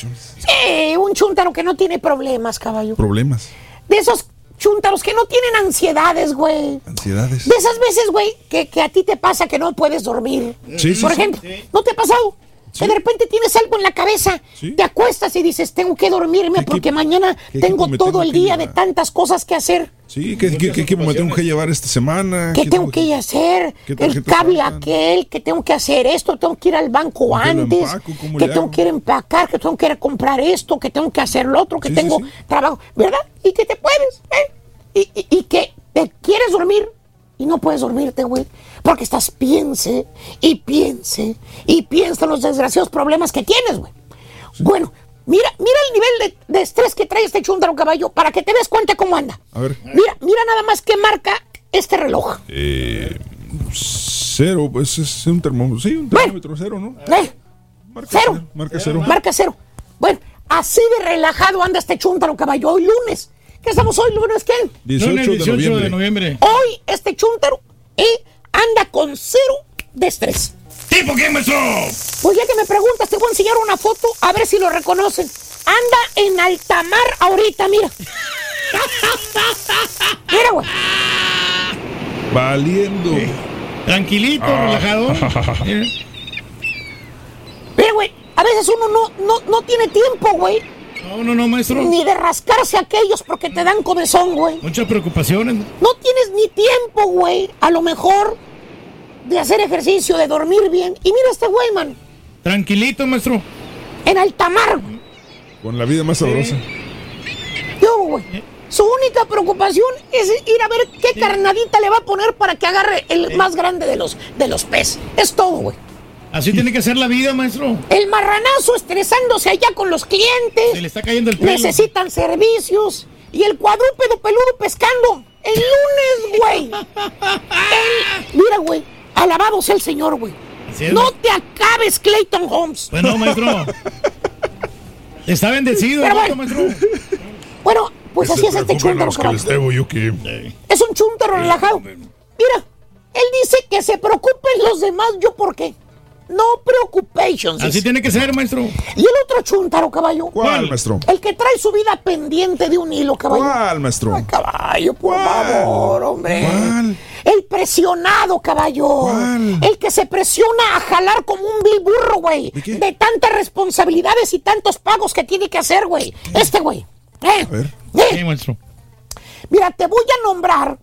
Sí, un chuntaro que no tiene problemas, caballo. Problemas. De esos chúntaros que no tienen ansiedades, güey. Ansiedades. De esas veces, güey, que, que a ti te pasa que no puedes dormir. Sí, sí, Por sí. ejemplo, ¿no te ha pasado? De repente tienes algo en la cabeza, te acuestas y dices, tengo que dormirme porque mañana tengo todo tengo el día de tantas cosas que hacer. Sí, ¿qué, qué, qué equipo me tengo que llevar esta semana? ¿Qué tengo que hacer? ¿Qué El cable aquel, que tengo que hacer esto, tengo que ir al banco ¿Con qué lo antes, empaco? ¿Cómo que tengo hago? que ir a empacar, que tengo que ir a comprar esto, que tengo que hacer lo otro, que tengo trabajo, ¿verdad? Y que te puedes, ¿eh? Y, y- y que te quieres dormir y no puedes dormirte, güey, porque estás piense y piense y piensa en los desgraciados problemas que tienes, güey. Bueno, mira, mira el nivel de, de estrés que trae este chúndaro caballo para que te des cuenta cómo anda. A ver. Mira, mira nada más qué marca este reloj. Eh, cero, pues es un termómetro. Sí, un termómetro cero, ¿no? ¿Eh? Cero. Marca cero. Marca cero. Bueno, así de relajado anda este chúntaro caballo hoy lunes. ¿Qué estamos hoy lunes qué? 18 Lunes de 18 de noviembre. noviembre. Hoy este chúntaro eh, anda con cero de estrés. ¿Tipo qué, maestro? Pues ya que me preguntas, te voy a enseñar una foto a ver si lo reconocen. Anda en alta mar ahorita, mira. *laughs* Mira, güey. Valiendo. Tranquilito, Ah. relajado. *laughs* Mira, güey. A veces uno no, no, no tiene tiempo, güey. No, no, no, maestro. Ni de rascarse a aquellos porque te dan comezón, güey. Muchas preocupaciones. No tienes ni tiempo, güey. A lo mejor de hacer ejercicio, de dormir bien. Y mira este güey, man. Tranquilito, maestro. En alta mar. Con la vida más sabrosa. Yo, güey. Su única preocupación es ir a ver qué carnadita le va a poner para que agarre el más grande de los, de los peces. Es todo, güey. Así tiene que ser la vida, maestro. El marranazo estresándose allá con los clientes. Se le está cayendo el pelo. Necesitan servicios. Y el cuadrúpedo peludo pescando. El lunes, güey. El- Mira, güey. Alabado sea el Señor, güey. Así es, No te acabes, Clayton Holmes. Bueno, maestro. Está bendecido, Pero bueno. maestro. Bueno, pues así es este yo que. Es un chúntaro relajado. Mira, él dice que se preocupen los demás. ¿Yo por qué? No preocupations. Así tiene que ser, maestro. Y el otro chúntaro, caballo. ¿Cuál, maestro? El que trae su vida pendiente de un hilo, caballo. ¿Cuál, maestro? Caballo, por favor, hombre. El presionado, caballo. El que se presiona a jalar como un vil burro, güey. ¿De, tantas responsabilidades y tantos pagos que tiene que hacer, güey. Este, güey. ¿Eh? ¿Eh? Sí, maestro. Mira, te voy a nombrar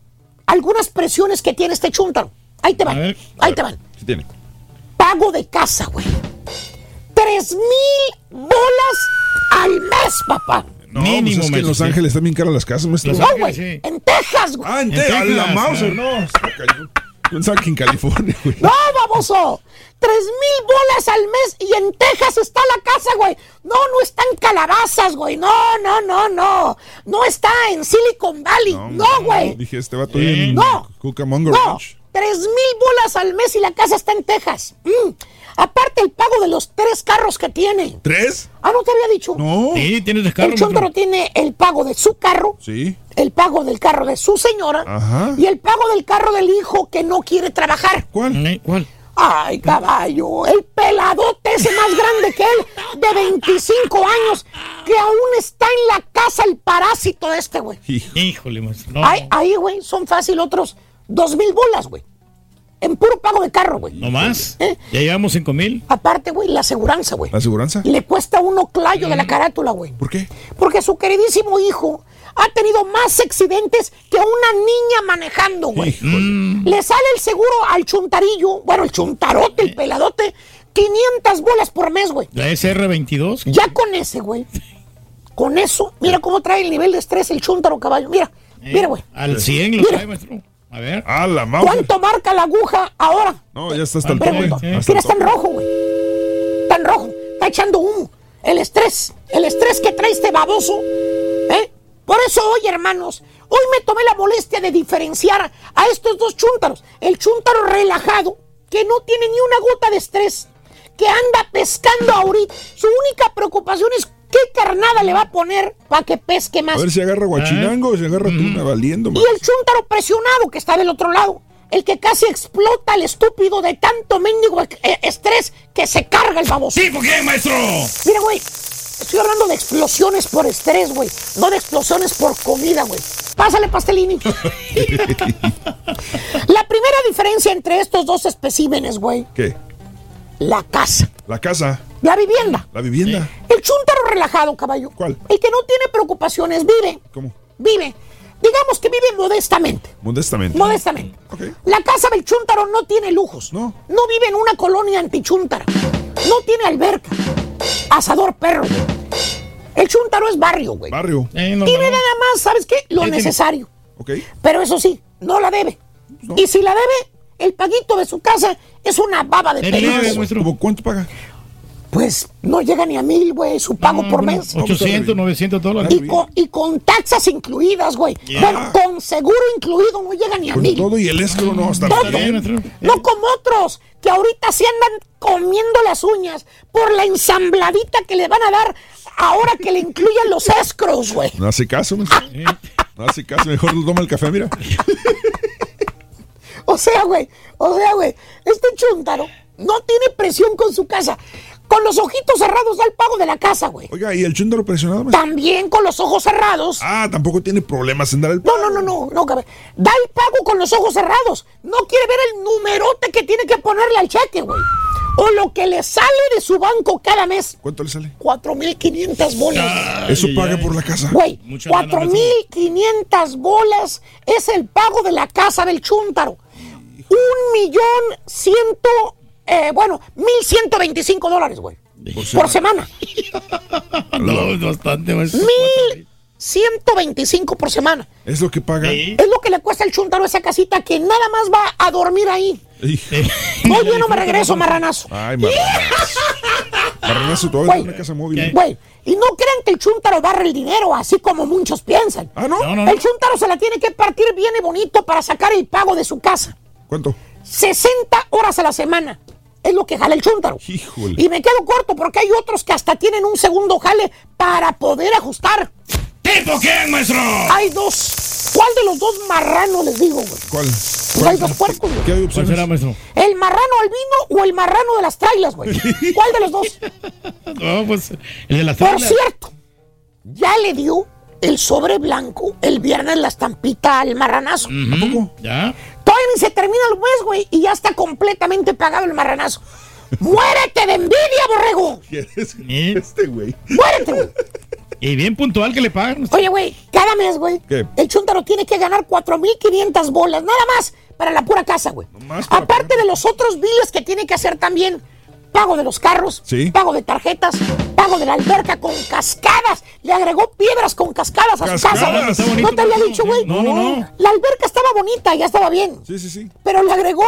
algunas presiones que tiene este chúntaro. Ahí te van. Ahí te van. ¿Qué tiene? Pago de casa, güey. Tres mil bolas al mes, papá. No, pues es que en Los Ángeles están bien caras las casas, maestro. No, güey. En Texas, güey. Ah, en Texas. A la Mauser, no. Pensaba que en California, güey. No, baboso. Tres mil bolas al mes y en Texas está la casa, güey. No, no está en calabazas, güey. No, no, no, no. No está en Silicon Valley. No, güey. Dije, este vato ahí en No. Cucamonga No. Ranch. Tres mil bolas al mes y la casa está en Texas. Mm. Aparte el pago de los tres carros que tiene. ¿Tres? Ah, no te había dicho. No. Sí, tienes El carro, chúntaro tiene el pago de su carro, Sí. el pago del carro de su señora Ajá. y el pago del carro del hijo que no quiere trabajar. ¿Cuál? ¿Cuál? Ay, caballo, el peladote ese más grande que él, de 25 años, que aún está en la casa el parásito este, güey. Híjole, maestro. No, Ahí, ahí, güey, son fácil otros dos mil bolas, güey. En puro pago de carro, güey. no más. ¿Eh? Ya llevamos cinco mil. Aparte, güey, la aseguranza, güey. ¿La aseguranza? Le cuesta uno clayo de la carátula, güey. ¿Por qué? Porque su queridísimo hijo ha tenido más accidentes que una niña manejando, güey. Le sale el seguro al chuntarillo, bueno, el chuntarote, el peladote, 500 bolas por mes, güey. La SR22. Ya con ese, güey. Con eso, mira cómo trae el nivel de estrés el chuntaro caballo. Mira, mira, güey. Al 100 lo Mira. trae, maestro. A ver. Ah, la. ¿Cuánto marca la aguja ahora? No, ya está hasta el tope. Mira, está en rojo, güey. Está en rojo. Está echando humo. El estrés. El estrés que trae este baboso. ¿Eh? Por eso hoy, hermanos, hoy me tomé la molestia de diferenciar a estos dos chúntaros. El chúntaro relajado, que no tiene ni una gota de estrés, que anda pescando ahorita. Su única preocupación es qué carnada le va a poner para que pesque más. A ver si agarra guachinango o si agarra tuna valiendo, Y man. el chúntaro presionado que está del otro lado. El que casi explota el estúpido de tanto mendigo eh, estrés que se carga el baboso. ¿Sí, por qué, maestro? Mira, güey. Estoy hablando de explosiones por estrés, güey. No de explosiones por comida, güey. Pásale, pastelini. *laughs* *laughs* La primera diferencia entre estos dos especímenes, güey. ¿Qué? La casa. La casa, La vivienda. la vivienda. El chúntaro relajado, caballo. ¿Cuál? El que no tiene preocupaciones, vive. ¿Cómo? Vive. Digamos que vive modestamente. Modestamente. Modestamente. La casa del chúntaro no tiene lujos. No. No vive en una colonia antichúntara. No tiene alberca. Asador perro. El chúntaro es barrio, güey. Barrio. tiene nada más, ¿sabes qué? Lo Eh, tiene- necesario. Ok. Pero eso sí, no la debe. Y si la debe, el paguito de su casa es una baba de. ¿Cómo cuánto paga? Pues no llega ni a mil, güey, su pago por mes. 800, 900 dólares. Y con, y con taxas incluidas, güey. Yeah. Bueno, con seguro incluido no llega ni a Con mil. todo y el escro no hasta Todo. No como otros que ahorita se andan comiendo las uñas por la ensambladita que le van a dar ahora que le incluyan los escros, güey. No hace caso, maestro. No hace caso, mejor toma el café, mira. *laughs* O sea, güey, o sea, güey, este chuntaro no tiene presión con su casa. Con los ojitos cerrados da el pago de la casa, güey. Oiga, ¿y el chúndaro presionado? También con los ojos cerrados. Ah, tampoco tiene problemas en dar el No, no, no, no, no, cabrón. Da el pago con los ojos cerrados. No quiere ver el numerote que tiene que ponerle al cheque, güey. O lo que le sale de su banco cada mes. ¿Cuánto le sale? 4.500 bolas. Eso paga por la casa. Güey, Mucha lana, 4.500 bolas es el pago de la casa del chúntaro. Un millón ciento, eh, bueno, 1.125 dólares, güey. Por semana. *laughs* No, es bastante, maestro. Mil 125 por semana. Es lo que paga. Es lo que le cuesta el chuntaro a esa casita que nada más va a dormir ahí. *laughs* Oye, no me regreso, marranazo. Ay, marranazo. *laughs* Marranazo, todavía Güey. en una casa móvil. Güey, y no crean que el chuntaro barre el dinero así como muchos piensan. Ah, ¿no? No, no, no. El chuntaro se la tiene que partir bien y bonito para sacar el pago de su casa. ¿Cuánto? 60 horas a la semana. Es lo que jala el chúntaro. Híjole. Y me quedo corto porque hay otros que hasta tienen un segundo jale para poder ajustar. ¿Tipo quién, maestro? Hay dos. ¿Cuál de los dos marranos les digo, güey? ¿Cuál? Pues hay dos puercos, güey. ¿Qué hay ¿Cuál será, maestro? ¿El marrano albino o el marrano de las trailas, güey? *laughs* ¿Cuál de los dos? No, pues el de las Por tablas. cierto, ya le dio el sobre blanco el viernes la estampita al marranazo. ¿Ya? Todavía ni se termina el mes, güey, y ya está completamente pagado el marranazo. ¡Muérete de envidia, borrego! ¿Eh? Este güey. ¡Muérete, güey! Y bien puntual que le pagan. Oye, güey, cada mes, güey, el chúntaro tiene que ganar 4.500 bolas, nada más, para la pura casa, güey. Aparte de los otros biles que tiene que hacer también. Pago de los carros, Sí. pago de tarjetas, pago de la alberca con cascadas. Le agregó piedras con cascadas a su casa, güey. Está bonito, ¿No te había dicho, güey? No, no, no. La alberca estaba bonita, ya estaba bien. Sí, sí, sí. Pero le agregó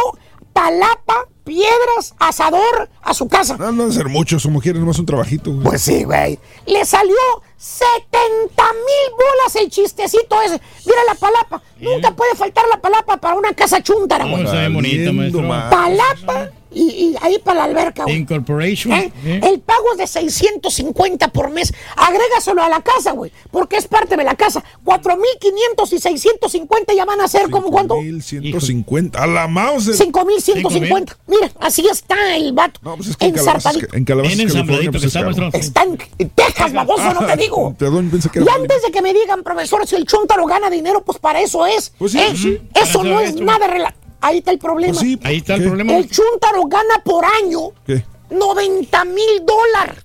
palapa, piedras, asador a su casa. No, no van a ser muchos, como quieren, nomás un trabajito, güey. Pues sí, güey. Le salió 70 mil bolas el chistecito ese. Mira la palapa. Nunca puede faltar la palapa para una casa chúntara, No, güey. bien bonito, maestro. Palapa y, y ahí para la alberca, güey. Incorporation. ¿Eh? ¿eh? El pago es de 650 por mes. Agrégaselo a la casa, güey. Porque es parte de la casa. 4.500 y 650 ya van a ser como cuánto? 1150. A la mouse. 5.150. Mira, así está el vato. No, pues es que en Calabazas, en Calabazas, Bien California, pues es está, en Texas, baboso, no te *laughs* digo. Perdón, pensé que Y era antes de que me digan, profesor, si el chúntaro gana dinero, pues para eso es. Pues sí, ¿eh? pues sí. Eso no es nada rela- Ahí está el problema. Pues sí, Ahí está el problema. El chúntaro gana por año ¿Qué? 90 mil dólares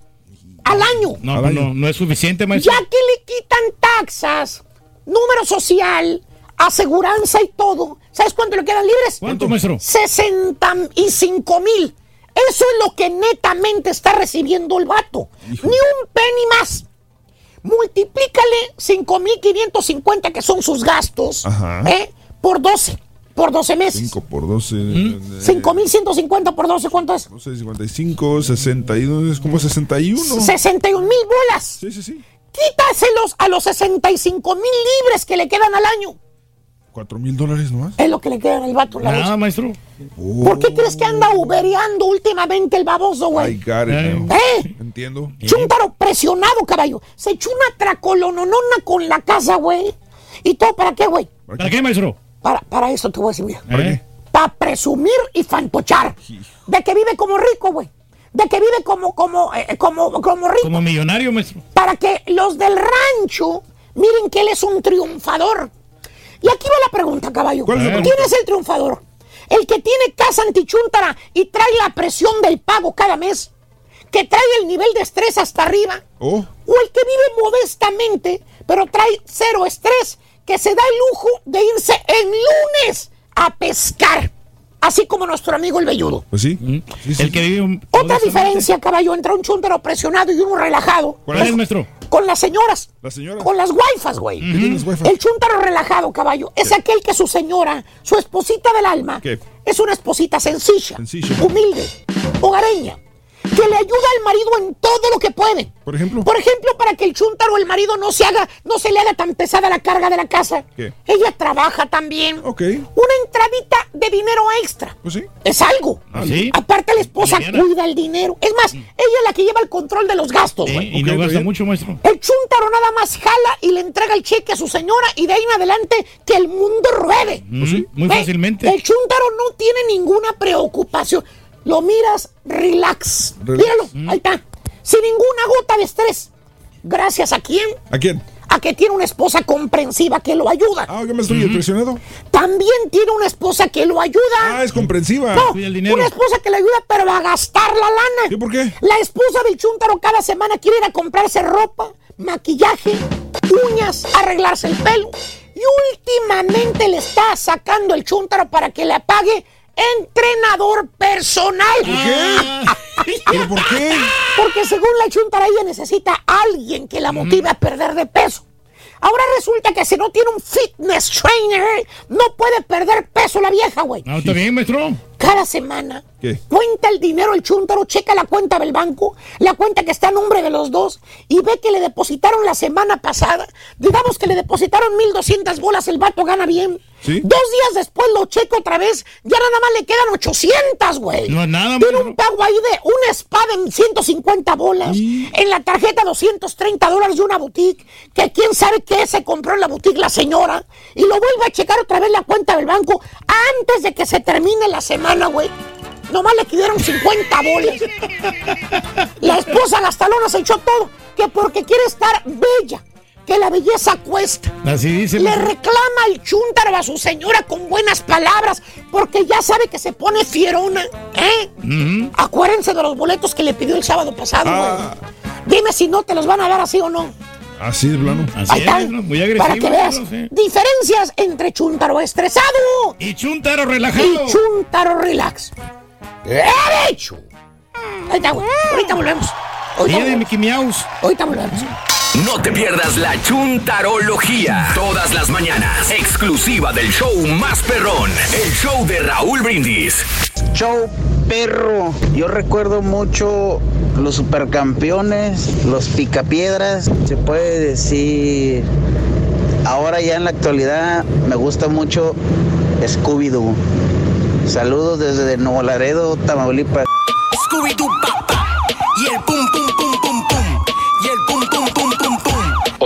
al año. No, Al pues año. no, no es suficiente, maestro. Ya que le quitan taxas, número social, aseguranza y todo, ¿sabes cuánto le quedan libres? ¿Cuánto, maestro? 65 mil. Eso es lo que netamente está recibiendo el vato. Ni un penny más. Multiplícale 5.550 que son sus gastos. ¿eh? por 12. Por 12 meses. 5 por 12. ¿Mm? eh, 5.150 por 12, ¿cuánto es? 12, 55, 62, es como 61. 61 mil bolas. Sí, sí, sí. Quítaselos a los 65 mil libres que le quedan al año. 4 mil dólares nomás. Es lo que le queda al vato. La Nada, maestro. ¿Por qué crees que anda ubereando últimamente el baboso, güey? it Eh. ¿Eh? Entiendo. Chúntaro presionado, caballo. Se echó una tracolononona con la casa, güey. ¿Y todo para qué, güey? ¿Para qué, maestro? Para, para eso te voy a decir, mira. ¿Eh? Para presumir y fantochar. De que vive como rico, güey. De que vive como, como, eh, como, como rico. Como millonario, maestro. Para que los del rancho miren que él es un triunfador. Y aquí va la pregunta, caballo. ¿Cuál es la ¿Quién pregunta? es el triunfador? ¿El que tiene casa antichúntara y trae la presión del pago cada mes? ¿Que trae el nivel de estrés hasta arriba? Oh, ¿O el que vive modestamente, pero trae cero estrés, que se da el lujo de irse en lunes a pescar? Así como nuestro amigo el velludo. pues sí. Sí, sí. El que vive un... Otra diferencia, caballo, entre un chúntaro presionado y uno relajado. ¿Cuál es, maestro? Con las señoras. La señora. Con las waifas, güey. ¿Qué tienes, wifi? El chúntaro relajado, caballo, es aquel que su señora, su esposita del alma, ¿Qué? es una esposita sencilla, Sencilla. humilde, hogareña, que le ayuda al marido en todo lo que puede. Por ejemplo. Por ejemplo, para que el chúntaro, el marido, no se haga, no se le haga tan pesada la carga de la casa. ¿Qué? Ella trabaja también. Ok. Una entradita de dinero extra. Pues sí. Es algo. ¿Ah, sí? Aparte, la esposa cuida el dinero. Es más, ella es la que lleva el control de los gastos, ¿Eh? Y no está gasta bien. mucho, maestro. El chúntaro nada más jala y le entrega el cheque a su señora y de ahí en adelante que el mundo ruede. Mm, Muy ¿Eh? fácilmente. El chúntaro no tiene ninguna preocupación. Lo miras, relax. Relax. Míralo, ahí está. Sin ninguna gota de estrés. Gracias a quién? ¿A quién? A que tiene una esposa comprensiva que lo ayuda. Ah, ¿qué me estoy impresionado? También tiene una esposa que lo ayuda. Ah, es comprensiva. No, Cuida el dinero. una esposa que le ayuda, pero a gastar la lana. ¿Y por qué? La esposa del chúntaro cada semana quiere ir a comprarse ropa, maquillaje, uñas, arreglarse el pelo. Y últimamente le está sacando el chúntaro para que le pague entrenador personal. *laughs* ¿Pero por qué? Porque según la chúntara ella necesita a alguien que la motive a perder de peso. Ahora resulta que si no tiene un fitness trainer, no puede perder peso la vieja, güey. No, está bien, maestro. Cada semana ¿Qué? cuenta el dinero el chúntaro, checa la cuenta del banco, la cuenta que está a nombre de los dos y ve que le depositaron la semana pasada. Digamos que le depositaron 1200 bolas, el vato gana bien. ¿Sí? Dos días después lo checo otra vez, ya nada más le quedan 800, güey. No nada, Tiene un pago ahí de una espada en 150 bolas, en la tarjeta 230 dólares de una boutique, que quién sabe qué se compró en la boutique la señora, y lo vuelve a checar otra vez la cuenta del banco antes de que se termine la semana, güey. Nomás le quedaron 50 bolas. La esposa gastalona se echó todo, que porque quiere estar bella, que la belleza cuesta. Así dice. Le reclama el chúntaro a su señora con buenas palabras, porque ya sabe que se pone fierona, ¿eh? Acuérdense de los boletos que le pidió el sábado pasado, güey. Ah, Dime si no te los van a dar así o no. así de plano. Así Ahí es, muy agresivo. Para que veas diferencias entre chúntaro estresado Y chuntaro relajado. y chúntaro relax. ¡Derecho! Ahí está, güey. Ahorita volvemos. Ahorita volvemos. Ahorita volvemos. No te pierdas la chuntarología. Todas las mañanas. Exclusiva del show más perrón. El show de Raúl Brindis. Show perro. Yo recuerdo mucho los supercampeones, los picapiedras, se puede decir. Ahora ya en la actualidad me gusta mucho Scooby-Doo. Saludos desde Nuevo Laredo, Tamaulipas. Scooby-Doo papá. Y el pum pum pum pum pum.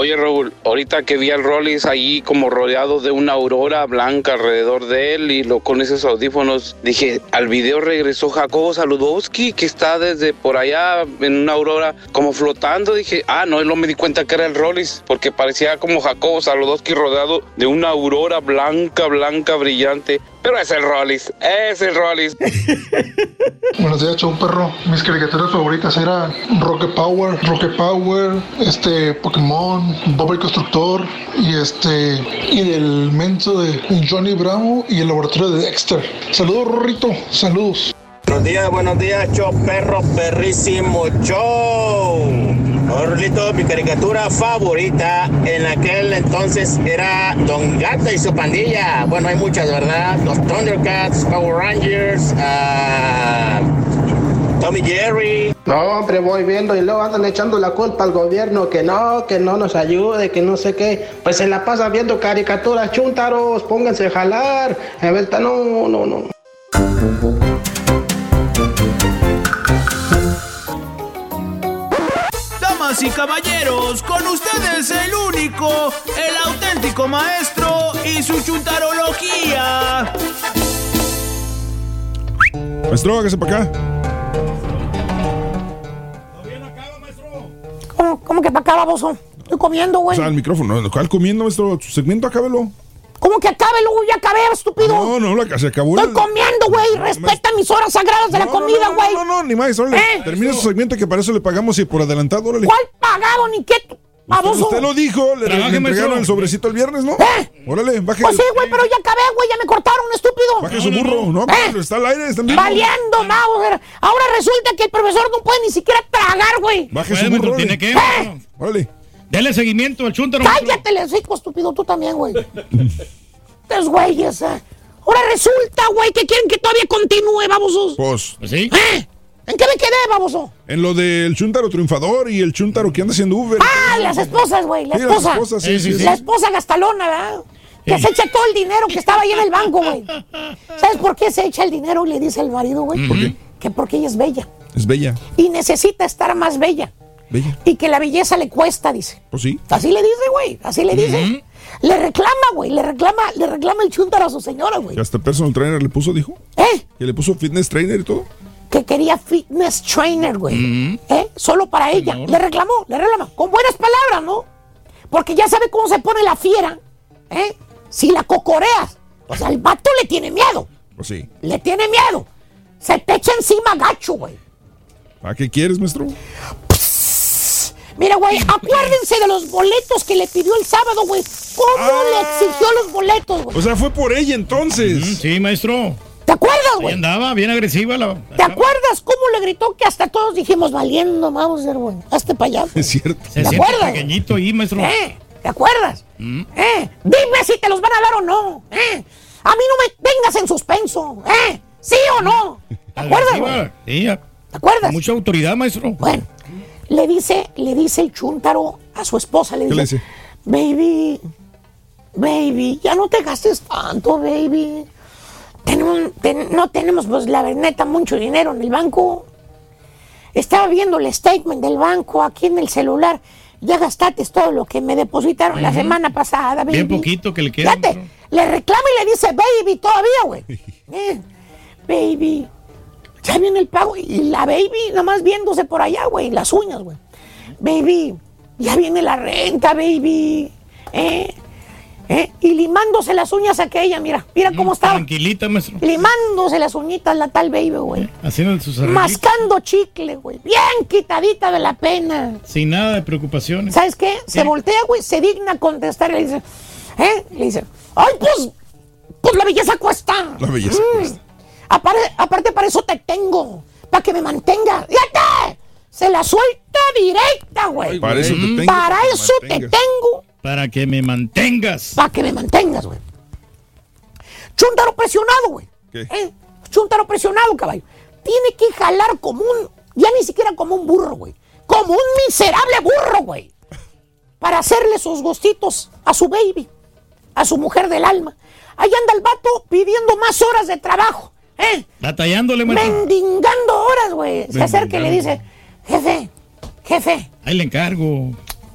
Oye Raúl, ahorita que vi al Rollis ahí como rodeado de una aurora blanca alrededor de él y lo con esos audífonos, dije, al video regresó Jacobo Saludowski que está desde por allá en una aurora como flotando. Dije, ah, no, no me di cuenta que era el Rollis porque parecía como Jacobo Saludowski rodeado de una aurora blanca, blanca, brillante. Pero es el Rollis, es el Rollis. *laughs* Buenos días, show perro. Mis caricaturas favoritas eran Rocket Power, Rocket Power, este Pokémon, Bob el Constructor y este y del menso de Johnny Bravo y el laboratorio de Dexter. Saludos, Rorrito. Saludos. Buenos días, buenos días, show perro, perrísimo show. Orlito, mi caricatura favorita en aquel entonces era Don Gato y su pandilla. Bueno, hay muchas, ¿verdad? Los Thundercats, Power Rangers, ah, Tommy Jerry. No, hombre, voy viendo y luego andan echando la culpa al gobierno que no, que no nos ayude, que no sé qué. Pues se la pasan viendo caricaturas, chúntaros, pónganse a jalar. A ver, no, no, no. Damas y caballeros, con ustedes el único, el auténtico maestro y su chuntarología. Maestro, hágase para acá. ¿Cómo, cómo que para acá, baboso? Estoy comiendo, O güey. sea, el micrófono. ¿Cuál comiendo, maestro? Su segmento, acábelo. ¿Cómo que acabe, luego ya acabé, estúpido? No, no, la, se acabó. Estoy comiendo, güey. Respeta mis horas sagradas de la comida, güey. No, no, ni más. Órale, ¿Eh? termina su segmento que para eso le pagamos y por adelantado, órale. ¿Cuál pagado ni qué? Baboso. Usted lo dijo, le, le entregaron el sobrecito el viernes, ¿no? ¿Eh? Órale, baje, Pues sí, güey, pero ya acabé, güey. Ya me cortaron, estúpido. baje su burro. No, ¿Eh? pero está al aire, está en vivo. Valiendo, Mauser. Ahora resulta que el profesor no puede ni siquiera tragar, güey. Baje su burro. tiene órale. que. ¿Eh? Órale. Dele seguimiento al chuntaro. Cállate, le hocico, estúpido, tú también, güey. *laughs* Estos güeyes, eh. Ahora resulta, güey, que quieren que todavía continúe, babosos. Pues, Pues sí. ¿Eh? ¿En qué me quedé, baboso? en lo del chuntaro triunfador y el chuntaro que anda haciendo Uber. Ah, las esposas, güey, la Sí, las esposa. esposas, sí, sí, sí. La esposa gastalona, ¿verdad? Que se echa todo el dinero que estaba ahí en el banco, güey. *laughs* ¿Sabes por qué se echa el dinero? Le dice el marido, güey. ¿Por qué? Que porque ella es bella. Es bella, Y necesita estar más bella. Bella. Y que la belleza le cuesta, dice. Pues sí. Así le dice, güey. Así le dice. Le reclama, güey. Le reclama, le reclama el chúntaro a su señora, güey. Que hasta personal trainer le puso, dijo. ¿Eh? Que le puso fitness trainer y todo. Que quería fitness trainer, güey. ¿Eh? Solo para ella. Le reclamó, le reclamó. Con buenas palabras, ¿no? Porque ya sabe cómo se pone la fiera. ¿Eh? Si la cocoreas. O sea, el vato le tiene miedo. Pues sí. Le tiene miedo. Se te echa encima gacho, güey. ¿A qué quieres, maestro? Mira, güey, acuérdense de los boletos que le pidió el sábado, güey. ¿Cómo Ah. le exigió los boletos, güey? O sea, fue por ella entonces. Mm, Sí, maestro. ¿Te acuerdas, güey? andaba, bien agresiva la. ¿Te acuerdas cómo le gritó que hasta todos dijimos, valiendo, Mauser, güey? Hazte para allá. Es cierto. ¿Te acuerdas? pequeñito ahí, maestro. ¿Eh? ¿Te acuerdas? ¿Eh? Dime si te los van a dar o no. ¿Eh? A mí no me tengas en suspenso. ¿Eh? ¿Sí o no? ¿Te acuerdas, güey? Sí, ya. ¿Te acuerdas? Mucha autoridad, maestro. Bueno, le dice, le dice el chúntaro a su esposa, le ¿Qué dice, le dice? baby, baby, ya no te gastes tanto, baby. Tenemos, ten- no tenemos, pues, la neta, mucho dinero en el banco. Estaba viendo el statement del banco aquí en el celular. Ya gastaste todo lo que me depositaron la semana pasada, baby. Bien poquito que le queda. Fíjate, le reclama y le dice baby todavía, güey. *laughs* Eh, baby. Ya viene el pago y la baby nomás viéndose por allá, güey, las uñas, güey. Baby, ya viene la renta, baby. Eh, eh, y limándose las uñas aquella, mira, mira cómo estaba. Tranquilita, maestro. Limándose las uñitas la tal baby, güey. Haciendo sus. Mascando chicle, güey. Bien quitadita de la pena. Sin nada de preocupaciones. ¿Sabes qué? Se voltea, güey, se digna contestar y le dice, ¿eh? Le dice, ay, pues, pues la belleza cuesta. La belleza Mm. Apare- aparte, para eso te tengo, para que me mantenga. ¡Fíjate! Se la suelta directa, güey. Para eso te tengo, Para para que me eso te mantengas. tengo, Para que me mantengas. para que me mantengas, güey. Chúntaro presionado, güey. ¿Eh? Chúntaro presionado, caballo. Tiene que jalar como un, ya ni siquiera como un burro, güey. Como un miserable burro, güey. Para hacerle sus gustitos a su baby, a su mujer del alma. Ahí anda el vato pidiendo más horas de trabajo. ¿Eh? Batallándole, maestro. Mendigando horas, güey. Se acerca y le dice, jefe, jefe, Ahí le encargo.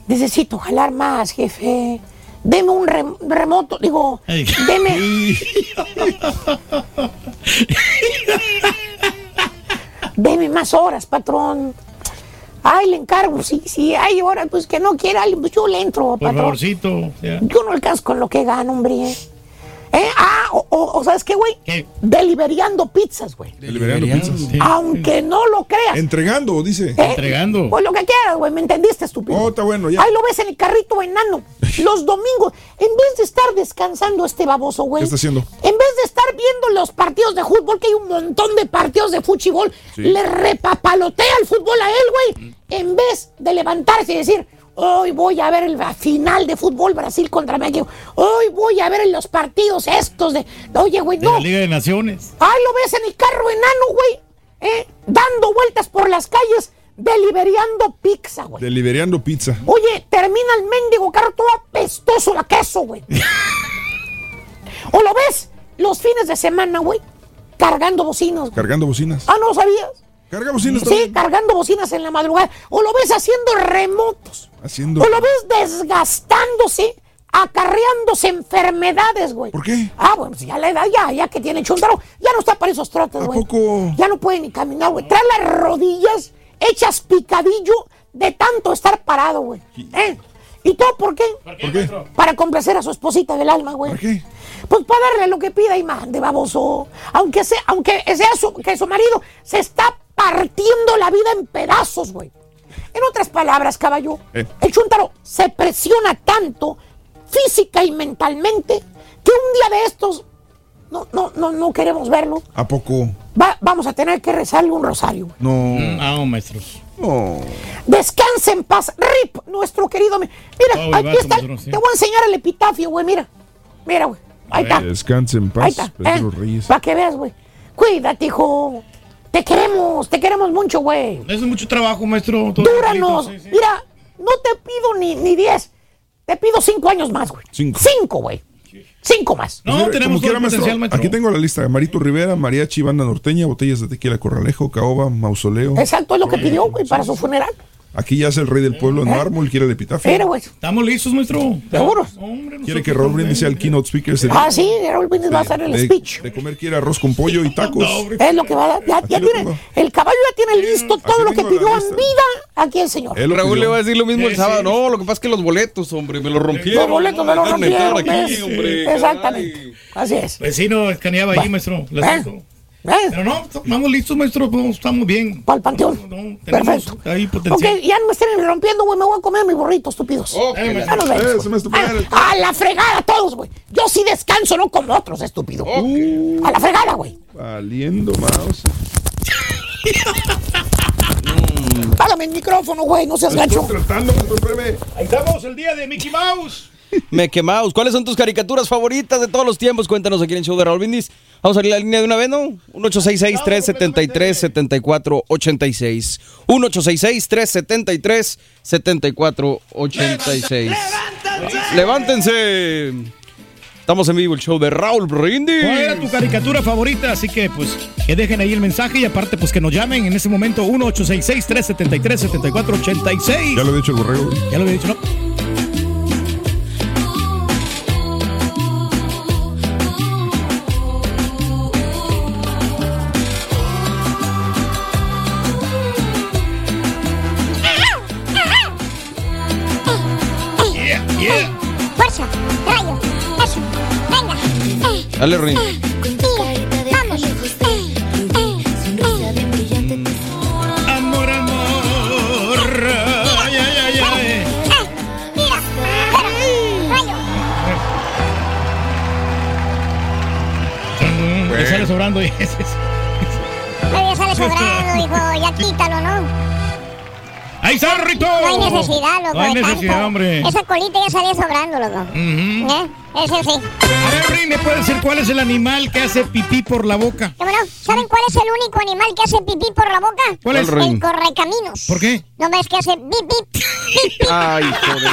necesito jalar más, jefe. Deme un rem- remoto, digo, Ay. deme. *laughs* Deme más horas, patrón. Ay, le encargo, sí, sí, hay horas, pues que no quiera, pues yo le entro, Por patrón. favorcito. Yo no alcanzo con lo que gano, hombre. ¿Eh? Ah, o, o- o ¿sabes qué, güey? Deliberiando pizzas, güey. Deliberando pizzas. Aunque no lo creas. Entregando, dice. ¿Eh? Pues lo que quieras, güey, ¿me entendiste, estúpido? Oh, está bueno, ya. Ahí lo ves en el carrito enano. *laughs* Los domingos, en vez de estar descansando este baboso, güey. ¿Qué está haciendo? En vez de estar viendo los partidos de fútbol, que hay un montón de partidos de fútbol, Sí. le repapalotea el fútbol a él, güey. En vez de levantarse y decir, hoy voy a ver la final de fútbol Brasil contra México. Hoy voy a ver los partidos estos de... Oye, güey, De no. la Liga de Naciones. Ahí lo ves en el carro enano, güey. ¿eh? Dando vueltas por las calles, deliberiando pizza, güey. Deliberando pizza. Oye, termina el mendigo carro todo apestoso a queso, güey. *laughs* o lo ves los fines de semana, güey, cargando bocinas. güey. Cargando bocinas. Ah, ¿no lo sabías? Carga bocinas Sí, también. cargando bocinas en la madrugada. O lo ves haciendo remotos. Haciendo. O lo ves desgastándose, acarreándose enfermedades, güey. ¿Por qué? Ah, bueno, pues ya la edad, ya, ya que tiene chuntaro, ya no está para esos trotes, güey. poco? Ya no puede ni caminar, güey. Trae las rodillas hechas picadillo de tanto estar parado, güey. ¿Eh? ¿Y todo por qué? ¿Por qué? Para complacer a su esposita del alma, güey. ¿Por qué? Pues para darle lo que pida y mande, baboso. Aunque sea, aunque sea su, que su marido se está partiendo la vida en pedazos, güey. En otras palabras, caballo, Eh. el chuntaro se presiona tanto física y mentalmente que un día de estos no, no, no, no queremos verlo. ¿A poco? Va- vamos a tener que rezarle un rosario. güey. No. Ah, maestros. No. Descanse en paz, Rip, nuestro querido. mi- Mira, Pobre aquí está. Te voy a enseñar el epitafio, güey. Mira, mira, güey. Ahí está. Descanse en Ahí paz, está. Pedro ¿eh? Reyes. Para que veas, güey. Cuídate, hijo. Te queremos, te queremos mucho, güey. Es mucho trabajo, maestro. todo Dúranos. tranquilito, sí, sí. Mira, no te pido ni, ni diez. Te pido cinco años más, güey. Cinco. Cinco, güey. Cinco más. Pues mira, como quiera, maestro, Aquí tengo la lista. Marito Rivera, Mariachi, Banda Norteña, Botellas de Tequila Corralejo, Caoba, Mausoleo. Exacto, es lo que pidió, güey, para su funeral. Aquí ya es el rey del pueblo en mármol, quiere el epitafio. Mira, güey. Estamos listos, maestro. ¿Seguro? Quiere que Raúl Brindis sea el keynote speaker. Ah, sí, Raúl Brindis va a hacer el de, speech. de comer quiere arroz con pollo y tacos. Es lo que va a dar. Ya, tiene, el caballo ya tiene listo todo lo que pidió en vida aquí el señor. Él lo Raúl pidió. le va a decir lo mismo el sábado. No, lo que pasa es que los boletos, hombre, me los rompieron. Los boletos me no lo dejaron entrar rompieron, hombre. Exactamente. Así es. Vecino escaneaba ahí, maestro. ¿Eh? ¿Eh? Pero no, estamos listos, maestro. pues, Estamos bien. Para el panteón. Perfecto. ahí Ok, ya no me estén rompiendo, güey. Me voy a comer mis burritos, estúpidos. Ok, Ya nos vemos, Eh. Ah, a la fregada todos, güey. Yo sí descanso, no como otros, estúpido. A la fregada, güey. Valiendo mouse. Pálame el micrófono, güey. No seas gacho. Tratando. Ahí estamos, el día de Mickey Mouse. Mickey Mouse. ¿Cuáles son tus caricaturas favoritas de todos los tiempos? Cuéntanos aquí en el show de Raúl Brindis. Vamos a abrir la línea de una vez, ¿no? 1866-373-7486. 1866-373-7486. ¡Levántense! Estamos en vivo el show de Raúl Brindis. ¿Cuál era tu caricatura favorita? Así que, pues, que dejen ahí el mensaje y aparte, pues, que nos llamen en ese momento 1-866-373-7486. Ya lo he dicho el borrego. Ya lo había dicho, ¿no? Dale, Rin. vamos. Eh, eh, eh. Amor, amor. Ay, ay, ay, ay. Mira, rayo. Me sale sobrando y *laughs* ese es- Ay, ya sale sobrando, hijo, ya quítalo, ¿no? ¡Ahí está, Rito! No hay necesidad, loco. No hay necesidad, tanto. hombre. Esa colita ya salía sobrando, loco. ¿Eh? Ese sí. A ver, Rin, ¿me puedes decir cuál es el animal que hace pipí por la boca? ¿Cómo no? ¿Saben cuál es el único animal que hace pipí por la boca? ¿Cuál es? El correcaminos. ¿Por qué? ¿No ves que hace bip, bip, bip, bip? Ay, joder.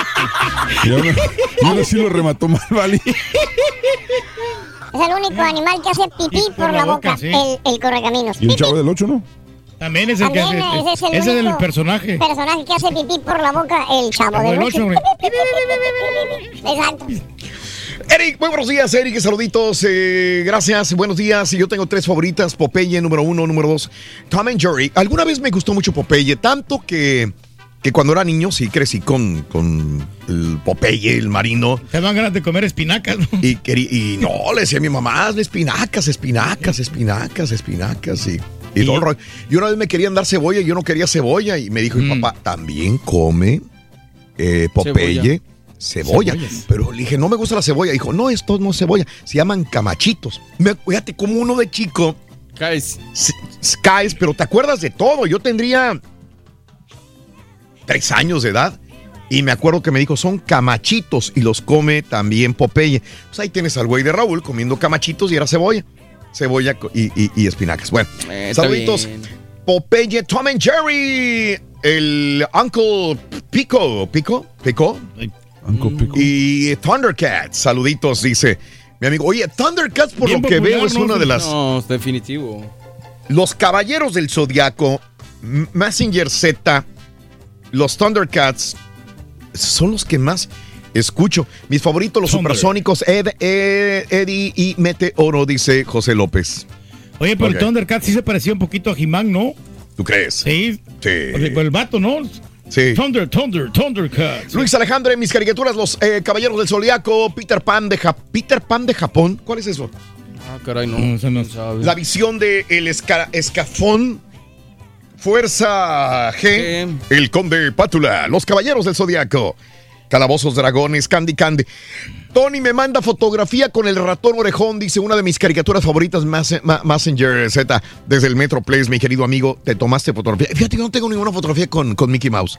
Y ahora, y ahora sí lo remató mal, Vali. Es el único animal que hace pipí por, la boca, sí. el, el correcaminos. Y el chavo del 8, ¿no? También es el que También hace. ese es el ese es el personaje. personaje que hace pipí por la boca, el chavo Chavo del del ocho. Ocho, Exacto. Eric, muy buenos días, Eric, saluditos, eh, gracias, buenos días. Yo tengo tres favoritas, Popeye número uno, número dos, Tom and Jerry. Alguna vez me gustó mucho Popeye, tanto que, que cuando era niño sí crecí con, con el Popeye, el marino. Te dan ganas de comer espinacas, ¿no? Y, querí- y no, le decía a mi mamá, hazle espinacas, espinacas, espinacas, espinacas, y, y todo el rollo. Y una vez me querían dar cebolla y yo no quería cebolla. Y me dijo mi papá, también come eh, Popeye. Cebolla. Cebollas. Pero le dije, no me gusta la cebolla. Dijo, no, esto no es cebolla. Se llaman camachitos. Me, fíjate, como uno de chico. Caes. Caes, pero te acuerdas de todo. Yo tendría tres años de edad. Y me acuerdo que me dijo, son camachitos y los come también Popeye. Pues ahí tienes al güey de Raúl comiendo camachitos y era cebolla. Cebolla y, y- y espinacas. Bueno, Eh, saluditos. bien. Popeye, Tom and Jerry, el Uncle Pico, Pico, Pico. Uncle Pico. Y Thundercats, saluditos, dice mi amigo. Oye, Thundercats, por Bien lo que veo, es ¿no? una de las. No, es definitivo. Los Caballeros del Zodiaco, M- Messenger Z, los Thundercats, son los que más escucho. Mis favoritos, los Thunder. supersónicos, Ed, Ed- Eddie y Meteoro, dice José López. Oye, pero Ok. el Thundercat sí se parecía un poquito a He-Man, ¿no? ¿Tú crees? Sí. Sí. El, el vato, ¿no? Sí. Thunder, Thunder, Thundercat. Luis Alejandro, en mis caricaturas, los eh, Caballeros del Zodiaco, Peter Pan de Ja- Peter Pan de Japón. ¿Cuál es eso? Ah, caray, no. No, ese no. ¿Quién sabe? La visión de el esca- escafón. Fuerza G. El Conde Pátula. Los Caballeros del Zodiaco. Calabozos, dragones, Candy Candy. Tony me manda fotografía con el ratón orejón, dice una de mis caricaturas favoritas, Messenger Z, desde el Metro Place, mi querido amigo. Te tomaste fotografía. Fíjate que no tengo ninguna fotografía con, con Mickey Mouse.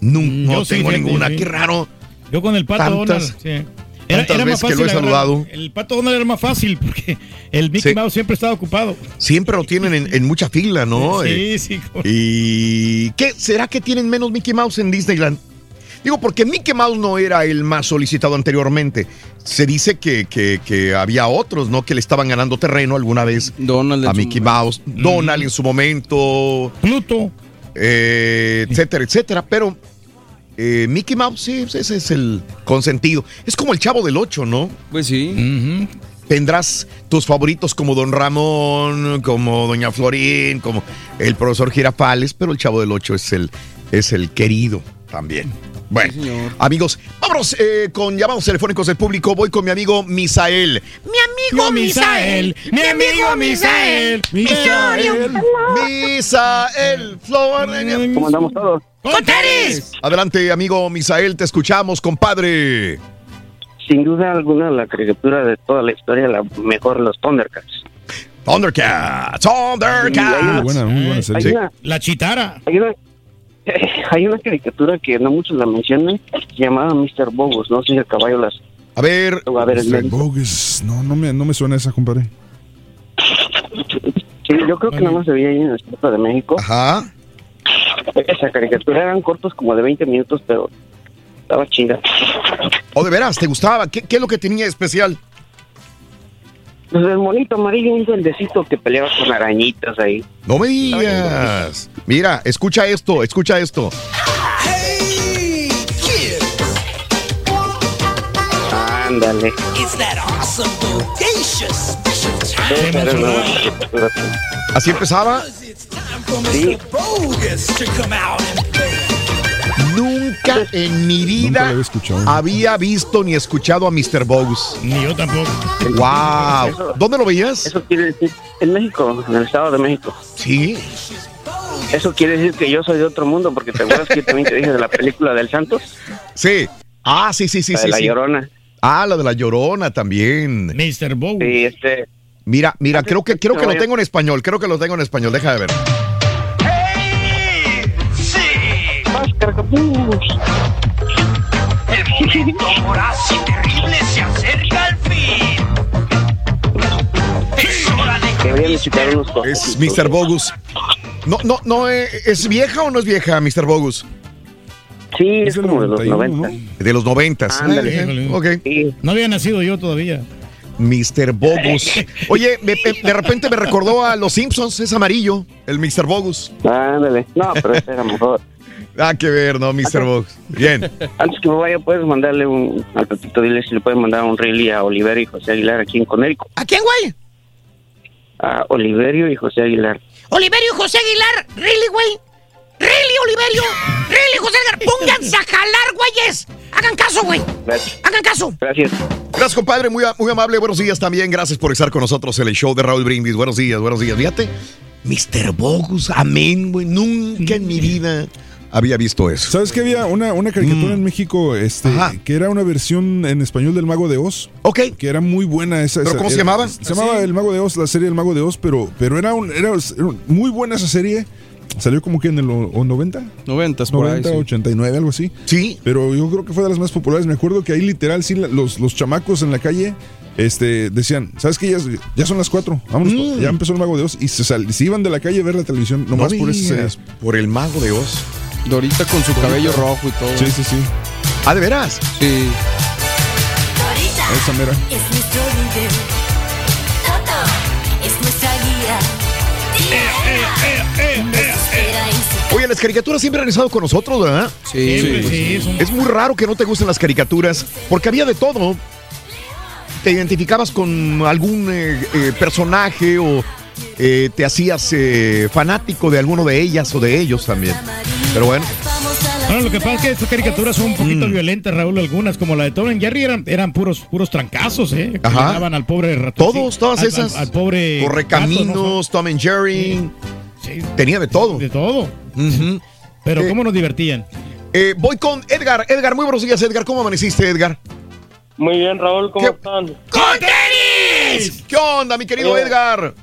No, no yo sí, tengo ninguna. sí. Qué raro. Yo con el pato Tantas- Donald. Sí. tantas veces que lo he saludado. El pato Donald era más fácil porque el Mickey. Mouse siempre estaba ocupado. Siempre lo tienen en, en mucha fila, ¿no? Sí, Eh, sí. ¿Y qué? ¿Será que tienen menos Mickey Mouse en Disneyland? Digo, porque Mickey Mouse no era el más solicitado anteriormente. Se dice que, que- que había otros, ¿no? Que le estaban ganando terreno alguna vez Donald en a su Mickey momento. Mouse. Donald en su momento. Pluto. eh, etcétera, etcétera. Pero eh, Mickey Mouse, sí, ese es el consentido. Es como el chavo del 8, ¿no? Pues sí. Tendrás tus favoritos como Don Ramón, como Doña Florín, como el profesor Girafales, pero el Chavo del Ocho es el, es el querido también. Bueno, amigos, vámonos eh, con llamados telefónicos del público. Voy con mi amigo Misael. Mi amigo Misael, mi amigo Misael, Misael. Misael Flor. ¿Cómo andamos todos? ¡Con tenis! Adelante, amigo Misael, te escuchamos, compadre. Sin duda alguna, la caricatura de toda la historia, la mejor, los Thundercats. Thundercats, hay una- Thundercats. Buena, muy buena Hay serie. una, La chitara. hay una, *laughs* Hay una caricatura que no muchos la mencionan, llamada Mr. Bogus, no sé si el caballo las... A ver, a ver el Mr. Bogus. No, no me, no me suena esa, compadre. Sí, yo creo que nada más se veía ahí en el centro de México. Ajá. Esa caricatura eran cortos como de 20 minutos, pero estaba chida. ¿O de veras te gustaba? ¿Qué, qué es lo que tenía especial? Pues el monito amarillo, un duendecito que peleaba con arañitas ahí. No me digas. Mira, escucha esto, escucha esto. Ándale. Era una caricatura. ¿Así empezaba? Sí. Nunca en mi vida había visto ni escuchado a Mr. Bogus. Ni yo tampoco. Wow. ¿Dónde lo veías? Eso quiere decir, en México, en el Estado de México. Sí. Eso quiere decir que yo soy de otro mundo, porque te acuerdas que yo también te dije de la película del Santos. Sí. Ah, sí, sí, sí, La sí. de La sí. Llorona. Ah, la de la Llorona también. Mr. Bogus. Sí, este. Mira, mira, creo que creo que lo tengo en español, creo que lo tengo en español, deja de ver. El momento voraz y terrible se acerca al fin. Es hora de Deberían de quitar unos cosas. Es Mr. Bogus. No, no, no, eh, ¿es vieja o no es vieja, Mr. Bogus? Sí, es como de los 90. De los noventas. Ándale. Eh, ok. No había nacido yo todavía. Mr. Bogus. *laughs* Oye, me- me- de repente me recordó a los Simpsons, es amarillo, el Mr. Bogus. Ándale. No, pero ese era mejor. Ah, que ver, no, Mr. Bogus. Bien. *laughs* Antes que me vaya, puedes mandarle un. Al Pepito, dile si le puedes mandar un really a Oliverio y José Aguilar aquí en Conérico. ¿A quién, güey? A Oliverio y José Aguilar. Oliverio y José Aguilar. ¿Really, güey? ¿Really, Oliverio? ¿Really, José Aguilar? Pónganse a jalar, güeyes. Hagan caso, güey. Gracias. Hagan caso. Gracias. Gracias, compadre, muy, muy amable. Buenos días también. Gracias por estar con nosotros en el show de Raúl Brindis. Buenos días, buenos días. Fíjate, Mr. Bogus, amén, güey. Nunca en mi vida había visto eso. ¿Sabes que había una, una caricatura en México este, que era una versión en español del Mago de Oz? Ok. Que era muy buena esa. ¿Pero esa- cómo se llamaba? Se llamaba El Mago de Oz, la serie El Mago de Oz, pero, pero era, un- era, era muy buena esa serie. Salió como que en el o- o 90. 90 por ahí. 90, sí. 89, algo así. Sí. Pero yo creo que fue de las más populares. Me acuerdo que ahí literal, sí, los, los chamacos en la calle este, decían, ¿sabes qué? Ya, ya son las cuatro. Vámonos, Mm. ya empezó el Mago de Oz. Y se, sal- se iban de la calle a ver la televisión, nomás No por esa serie. digas, Por el mago de Oz. Dorita con su cabello rojo y todo. Sí, sí, sí. Ah, ¿de veras? Sí. Esa mera. Es nuestro líder. Toto es nuestra guía. Nos espera en su Oye, las caricaturas siempre han estado con nosotros, ¿verdad? Sí. Sí, Es muy raro que no te gusten las caricaturas, porque había de todo. Te identificabas con algún eh, eh, personaje o eh, te hacías eh, fanático de alguno de ellas o de ellos también. Pero bueno, Bueno, lo que pasa es que estas caricaturas son un Mm. poquito violentas, Raúl, algunas, como la de Tom and Jerry, eran, eran puros, puros trancazos, ¿eh? Que Ajá. daban al pobre ratón. todos, todas al- esas. Al, al pobre. Correcaminos, Tom and Jerry. Sí. Tenía de todo. De todo. Pero Eh, cómo nos divertían. Eh, voy con Edgar. Edgar, muy buenos días, Edgar. ¿Cómo amaneciste, Edgar? Muy bien, Raúl, ¿cómo ¿Qué- están? ¡Con tenis! ¿Qué onda, mi querido Oye. Edgar?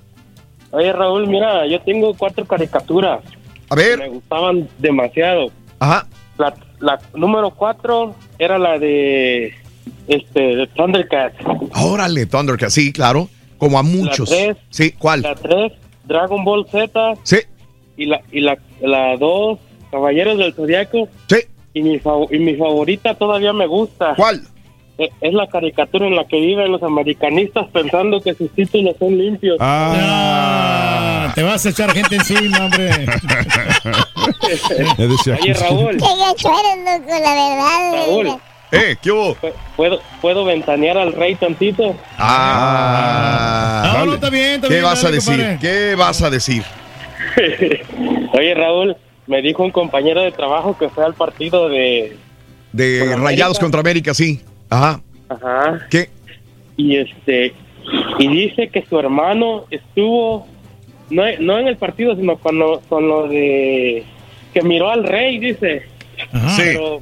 Oye, Raúl, mira, yo tengo cuatro caricaturas. A ver. Me gustaban demasiado. Ajá. La, la número cuatro era la de este de Thundercats. Órale, Thundercats, sí, claro. Como a muchos. tres. Sí, ¿cuál? La tres, Dragon Ball Z. Sí. Y la, y la, la dos, Caballeros del Zodiaco. Sí. Y mi, y mi favorita todavía me gusta. ¿Cuál? Eh, Es la caricatura en la que viven los americanistas pensando que sus títulos son limpios. Ah, te vas a echar gente encima, hombre. Oye. Raúl. Qué gacho eres, loco, la verdad. Raúl. Eh, ¿qué hubo? ¿Puedo, ¿Puedo ventanear al rey tantito? Ah. No, no, está bien, está ¿Qué bien, vas a decir? compadre. ¿Qué vas a decir? *laughs* Oye, Raúl, me dijo un compañero de trabajo que fue al partido de... De América. Rayados contra América, sí. Ajá. Ajá. ¿Qué? Y este... Y dice que su hermano estuvo... No, no en el partido, sino con lo, con lo de... Que miró al rey, dice. Sí. Pero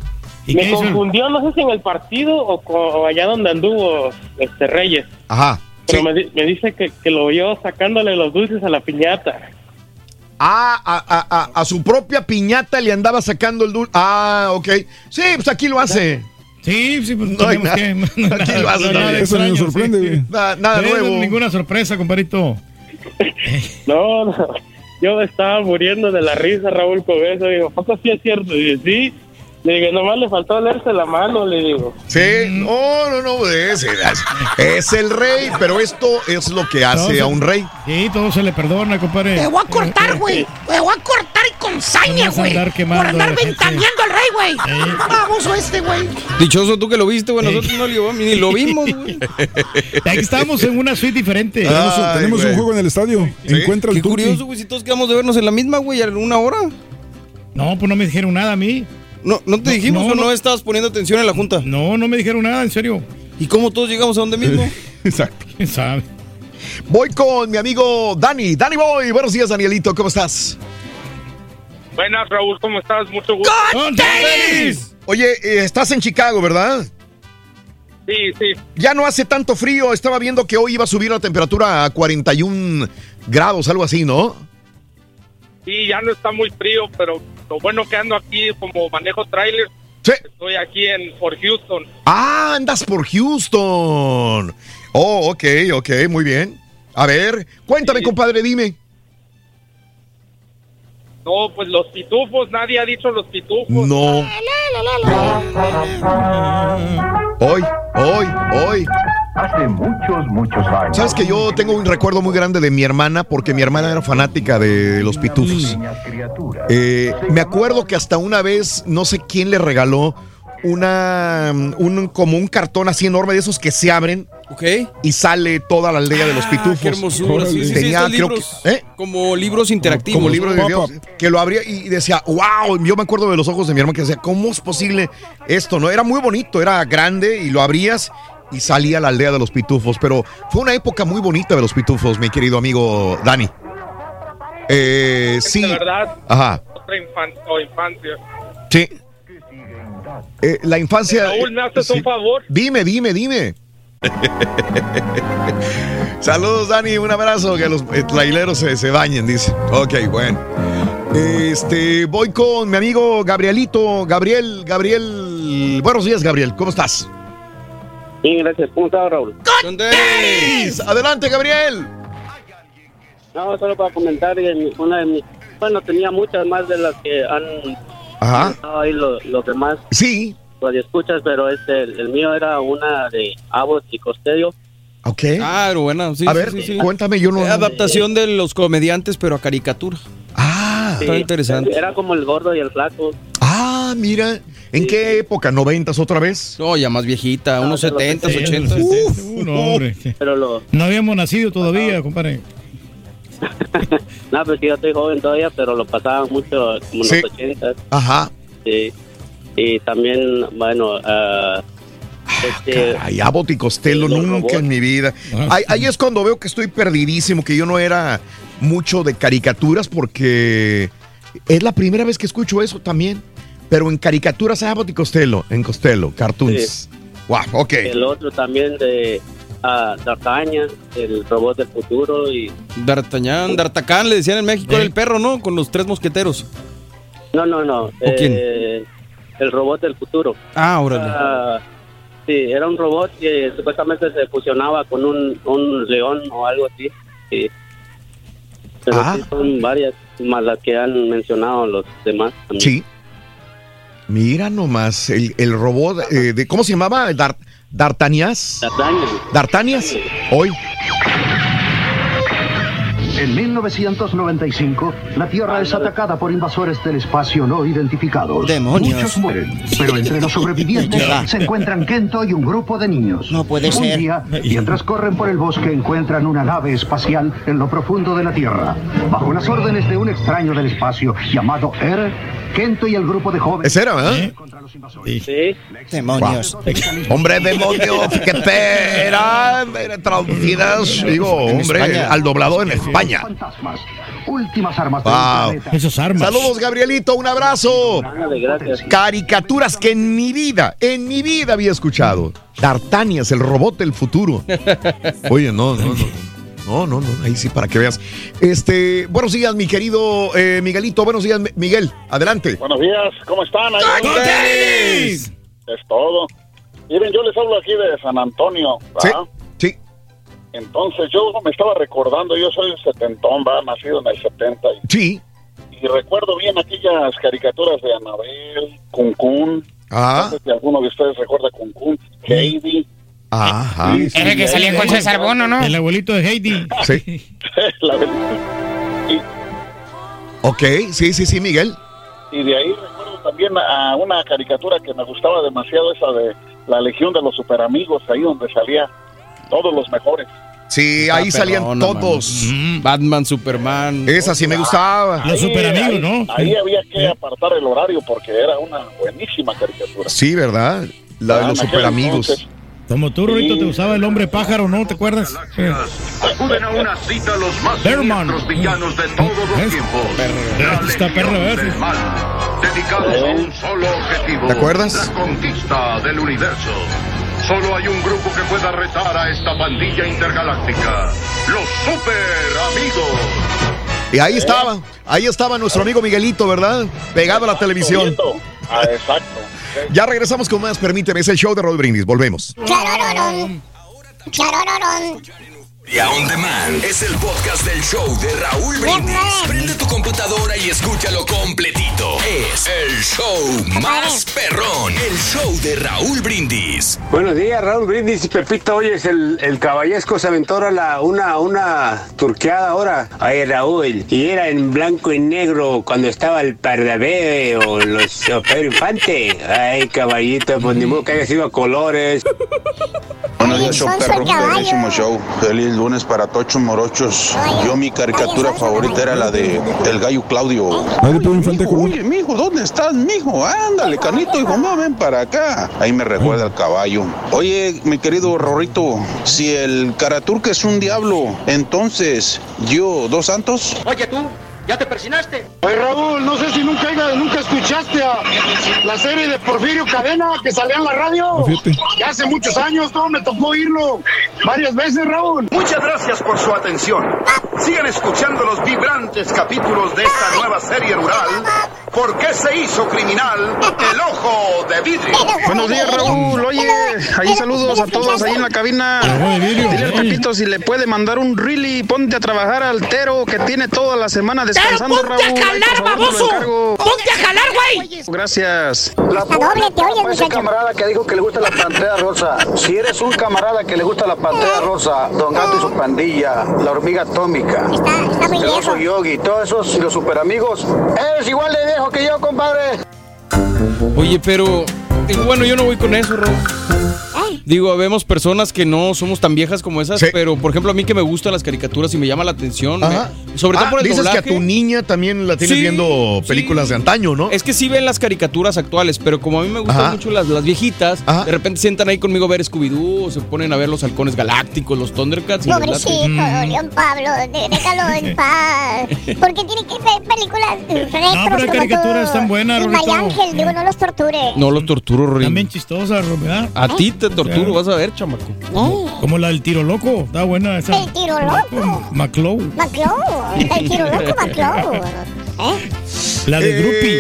¿Y me hizo? confundió, no sé si en el partido o, co- o allá donde anduvo este Reyes. Ajá. Pero Sí. me, di- me dice que, que lo vio sacándole los dulces a la piñata. Ah, a, a- a- a su propia piñata le andaba sacando el dulce. Ah, ok. Sí, pues aquí lo hace. Sí, sí, pues No hay nada. que. *laughs* Aquí lo hace nada también. de Eso ni nos extraño, sorprende, sí. Nada- nada nuevo. Ninguna sorpresa, compadrito. *laughs* No, no. Yo me estaba muriendo de la risa, Raúl, con eso. Digo, ¿poco sí es cierto? Y dije, sí. Le digo, nomás le faltó leerse la mano, le digo. Sí, no, no, no, es, es- el rey, pero esto es lo que hace Todo a un rey. Sí, todo se le perdona, compadre. Te voy a cortar, güey. Te voy a cortar y con saña, güey. Por andar ventaneando al rey, güey. Baboso este, güey. Dichoso tú que lo viste, güey. Nosotros no lo- ni lo vimos, güey. *laughs* Aquí estamos en una suite diferente. Tenemos, un- Ay, tenemos un güey. juego en el estadio. Encuentra Qué el turqui. curioso, güey. Si todos quedamos de vernos en la misma, güey, a una hora. No, pues no me dijeron nada a mí. No, ¿no te dijimos o no estabas poniendo atención en la junta? No, no me dijeron nada, en serio. ¿Y cómo todos llegamos a donde mismo? *laughs* Exacto. ¿Quién sabe? Voy con mi amigo Dani. Dani Boy, buenos días, Danielito, ¿cómo estás? Buenas, Raúl, ¿cómo estás? Mucho gusto. Oye, eh, estás en Chicago, ¿verdad? Sí, sí. Ya no hace tanto frío. Estaba viendo que hoy iba a subir la temperatura a 41 grados, algo así, ¿no? Sí, ya no está muy frío, pero lo bueno que ando aquí como manejo trailer. Estoy aquí en por Houston. Ah, andas por Houston. Oh, ok, ok, muy bien. A ver, cuéntame, compadre, dime. No, pues los pitufos, nadie ha dicho los pitufos. No. Hoy, hoy, hoy. Hace muchos, muchos años. Sabes que yo tengo un recuerdo muy grande de mi hermana porque mi hermana era fanática de los pitufos. Eh, me acuerdo que hasta una vez, no sé quién le regaló una, un, como un cartón así enorme de esos que se abren Ok. y sale toda la aldea de los pitufos. Ah, Qué hermosura. Sí, sí, sí, Tenía, creo libros, que, ¿eh? Como libros interactivos. Como libro de videos, que lo abría y decía, wow, yo me acuerdo de los ojos de mi hermano que decía, ¿cómo es posible esto? No, era muy bonito, era grande y lo abrías y salía la aldea de los pitufos, pero fue una época muy bonita de los pitufos, mi querido amigo Dani. Eh, sí. De verdad, Ajá, otra infan- o infancia. sí. Eh, la infancia. Raúl, ¿me haces sí. un favor? Dime, dime, dime. *laughs* Saludos, Dani, un abrazo, que los eh, traileros se, se bañen, dice. Ok, bueno. Este, voy con mi amigo Gabrielito. Gabriel, Gabriel. Buenos días, Gabriel, ¿cómo estás? Bien, gracias. ¿Cómo estás, Raúl? Adelante, Gabriel. No, solo para comentar una de mis... Bueno, tenía muchas más de las que han Ajá. estado ahí lo- los demás. Sí. escuchas, pero este, el, el mío era una de Abbott y Costello. Ok. Claro, bueno, sí. A sí, ver, sí, sí. cuéntame, yo no. Eh, Adaptación de los comediantes, pero a caricatura. Ah, Sí, está interesante. Era como el gordo y el flaco. Ah, mira. ¿En qué época? ¿Noventas otra vez? No, ya más viejita, unos pero 70, sí, 80. Uh, no, hombre. Pero lo... No habíamos nacido todavía, compadre. *laughs* No, pues sí, yo estoy joven todavía, pero lo pasaba mucho como en Sí. los 80. Ajá. Sí. Y también, bueno, ah, este, Ay, Abbott y Costello, nunca robots. en mi vida. Ahí, ahí es cuando veo que estoy perdidísimo, que yo no era mucho de caricaturas porque es la primera vez que escucho eso también. Pero en caricaturas Abbott y Costello, en Costello, cartoons. Wow, ok. el otro también de ah, D'Artagnan, el robot del futuro y D'Artagnan, D'Artacán, le decían en México, era el perro, ¿no? Con los tres mosqueteros. no, no, no, quién? eh, el robot del futuro. Ah, órale. Ah, sí, era un robot que supuestamente se fusionaba con un, un león o algo así. Sí. Pero Ah. sí son varias más las que han mencionado los demás. también. Sí. Mira nomás, el, el robot, eh, de, ¿cómo se llamaba? Dar, D'Artagnas. D'Artagnan. D'Artagnas. Hoy. En 1995, la Tierra es atacada por invasores del espacio no identificados. Demonios. Muchos mueren, pero entre los sobrevivientes se encuentran Kento y un grupo de niños. No puede un ser. día, mientras corren por el bosque, encuentran una nave espacial en lo profundo de la Tierra. Bajo las órdenes de un extraño del espacio llamado Er, Kento y el grupo de jóvenes... Ese era, ¿verdad? Sí. Demonios. Hombre, demonio, fíjate, era, era traducidas, digo, hombre, España. al doblado en España. Fantasmas, últimas armas Wow. Esos armas. Saludos, Gabrielito, un abrazo. Gracias. Caricaturas que en mi vida, en mi vida había escuchado. D'Artagnan, el robot del futuro. *laughs* Oye, no, no, no. No, no, no, ahí sí, para que veas. Este, buenos días, mi querido eh, Miguelito. Buenos días, Mi- Miguel. Adelante. Buenos días, ¿cómo están? Es todo. Miren, yo les hablo aquí de San Antonio, ¿verdad? Sí, Entonces yo me estaba recordando, yo soy setentón, ¿va? Nacido en el 70. Y, sí. y recuerdo bien aquellas caricaturas de Anabel, Kun Kun. Ah. No sé si alguno de ustedes recuerda Kun Kun, Heidi. Ajá. Era el que salía con César Bono, ¿no? El abuelito de Heidi. Sí. *laughs* La verdad. Ok, sí, sí, sí, Miguel. Y de ahí recuerdo también a una caricatura que me gustaba demasiado, esa de La Legión de los Superamigos, ahí donde salía todos los mejores. Sí, Está ahí salían perrona, todos. mano. Batman, Superman. Esa sí me gustaba. Ahí- ahí- Ahí había que apartar el horario porque era una buenísima caricatura. Sí, ¿verdad? La de Ah, los en aquel superamigos. entonces. Como tú, Rorito, te usaba el hombre pájaro, ¿no? ¿Te acuerdas? Acuden a una cita los más Berman. siniestros villanos de todos los tiempos. La Está perro, del Mal. Dedicados a un solo objetivo. ¿Te acuerdas? La conquista del universo. Solo hay un grupo que pueda retar a esta pandilla intergaláctica. Los Super Amigos. Y ahí estaba, ahí estaba nuestro amigo Miguelito, ¿verdad? Pegado a la televisión. Ah, exacto. *laughs* Ya regresamos con más, permíteme, es el show de Rod Brindis, volvemos. Charororón. Charororón. Y a On Demand es el podcast del show de Raúl Brindis. Prende tu computadora y escúchalo completito. Es el show más perrón. El show de Raúl Brindis. Buenos días, Raúl Brindis y Pepito. Oye, es el, el caballesco se aventó ahora la, una, una turqueada ahora. Ay, Raúl. Y era en blanco y negro cuando estaba el Pardabé o los o Pedro Infante. Ay, caballito, pues ni modo que haya sido a colores. Buenos días, show perro, perrísimo show. Feliz lunes para Tochos Morochos. Yo mi caricatura favorita era la de El Gallo Claudio. Oye, mijo, ¿dónde estás, mijo? Ándale, canito, hijo, no, ven para acá. Ahí me recuerda el caballo. Oye, mi querido Rorrito, si el Caraturca es un diablo, entonces, ¿yo, dos santos? Oye tú, ¿ya te persinaste? Oye Raúl, no sé si nunca, nunca escuchaste a la serie de Porfirio Cadena que salía en la radio. Ya hace muchos años, todo me tocó oírlo varias veces, Raúl. Muchas gracias por su atención. Sigan escuchando los vibrantes capítulos de esta nueva serie rural. ¿Por qué se hizo criminal el ojo de vidrio? Buenos días, Raúl. Oye, ahí saludos a todos ahí en la cabina. Dile al Pepito si le puede mandar un really. Ponte a trabajar al Tero que tiene toda la semana ponte a jalar, baboso. ¡Ponte a jalar, güey! Gracias. La doble te oyes, Ese camarada que dijo que le gusta la pantera rosa. Si eres un camarada que le gusta la pantera rosa, Don Gato y su pandilla, la hormiga atómica, el oso yogi, todos esos y los super amigos, eres igual de viejo que yo, compadre. Oye, pero eh, bueno, yo no voy con eso, Ro. Digo, vemos personas que no somos tan viejas como esas, pero por ejemplo a mí que me gustan las caricaturas y me llama la atención, Ajá. me- sobre todo Ah, por el dices doblaje. que a tu niña también la tienes Sí, viendo películas de antaño, ¿no? Es que sí ven las caricaturas actuales, pero como a mí me gustan Ajá. mucho las, las viejitas, de repente sientan ahí conmigo a ver Scooby-Doo, o se ponen a ver los halcones galácticos, los Thundercats. y. Pobrecito, Mm. León Pablo, déjalo en *laughs* paz. Porque tiene que ver películas retros No, pero las caricaturas están buenas, Ángel, digo, no los torture. No los torturo, Rin. También chistosa, ¿verdad? A ti te torturo, vas a ver, chamaco. Como la del tiro loco. Está buena esa. El tiro loco. Maclow. Maclow, el tiro loco Maclow. ¿Eh? La de Eh, Groupie.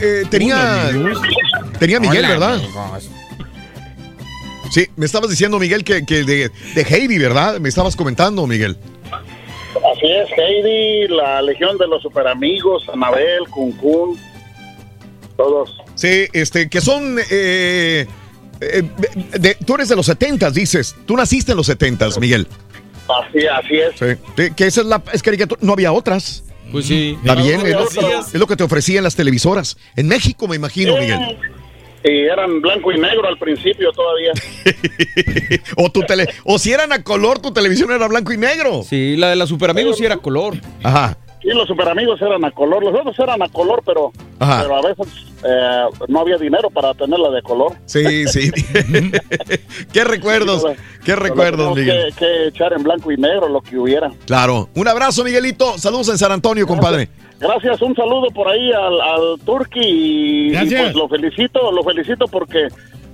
eh, tenía, tenía Miguel, Hola, ¿verdad? Sí, me estabas diciendo, Miguel, que, que de, de Heidi, ¿verdad? Me estabas comentando, Miguel. Así es, Heidi, la Legión de los Superamigos, Anabel, Kun Kun, todos. Sí, este, que son... eh, eh, de- tú eres de los 70 dices. Tú naciste en los 70 Miguel. Así, así es. Sí, que esa es la es caricatura. No había otras. Pues sí. Está bien, es, lo- otras. es lo que te ofrecían las televisoras. En México, me imagino, Miguel. Y eran blanco y negro al principio todavía. *laughs* O, tu tele, o si eran a color, tu televisión era blanco y negro. Sí, la de las Super Amigos sí era color. Ajá. Sí, los superamigos eran a color, los otros eran a color, pero, Ajá. pero a veces eh, no había dinero para tenerla de color. Sí, sí. *laughs* qué recuerdos, qué recuerdos, Miguel. Que, que echar en blanco y negro lo que hubiera. Claro. Un abrazo, Miguelito. Saludos en San Antonio, compadre. Gracias, un saludo por ahí al, al Turqui y, y Gracias. pues lo felicito, lo felicito porque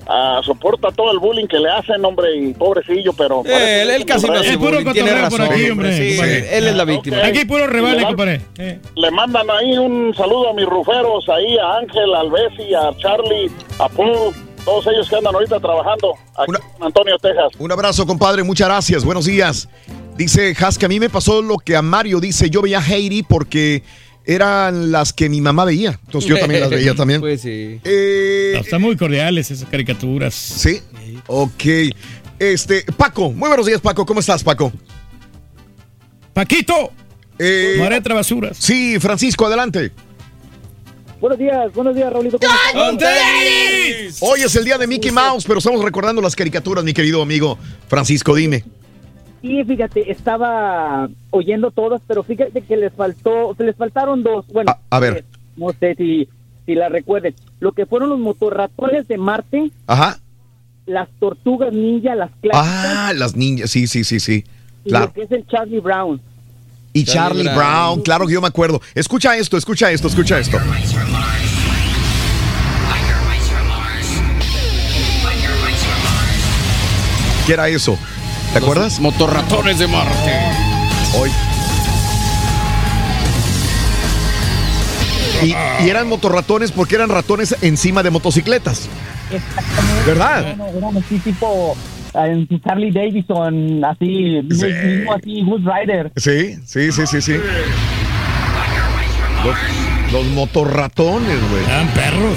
ah, soporta todo el bullying que le hacen, hombre, y pobrecillo, pero... Eh, él, él casi no el hace bullying, tiene cotorreo por razón. aquí, hombre, Sí, él es la víctima. Aquí puro revale, Le dan- compadre. Eh. Le mandan ahí un saludo a mis ruferos, ahí a Ángel, al Bessi, a Charlie, a Paul, todos ellos que andan ahorita trabajando aquí en San Antonio, Texas. Un abrazo, compadre. Muchas gracias. Buenos días. Dice Has que a mí me pasó lo que a Mario dice. Yo veía a Heidi porque eran las que mi mamá veía. Entonces yo también las veía *laughs* también. Pues sí. Eh, Están muy cordiales esas caricaturas. Sí. Ok. Este, Paco, muy buenos días, Paco. ¿Cómo estás, Paco? Paquito. Eh, Maretra Basuras. Sí, Francisco, adelante. Buenos días, buenos días, Raulito. ¿cómo estás? Hoy es el día de Mickey Mouse, pero estamos recordando las caricaturas, mi querido amigo Francisco, dime. Sí, fíjate, estaba oyendo todas, pero fíjate que les faltó, se les faltaron dos. Bueno, A ver. no sé si, si la recuerden. Lo que fueron los motorratones de Marte, Ajá. las tortugas ninja, las clásicas, Ah, las niñas, sí, sí, sí, sí. y Claro. lo que es el Charlie Brown. Y Charlie, Charlie Brown. Brown. claro que yo me acuerdo. Escucha esto, escucha esto, escucha esto. ¿Qué era eso? ¿Te acuerdas? Motorratones de Marte. Hoy. Y, y eran motorratones porque eran ratones encima de motocicletas. ¿Verdad? Bueno, eran así tipo en Charlie Davidson, así, mismo así, Good Rider. Sí, sí, sí, sí, sí. Los, los motorratones, güey. Eran perros.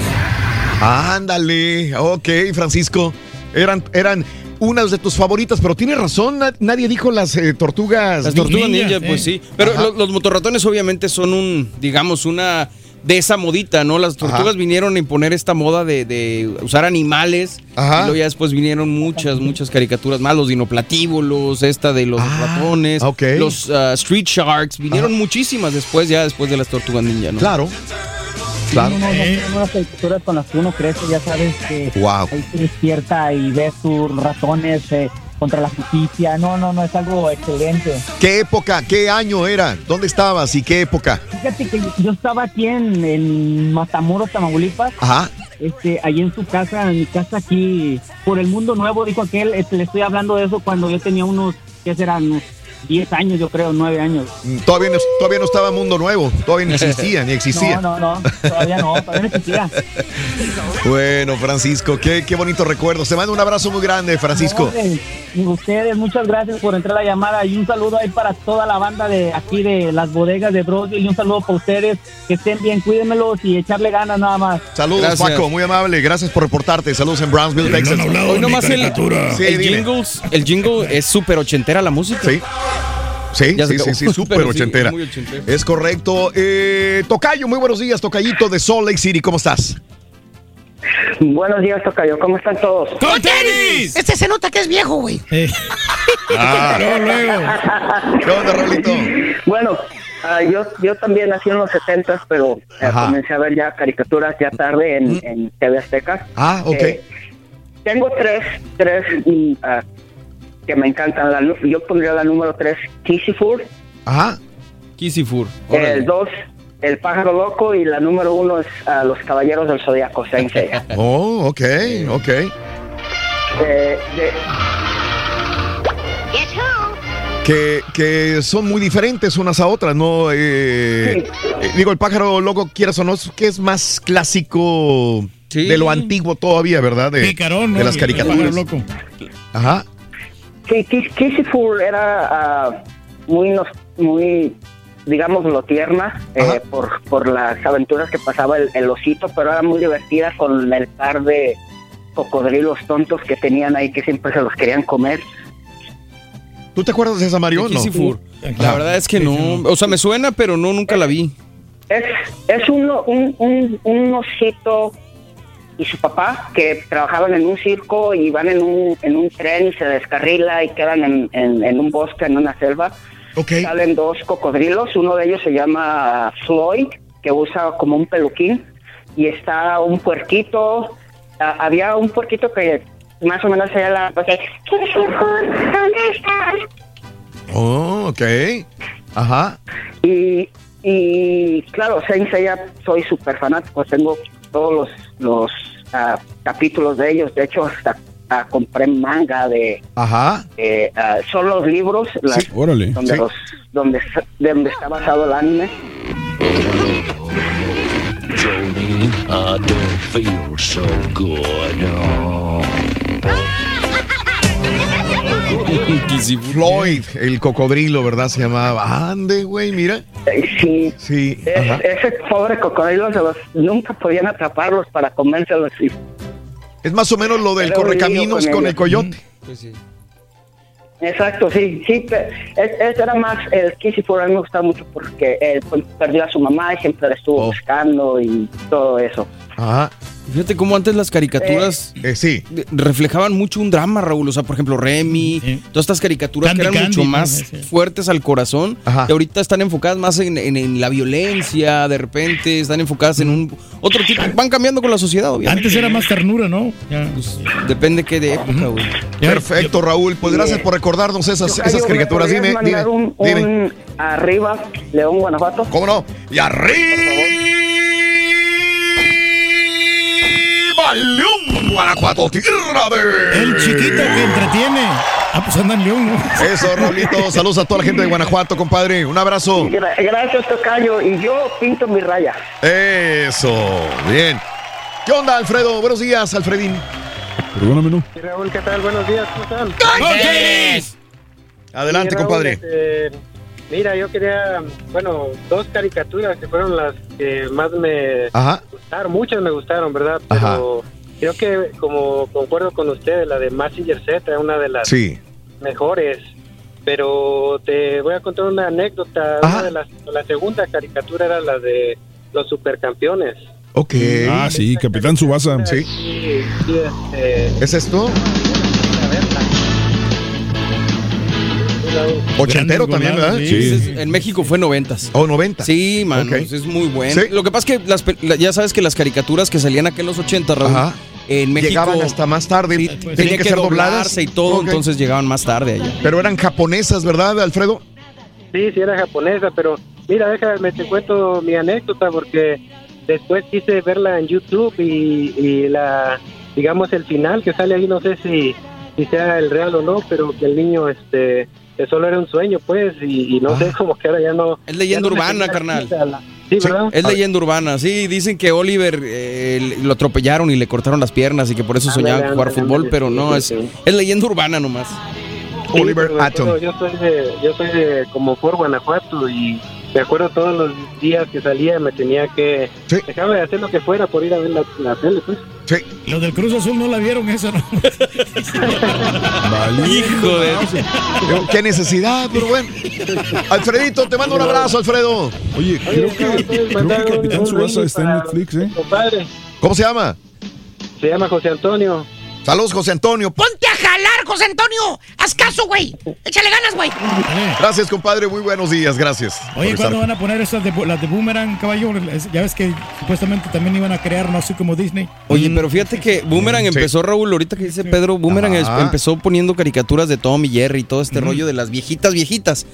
Ándale. Ok, Francisco. Eran, eran unas de tus favoritas, pero tienes razón. na- nadie dijo las eh, tortugas. Las tortugas ninja, eh. pues sí. Pero lo- los motorratones obviamente son un, digamos, una de esa modita, ¿no? Las tortugas Ajá. vinieron a imponer esta moda de, de usar animales. Ajá. Y luego ya después vinieron muchas, muchas caricaturas más. Los dinoplatíbulos, esta de los ratones. ok. Los ah, Street Sharks. Vinieron muchísimas después, ya después de las tortugas ninja, ¿no? Claro. Claro. No, no, no, son unas caricaturas con las que uno crece, ya sabes que Wow. ahí se despierta y ves tus ratones eh, contra la justicia. No, no, no, es algo excelente. ¿Qué época? ¿Qué año era? ¿Dónde estabas y qué época? Fíjate que yo estaba aquí en, en Matamoros, Tamaulipas. Ajá. Este, ahí en su casa, en mi casa aquí, por el mundo nuevo, dijo aquel, este, le estoy hablando de eso cuando yo tenía unos, ¿qué serán? Unos 10 años, yo creo, 9 años. Mm, Todavía no, todavía no estaba Mundo Nuevo. Todavía ni existía, ni existía. No, no, no, todavía no, todavía no existía. *laughs* Bueno, Francisco, qué, qué bonito recuerdo. Te mando un abrazo muy grande, Francisco. Y ustedes, muchas gracias por entrar a la llamada y un saludo ahí para toda la banda de aquí de las bodegas de Brosville y un saludo para ustedes, que estén bien, cuídenmelos y echarle ganas nada más. Saludos, Gracias. Paco, muy amable. Gracias por reportarte. Saludos en Brownsville, Texas. Hoy nomás el, Sí, el, jingles, el jingle es súper ochentera la música. Sí. Sí, Ya sí, sí, sí, súper *laughs* sí, ochentera. Es correcto. Eh, Tocayo, muy buenos días, Tocayito de Salt Lake City. ¿Cómo estás? Buenos días, Tocayo, ¿cómo están todos? ¡Con tenis! Este se nota que es viejo, güey. *laughs* Ah, ¿Qué onda, Rolito? Bueno, ah, yo, yo también nací en los 70, pero eh, comencé a ver ya caricaturas ya tarde en, en TV Azteca. Ah, ok. Eh, tengo tres, tres mm, ah, que me encantan. La yo pondría la número tres, Kissy Food. Ajá. Kissy-Fur. El dos, El pájaro loco. Y la número uno es ah, Los caballeros del zodiaco, Saint Seiya. *laughs* Oh, ok, ok. Eh, de- Que, que son muy diferentes unas a otras, ¿no? Eh, eh, digo, el pájaro loco, quieras o no, es que es más clásico de lo antiguo todavía, ¿verdad? De, Picarón, ¿no? de las El pájaro caricaturas. loco. Ajá. Sí, Kiss- Kissy Fool era ah, muy, nos- muy, digámoslo, tierna eh, por, por las aventuras que pasaba el, el osito, pero era muy divertida con el par de cocodrilos tontos que tenían ahí que siempre se los querían comer. ¿Tú te acuerdas de esa Mario? De No. La verdad es que no. O sea, me suena, pero no, nunca la vi. Es, es un, un, un, un osito y su papá que trabajaban en un circo y van en un, en un tren y se descarrila y quedan en, en, en un bosque, en una selva. Salen dos cocodrilos, uno de ellos se llama Floyd, que usa como un peluquín, y está un puerquito. Ah, había un puerquito que más o menos era la... pues, ¿Dónde estás? Oh, ok. Ajá. Y, y claro, Saint Seiya soy súper fanático, tengo todos los, los ah, capítulos de ellos. De hecho, hasta ah, compré manga de Ajá. eh, ah, son los libros las- órale. donde Sí. los donde donde está basado el anime. Jolene, I don't feel so good. Floyd, el cocodrilo, ¿verdad? Se llamaba. Ande, güey, mira. Sí. Sí. Es- ajá. ese pobre cocodrilo se los nunca podían atraparlos para comérselos. y- Es más o menos lo del correcaminos con con, el coyote. Exacto, sí, sí. pe- es- Ese era más el Kissy for a mí me gustaba mucho porque él pues, perdió a su mamá y siempre la estuvo buscando y todo eso. Ajá. Fíjate cómo antes las caricaturas Eh, sí. de- reflejaban mucho un drama, Raúl. O sea, por ejemplo, Remy, todas estas caricaturas Candy que eran Candy, mucho más Sí, sí. fuertes al corazón. Ajá. Y ahorita están enfocadas más en, en- en la violencia, de repente están enfocadas en un otro tipo. Van cambiando con la sociedad, obviamente. Antes era más ternura, ¿no? Ya. Depende qué de época, güey. Perfecto, Raúl. Pues gracias por recordarnos esas, esas ¿me caricaturas. Dime, dime, un, dime. un arriba, León, Guanajuato? ¿Cómo no? Y arriba León, Guanajuato, tierra de... El chiquito que entretiene. Ah, pues anda en León, ¿no? Eso, Raulito. Saludos a toda la gente de Guanajuato, compadre. Un abrazo. Gra- gracias, Tocayo. Y yo pinto mi raya. Eso, bien. ¿Qué onda, Alfredo? Buenos días, Alfredín. Perdóname, no. Raúl, ¿qué tal? Buenos días, ¿cómo están? Adelante, Sí, Raúl, compadre. este, mira, yo quería, bueno, dos caricaturas que fueron las que más me Ajá. gustaron, muchas me gustaron, ¿verdad? Pero creo que, como concuerdo con ustedes, la de Massinger Z es una de las Sí. mejores. Pero te voy a contar una anécdota. Una de las, la segunda caricatura era la de los supercampeones. Ok. Ah, sí, Capitán Subasa. Sí. Sí, sí, este, ¿Es esto? Ochentero también, ¿verdad? Sí. En México fue noventas. Oh, 90. Sí, mano, Ok. es muy bueno. Sí. Lo que pasa es que las ya sabes que las caricaturas que salían aquí en los 80, Raúl, Ajá. en México Llegaban hasta más tarde. sí, Tenían tenía que que, ser dobladas. doblarse y todo, entonces llegaban más tarde allá. Pero eran japonesas, ¿verdad, Alfredo? Sí, sí era japonesa, pero mira, déjame te cuento mi anécdota porque después quise verla en YouTube y, y la, digamos, el final que sale ahí, no sé si, si sea el real o no, pero que el niño, este, que solo era un sueño, pues, y, y no sé, como que ahora ya no... Es leyenda no urbana, carnal. la- Sí, ¿verdad? Es leyenda urbana, sí, dicen que Oliver eh, lo atropellaron y le cortaron las piernas y que por eso Ándale, soñaba con jugar fútbol, pero sí, no, sí, es, sí. es leyenda urbana nomás. Sí, Oliver Atom. Yo soy de, yo soy de como por Guanajuato y me acuerdo todos los días que salía me tenía que dejarme de hacer lo que fuera por ir a ver la, la tele, pues. Sí. Los del Cruz Azul no la vieron esa, ¿no? *laughs* Hijo de... Qué necesidad, pero bueno. Alfredito, te mando un abrazo, Alfredo. Oye, creo que, creo que Capitán Subasa está en Netflix, ¿eh? Compadre, ¿Cómo se llama? se llama José Antonio. Saludos, José Antonio. ¡Ponte a jalar, José Antonio! ¡Haz caso, güey! ¡Échale ganas, güey! Gracias, compadre. Muy buenos días. Gracias. Oye, ¿cuándo estar. van a poner estas de, las de Boomerang, caballo? Ya ves que supuestamente también iban a crear, no así como Disney. Oye, pero fíjate que Boomerang Sí. empezó, Raúl, ahorita que dice Pedro, Boomerang Ajá. empezó poniendo caricaturas de Tom y Jerry y todo este rollo de las viejitas, viejitas.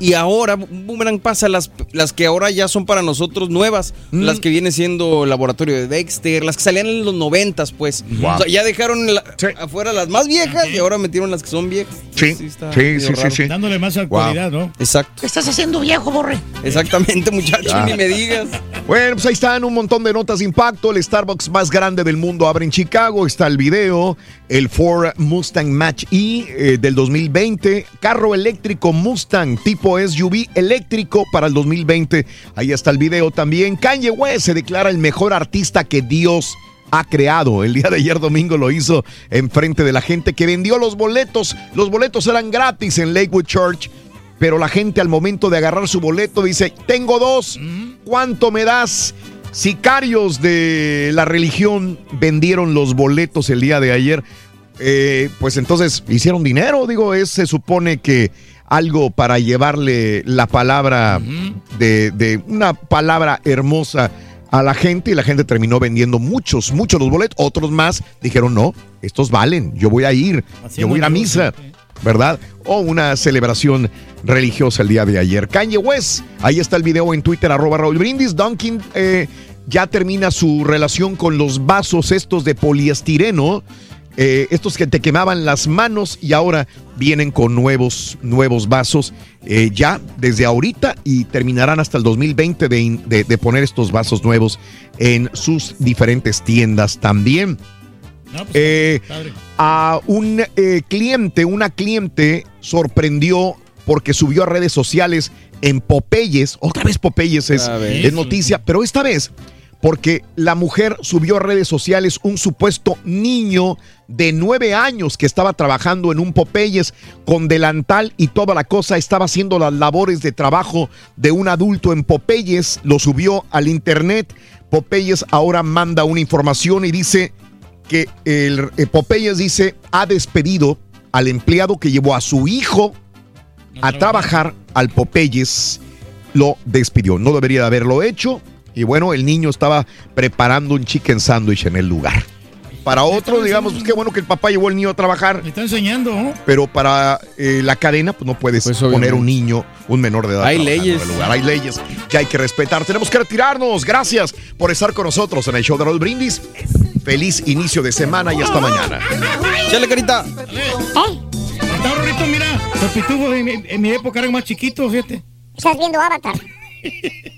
Y ahora Boomerang pasa las, las que ahora ya son para nosotros nuevas, las que viene siendo el laboratorio de Dexter, las que salían en los noventas, pues. Wow. O sea, ya dejaron la- afuera las más viejas y ahora metieron las que son viejas. Sí, sí, sí, sí. Dándole más actualidad, ¿no? Exacto. ¿Qué estás haciendo, viejo, borre? Exactamente, muchacho, Ya. ni me digas. Bueno, pues ahí están un montón de notas de impacto. El Starbucks más grande del mundo abre en Chicago. Está el video. El Ford Mustang Match E eh, del 2020. Carro eléctrico Mustang tipo SUV eléctrico para el 2020. Ahí está el video también. Kanye West se declara el mejor artista que Dios ha creado. El día de ayer domingo lo hizo en frente de la gente que vendió los boletos. Los boletos eran gratis en Lakewood Church. Pero la gente al momento de agarrar su boleto dice, tengo dos, ¿cuánto me das? Sicarios de la religión vendieron los boletos el día de ayer. Eh, pues entonces hicieron dinero, digo, es se supone que algo para llevarle la palabra de, de una palabra hermosa a la gente y la gente terminó vendiendo muchos, muchos los boletos, otros más dijeron no, estos valen, yo voy a ir, Así yo voy a ir a misa, ¿verdad? O una celebración religiosa el día de ayer. Kanye West, ahí está el video en Twitter, arroba Raúl Brindis, Dunkin, eh, ya termina su relación con los vasos estos de poliestireno, eh, estos que te quemaban las manos y ahora vienen con nuevos, nuevos vasos eh, ya desde ahorita y terminarán hasta el 2020 de, in- de- de poner estos vasos nuevos en sus diferentes tiendas también. Eh, a un eh, cliente, una cliente sorprendió porque subió a redes sociales en Popeyes, otra vez Popeyes es, es noticia, pero esta vez porque la mujer subió a redes sociales un supuesto niño de nueve años que estaba trabajando en un Popeyes con delantal y toda la cosa, estaba haciendo las labores de trabajo de un adulto en Popeyes, lo subió al internet. Popeyes ahora manda una información y dice que el eh, Popeyes dice ha despedido al empleado que llevó a su hijo a trabajar al Popeyes, lo despidió. No debería de haberlo hecho. Y bueno, el niño estaba preparando un chicken sandwich en el lugar. Para otro, digamos, pues qué bueno que el papá llevó al niño a trabajar. Me está enseñando, ¿no? Pero para eh, la cadena, pues no puedes poner un niño, un menor de edad. Hay leyes. en el lugar. Hay leyes que hay que respetar. Tenemos que retirarnos. Gracias por estar con nosotros en el show de Raúl Brindis. Feliz inicio de semana y hasta mañana. Chale, carita. Está Rorrito, mira. Los pitufos en, mi- en mi época eran más chiquitos, fíjate. Estás viendo Avatar. *laughs*